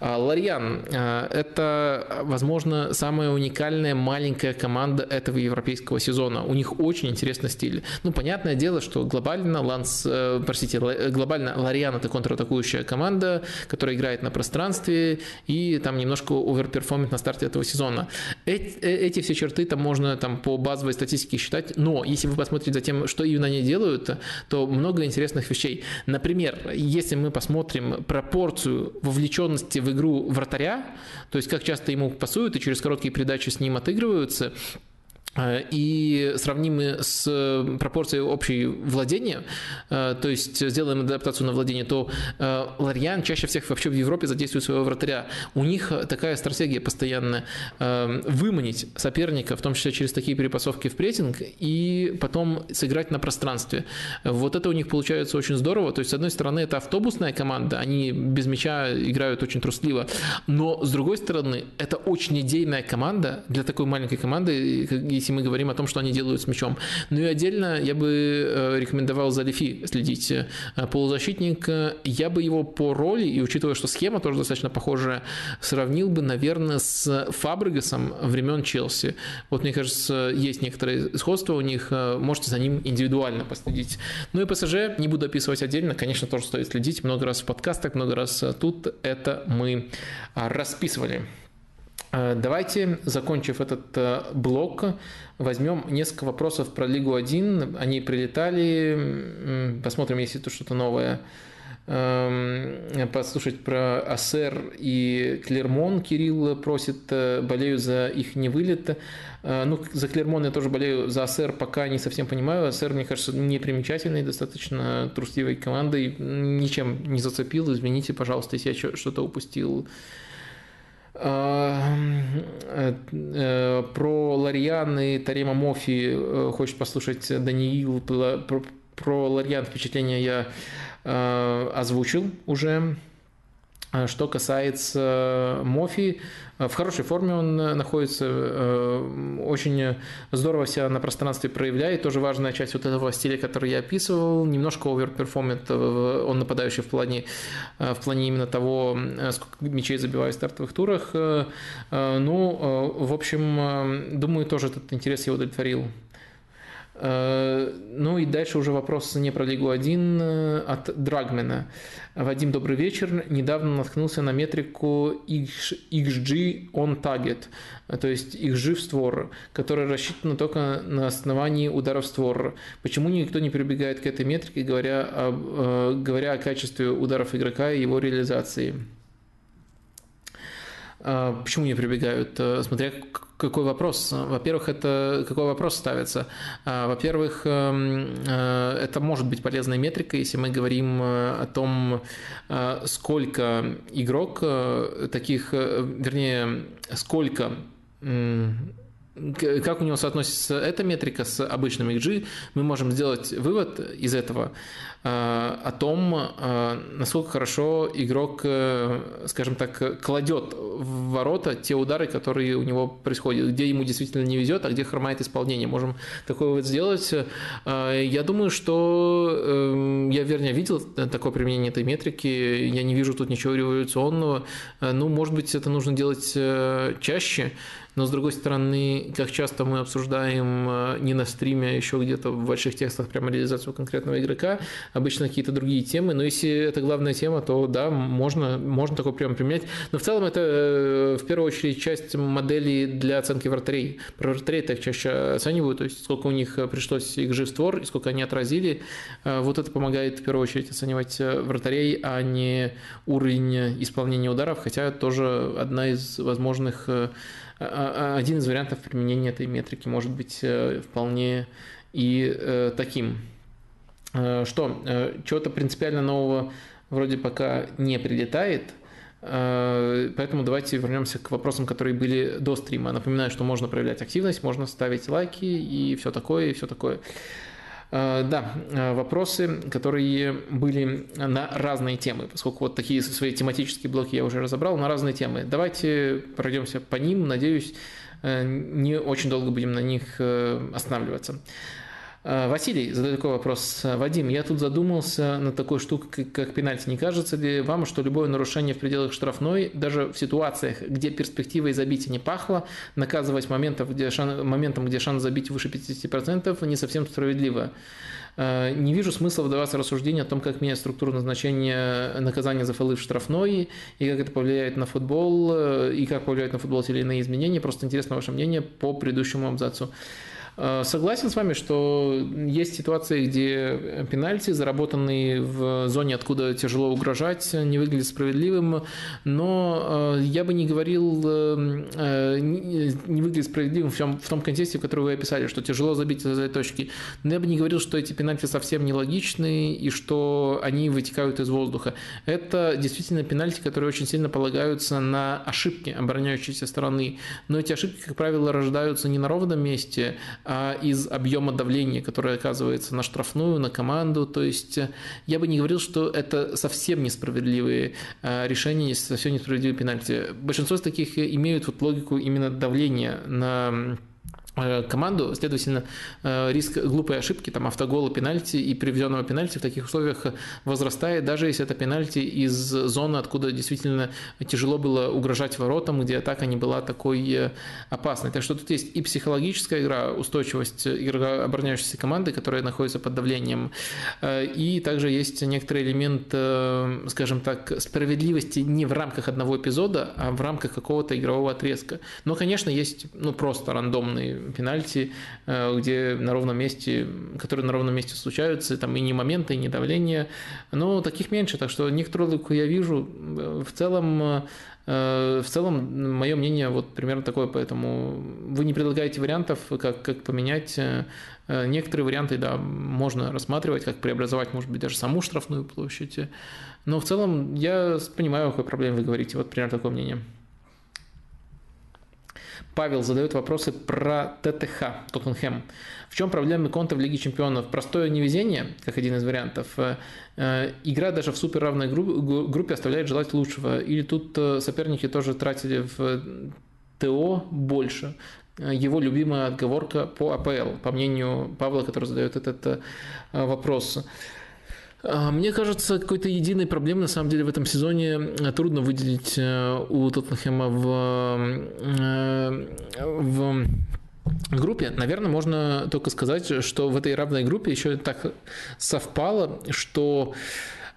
Ларьян. Это, возможно, самая уникальная маленькая команда этого европейского сезона. У них очень интересный стиль. Ну, понятное дело, что глобально Ланс, э, простите, глобально Лариан это контратакующая команда, которая играет на пространстве и там немножко оверперформит на старте этого сезона. Эти, э, эти все черты там можно там по базовой статистике считать, но если вы посмотрите за тем, что именно они делают, то много интересных вещей. Например, если мы посмотрим пропорцию вовлеченности в игру вратаря, то есть как часто ему пасуют и через короткие передачи с ним отыгрываются, и сравним с пропорцией общей владения, э, то есть сделаем адаптацию на владение, то э, Ларьян чаще всех вообще в Европе задействует своего вратаря. У них такая стратегия постоянно выманить соперника, в том числе через такие перепасовки в прессинг, и потом сыграть на пространстве. Вот это у них получается очень здорово. То есть, с одной стороны, это автобусная команда, они без мяча играют очень трусливо, но с другой стороны, это очень идейная команда для такой маленькой команды, мы говорим о том, что они делают с мячом. Ну и отдельно я бы э, рекомендовал за Лефи следить. Э, полузащитник, э, я бы его по роли, и учитывая, что схема тоже достаточно похожая, сравнил бы, наверное, с Фабригасом времен Челси. Вот мне кажется, есть некоторые сходства у них, можете за ним индивидуально последить. Ну и ПСЖ не буду описывать отдельно, конечно, тоже стоит следить. Много раз в подкастах, много раз тут это мы расписывали. Э, давайте, закончив этот э, блок, возьмем несколько вопросов про Лигу 1. Они прилетали. Посмотрим, если тут что-то новое. Эм, послушать про АСР и Клермон. Кирилл просит, э, болею за их не вылет. Ну, за Клермон я тоже болею, за АСР пока не совсем понимаю. АСР, мне кажется, непримечательной, достаточно трусливой командой. Ничем не зацепил, извините, пожалуйста, если я что-то упустил. А, э, э, про Лорьян и Терема Моффи э, хочет послушать Даниил. Про, Лорьян впечатление я озвучил уже. А что касается Моффи, в хорошей форме он находится, э, очень здорово себя на пространстве проявляет, тоже важная часть вот этого стиля, который я описывал, немножко оверперформит э, он нападающий в плане, э, в плане именно того, сколько мячей забивает в стартовых турах. Ну, в общем, думаю, тоже этот интерес его удовлетворил. Э, ну и дальше уже вопрос не про Лигу 1 э, от Драгмена. Вадим, добрый вечер. Недавно наткнулся на метрику XG on target, то есть XG в створ, которая рассчитана только на основании ударов в створ. Почему никто не прибегает к этой метрике, говоря, э, говоря о качестве ударов игрока и его реализации? Почему не прибегают? Смотря какой вопрос? Во-первых, это какой вопрос ставится? А, во-первых, эм, э, это может быть полезной метрикой, если мы говорим э, о том, э, сколько игрок таких, вернее, сколько как у него соотносится эта метрика с обычным XG, мы можем сделать вывод из этого э, о том, э, насколько хорошо игрок, э, скажем так, кладет в ворота те удары, которые у него происходят, где ему действительно не везет, а где хромает исполнение. Можем такой вывод сделать. Я думаю, что я, вернее, видел такое применение этой метрики, я не вижу тут ничего революционного. Ну, может быть, это нужно делать чаще, но с другой стороны, как часто мы обсуждаем э, не на стриме, а еще где-то в больших текстах прямо реализацию конкретного игрока, обычно какие-то другие темы, но если это главная тема, то да, можно, можно такой прямо применять. Но в целом это э, в первую очередь часть модели для оценки вратарей. Про вратарей так чаще оценивают, то есть сколько у них пришлось их жив створ и сколько они отразили. Э, вот это помогает в первую очередь оценивать вратарей, а не уровень исполнения ударов, хотя тоже одна из возможных один из вариантов применения этой метрики может быть э, вполне и э, таким. Э, что, чего-то принципиально нового вроде пока не прилетает, Поэтому давайте вернемся к вопросам, которые были до стрима. Напоминаю, что можно проявлять активность, можно ставить лайки и все такое, и все такое. Э, да, э, вопросы, которые были на разные темы, поскольку вот такие свои тематические блоки я уже разобрал, на разные темы. Давайте пройдемся по ним, надеюсь, э, не очень долго будем на них останавливаться. Э, Василий задает такой вопрос. Вадим, я тут задумался на такой штуке, как пенальти. Не кажется ли вам, что любое нарушение в пределах штрафной, даже в ситуациях, где перспективой забить не пахло, наказывать моментом, где шанс, моментом, где шанс забить выше 50%, не совсем справедливо? Э, не вижу смысла вдаваться в рассуждение о том, как менять структуру назначения наказания за фолы в штрафной, и как это повлияет на футбол, э, и как повлияет на футбол те или иные изменения. Просто интересно ваше мнение по предыдущему абзацу. Э, согласен с вами, что есть ситуации, где пенальти, заработанные в зоне, откуда тяжело угрожать, не выглядят справедливым, но э, я бы не говорил, э, не выглядит справедливым в том контексте, в который вы описали, что тяжело забить из этой точки. Но я бы не говорил, что эти пенальти совсем нелогичны и что они вытекают из воздуха. Это действительно пенальти, которые очень сильно полагаются на ошибки обороняющейся стороны. Но эти ошибки, как правило, рождаются не на ровном месте, а из объема давления, которое оказывается на штрафную, на команду. То есть э, я бы не говорил, что это совсем несправедливые э, решения, совсем несправедливые пенальти. Большинство из таких имеют вот логику именно давления на команду, следовательно, э, риск глупой ошибки, там автогола, пенальти и приведенного пенальти в таких условиях возрастает, даже если это пенальти из зоны, откуда действительно тяжело было угрожать воротам, где атака не была такой э, опасной. Так что тут есть и психологическая игра, устойчивость игрока обороняющейся команды, которая находится под давлением, и также есть некоторый элемент, скажем так, справедливости не в рамках одного эпизода, а в рамках какого-то игрового отрезка. Но, конечно, есть ну, просто рандомные пенальти, э, где на ровном месте, которые на ровном месте случаются, там и не моменты, и не давление, но таких меньше, так что некоторую логику я вижу. В целом, э, в целом, мое мнение вот примерно такое, поэтому вы не предлагаете вариантов, как, как поменять. Э, некоторые варианты, да, можно рассматривать, как преобразовать, может быть, даже саму штрафную площадь. Но в целом я понимаю, о какой проблеме вы говорите. Вот примерно такое мнение. Павел задает вопросы про ТТХ, Тоттенхэм. В чем проблемы Конта в Лиге Чемпионов? Простое невезение, как один из вариантов. Э, игра даже в супер равной группе оставляет желать лучшего. Или тут э, соперники тоже тратили в ТО больше. Его любимая отговорка по АПЛ, по мнению Павла, который задает этот вопрос. А, мне кажется, какой-то единой проблемы на самом деле в этом сезоне э, трудно выделить э, у Тоттенхэма в, э, в группе, наверное, можно только сказать, что в этой равной группе еще так совпало, что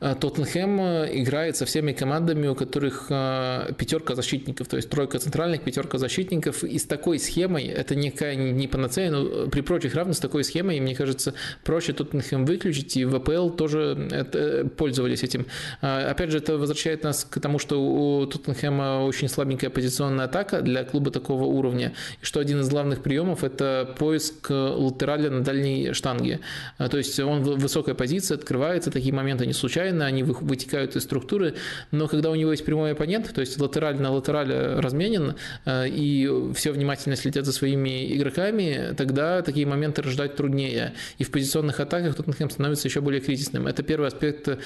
Тоттенхэм э, играет со всеми командами, у которых э, пятерка защитников, то есть тройка центральных, пятерка защитников. И с такой схемой, это никакая не панацея, но при прочих равных с такой схемой, мне кажется, проще Тоттенхэм выключить, и в АПЛ тоже это, пользовались этим. Опять же, это возвращает нас к тому, что у Тоттенхэма очень слабенькая позиционная атака для клуба такого уровня, и что один из главных приемов – это поиск латераля на дальней штанге. То есть он в высокой позиции, открывается, такие моменты не случайно, случайно, они вытекают из структуры, но когда у него есть прямой оппонент, то есть латераль на латерале разменен, э, и все внимательно следят за своими игроками, тогда такие моменты рождать труднее. И в позиционных атаках Тоттенхэм становится еще более кризисным. Это первый аспект, э,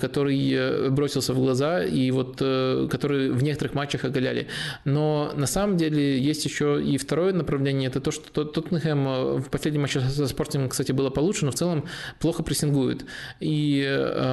который э, бросился в глаза, и вот который в некоторых матчах оголяли. Но на самом деле есть еще и второе направление, это то, что Тоттенхэм в последнем матче со Спортингом, кстати, было получше, но в целом плохо прессингует. И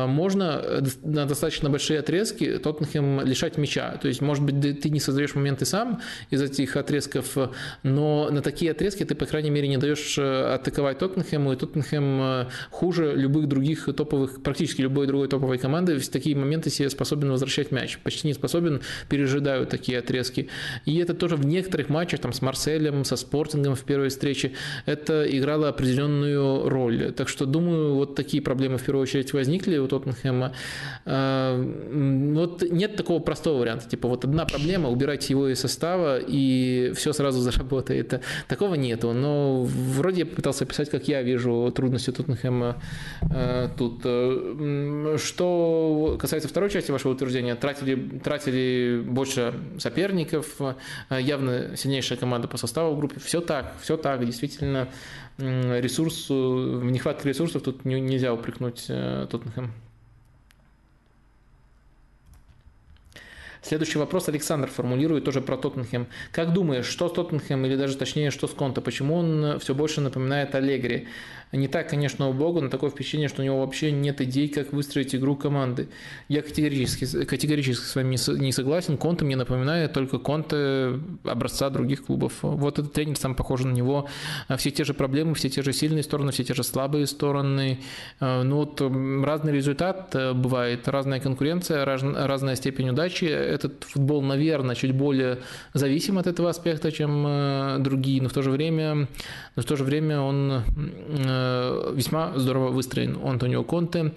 можно можно э, на достаточно большие отрезки Тоттенхэм лишать мяча. То есть, может быть, ты не создаешь моменты сам из этих отрезков, но на такие отрезки ты, по крайней мере, не даешь э, атаковать Тоттенхэму, и Тоттенхэм э, хуже любых других топовых, практически любой другой топовой команды в такие моменты себе способен возвращать мяч. Почти не способен, пережидают такие отрезки. И это тоже в некоторых матчах, там, с Марселем, со Спортингом в первой встрече, это играло определенную роль. Так что, думаю, вот такие проблемы в первую очередь возникли у Тоттенхэма, Тоттенхэма. Э, вот нет такого простого варианта, типа вот одна проблема, убирайте его из состава, и все сразу заработает. Такого нету, но вроде я пытался описать, как я вижу трудности Тоттенхэма э, тут. Э, что касается второй части вашего утверждения, тратили, тратили больше соперников, явно сильнейшая команда по составу в группе. Все так, все так, действительно ресурс, нехватка ресурсов тут нельзя упрекнуть Тоттенхэм. Следующий вопрос Александр формулирует тоже про Тоттенхэм. Как думаешь, что с Тоттенхэм, или даже точнее, что с Конта? Почему он все больше напоминает Аллегри? Не так, конечно, у Бога, но такое впечатление, что у него вообще нет идей, как выстроить игру команды. Я категорически, категорически с вами не согласен. Конте мне напоминает только Конте образца других клубов. Вот этот тренер сам похож на него. Все те же проблемы, все те же сильные стороны, все те же слабые стороны. Ну вот разный результат э, бывает, разная конкуренция, разная степень удачи. Этот футбол, наверное, чуть более зависим от этого аспекта, чем э, другие, но в то же время, но в то же время он весьма здорово выстроен у Антонио Конте.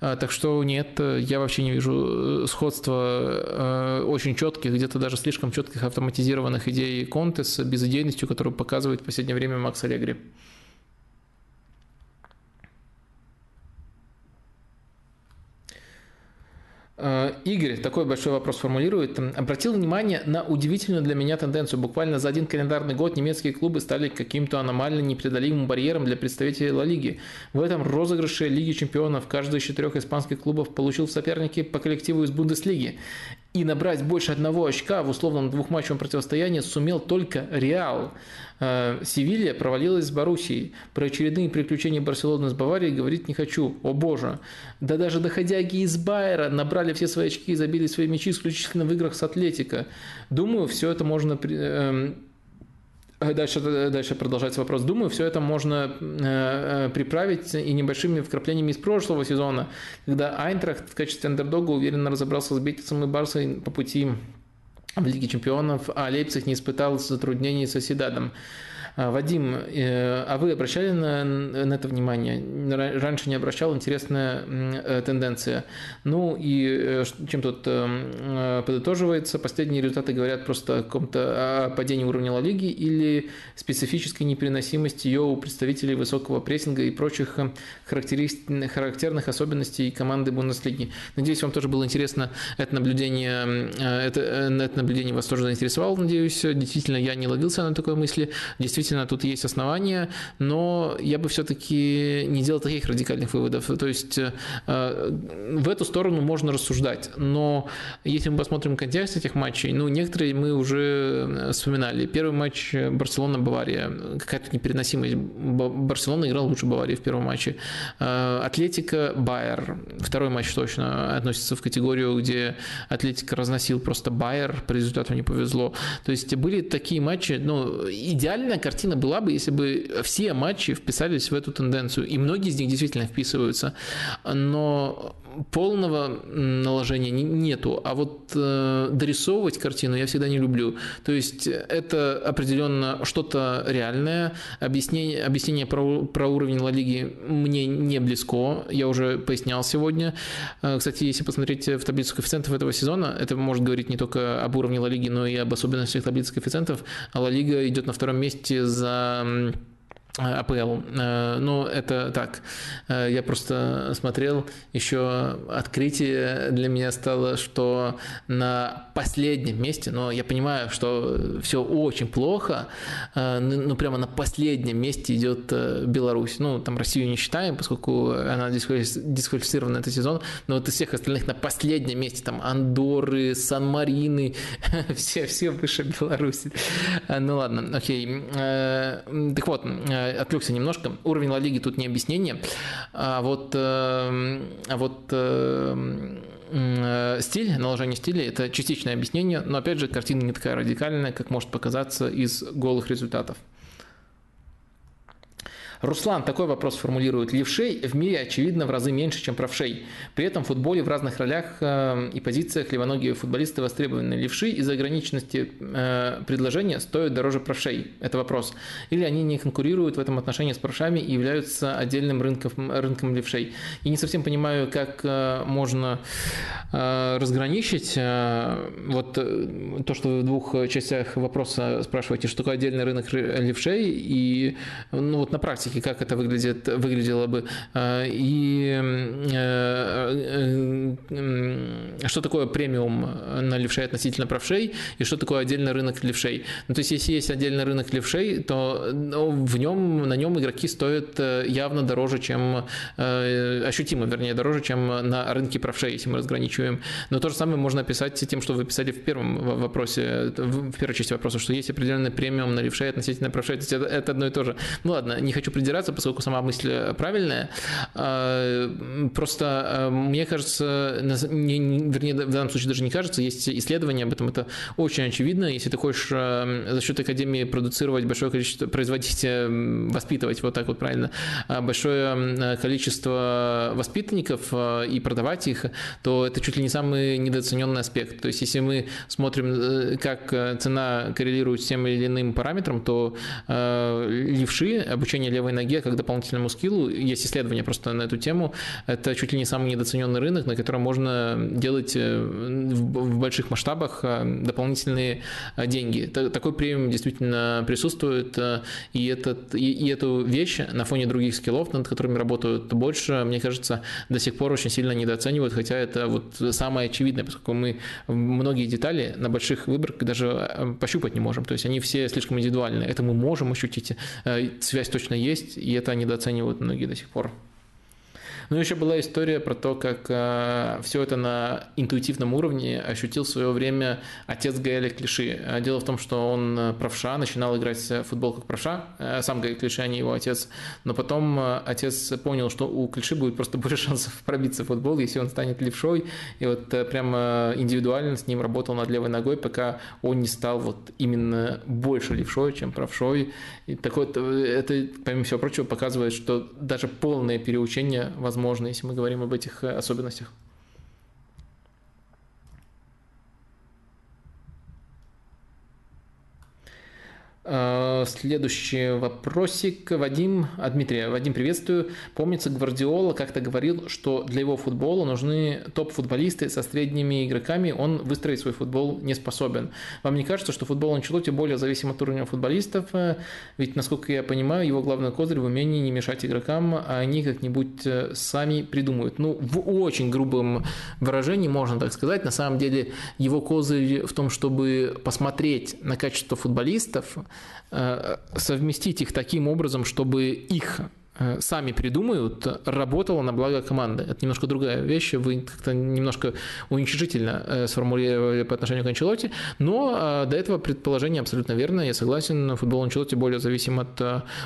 Э, так что нет, я вообще не вижу э, сходства очень четких, где-то даже слишком четких автоматизированных идей Конте с безыдейностью, которую показывает в последнее время Макс Аллегри. Игорь такой большой вопрос формулирует. Обратил внимание на удивительную для меня тенденцию. Буквально за один календарный год немецкие клубы стали каким-то аномально непреодолимым барьером для представителей Ла Лиги. В этом розыгрыше Лиги чемпионов каждый из четырех испанских клубов получил соперники по коллективу из Бундеслиги и набрать больше одного очка в условном двухматчевом противостоянии сумел только Реал. Э, Севилья провалилась с Боруссией. Про очередные приключения Барселоны с Баварией говорить не хочу. О боже. Да даже доходяги из Байера набрали все свои очки и забили свои мячи исключительно в играх с Атлетико. Думаю, все это можно эм, Дальше, дальше продолжается вопрос. Думаю, все это можно э, приправить и небольшими вкраплениями из прошлого сезона, когда Айнтрахт в качестве андердога уверенно разобрался с Бетисом и Барсой по пути в Лиге чемпионов, а Лейпциг не испытал затруднений с Оседадом. Вадим, а вы обращали на, на это внимание? Раньше не обращал, интересная тенденция. Ну и чем тут подытоживается? Последние результаты говорят просто о каком-то падении уровня Ла Лиги или специфической непереносимости ее у представителей высокого прессинга и прочих характерных особенностей команды Бундеслиги. Надеюсь, вам тоже было интересно это наблюдение, это, это наблюдение вас тоже заинтересовало, надеюсь. Действительно, я не ловился на такой мысли. Действительно, тут есть основания, но я бы все-таки не делал таких радикальных выводов. То есть э, в эту сторону можно рассуждать, но если мы посмотрим контекст этих матчей, ну, некоторые мы уже вспоминали. Первый матч Барселона-Бавария, какая-то непереносимость. Барселона играл лучше Баварии в первом матче. Э, Атлетика-Байер, второй матч точно относится в категорию, где Атлетика разносил просто Байер, по результату не повезло. То есть были такие матчи, ну, идеальная картина была бы, если бы все матчи вписались в эту тенденцию, и многие из них действительно вписываются, но полного наложения нету, а вот э, дорисовывать картину я всегда не люблю. То есть это определенно что-то реальное, объяснение, объяснение про, про уровень Ла Лиги мне не близко, я уже пояснял сегодня. Э, кстати, если посмотреть в таблицу коэффициентов этого сезона, это может говорить не только об уровне Ла Лиги, но и об особенностях таблицы коэффициентов. Ла Лига идет на втором месте за Э, АПЛ. Э, ну, это так. Э, я просто смотрел, еще открытие для меня стало, что на последнем месте, но я понимаю, что все очень плохо, ну, прямо на последнем месте идет Беларусь. Ну, там Россию не считаем, поскольку она дисквалифицирована этот сезон, но вот из всех остальных на последнем месте, там Андоры, Сан-Марины, все, все выше Беларуси. Ну, ладно, окей. Так вот, отвлекся немножко. Уровень Ла Лиги тут не объяснение. А вот, э, а вот э, э, стиль, наложение стиля – это частичное объяснение, но, опять же, картина не такая радикальная, как может показаться из голых результатов. Руслан такой вопрос формулирует. Левшей в мире, очевидно, в разы меньше, чем правшей. При этом в футболе в разных ролях э, и позициях левоногие футболисты востребованы. Левши из-за ограниченности э, предложения стоят дороже правшей. Это вопрос. Или они не конкурируют в этом отношении с правшами и являются отдельным рынком, рынком левшей. И не совсем понимаю, как э, можно разграничить вот то, что вы в двух частях вопроса спрашиваете, что такое отдельный рынок левшей и ну, вот на практике практике, как это выглядит, выглядело бы, а, и э, э, что такое премиум на левшей относительно правшей, и что такое отдельный рынок левшей. Ну, то есть, если есть отдельный рынок левшей, то ну, в нем, на нем игроки стоят э, явно дороже, чем, ощутимо, вернее, дороже, чем на рынке правшей, если мы разграничиваем. Но то же самое можно описать тем, что вы писали в первом вопросе, в первой части вопроса, что есть определенный премиум на левшей относительно правшей. То есть, это, это одно и то же. Ну ладно, не хочу придираться, поскольку сама мысль правильная. А, просто а, мне кажется, вернее, в данном случае даже не кажется, есть исследования об этом, это очень очевидно. Если ты хочешь а, за счет Академии продуцировать большое количество, производить, воспитывать, вот так вот правильно, большое количество воспитанников и продавать их, то это чуть ли не самый недооцененный аспект. То есть, если мы смотрим, э, как цена коррелирует с тем или иным параметром, то левши, обучение левой ноге как дополнительному скиллу. Есть исследования просто на эту тему. Это чуть ли не самый недооцененный рынок, на котором можно делать э, в больших масштабах э, дополнительные э, деньги. Такой премиум действительно присутствует, и, этот, и, и эту вещь на фоне других скиллов, над которыми работают больше, мне кажется, до сих пор очень сильно недооценивают, хотя это вот самое очевидное, поскольку мы многие детали на больших выборах даже пощупать не можем. То есть они все слишком индивидуальны. Это мы можем ощутить, связь точно есть, и это недооценивают многие до сих пор. Ну, еще была история про то, как э, все это на интуитивном уровне ощутил в свое время отец Гаэля Клиши. Э, дело в том, что он э, правша, начинал играть в футбол как правша, э, сам Гаэль Клиши, а не его отец. Но потом э, отец понял, что у Клиши будет просто больше шансов пробиться в футбол, если он станет левшой. И вот э, прямо индивидуально с ним работал над левой ногой, пока он не стал вот именно больше левшой, чем правшой. И такое, это, помимо всего прочего, показывает, что даже полное переучение возможно возможно, если мы говорим об этих э, особенностях. Следующий вопросик. Вадим, а, Дмитрий, Вадим, приветствую. Помнится, Гвардиола как-то говорил, что для его футбола нужны топ-футболисты со средними игроками, он выстроить свой футбол не способен. Вам не кажется, что футбол Анчелоти более зависим от уровня футболистов? Э, ведь, насколько я понимаю, его главный козырь в умении не мешать игрокам, а они как-нибудь э, сами придумают. Ну, в очень грубом выражении можно так сказать. На самом деле, его козырь в том, чтобы посмотреть на качество футболистов, Э, совместить их таким образом, чтобы их Э, сами придумают, работало на благо команды. Это немножко другая вещь, вы как-то немножко уничижительно э, сформулировали по отношению к Анчелоти, но э, до этого предположение абсолютно верно, я согласен, футбол Анчелоти более зависим от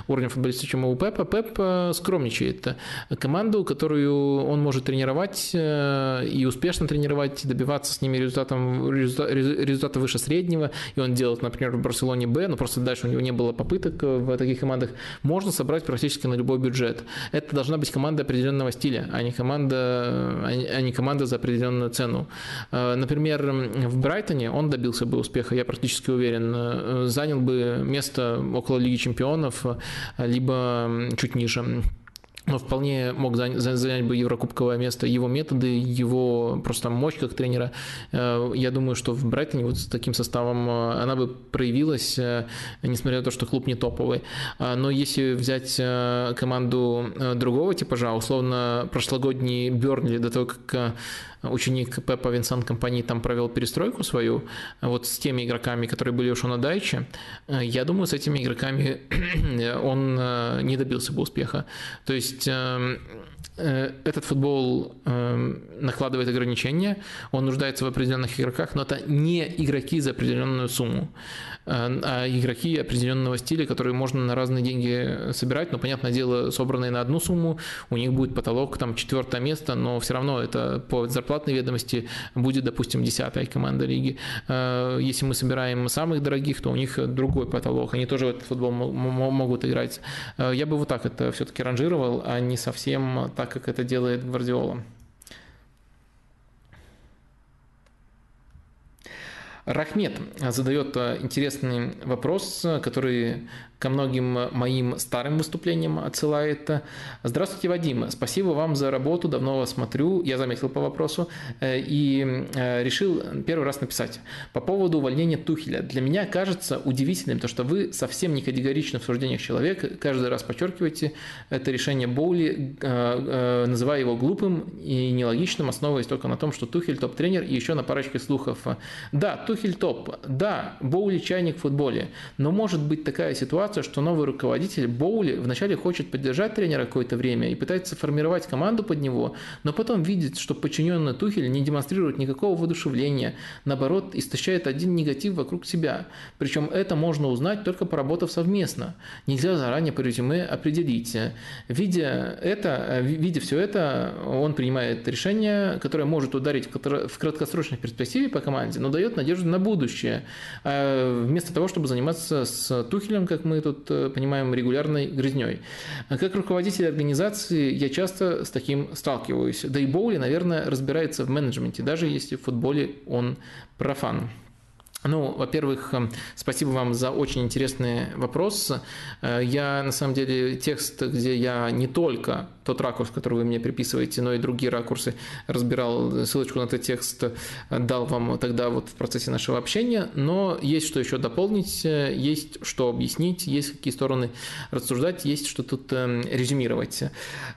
уровня футболиста, чем у Пепа. Пеп скромничает. Команду, которую он может тренировать и успешно тренировать, добиваться с ними результатом, результата выше среднего, и он делает, например, в Барселоне Б, но просто дальше у него не было попыток в таких командах, можно собрать практически на любой бюджет. Это должна быть команда определенного стиля, а не команда, а не команда за определенную цену. Э, например, в Брайтоне он добился бы успеха, я практически уверен, э, занял бы место около Лиги Чемпионов, либо чуть ниже но вполне мог занять бы еврокубковое место. Его методы, его просто мощь как тренера. Э, я думаю, что в Брайтоне вот с таким составом э, она бы проявилась, э, несмотря на то, что клуб не топовый. Но если взять команду другого типажа, условно прошлогодний Бернли, до того, как ученик Пеппа Винсан компании там провел перестройку свою, вот с теми игроками, которые были у Шона Дайча, я думаю, с этими игроками он не добился бы успеха. То есть эм, Э, этот футбол эм, накладывает ограничения, он нуждается в определенных игроках, но это не игроки за определенную сумму, э, а игроки определенного стиля, которые можно на разные деньги собирать, но, понятное дело, собранные на одну сумму, у них будет потолок, там, четвертое место, но все равно это по зарплатной ведомости будет, допустим, десятая команда лиги. Э, если мы собираем самых дорогих, то у них другой потолок, они тоже в этот футбол могут играть. Я бы вот так это все-таки ранжировал, а не совсем так, как это делает Гвардиола. Рахмет задает интересный вопрос, который ко многим моим старым выступлениям отсылает. Здравствуйте, Вадим. Спасибо вам за работу. Давно вас смотрю. Я заметил по вопросу э, и э, решил первый раз написать. По поводу увольнения Тухеля. Для меня кажется удивительным то, что вы совсем не категоричны в суждениях человека. Каждый раз подчеркиваете это решение Боули, э, называя его глупым и нелогичным, основываясь только на том, что Тухель топ-тренер и еще на парочке слухов. Да, Тухель топ. Да, Боули чайник в футболе. Но может быть такая ситуация, ситуация, что новый руководитель Боули вначале хочет поддержать тренера какое-то время и пытается формировать команду под него, но потом видит, что подчиненный Тухель не демонстрирует никакого воодушевления, наоборот, истощает один негатив вокруг себя. Причем это можно узнать только поработав совместно. Нельзя заранее по резюме определить. Видя это, видя все это, он принимает решение, которое может ударить в краткосрочной перспективе по команде, но дает надежду на будущее. А вместо того, чтобы заниматься с Тухелем, как мы тут э, понимаем регулярной грызней. Как руководитель организации я часто с таким сталкиваюсь. Да и Боули, наверное, разбирается в менеджменте, даже если в футболе он профан. Ну, во-первых, эм, спасибо вам за очень интересный вопрос. Э, я, на самом деле, текст, где я не только тот ракурс, который вы мне приписываете, но и другие ракурсы разбирал, ссылочку на этот текст дал вам тогда вот в процессе нашего общения, но есть что еще дополнить, есть что объяснить, есть какие стороны рассуждать, есть что тут эм, резюмировать.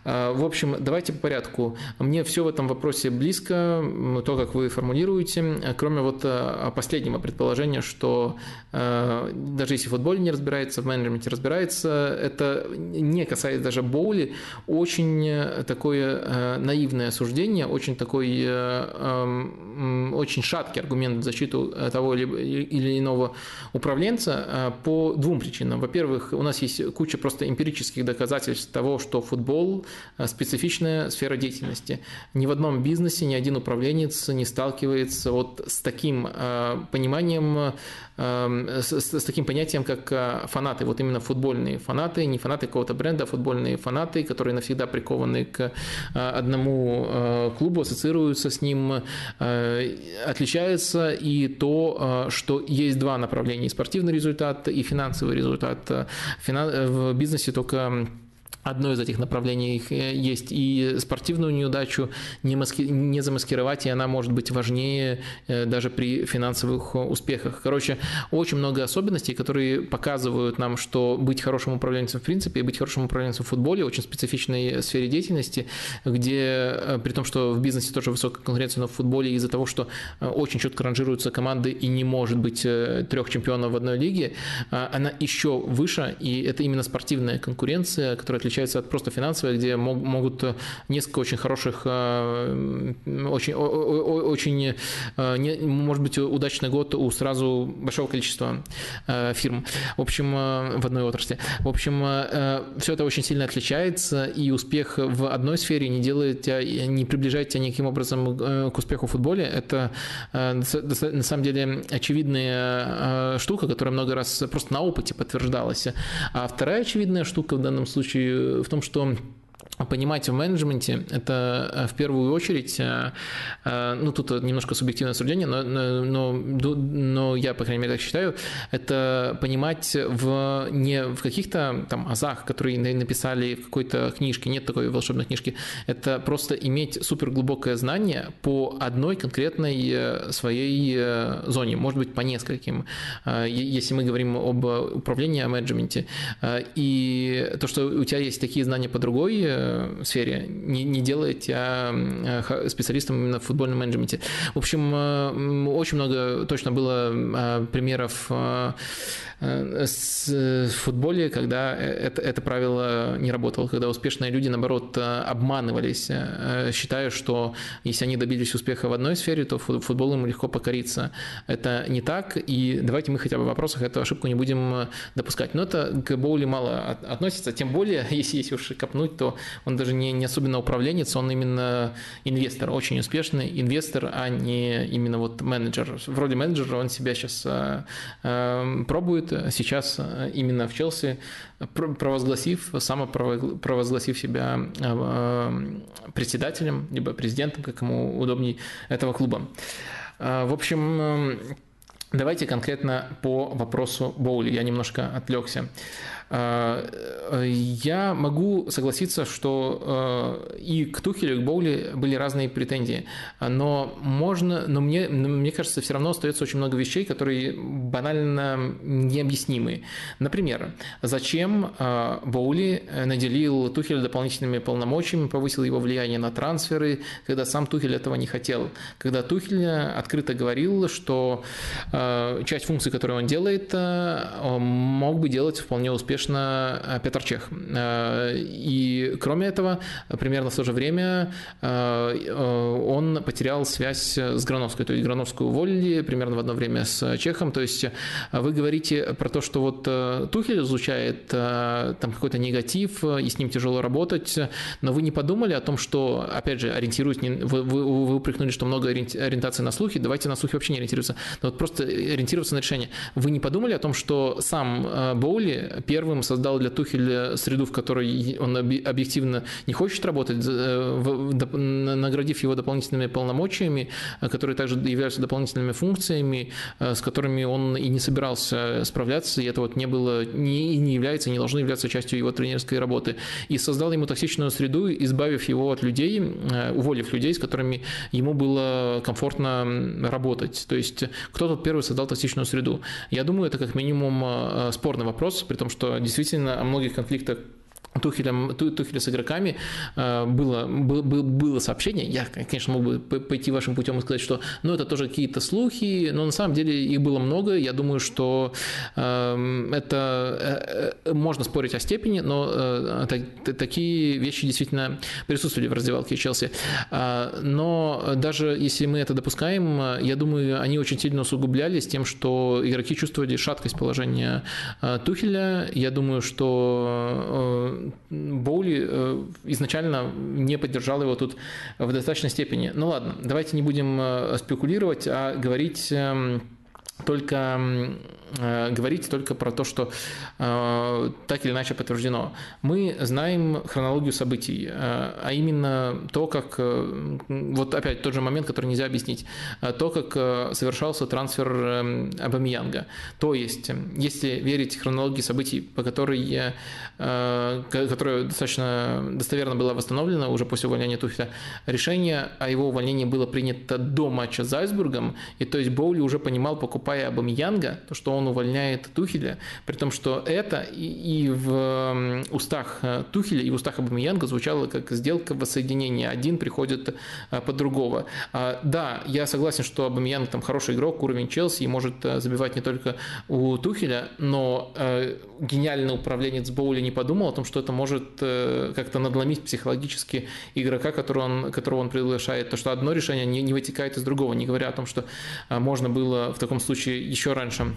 Э, в общем, давайте по порядку. Мне все в этом вопросе близко, то, как вы формулируете, кроме вот э, последнего предположение, что э, даже если футболе не разбирается, в менеджменте разбирается, это не касается даже боули, очень э, такое э, наивное суждение, очень такой, э, э, очень шаткий аргумент в защиту того или иного управленца э, по двум причинам. Во-первых, у нас есть куча просто эмпирических доказательств того, что футбол э, специфичная сфера деятельности. Ни в одном бизнесе ни один управленец не сталкивается вот с таким э, пониманием, пониманием, с, с таким понятием, как фанаты. Вот именно футбольные фанаты, не фанаты какого-то бренда, а футбольные фанаты, которые навсегда прикованы к одному клубу, ассоциируются с ним, отличается и то, что есть два направления, спортивный результат и финансовый результат. В бизнесе только Одно из этих направлений э, есть и спортивную неудачу не, маски... не замаскировать, и она может быть важнее э, даже при финансовых успехах. Короче, очень много особенностей, которые показывают нам, что быть хорошим управленцем в принципе и быть хорошим управленцем в футболе очень специфичной сфере деятельности, где э, при том, что в бизнесе тоже высокая конкуренция, но в футболе из-за того, что очень четко ранжируются команды и не может быть трех чемпионов в одной лиге, она еще выше, и это именно спортивная конкуренция, которая отличается отличается от просто финансовой, где могут несколько очень хороших, э, очень, очень э, может быть, удачный год у сразу большого количества э, фирм. В общем, в одной отрасли. В общем, все это очень сильно отличается, и успех в одной сфере не делает тебя, не приближает тебя никаким образом к успеху в футболе. Это на самом деле очевидная штука, которая много раз просто на опыте подтверждалась. А вторая очевидная штука в данном случае в том, что понимать в менеджменте, это э, в первую очередь, э, э, ну тут немножко субъективное суждение, но, но, но я, по крайней мере, так считаю, это понимать в, не в каких-то там азах, которые написали в какой-то книжке, нет такой волшебной книжки, это просто иметь суперглубокое знание по одной конкретной своей зоне, может быть, по нескольким, если мы говорим об управлении, о менеджменте. И то, что у тебя есть такие знания по другой Э, сфере, не, не делает тебя э, специалистом именно в футбольном менеджменте. В общем, э, очень много точно было примеров в футболе, когда это, это правило не работало, когда успешные люди, наоборот, обманывались, считая, что если они добились успеха в одной сфере, то футбол им легко покориться. Это не так, и давайте мы хотя бы в вопросах эту ошибку не будем допускать. Но это к боули мало относится, тем более, если, если уж копнуть, то он даже не, не особенно управленец, он именно инвестор, очень успешный инвестор, а не именно вот менеджер. В роли менеджера он себя сейчас э, э, пробует, сейчас э, именно в Челси, провозгласив, самопровозгласив себя председателем, либо президентом, как ему удобней, этого клуба. В общем, давайте конкретно по вопросу Боули. Я немножко отвлекся. Э, я могу согласиться, что э, и к Тухелю, и к Боули были разные претензии, но можно, но мне, мне кажется, все равно остается очень много вещей, которые банально необъяснимы. Например, зачем э, Боули наделил Тухеля дополнительными полномочиями, повысил его влияние на трансферы, когда сам Тухель этого не хотел, когда Тухель открыто говорил, что часть функций, которые он делает, мог бы делать вполне успешно конечно, э, Петр Чех. Э, и кроме этого, примерно в то же время э, он потерял связь с Грановской. То есть Грановскую уволили примерно в одно время с Чехом. То есть вы говорите про то, что вот Тухель изучает там какой-то негатив, и с ним тяжело работать, но вы не подумали о том, что, опять же, ориентируясь, вы, вы, вы упрекнули, что много ориентации на слухи, давайте на слухи вообще не ориентироваться, но вот просто ориентироваться на решение. Вы не подумали о том, что сам Боули первым первым создал для Тухеля среду, в которой он объективно не хочет работать, э, наградив его дополнительными полномочиями, э, которые также являются дополнительными функциями, э, с которыми он и не собирался справляться, и это вот не было, не, не является, не должно являться частью его тренерской работы. И создал ему токсичную среду, избавив его от людей, уволив людей, с которыми ему было комфортно работать. То есть кто тут первый создал токсичную среду? Я думаю, это как минимум спорный вопрос, при том, что действительно о многих конфликтах Тухелем, Тухеля с игроками э, было, было, было сообщение, я, конечно, мог бы пойти вашим путем и сказать, что ну, это тоже какие-то слухи, но на самом деле их было много, я думаю, что эм, это э, можно спорить о степени, но э, такие вещи действительно присутствовали в раздевалке Челси. Но даже если мы это допускаем, я думаю, они очень сильно усугублялись тем, что игроки чувствовали шаткость положения Тухеля. Я думаю, что Боули э, изначально не поддержал его тут в достаточной степени. Ну ладно, давайте не будем э, спекулировать, а говорить эм, только говорить только про то, что э, так или иначе подтверждено. Мы знаем хронологию событий, э, а именно то, как, э, вот опять тот же момент, который нельзя объяснить, э, то, как э, совершался трансфер э, Абамиянга. То есть, если верить хронологии событий, по которой, э, которая достаточно достоверно была восстановлена уже после увольнения Тухеля, решение о его увольнении было принято до матча с Зальцбургом, и то есть Боули уже понимал, покупая Абамьянга, то, что он увольняет Тухеля, при том, что это и, в устах э, Тухеля, и в устах Абамьянга звучало как сделка воссоединения. Один приходит э, под другого. А, да, я согласен, что Абамьянг там хороший игрок, уровень Челси, и может э, забивать не только у Тухеля, но гениальный управленец Боули не подумал о том, что это может как-то надломить психологически игрока, которого он, которого он приглашает. То, что одно решение не, не вытекает из другого, не говоря о том, что можно было в таком случае еще раньше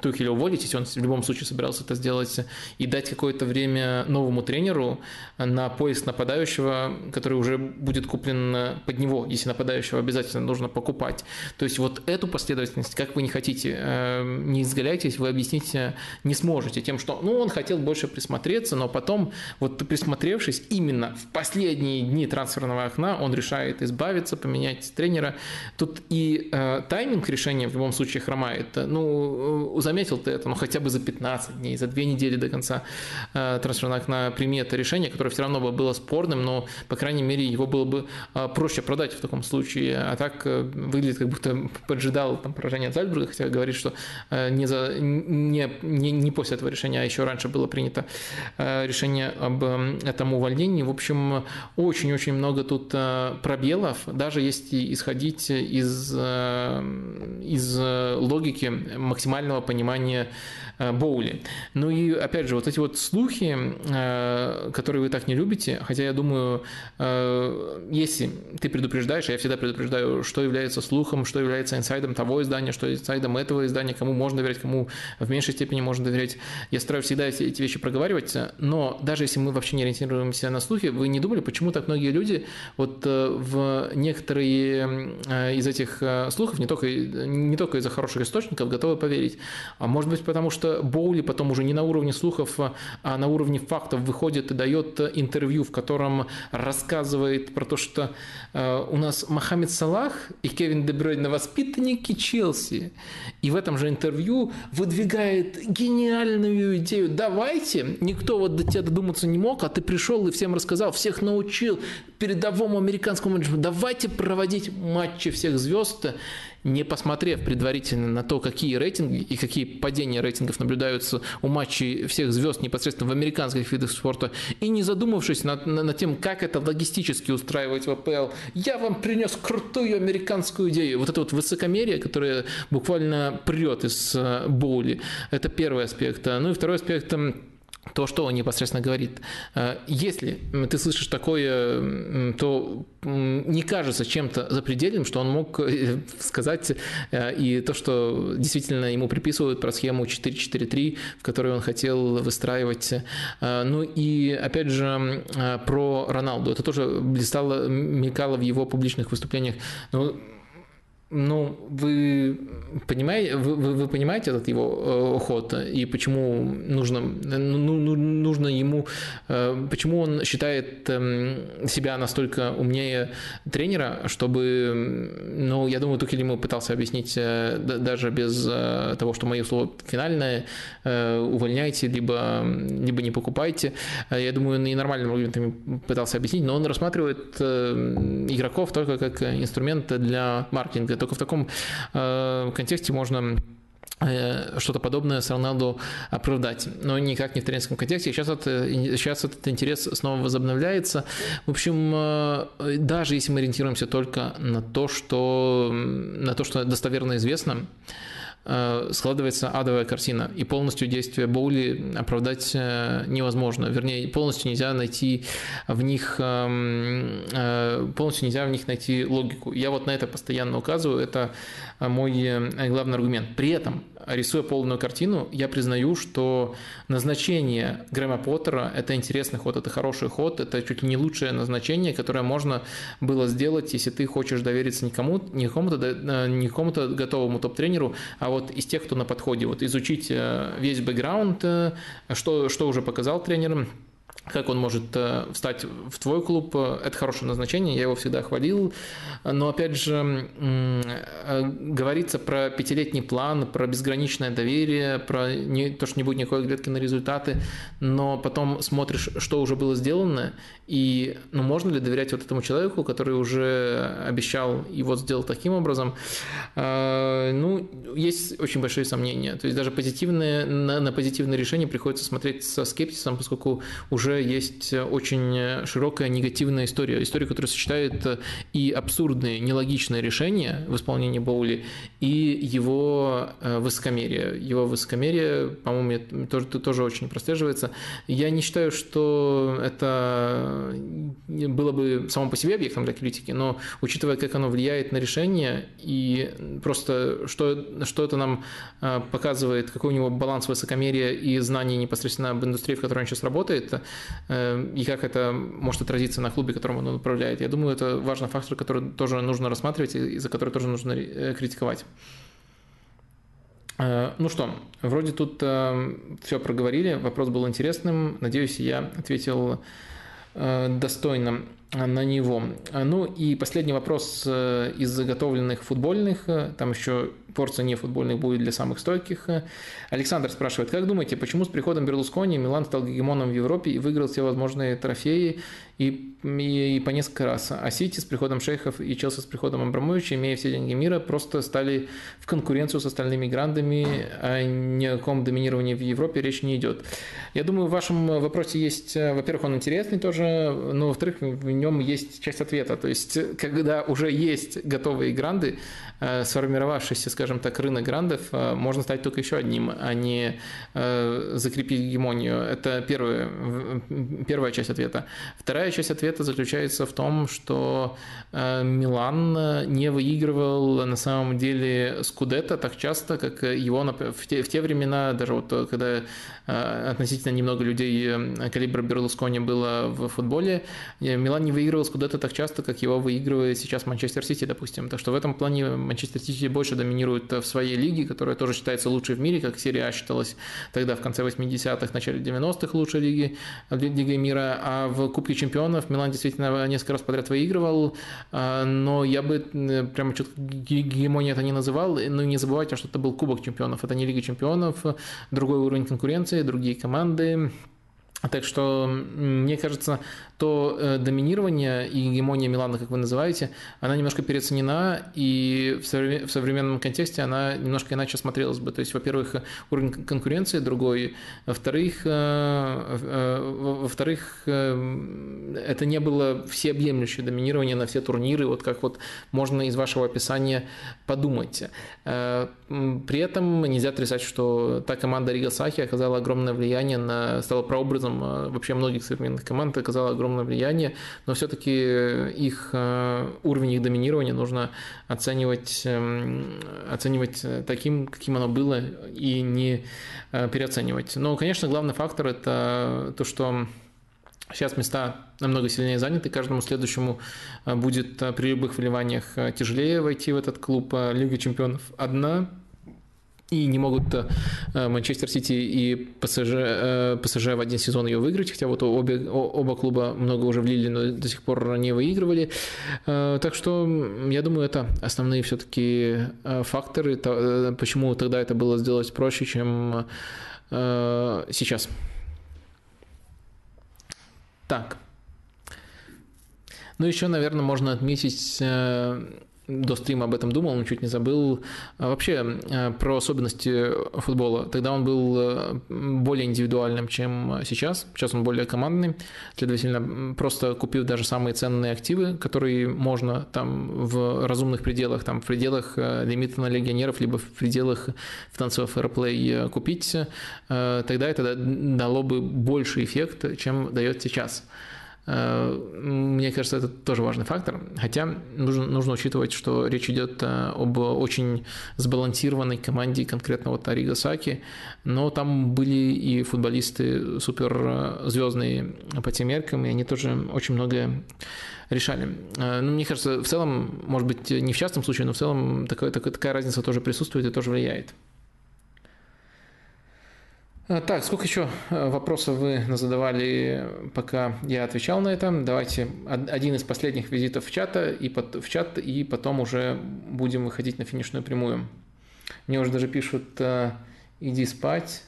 Тухеля уволить, если он в любом случае собирался это сделать, и дать какое-то время новому тренеру на поиск нападающего, который уже будет куплен под него, если нападающего обязательно нужно покупать. То есть вот эту последовательность, как вы не хотите, э, не изгаляйтесь, вы объяснить не сможете тем, что ну, он хотел больше присмотреться, но потом, вот присмотревшись, именно в последние дни трансферного окна он решает избавиться, поменять тренера. Тут и э, тайминг решения в любом случае хромает. Ну, заметил ты это, ну хотя бы за 15 дней, за две недели до конца э, трансферного окна прими это решение, которое все равно бы было спорным, но, по крайней мере, его было бы э, проще продать в таком случае. А так э, выглядит, как будто поджидал там, поражение от Зальцбурга, хотя говорит, что э, не, за, не, не, не после этого решения, а еще раньше было принято э, решение об э, этом увольнении. В общем, очень-очень много тут э, пробелов, даже если исходить из, э, из логики максимального понимания понимание Боули. Ну и, опять же, вот эти вот слухи, э, которые вы так не любите, хотя я думаю, э, если ты предупреждаешь, а я всегда предупреждаю, что является слухом, что является инсайдом того издания, что инсайдом этого издания, кому можно доверять, кому в меньшей степени можно доверять. Я стараюсь всегда эти вещи проговаривать, но даже если мы вообще не ориентируемся на слухи, вы не думали, почему так многие люди вот в некоторые из этих слухов, не только, не только из-за хороших источников, готовы поверить. А может быть, потому что Боули потом уже не на уровне слухов, а на уровне фактов выходит и дает интервью, в котором рассказывает про то, что э, у нас Мохаммед Салах и Кевин Дебройн воспитанники Челси. И в этом же интервью выдвигает гениальную идею. Давайте, никто вот до тебя додуматься не мог, а ты пришел и всем рассказал, всех научил передовому американскому менеджменту. Давайте проводить матчи всех звезд не посмотрев предварительно на то, какие рейтинги и какие падения рейтингов наблюдаются у матчей всех звезд непосредственно в американских видах спорта, и не задумавшись над, над тем, как это логистически устраивать в АПЛ, я вам принес крутую американскую идею. Вот это вот высокомерие, которое буквально прет из э, боули, это первый аспект. Ну и второй аспект то, что он непосредственно говорит. Э, если ты слышишь такое, то не кажется чем-то запредельным, что он мог э, сказать э, и то, что действительно ему приписывают про схему 4-4-3, в которой он хотел выстраивать. Ну и, опять же, про Роналду. Это тоже блистало, мелькало в его публичных выступлениях. Ну, ну, вы понимаете, вы, вы, вы понимаете этот его э, ход и почему нужно, ну, ну, нужно ему, э, почему он считает э, себя настолько умнее тренера, чтобы, ну, я думаю, Тухель ему пытался объяснить э, даже без э, того, что мое слово финальное, э, увольняйте, либо, либо не покупайте. Э, я думаю, он и нормальным аргументами пытался объяснить, но он рассматривает э, игроков только как инструмент для маркетинга только в таком э, контексте можно э, что-то подобное с Роналду оправдать, но никак не в тренерском контексте. Сейчас, это, сейчас этот интерес снова возобновляется. В общем, э, даже если мы ориентируемся только на то, что, на то, что достоверно известно, складывается адовая картина, и полностью действия Боули оправдать э, невозможно. Вернее, полностью нельзя найти в них эм, э, полностью нельзя в них найти логику. Я вот на это постоянно указываю, это мой главный аргумент. При этом рисуя полную картину, я признаю, что назначение Грэма Поттера – это интересный ход, это хороший ход, это чуть ли не лучшее назначение, которое можно было сделать, если ты хочешь довериться никому, не какому-то, не какому-то готовому топ-тренеру, а вот из тех, кто на подходе, вот изучить весь бэкграунд, что, что уже показал тренер, как он может э, встать в твой клуб, э, это хорошее назначение, я его всегда хвалил. Но опять же, э, говорится про пятилетний план, про безграничное доверие, про не, то, что не будет никакой глядки на результаты, но потом смотришь, что уже было сделано, и ну, можно ли доверять вот этому человеку, который уже обещал и вот сделал таким образом. Ну, есть очень большие сомнения. То есть даже позитивные, на, на позитивные решения приходится смотреть со скепсисом, поскольку уже есть очень широкая негативная история. История, которая сочетает и абсурдные, нелогичные решения в исполнении Боули, и его э, высокомерие. Его высокомерие, по-моему, тоже, тоже очень прослеживается. Я не считаю, что это было бы само по себе объектом для критики, но учитывая, как оно влияет на решение, и просто что, что это нам э, показывает, какой у него баланс высокомерия и знаний непосредственно об индустрии, в которой он сейчас работает, и как это может отразиться на клубе, которым он управляет. Я думаю, это важный фактор, который тоже нужно рассматривать и за который тоже нужно э, критиковать. Э, ну что, вроде тут эм, все проговорили, вопрос был интересным. Надеюсь, я ответил э, достойно на него. Ну и последний вопрос из заготовленных футбольных. Там еще порция нефутбольных будет для самых стойких. Александр спрашивает, как думаете, почему с приходом Берлускони Милан стал гегемоном в Европе и выиграл все возможные трофеи и, и, и по несколько раз, а Сити с приходом Шейхов и Челси с приходом Абрамовича, имея все деньги мира, просто стали в конкуренцию с остальными грандами, а ни о каком доминировании в Европе речь не идет. Я думаю, в вашем вопросе есть, во-первых, он интересный тоже, но во-вторых, в нем есть часть ответа. То есть, когда уже есть готовые гранды, Э, сформировавшийся, скажем так, рынок грандов э, можно стать только еще одним, а не э, закрепить гегемонию. Это первая, первая часть ответа. Вторая часть ответа заключается в том, что Милан не выигрывал на самом деле Скудетто так часто, как его в те, в те времена, даже вот когда относительно немного людей калибра Берлускони было в футболе, Милан не выигрывал Скудетто так часто, как его выигрывает сейчас Манчестер Сити, допустим. Так что в этом плане Манчестер Сити больше доминирует в своей лиге, которая тоже считается лучшей в мире, как серия А считалась тогда в конце 80-х, начале 90-х лучшей лиги, лиги мира. А в Кубке чемпионов Милан действительно несколько раз подряд выигрывал, а, но я бы прямо четко гегемония это не называл. Но не забывайте, что это был Кубок чемпионов, это не Лига чемпионов, другой уровень конкуренции, другие команды. Так что, мне кажется, то э, доминирование и гегемония Милана, как вы называете, она немножко переоценена, и в современном контексте она немножко иначе смотрелась бы. То есть, во-первых, уровень конкуренции другой, во-вторых, э, э, во-вторых, это не было всеобъемлющее доминирование на все турниры, вот как вот можно из вашего описания подумать. При этом нельзя отрицать, что та команда Рига Сахи оказала огромное влияние на, стала прообразом вообще многих современных команд, оказала огромное влияние, но все-таки их э, уровень их доминирования нужно оценивать, эм, оценивать таким, каким оно было, и не э, переоценивать. Но, конечно, главный фактор – это то, что Сейчас места намного сильнее заняты, каждому следующему э, будет при любых вливаниях тяжелее войти в этот клуб. Лига чемпионов одна, и не могут э, Манчестер Сити и ПСЖ, э, ПСЖ в один сезон ее выиграть, хотя вот обе, оба клуба много уже влили, но до сих пор не выигрывали. Э, так что я думаю, это основные все-таки факторы, почему тогда это было сделать проще, чем сейчас. Так. Ну, еще, наверное, можно отметить до стрима об этом думал, но чуть не забыл. А вообще э, про особенности футбола. Тогда он был э, более индивидуальным, чем сейчас. Сейчас он более командный. Следовательно, просто купив даже самые ценные активы, которые можно там в разумных пределах, там в пределах э, лимита на легионеров, либо в пределах финансового фэрплей купить, тогда это дало бы больше эффект, чем дает сейчас. Мне кажется, это тоже важный фактор. Хотя нужно, нужно учитывать, что речь идет об очень сбалансированной команде, конкретно вот Арига Саки, но там были и футболисты суперзвездные по тем меркам, и они тоже очень многое решали. Ну, мне кажется, в целом, может быть, не в частном случае, но в целом такая, такая разница тоже присутствует и тоже влияет. А, так, сколько еще э, вопросов вы задавали, пока я отвечал на это? Давайте один из последних визитов в, чата, и под, в чат, и потом уже будем выходить на финишную прямую. Мне уже даже пишут, э, иди спать.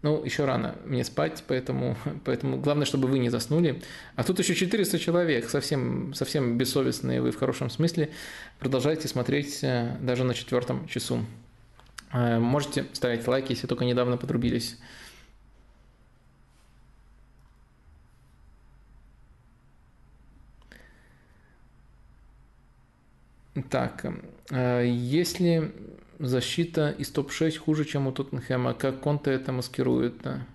Ну, еще рано мне спать, поэтому, поэтому главное, чтобы вы не заснули. А тут еще 400 человек, совсем, совсем бессовестные вы в хорошем смысле. Продолжайте смотреть э, даже на четвертом часу. Э, можете ставить лайки, если только недавно подрубились. Так, э, если защита из топ-6 хуже, чем у Тоттенхэма, как Конте это маскирует? А,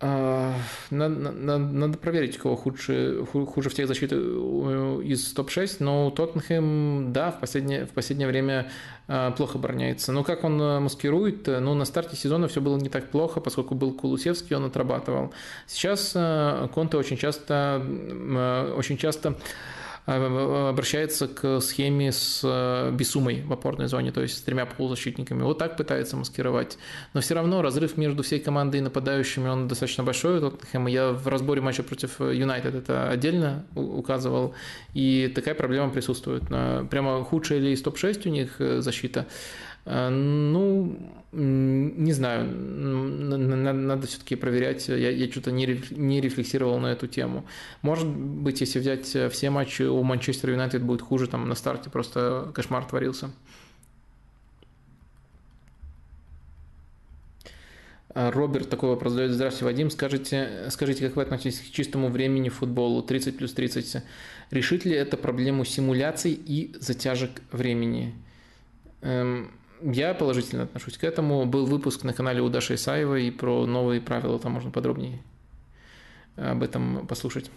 надо, надо, надо проверить, кого худше, хуже всех защиты из топ-6, но Тоттенхэм, да, в последнее, в последнее время а, плохо обороняется. Но как он а, маскирует? Ну, на старте сезона все было не так плохо, поскольку был Кулусевский, он отрабатывал. Сейчас Конте очень часто, очень часто обращается к схеме с э, Бесумой в опорной зоне, то есть с тремя полузащитниками. Вот так пытается маскировать. Но все равно разрыв между всей командой и нападающими, он достаточно большой. Я в разборе матча против Юнайтед это отдельно указывал. И такая проблема присутствует. Прямо худшая ли из топ-6 у них э, защита? Э, ну, не знаю, надо все-таки проверять. Я, я что-то не, рефлексировал на эту тему. Может быть, если взять все матчи у Манчестер Юнайтед будет хуже, там на старте просто кошмар творился. А Роберт такой вопрос задает. Здравствуйте, Вадим. Скажите, скажите, как вы относитесь к чистому времени футболу 30 плюс 30? Решит ли это проблему симуляций и затяжек времени? Эм, я положительно отношусь к этому. Был выпуск на канале у Даши Исаевой про новые правила, там можно подробнее об этом послушать.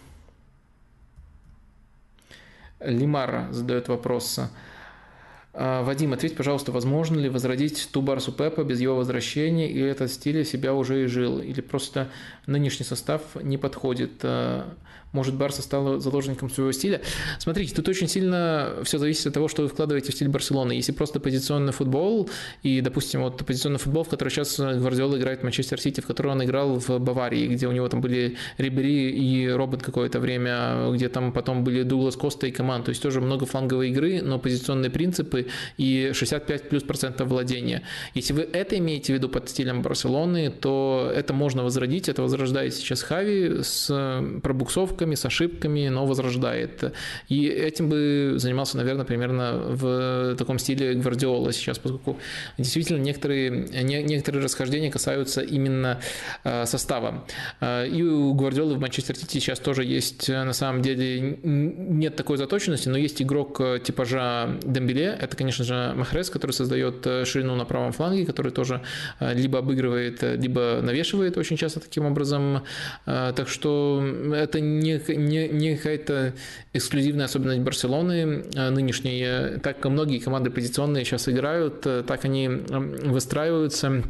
Лимара задает вопрос. А, Вадим, ответь, пожалуйста, возможно ли возродить ту Барсу Пепа без его возвращения, или этот стиль себя уже и жил, или просто нынешний состав не подходит? Может, Барса стала заложником своего стиля. Смотрите, тут очень сильно все зависит от того, что вы вкладываете в стиль Барселоны. Если просто позиционный футбол, и, допустим, вот позиционный футбол, в который сейчас Гвардиола играет в Манчестер Сити, в который он играл в Баварии, где у него там были Рибери и Робот какое-то время, где там потом были Дуглас Коста и команд. То есть тоже много фланговой игры, но позиционные принципы и 65 плюс процентов владения. Если вы это имеете в виду под стилем Барселоны, то это можно возродить. Это возрождает сейчас Хави с пробуксовкой ошибками, с ошибками, но возрождает. И этим бы занимался, наверное, примерно в таком стиле Гвардиола сейчас, поскольку действительно некоторые, не, некоторые расхождения касаются именно э, состава. Э, и у Гвардиолы в Манчестер Сити сейчас тоже есть, на самом деле, нет такой заточенности, но есть игрок типажа Дембеле, это, конечно же, Махрес, который создает ширину на правом фланге, который тоже э, либо обыгрывает, либо навешивает очень часто таким образом. Так что это не не, не, какая-то эксклюзивная особенность Барселоны а нынешней. Так как многие команды позиционные сейчас играют, э, так они выстраиваются.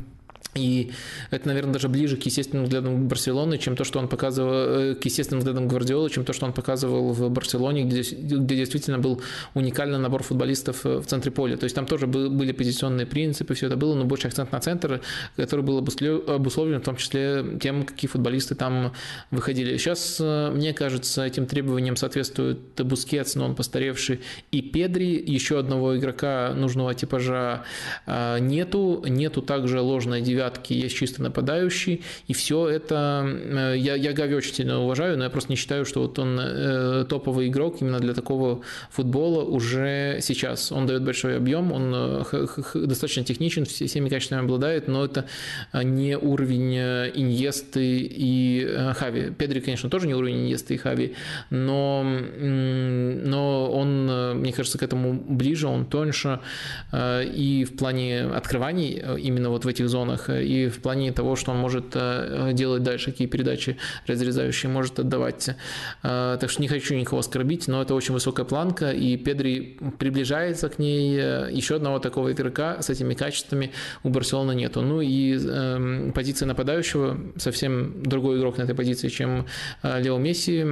И это, наверное, даже ближе к естественным взглядам Барселоны, чем то, что он показывал, э, к естественным взглядам Гвардиолы, чем то, что он показывал в Барселоне, где, где действительно был уникальный набор футболистов э, в центре поля. То есть там тоже были позиционные принципы, все это было, но больше акцент на центр, который был обусловлен в том числе тем, какие футболисты там выходили. Сейчас, э, мне кажется, этим требованиям соответствует Бускетс, но он постаревший, и Педри, еще одного игрока нужного типажа нету, нету также ложной девятки девятки, есть чисто нападающий, и все это... Э, я, я Гави очень сильно уважаю, но я просто не считаю, что вот он э, топовый игрок именно для такого футбола уже сейчас. Он дает большой объем, он э, достаточно техничен, всеми качествами обладает, но это не уровень Иньесты и Хави. Педри, конечно, тоже не уровень Иньесты и Хави, но, но он, мне кажется, к этому ближе, он тоньше, и в плане открываний именно вот в этих зонах и в плане того, что он может делать дальше, какие передачи разрезающие может отдавать. Так что не хочу никого оскорбить, но это очень высокая планка, и Педри приближается к ней. Еще одного такого игрока с этими качествами у Барселоны нету. Ну и э, позиция нападающего совсем другой игрок на этой позиции, чем Лео Месси.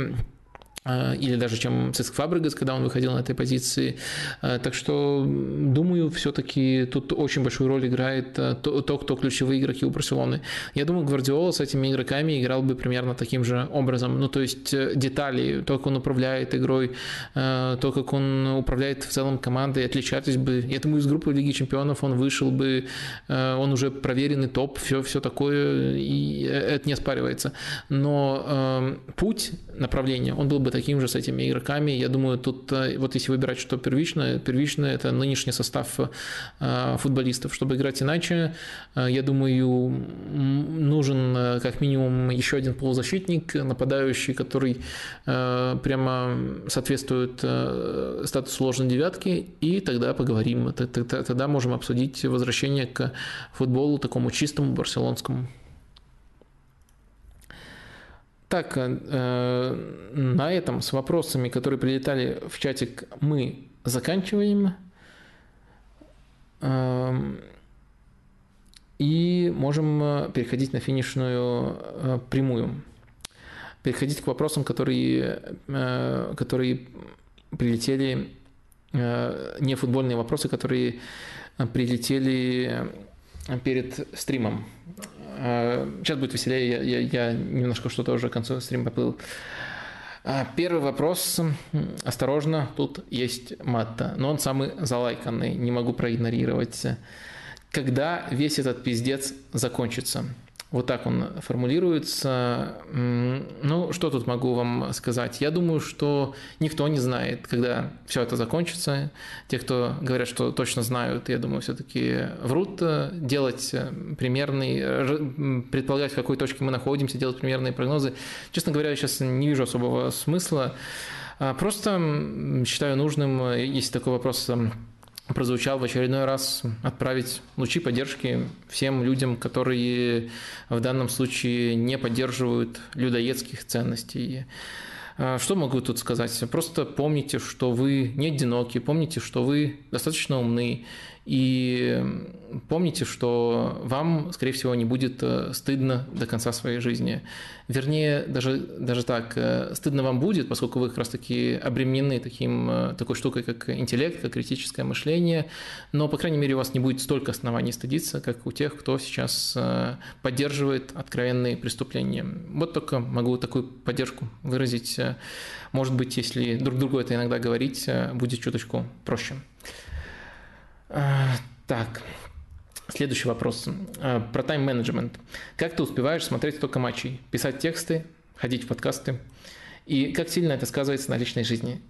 А, или даже чем Циск Фабригас, когда он выходил на этой позиции. А, так что, думаю, все-таки тут очень большую роль играет а, то, кто ключевые игроки у Барселоны. Я думаю, Гвардиола с этими игроками играл бы примерно таким же образом. Ну, то есть э, детали, то, как он управляет игрой, то, как он управляет в целом командой, отличались бы. Я думаю, из группы Лиги Чемпионов он вышел бы, он уже проверенный топ, все, все такое, и э, это не оспаривается. Но путь, направление, он был бы таким же с этими игроками. Я думаю, тут э, вот если выбирать, что первичное, первичное это нынешний состав э, футболистов. Чтобы играть иначе, э, я думаю, нужен как минимум еще один полузащитник, нападающий, который прямо соответствует статусу сложной девятки, и тогда поговорим. Тогда можем обсудить возвращение к футболу такому чистому барселонскому. Так, э, на этом с вопросами, которые прилетали в чатик, мы заканчиваем. Э, и можем э, переходить на финишную э, прямую. Переходить к вопросам, которые, э, которые прилетели, э, не футбольные вопросы, которые прилетели перед стримом. Сейчас будет веселее, я, я, я немножко что-то уже к концу стрима поплыл. А, первый вопрос. Осторожно, тут есть матта, но он самый залайканный, не могу проигнорировать. Когда весь этот пиздец закончится? Вот так он формулируется. Ну, что тут могу вам сказать? Я думаю, что никто не знает, когда все это закончится. Те, кто говорят, что точно знают, я думаю, все-таки врут. Делать примерный, предполагать, в какой точке мы находимся, делать примерные прогнозы. Честно говоря, я сейчас не вижу особого смысла. А просто считаю нужным, если такой вопрос прозвучал в очередной раз отправить лучи поддержки всем людям, которые в данном случае не поддерживают людоедских ценностей. А, что могу тут сказать? Просто помните, что вы не одиноки, помните, что вы достаточно умны, и помните, что вам, скорее всего, не будет э, стыдно до конца своей жизни. Вернее, даже, даже так, э, стыдно вам будет, поскольку вы как раз-таки обременены таким, э, такой штукой, как интеллект, как критическое мышление, но, по крайней мере, у вас не будет столько оснований стыдиться, как у тех, кто сейчас поддерживает откровенные преступления. Вот только могу такую поддержку выразить. Может быть, если друг другу это иногда говорить, будет чуточку проще. А, так, следующий вопрос. А, про тайм-менеджмент. Как ты успеваешь смотреть столько матчей, писать тексты, ходить в подкасты? И как сильно это сказывается на личной жизни?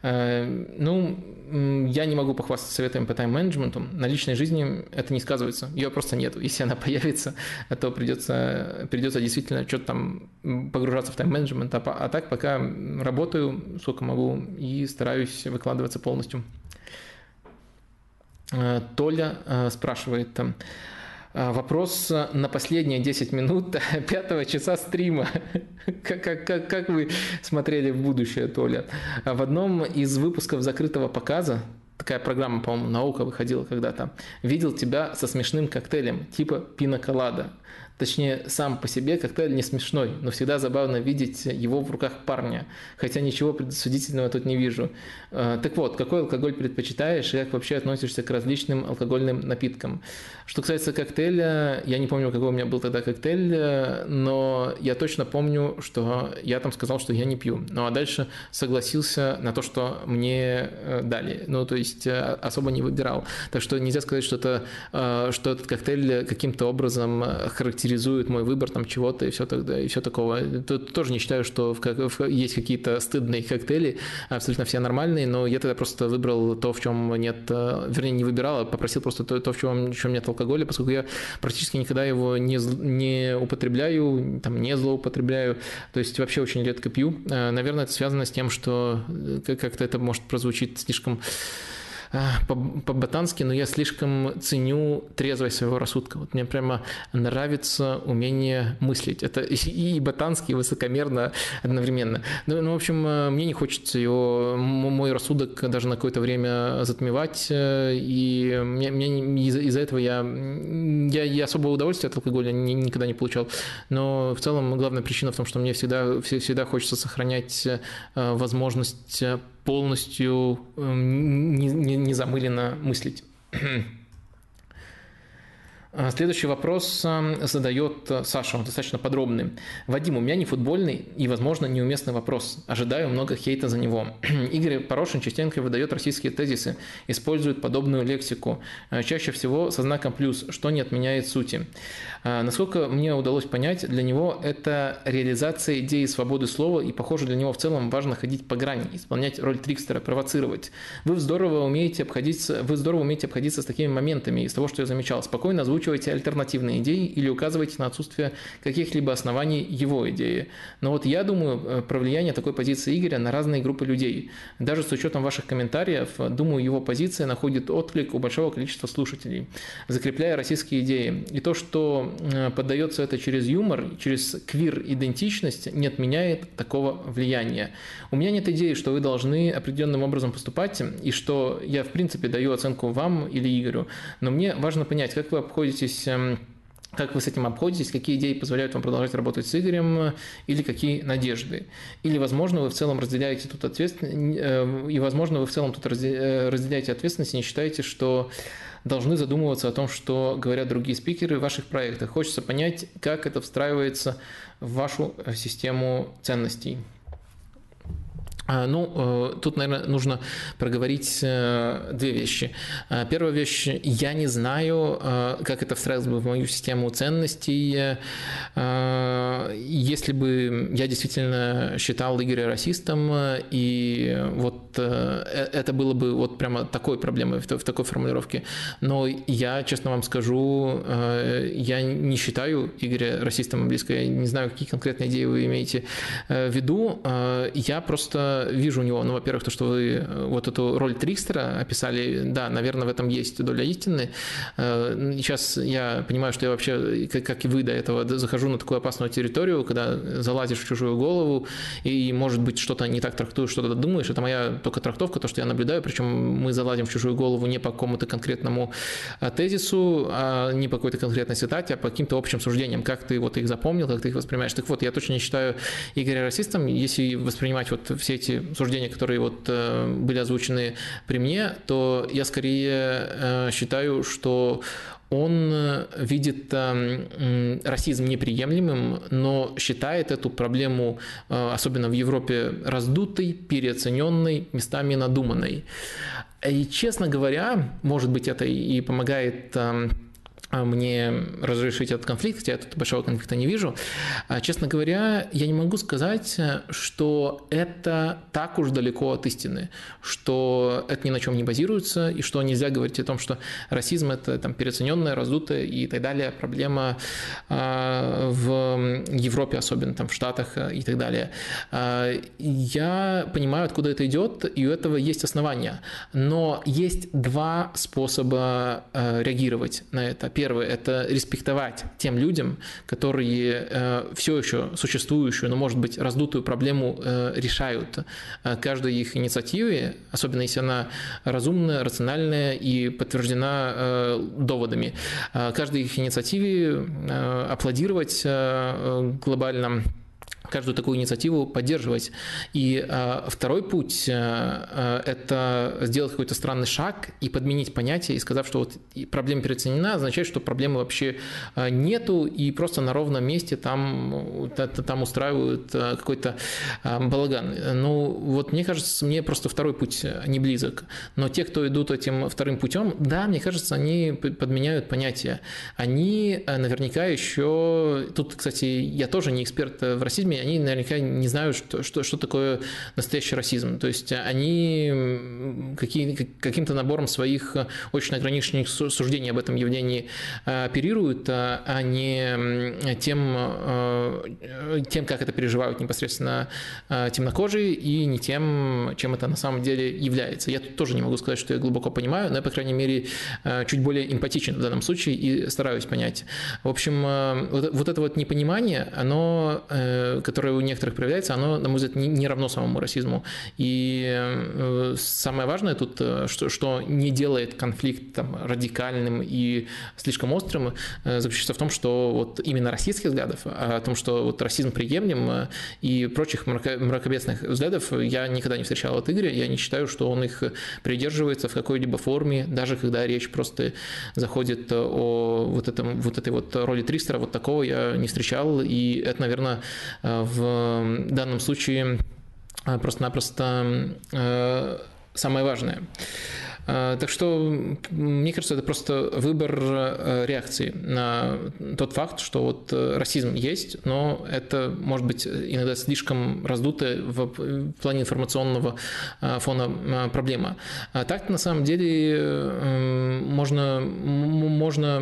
А, ну, я не могу похвастаться советами по тайм-менеджменту. На личной жизни это не сказывается. Ее просто нет. Если она появится, то придется, придется действительно что-то там погружаться в тайм-менеджмент. А так пока работаю, сколько могу, и стараюсь выкладываться полностью. Э, Толя э, спрашивает, э, Вопрос на последние 10 минут пятого часа стрима. Как, как, как вы смотрели в будущее, Толя? В одном из выпусков закрытого показа, такая программа, по-моему, «Наука» выходила когда-то, видел тебя со смешным коктейлем, типа пиноколада. Точнее, сам по себе коктейль не смешной, но всегда забавно видеть его в руках парня, хотя ничего предосудительного тут не вижу. Э, так вот, какой алкоголь предпочитаешь и как вообще относишься к различным алкогольным напиткам? Что касается коктейля, я не помню, какой у меня был тогда коктейль, э, но я точно помню, что я там сказал, что я не пью. Ну а дальше согласился на то, что мне э, дали. Ну, то есть особо не выбирал. Так что нельзя сказать, что, это, что этот коктейль каким-то образом характеризует характеризует мой выбор там чего-то и все тогда и все такого. Тут тоже не считаю, что в, в, есть какие-то стыдные коктейли, абсолютно все нормальные, но я тогда просто выбрал то, в чем нет, э, вернее не выбирал, а попросил просто то, то в, чем, в чем нет алкоголя, поскольку я практически никогда его не, не употребляю, там не злоупотребляю, то есть вообще очень редко пью. Э, наверное, это связано с тем, что э, как-то это может прозвучить слишком по-ботански, но я слишком ценю трезвость своего рассудка. Вот мне прямо нравится умение мыслить. Это и ботански, и высокомерно одновременно. Ну, ну, в общем, мне не хочется его, мой рассудок даже на какое-то время затмевать, и мне, мне из-за из этого я, я, я особого удовольствия от алкоголя никогда не получал. Но в целом главная причина в том, что мне всегда, всегда хочется сохранять возможность полностью эм, незамыленно мыслить. А, следующий вопрос задает э, Саша, он достаточно подробный. Вадим, у меня не футбольный и, возможно, неуместный вопрос. Ожидаю много хейта за него. Игорь Порошин частенько выдает российские тезисы, использует подобную лексику. Э, чаще всего со знаком плюс, что не отменяет сути. А, насколько мне удалось понять, для него это реализация идеи свободы слова, и, похоже, для него в целом важно ходить по грани, исполнять роль трикстера, провоцировать. Вы здорово умеете обходиться, вы здорово умеете обходиться с такими моментами из того, что я замечал. Спокойно озвучивать озвучиваете альтернативные идеи или указываете на отсутствие каких-либо оснований его идеи. Но вот я думаю э, про влияние такой позиции Игоря на разные группы людей. Даже с учетом ваших комментариев, думаю, его позиция находит отклик у большого количества слушателей, закрепляя российские идеи. И то, что э, поддается это через юмор, через квир-идентичность, не отменяет такого влияния. У меня нет идеи, что вы должны определенным образом поступать, и что я, в принципе, даю оценку вам или Игорю. Но мне важно понять, как вы обходите обходитесь эм, как вы с этим обходитесь, какие идеи позволяют вам продолжать работать с Игорем, или какие надежды. Или, возможно, вы в целом разделяете тут ответственность, э, и, возможно, вы в целом тут э, разделяете ответственность и не считаете, что должны задумываться о том, что говорят другие спикеры в ваших проектах. Хочется понять, как это встраивается в вашу э, систему ценностей. А, ну, э, тут, наверное, нужно проговорить э, две вещи. А, первая вещь, я не знаю, э, как это встраивалось бы в мою систему ценностей. Если бы я действительно считал Игоря расистом, и вот это было бы вот прямо такой проблемой, в такой формулировке. Но я, честно вам скажу, я не считаю Игоря расистом близко. Я не знаю, какие конкретные идеи вы имеете в виду. Я просто вижу у него, ну, во-первых, то, что вы э, вот эту роль Трикстера описали, да, наверное, в этом есть доля истины. Э, сейчас я понимаю, что я вообще, как и вы до этого, захожу на такую опасную территорию, когда залазишь в чужую голову и, может быть, что-то не так трактуешь, что-то думаешь. Это моя только трактовка, то, что я наблюдаю, причем мы залазим в чужую голову не по какому-то конкретному э, тезису, а не по какой-то конкретной цитате, а по каким-то общим суждениям, как ты вот их запомнил, как ты их воспринимаешь. Так вот, я точно не считаю Игоря расистом, если воспринимать вот все эти эти суждения, которые вот э, были озвучены при мне, то я скорее э, считаю, что он э, видит расизм неприемлемым, но считает эту проблему, особенно в Европе, раздутой, переоцененной, местами надуманной. И, честно говоря, может быть, это и помогает мне разрешить этот конфликт, хотя я тут большого конфликта не вижу. А, честно говоря, я не могу сказать, что это так уж далеко от истины, что это ни на чем не базируется, и что нельзя говорить о том, что расизм – это там, переоцененная, раздутая и так далее проблема а, в Европе, особенно там в Штатах и так далее. Я понимаю, откуда это идет, и у этого есть основания. Но есть два способа реагировать на это. Первое – это респектовать тем людям, которые э, все еще существующую, но, может быть, раздутую проблему э, решают. Э, каждой их инициативе, особенно если она разумная, рациональная и подтверждена доводами, каждой их инициативе аплодировать глобально каждую такую инициативу поддерживать. И э, второй путь э, – это сделать какой-то странный шаг и подменить понятие, и сказав, что вот проблема переоценена, означает, что проблемы вообще э, нету, и просто на ровном месте там, там устраивают э, какой-то э, балаган. Ну, вот мне кажется, мне просто второй путь не близок. Но те, кто идут этим вторым путем, да, мне кажется, они подменяют понятия. Они наверняка еще... Тут, кстати, я тоже не эксперт в расизме, они наверняка не знают, что, что, что такое настоящий расизм. То есть они какие, каким-то набором своих очень ограниченных суждений об этом явлении э, оперируют, а, а не тем, э, тем, как это переживают непосредственно темнокожие, и не тем, чем это на самом деле является. Я тут тоже не могу сказать, что я глубоко понимаю, но я, по крайней мере, чуть более эмпатичен в данном случае и стараюсь понять. В общем, вот это вот непонимание, оно, которое у некоторых проявляется, оно, на мой взгляд, не равно самому расизму. И самое важное тут, что, что не делает конфликт там, радикальным и слишком острым, э, заключается в том, что вот именно российских взглядов, а о том, что вот расизм приемлем э, и прочих мракобесных взглядов я никогда не встречал от Игоря, я не считаю, что он их придерживается в какой-либо форме, даже когда речь просто заходит о вот, этом, вот этой вот роли Тристера, вот такого я не встречал, и это, наверное, э, в данном случае просто-напросто самое важное. А, так что, мне кажется, это просто выбор э, реакции на тот факт, что вот э, расизм есть, но это может быть иногда слишком раздутая в плане информационного э, фона проблема. А так на самом деле можно, можно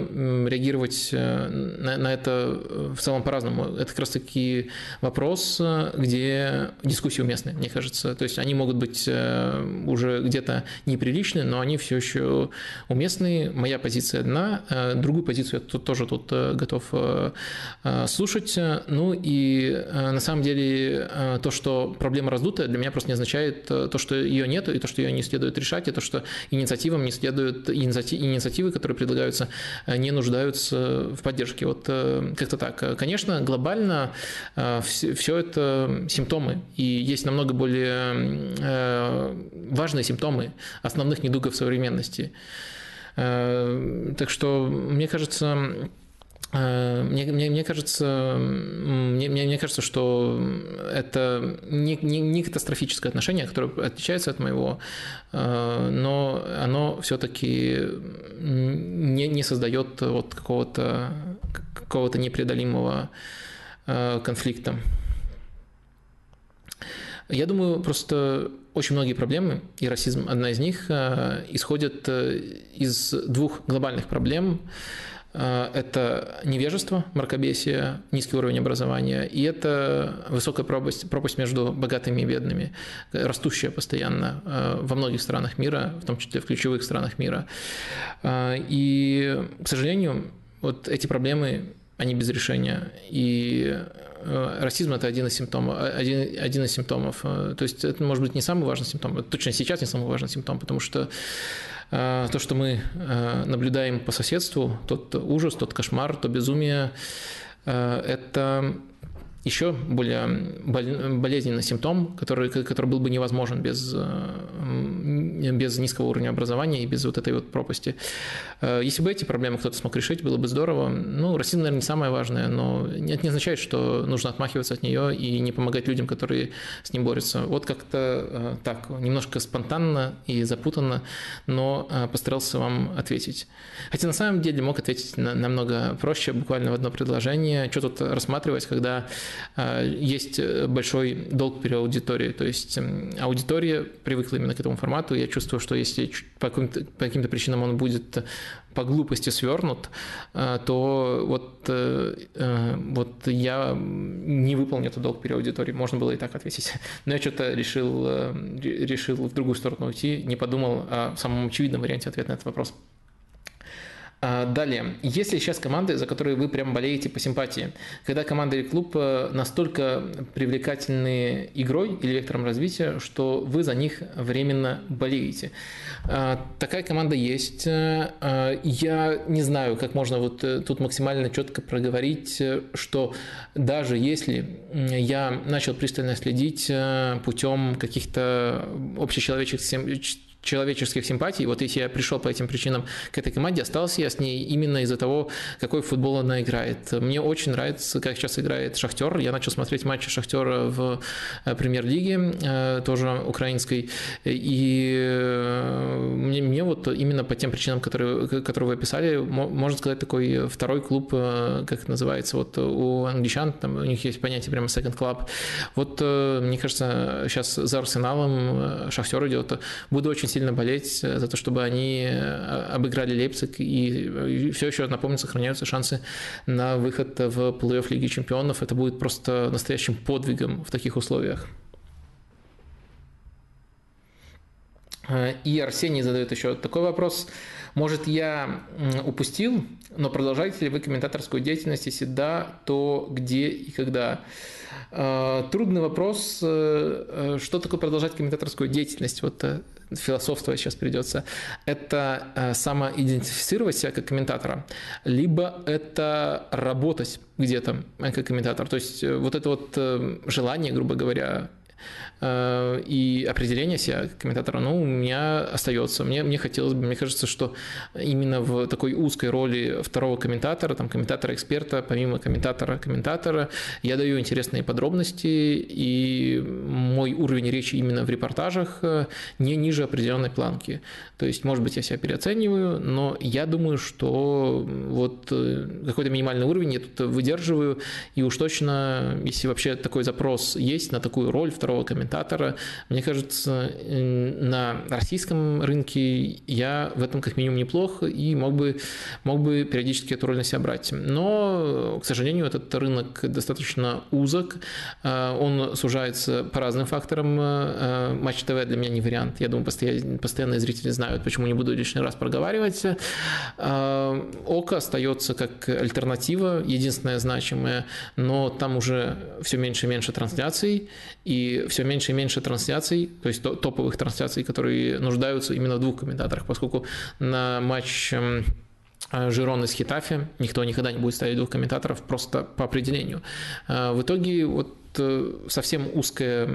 реагировать на, на это в целом по-разному. Это как раз таки вопрос, где дискуссии уместны, мне кажется. То есть они могут быть уже где-то неприличны, но но они все еще уместные. Моя позиция одна, э, другую позицию я тут, тоже тут э, готов э, слушать. Ну и на самом деле то, что проблема раздутая, для меня просто не означает то, что ее нет, и то, что ее не следует решать, и то, что инициативам не следует, инициативы, которые предлагаются, не нуждаются в поддержке. Вот как-то так. Конечно, глобально все это симптомы, и есть намного более важные симптомы основных недугов в современности. Э, так что, мне кажется, э, мне, мне, мне кажется, мне, мне, мне кажется, что это не, не, не катастрофическое отношение, которое отличается от моего, э, но оно все-таки не, не создает вот какого-то какого-то непреодолимого конфликта. Я думаю, просто очень многие проблемы, и расизм одна из них, э, исходят э, из двух глобальных проблем. Э, это невежество, мракобесие, низкий уровень образования, и это высокая пропасть, пропасть между богатыми и бедными, растущая постоянно во многих странах мира, в том числе в ключевых странах мира. И, к сожалению, вот эти проблемы, они без решения. И расизм – это один из симптомов. Один, один из симптомов. Э, то есть это может быть не самый важный симптом, точно сейчас не самый важный симптом, потому что э, то, что мы наблюдаем по соседству, тот ужас, тот кошмар, то безумие, это еще более болезненный симптом, который, который был бы невозможен без, э, без низкого уровня образования и без вот этой вот пропасти. Э, если бы эти проблемы кто-то смог решить, было бы здорово. Ну, расизм, наверное, не самое важное, но это не означает, что нужно отмахиваться от нее и не помогать людям, которые с ним борются. Вот как-то э, так, немножко спонтанно и запутанно, но постарался вам ответить. Хотя на самом деле мог ответить намного проще, буквально в одно предложение. Что тут рассматривать, когда есть э, большой долг перед аудиторией. То есть аудитория привыкла именно к этому формату. Я чувствую, что если по каким-то, по каким-то причинам он будет по глупости свернут, а, то вот, э, э, вот я не выполню этот долг перед аудиторией. Можно было и так ответить. Но я что-то решил, решил в другую сторону уйти, не подумал о самом очевидном варианте ответа на этот вопрос. А, далее, есть ли сейчас команды, за которые вы прям болеете по симпатии? Когда команда или клуб э, настолько привлекательны игрой или вектором развития, что вы за них временно болеете? А, такая команда есть. Э, а, я не знаю, как можно вот э, тут максимально четко проговорить, что даже если я начал пристально следить путем каких-то общечеловеческих человеческих симпатий. Вот если я пришел по этим причинам к этой команде, остался я с ней именно из-за того, какой футбол она играет. Мне очень нравится, как сейчас играет Шахтер. Я начал смотреть матчи Шахтера в э, премьер-лиге, э, тоже украинской. И э, мне, мне вот именно по тем причинам, которые, которые вы описали, можно сказать, такой второй клуб, как это называется, вот у англичан, там у них есть понятие прямо second club. Вот мне кажется, сейчас за Арсеналом Шахтер идет. Буду очень сильно болеть за то, чтобы они обыграли Лейпциг, и все еще, напомню, сохраняются шансы на выход в плей-офф Лиги Чемпионов. Это будет просто настоящим подвигом в таких условиях. И Арсений задает еще такой вопрос. Может, я упустил, но продолжаете ли вы комментаторскую деятельность? Если да, то где и когда? А, трудный вопрос. Э, э, что такое продолжать комментаторскую деятельность? Вот э, философствовать сейчас придется. Это самоидентифицировать себя как комментатора, либо это работать где-то как комментатор. То есть вот это вот желание, грубо говоря, Э, и определение себя комментатора, ну, у меня остается. Мне, мне хотелось бы, мне кажется, что именно в такой узкой роли второго комментатора, там, комментатора-эксперта, помимо комментатора-комментатора, я даю интересные подробности, и мой уровень речи именно в репортажах э, не ниже определенной планки. То есть, может быть, я себя переоцениваю, но я думаю, что вот э, какой-то минимальный уровень я тут выдерживаю, и уж точно, если вообще такой запрос есть на такую роль второго комментатора, комментатора. Мне кажется, на российском рынке я в этом как минимум неплох и мог бы, мог бы периодически эту роль на себя брать. Но, к сожалению, этот рынок достаточно узок, а, он сужается по разным факторам. А, Матч ТВ для меня не вариант. Я думаю, постоянные, постоянные зрители знают, почему не буду лишний раз проговаривать. А, Око остается как альтернатива, единственная значимая, но там уже все меньше и меньше трансляций, и все меньше и меньше трансляций, то есть топовых трансляций, которые нуждаются именно в двух комментаторах, поскольку на матч эм, Жирон из Хитафи никто никогда не будет ставить двух комментаторов просто по определению. А в итоге вот Э, совсем узкая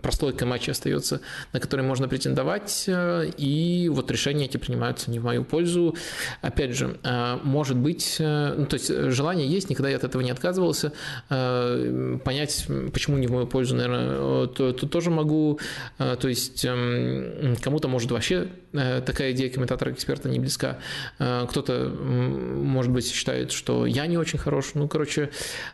прослойка матча остается, на который можно претендовать, э, и вот решения эти принимаются не в мою пользу. Опять же, э, может быть, ну, то есть желание есть, никогда я от этого не отказывался. Понять, почему не в мою пользу, наверное, тут тоже могу. То есть эм, кому-то может вообще такая идея комментатора-эксперта не близка. Кто-то, может быть, считает, что я не очень хорош. Ну, короче,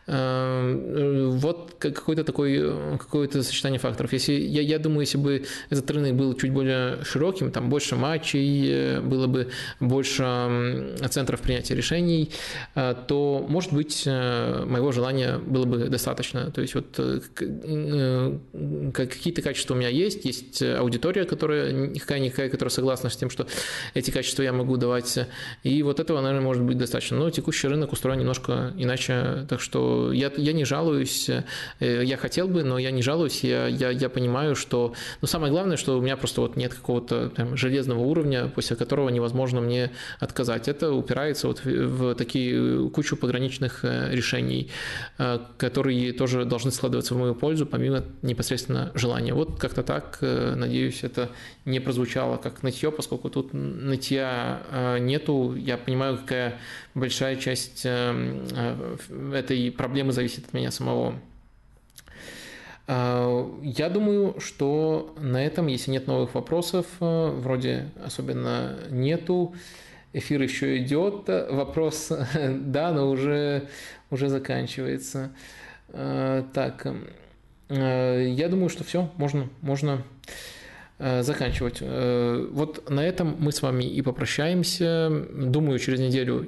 вот какое-то такое, какое-то сочетание факторов. Если, я, я думаю, если бы этот рынок был чуть более широким, там больше матчей, э, было бы больше центров принятия решений, э, то, может быть, э, моего желания было бы достаточно. То есть вот какие-то качества у меня есть, есть аудитория, которая какая-никакая, которая согласна с тем, что эти качества я могу давать, и вот этого, наверное, может быть достаточно. Но текущий рынок устроен немножко иначе, так что я, я не жалуюсь, Э, я хотел бы, но я не жалуюсь, я, я, я понимаю, что... Ну, самое главное, что у меня просто вот нет какого-то там, железного уровня, после которого невозможно мне отказать. Это упирается вот в, в такие кучу пограничных э, решений, э, которые тоже должны складываться в мою пользу, помимо непосредственно желания. Вот как-то так, надеюсь, это не прозвучало как нытье, поскольку тут нытья нету. Я понимаю, какая большая часть этой проблемы зависит от меня самого. Я думаю, что на этом, если нет новых вопросов, э, вроде особенно нету, эфир еще идет, вопрос, да, но уже, уже заканчивается. А, так, э, я думаю, что все, можно, можно э, заканчивать. Вот на этом мы с вами и попрощаемся. Думаю, через неделю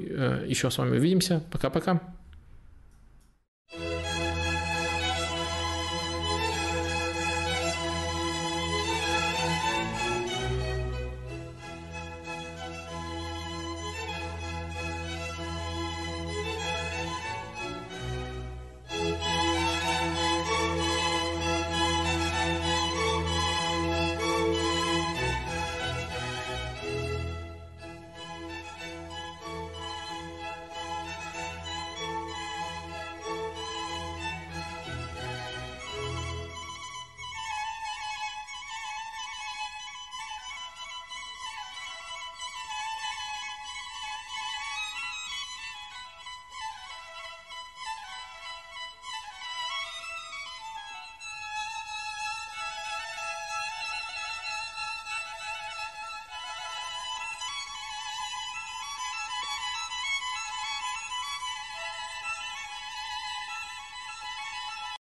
еще с вами увидимся. Пока-пока.